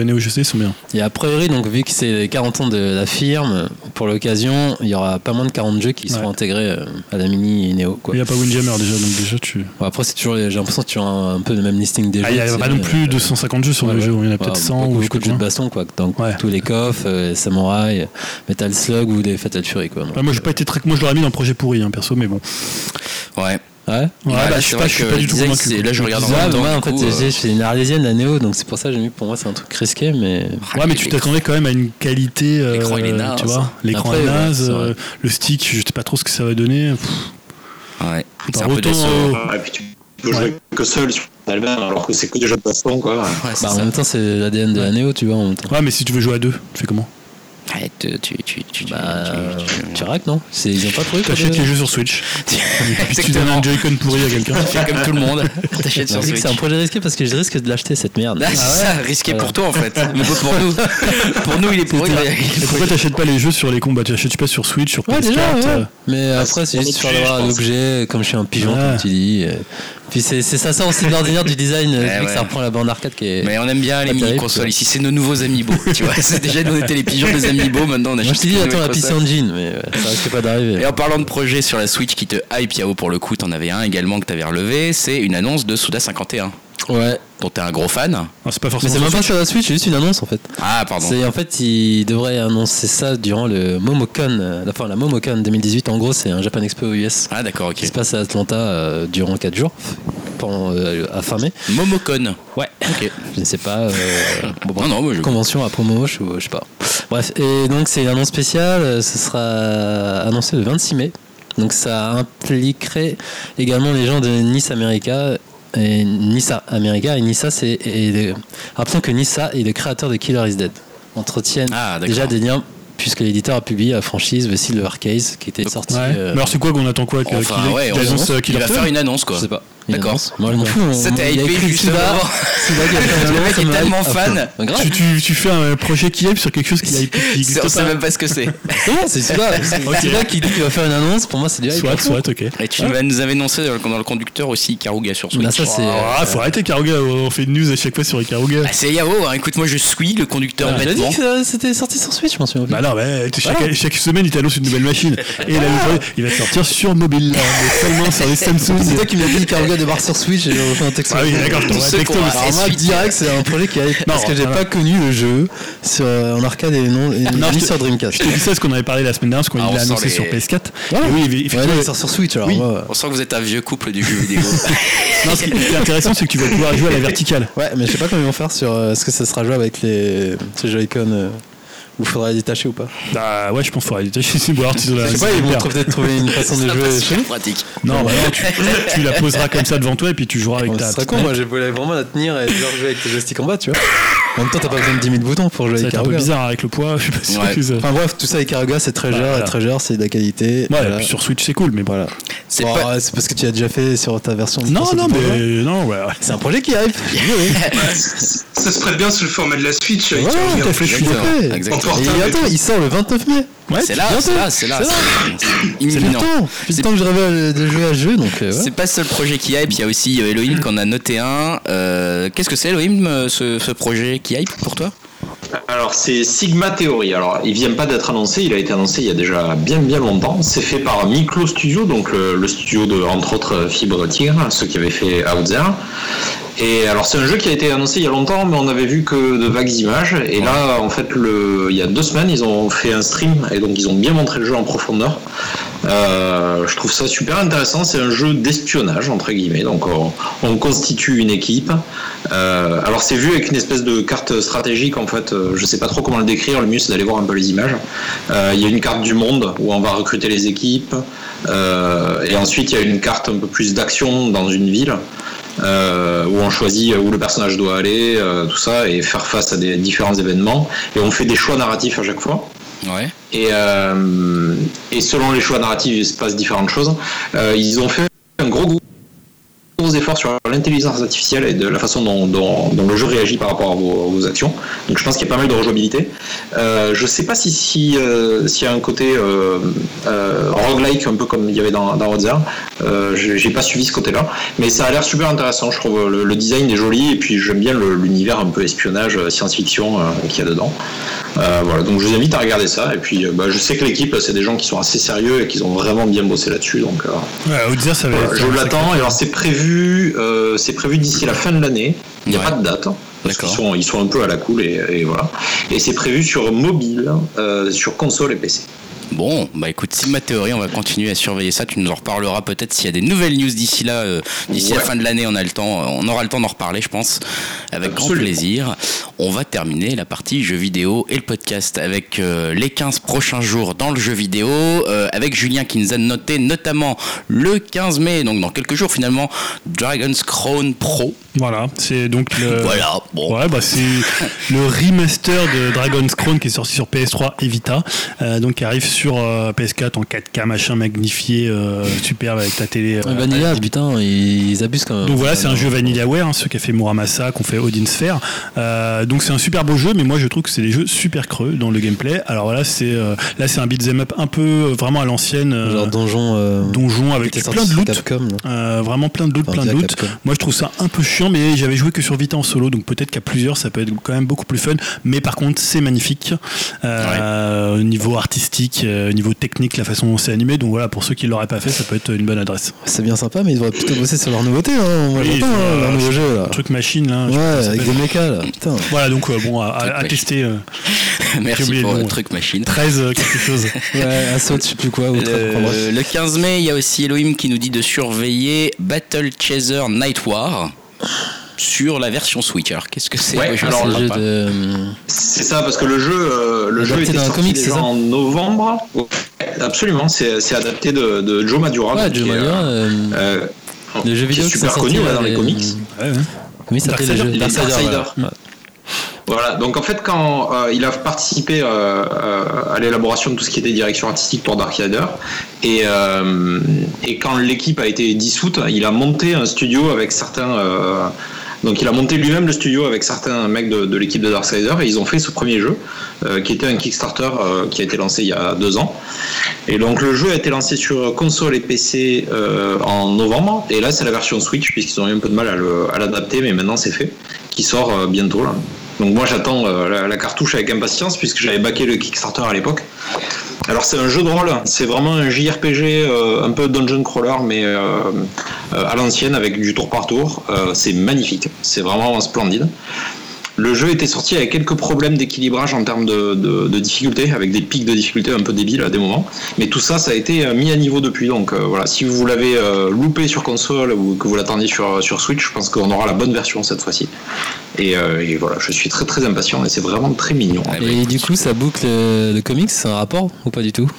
Neo, GC sont bien. Et a priori donc vu que c'est les 40 ans de la firme, pour l'occasion il y aura pas moins de 40 jeux qui seront intégrés euh, à la mini Neo. Il n'y a pas Windjammer déjà, donc déjà tu. Bon, après c'est toujours les- j'ai l'impression que tu as un, un peu le même listing des Ah, jeux. il n'y a pas non plus euh, 250 jeux sur le jeu. Il y en a peut-être 100 beaucoup, ou beaucoup de jeux de baston quoi donc tous les coffres euh, samouraï metal slug ou des fatal fury quoi Ouais, moi, j'ai pas été très. Moi, je l'aurais mis dans projet pourri, hein, perso, mais bon. Ouais. ouais Ouais, Ouais, bah, là, je c'est pas, suis pas du tout convaincu. c'est- là, je regarde en même temps, moi en fait euh, je suis une arlésienne la Neo donc c'est pour ça que j'ai mis pour moi c'est un truc risqué mais Ouais, mais tu t'attendais quand même à une qualité. euh, L'écran, il est naze. Tu vois, l'écran est naze, c'est euh, le stick, je sais pas trop ce que ça va donner. Pff, Ouais. C'est un Par peu décevant. euh, puis tu peux jouer que seul sur elle-même alors que c'est que des jeux de baston quoi. Ouais, c'est bah, en même temps c'est l'ADN de la Neo tu vois en même temps Ouais, mais si tu veux jouer à deux, tu fais comment? Ouais, tu, tu, tu, tu, bah tu- tu- tu rack non ils ont pas trouvé quoi, T'achètes les jeux sur Switch. Puis tu donnes un Joy-Con pourri à quelqu'un. Tu fais comme tout le monde. T'achètes sur Switch. c'est un projet risqué parce que je risque de l'acheter cette merde. Ah, c'est ça, risqué Voilà. pour toi en fait. Mais pas pour nous. Pour nous, il est pour Et pourquoi t'achètes pas les jeux sur les combats? Tu achètes pas sur Switch, sur PS4 Ouais, déjà, ouais. euh, Mais Ah, après, c'est juste je pense. l'objet, comme je suis un pigeon, comme tu dis. Puis c'est ça, ça aussi de l'ordinaire du design, Ouais, vu que ça reprend la bande arcade qui est. Mais on aime bien les mini-consoles ici, c'est nos nouveaux amiibo. Tu vois, c'est déjà nous on était les pigeons des amiibo, maintenant on Moi, achète je t'ai dit, attends la consoles. Engine, mais ça risque pas d'arriver. Et en parlant de projet sur la Switch qui te hype, Yao, pour le coup, t'en avais un également que t'avais relevé, c'est une annonce de Suda 51, Ouais. dont t'es un gros fan. ah, c'est pas Mais forcément. c'est même pas sur la Switch, c'est juste une annonce en fait. Ah, pardon. C'est en fait, il devrait annoncer ça durant le Momocon, euh, enfin la Momocon 2018. En gros, c'est un Japan Expo US Ah, d'accord, qui ok. se passe à Atlanta euh, durant 4 jours, pendant, euh, à fin mai. Momocon. Ouais. Ok. Je ne sais pas. euh, bon. Non, non, moi je. convention à Promoche ou je sais pas. Bref, et donc c'est une annonce spéciale, ce sera annoncé le 26 mai. Donc ça impliquerait également les gens de Nice America et Nissa America et Nissa c'est et le- rappelons que Nissa est le créateur de Killer is Dead. Entretiennent Ah, déjà des liens puisque l'éditeur a publié la franchise The Silver Case qui était sortie Ouais. euh, Mais alors, c'est quoi qu'on attend quoi Enfin, ouais, annonce, euh, il va faire une annonce quoi. je sais pas. D'accord. Moi, je m'en fous. A hypé justement. Le mec est hype tellement fan. Bah. Tu, tu, tu fais un projet qui hype sur quelque chose qui hype On sait même pas ce que c'est. C'est Ok. Suda qui dit qu'il va faire une annonce. Pour moi, c'est du hype. Soit, soit, ok. Et tu vas nous avais annoncé dans le- conducteur aussi Karuga sur Switch. Là, ça, c'est. Ah, faut arrêter Karuga, on fait une news à chaque fois sur Karuga. Ah, c'est Yao, hein. écoute, moi je suis le conducteur dit bêtement. que ça- c'était sorti sur Switch, je m'en souviens. plus. Bah non, bah, chaque, semaine il t'annonce une nouvelle machine. Et il va sortir sur mobile, mais seulement sur les Samsung. C'est toi qui m'as dit Karuga débarque sur Switch et j'ai refait un texte. Ah oui, d'accord, je t'envoie un texto. Alors moi, direct, c'est un projet qui a parce que j'ai pas connu le jeu sur, en arcade et non, et Non, ni sur Dreamcast. Je te dis ça parce qu'on avait parlé la semaine dernière, parce qu'on Ah, on l'a annoncé les- sur PS4. Ouais. Et oui, Ouais, effectivement. il sort sur Switch alors. Oui. moi, On sent que vous êtes un vieux couple du jeu vidéo. Non, ce qui est intéressant, c'est que tu vas pouvoir jouer à la verticale. Ouais, mais je sais pas comment ils vont faire sur. euh, Est-ce que ça sera joué avec les Joy-Con euh, ou faudra les détacher ou pas Bah ouais, je pense qu'il faudra détacher ou alors tu Je sais pas, ils vont peut-être trouver une façon de jouer. nous. pratique. Non, bah non, tu, tu la poseras comme ça devant toi et puis tu joueras avec Bon, ta. ce serait petite con, moi je voulais vraiment la tenir et jouer avec tes joysticks en bas, tu vois. En même temps, t'as pas besoin de 10 000 boutons pour jouer Ça avec être un peu Karuga. bizarre avec le poids, je suis pas sûr Ouais. que ça- Enfin bref, tout ça avec Karuga, c'est très Voilà. cher, très cher, c'est de la qualité. Ouais, voilà. et puis sur Switch c'est cool, mais bon. Voilà. C'est Bon, pas- c'est parce que tu as déjà fait sur ta version. Non, non, mais non, ouais. C'est un projet qui hype. Ça se prête bien sous le format de la Switch. Ouais, à fait, je suis Et attends, il sort le 29 mai. Ouais, C'est là, c'est là, c'est là. C'est là. C'est C'est le temps que je rêvais de jouer à ce jeu, donc euh, ouais. C'est pas le seul projet qui hype, il y a aussi euh, Elohim qu'on a noté un. Euh, Qu'est-ce que c'est Elohim, euh, ce, ce projet qui hype pour toi? Alors c'est Sigma Theory. Alors il vient pas d'être annoncé, il a été annoncé il y a déjà bien bien longtemps. C'est fait par Miklo Studio, donc le, le studio de entre autres Fibre Tigre, ceux qui avaient fait Outzer. Et alors c'est un jeu qui a été annoncé il y a longtemps, mais on avait vu que de vagues images. Et là en fait le, il y a deux semaines ils ont fait un stream et donc ils ont bien montré le jeu en profondeur. Euh, je trouve ça super intéressant. C'est un jeu d'espionnage entre guillemets. Donc on, on constitue une équipe. Euh, alors c'est vu avec une espèce de carte stratégique en fait. Euh, Je sais pas trop comment le décrire. Le mieux c'est d'aller voir un peu les images. Euh, Il y a une carte du monde où on va recruter les équipes. Et ensuite il y a une carte un peu plus d'action dans une ville. Euh, où on choisit où le personnage doit aller, euh, tout ça, et faire face à des différents événements. Et on fait des choix narratifs à chaque fois. Ouais. Et, euh, et selon les choix narratifs, il se passe différentes choses. Euh, ils ont fait un gros, gros, sur l'intelligence artificielle et de la façon dont, dont- dont le jeu réagit par rapport à vos, vos actions. Donc je pense qu'il y a pas mal de rejouabilité. Euh, je sais pas si euh, s'il y a un côté euh, euh, roguelike un peu comme il y avait dans, dans. Euh, j'ai pas suivi ce côté-là, mais ça a l'air super intéressant. Je trouve le, le design est joli et puis j'aime bien l'univers un peu espionnage, science-fiction qu'il y a dedans. Voilà, donc je vous invite à regarder ça. Et puis, bah, je sais que l'équipe, c'est des gens qui sont assez sérieux et qui ont vraiment bien bossé là-dessus. Donc, Ouais, ça va voilà, être. je l'attends. Et alors, c'est prévu, euh, c'est prévu d'ici la fin de l'année. Il n'y a Ouais. pas de date. Parce qu'ils sont, ils sont un peu à la cool et, et voilà. Et c'est prévu sur mobile, euh, sur console et PC. Bon, bah écoute, Sigma Theory, on va continuer à surveiller ça. Tu nous en reparleras peut-être s'il y a des nouvelles news d'ici là. euh, d'ici la fin de l'année, on a le temps, euh, on aura le temps d'en reparler, je pense, avec grand plaisir. On va terminer la partie jeux vidéo et le podcast avec euh, les 15 prochains jours dans le jeu vidéo, euh, avec Julien qui nous a noté notamment le 15 mai, donc dans quelques jours finalement, Dragon's Crown Pro. Voilà, c'est donc le. Voilà, bon. Ouais, bah c'est le remaster de Dragon's Crown qui est sorti sur PS3 et Vita, donc qui arrive sur euh, PS4 en 4K machin magnifié, euh, superbe avec ta télé. euh, Vanilla, putain, ils abusent quand même. Donc voilà, c'est un jeu VanillaWare, hein, ceux qui a fait Muramasa, qui ont fait Odin Sphere. Euh, donc c'est un super beau jeu, mais moi je trouve que c'est des jeux super creux dans le gameplay. Alors voilà, c'est euh, là c'est un beat'em up un peu vraiment à l'ancienne, euh, Genre donjon. euh, donjon avec plein de sur loot. Capcom. Euh, vraiment plein de loot, Enfin, plein de loot. Capcom. Moi je trouve ça un peu chiant, mais j'avais joué que sur Vita en solo, donc peut-être qu'à plusieurs ça peut être quand même beaucoup plus fun. Mais par contre c'est magnifique, euh, au niveau artistique, au niveau technique, la façon dont c'est animé. Donc voilà, pour ceux qui l'auraient pas fait, ça peut être une bonne adresse. C'est bien sympa, mais ils devraient plutôt bosser sur leur nouveauté. Hein. Moi Oui, j'entends sur, hein, leur euh, nouveau jeu là. Truc machine là. Ouais, avec des mechas là. Putain. Voilà, donc euh, bon, à, à- à Truc tester. euh, Merci pour le nom. truc machine. 13 euh, quelque chose. Ouais, Assault, je sais plus quoi. Le 15 mai, il y a aussi Elohim qui nous dit de surveiller Battle Chaser Night War sur la version Switch. Alors, qu'est-ce que c'est Ouais, alors, C'est le jeu pas. de. C'est ça, parce que le jeu, euh, le jeu était sorti comics, déjà c'est ça en novembre. Ouais, absolument, c'est c'est adapté de, de Joe Madura. Ouais, Joe est, Madura, euh, euh, jeux qui est vidéo qui super connu là, dans les comics. Ouais. Comment il s'appelle les Darksider. voilà. Donc en fait, quand euh, il a participé euh, euh, à l'élaboration de tout ce qui était direction artistique pour Dark Rider, et, euh, et quand l'équipe a été dissoute, il a monté un studio avec certains. Donc il a monté lui-même le studio avec certains mecs de, l'équipe de Darksider et ils ont fait ce premier jeu euh, qui était un Kickstarter euh, qui a été lancé il y a deux ans. Et donc le jeu a été lancé sur console et PC euh, en novembre et là c'est la version Switch puisqu'ils ont eu un peu de mal à l'adapter mais maintenant c'est fait, qui sort bientôt là. Donc moi j'attends euh, la, cartouche avec impatience puisque j'avais backé le Kickstarter à l'époque. Alors c'est un jeu de rôle, c'est vraiment un JRPG euh, un peu dungeon crawler mais euh, à l'ancienne avec du tour par tour. C'est magnifique, c'est vraiment splendide. Le jeu était sorti avec quelques problèmes d'équilibrage en termes de, de, de difficulté, avec des pics de difficulté un peu débiles à des moments. Mais tout ça, ça a été euh, mis à niveau depuis. Donc euh, voilà, si vous l'avez euh, loupé sur console ou que vous l'attendiez sur, sur Switch, je pense qu'on aura la bonne version cette fois-ci. Et, euh, et voilà, je suis très très impatient et c'est vraiment très mignon. Et du coup, ça boucle le comics, c'est un rapport ou pas du tout?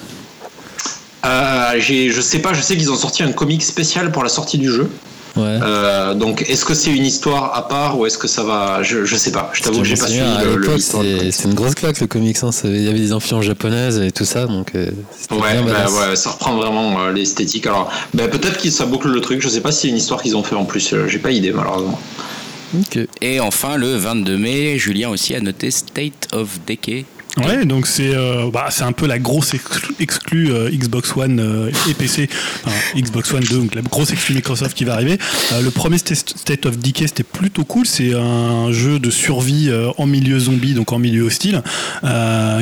Euh, j'ai- je sais pas, je sais qu'ils ont sorti un comic spécial pour la sortie du jeu. Ouais. Euh, donc est-ce que c'est une histoire à part ou est-ce que ça va je, je sais pas. Je t'avoue que j'ai pas suivi le- c'était une grosse claque le comics. Hein. ça- Il y avait des influences japonaises et tout ça, donc euh, c'était Ouais, bien bah ouais, ça reprend vraiment euh, l'esthétique. Alors, bah, peut-être que ça boucle le truc. Je sais pas si c'est une histoire qu'ils ont fait en plus. J'ai pas idée malheureusement. Et enfin, le 22 mai, Julien aussi a noté State of Decay. Ouais, donc c'est euh, bah, c'est un peu la grosse exclu, exclue, euh, Xbox One euh, et PC, enfin, Xbox One 2, donc la grosse exclue Microsoft qui va arriver. Le premier St- State of Decay, c'était plutôt cool. C'est un jeu de survie en milieu zombie, donc en milieu hostile,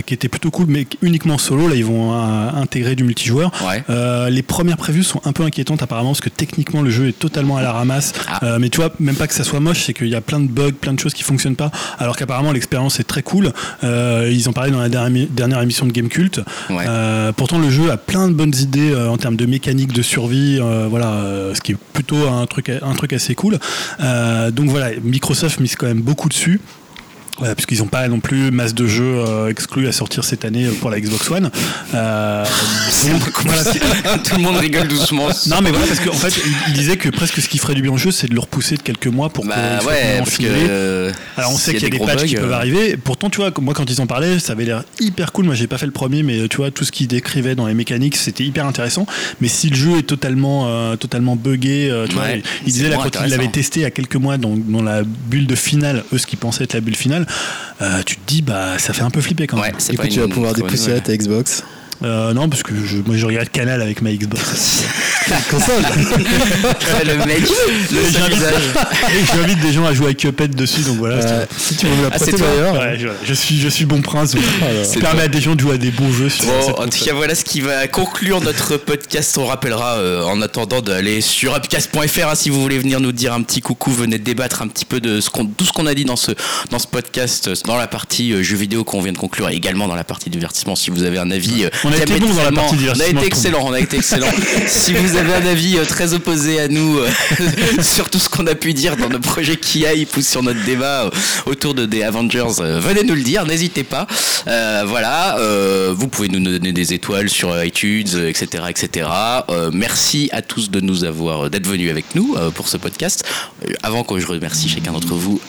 qui était plutôt cool, mais uniquement solo. Là, ils vont intégrer du multijoueur. Ouais. Les premières previews sont un peu inquiétantes apparemment parce que techniquement le jeu est totalement à la ramasse. Ah. Mais tu vois, même pas que ça soit moche, c'est qu'il y a plein de bugs, plein de choses qui fonctionnent pas. Alors qu'apparemment l'expérience est très cool. Ils en parlaient dans la dernière, émi- dernière émission de Game Cult. Ouais. Euh, pourtant le jeu a plein de bonnes idées euh, en termes de mécanique de survie, euh, voilà, ce qui est plutôt un truc, un truc assez cool. Donc voilà, Microsoft mise quand même beaucoup dessus. Euh, puisqu'ils n'ont pas non plus masse de jeux euh, exclus à sortir cette année euh, pour la Xbox One. Euh, donc, voilà, c'est- Tout le monde rigole doucement. non mais voilà parce qu'en fait il, disait que presque ce qui ferait du bien au jeu c'est de le repousser de quelques mois pour Bah soient ouais, parce que. euh, Alors on sait qu'il y a des patchs qui bugs, peuvent euh, arriver. Pourtant, tu vois, moi quand ils en parlaient, ça avait l'air hyper cool. Moi, j'ai pas fait le premier, mais tu vois, tout ce qu'ils décrivaient dans les mécaniques, c'était hyper intéressant. Mais si le jeu est totalement, euh, totalement buggé, tu Ouais, vois, il- disait là quand il l'avait testé il y a quelques mois dans, dans la bulle de finale, eux ce qu'ils pensaient être la bulle finale, euh, tu te dis bah ça fait un peu flipper quand même. Ouais, Du tu vas pouvoir dépoussiérer nouvelle. ta Xbox. Euh, non, parce que je, moi je regarde Canal avec ma Xbox. Console Ouais, le mec, le j'invite- des gens à jouer à Cuphead dessus, donc voilà. Euh, Si tu veux me la Ah, c'est prêter toi d'ailleurs. Ouais, je, je suis, je suis bon prince. donc, C'est ça permet à des gens de jouer à des bons jeux sur Bon, en tout console. cas, voilà ce qui va conclure notre podcast. On rappellera, euh, en attendant, d'aller sur upcast.fr hein, si vous voulez venir nous dire un petit coucou, venez débattre un petit peu de ce qu'on, tout ce qu'on a dit dans ce, dans ce podcast, dans la partie euh, jeux vidéo qu'on vient de conclure, et également dans la partie divertissement. Si vous avez un avis, euh, On a été bon dans la partie On a été excellent, on a été excellent. si vous avez un avis euh, très opposé à nous euh, sur tout ce qu'on a pu dire dans nos projets qui hype ou sur notre débat euh, autour de des Avengers, venez nous le dire, n'hésitez pas. Euh, voilà, euh, vous pouvez nous donner des étoiles sur iTunes, etc., etc. Euh, merci à tous de nous avoir d'être venus avec nous pour ce podcast. Avant que je remercie chacun d'entre vous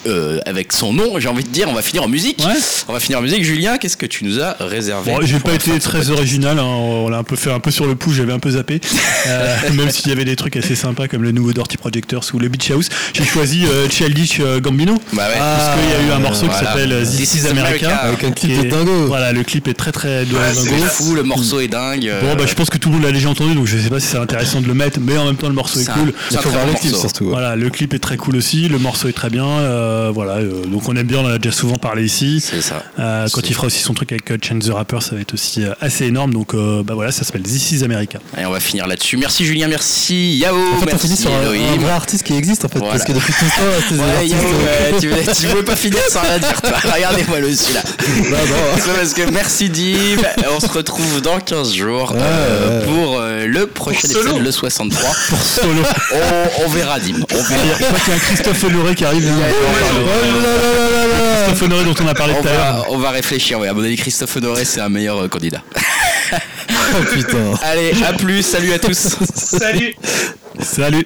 avec son nom, j'ai envie de dire, on va finir en musique. Ouais. On va finir en musique. Julien, qu'est-ce que tu nous as réservé Bon, j'ai pas été très original, hein, on l'a un peu fait un peu sur le pouce, j'avais un peu zappé. Euh, même s'il y avait des trucs assez sympas comme le nouveau Dirty Projectors ou le Beach House, j'ai choisi euh, Childish euh, Gambino. Bah ouais. Parce qu'il y a eu un morceau voilà. qui s'appelle euh, This, is America. Avec un clip de est- dingo. Voilà, le clip est très très de Ouais, C'est dingo. fou, le morceau est dingue. Bon, bah, je pense que tout le monde l'a déjà entendu, donc je sais pas si c'est intéressant de le mettre, mais en même temps, le morceau est C'est un- cool. Il faut voir le clip morceau. surtout. ouais. Voilà, le clip est très cool aussi, le morceau est très bien, euh, voilà, euh, donc on aime bien, on en a déjà souvent parlé ici. C'est ça. Quand il fera aussi son truc avec Chance the Rapper, ça va être aussi assez énorme. Donc euh, bah voilà, ça s'appelle This is America. Et on va finir là-dessus. Merci Julien, merci Yao, En fait, on merci finit sur un, un vrai artiste qui existe en fait. Voilà. Parce que depuis tout Ouais, artistes. Yao, euh, tu, veux- tu veux pas finir sans rien dire, toi. Regardez-moi le celui-là. bah. C'est parce que merci Dim. On se retrouve dans 15 jours Ouais, euh, ouais. pour euh, le prochain Pour solo. épisode, le 63. Pour solo. On, on verra Dim. On verra. je crois qu'il y a un Christophe Honoré qui arrive. hein. Christophe Honoré dont on a parlé tout à l'heure. va, on va réfléchir. Ouais, à mon avis, Christophe Honoré, c'est un meilleur euh, candidat. Oh putain. Allez, à plus. Salut à tous. Salut Salut.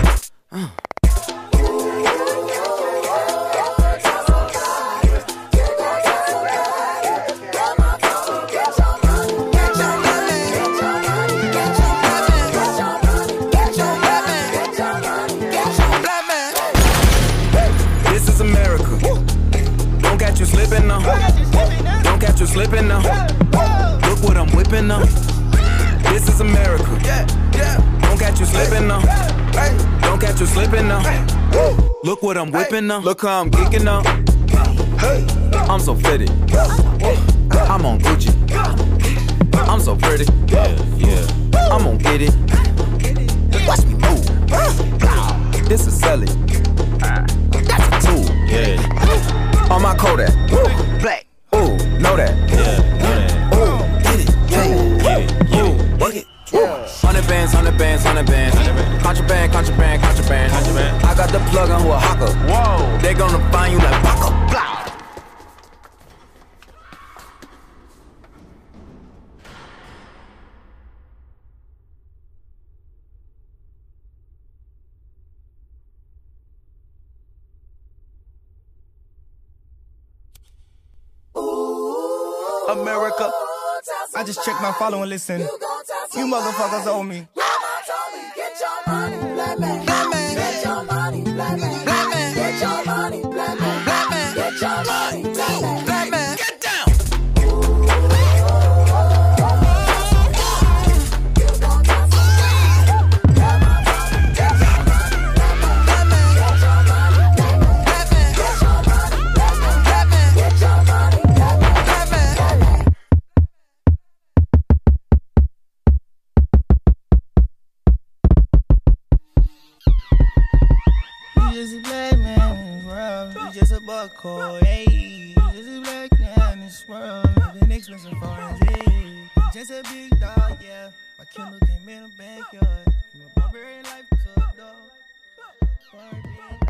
You slipping now. Look what I'm whipping now. This is America. Don't catch you slipping now. Don't catch you slipping now. Look what I'm whipping now. Look how I'm geeking now. I'm so fitted. I'm on Gucci. I'm so pretty. Yeah. I'm gonna get it. Watch me move. This is selling. That's a tool. Yeah, On my Kodak. Black. Know that. yeah. Ooh, get it. Hey. Ooh, work it. Hundred bands, hundred bands, hundred bands. Contraband, contraband, contraband. Contraband. I got the plug on who a hawker. Whoa. They gonna find you like Baka. Just checked my follow and listen. You motherfuckers owe me. Get You just a buck hey. Just a black man this world. Living expensive foreign, hey. Just a big dog, yeah. My Kindle came in the backyard. From a barbarian life to a dog. A dog.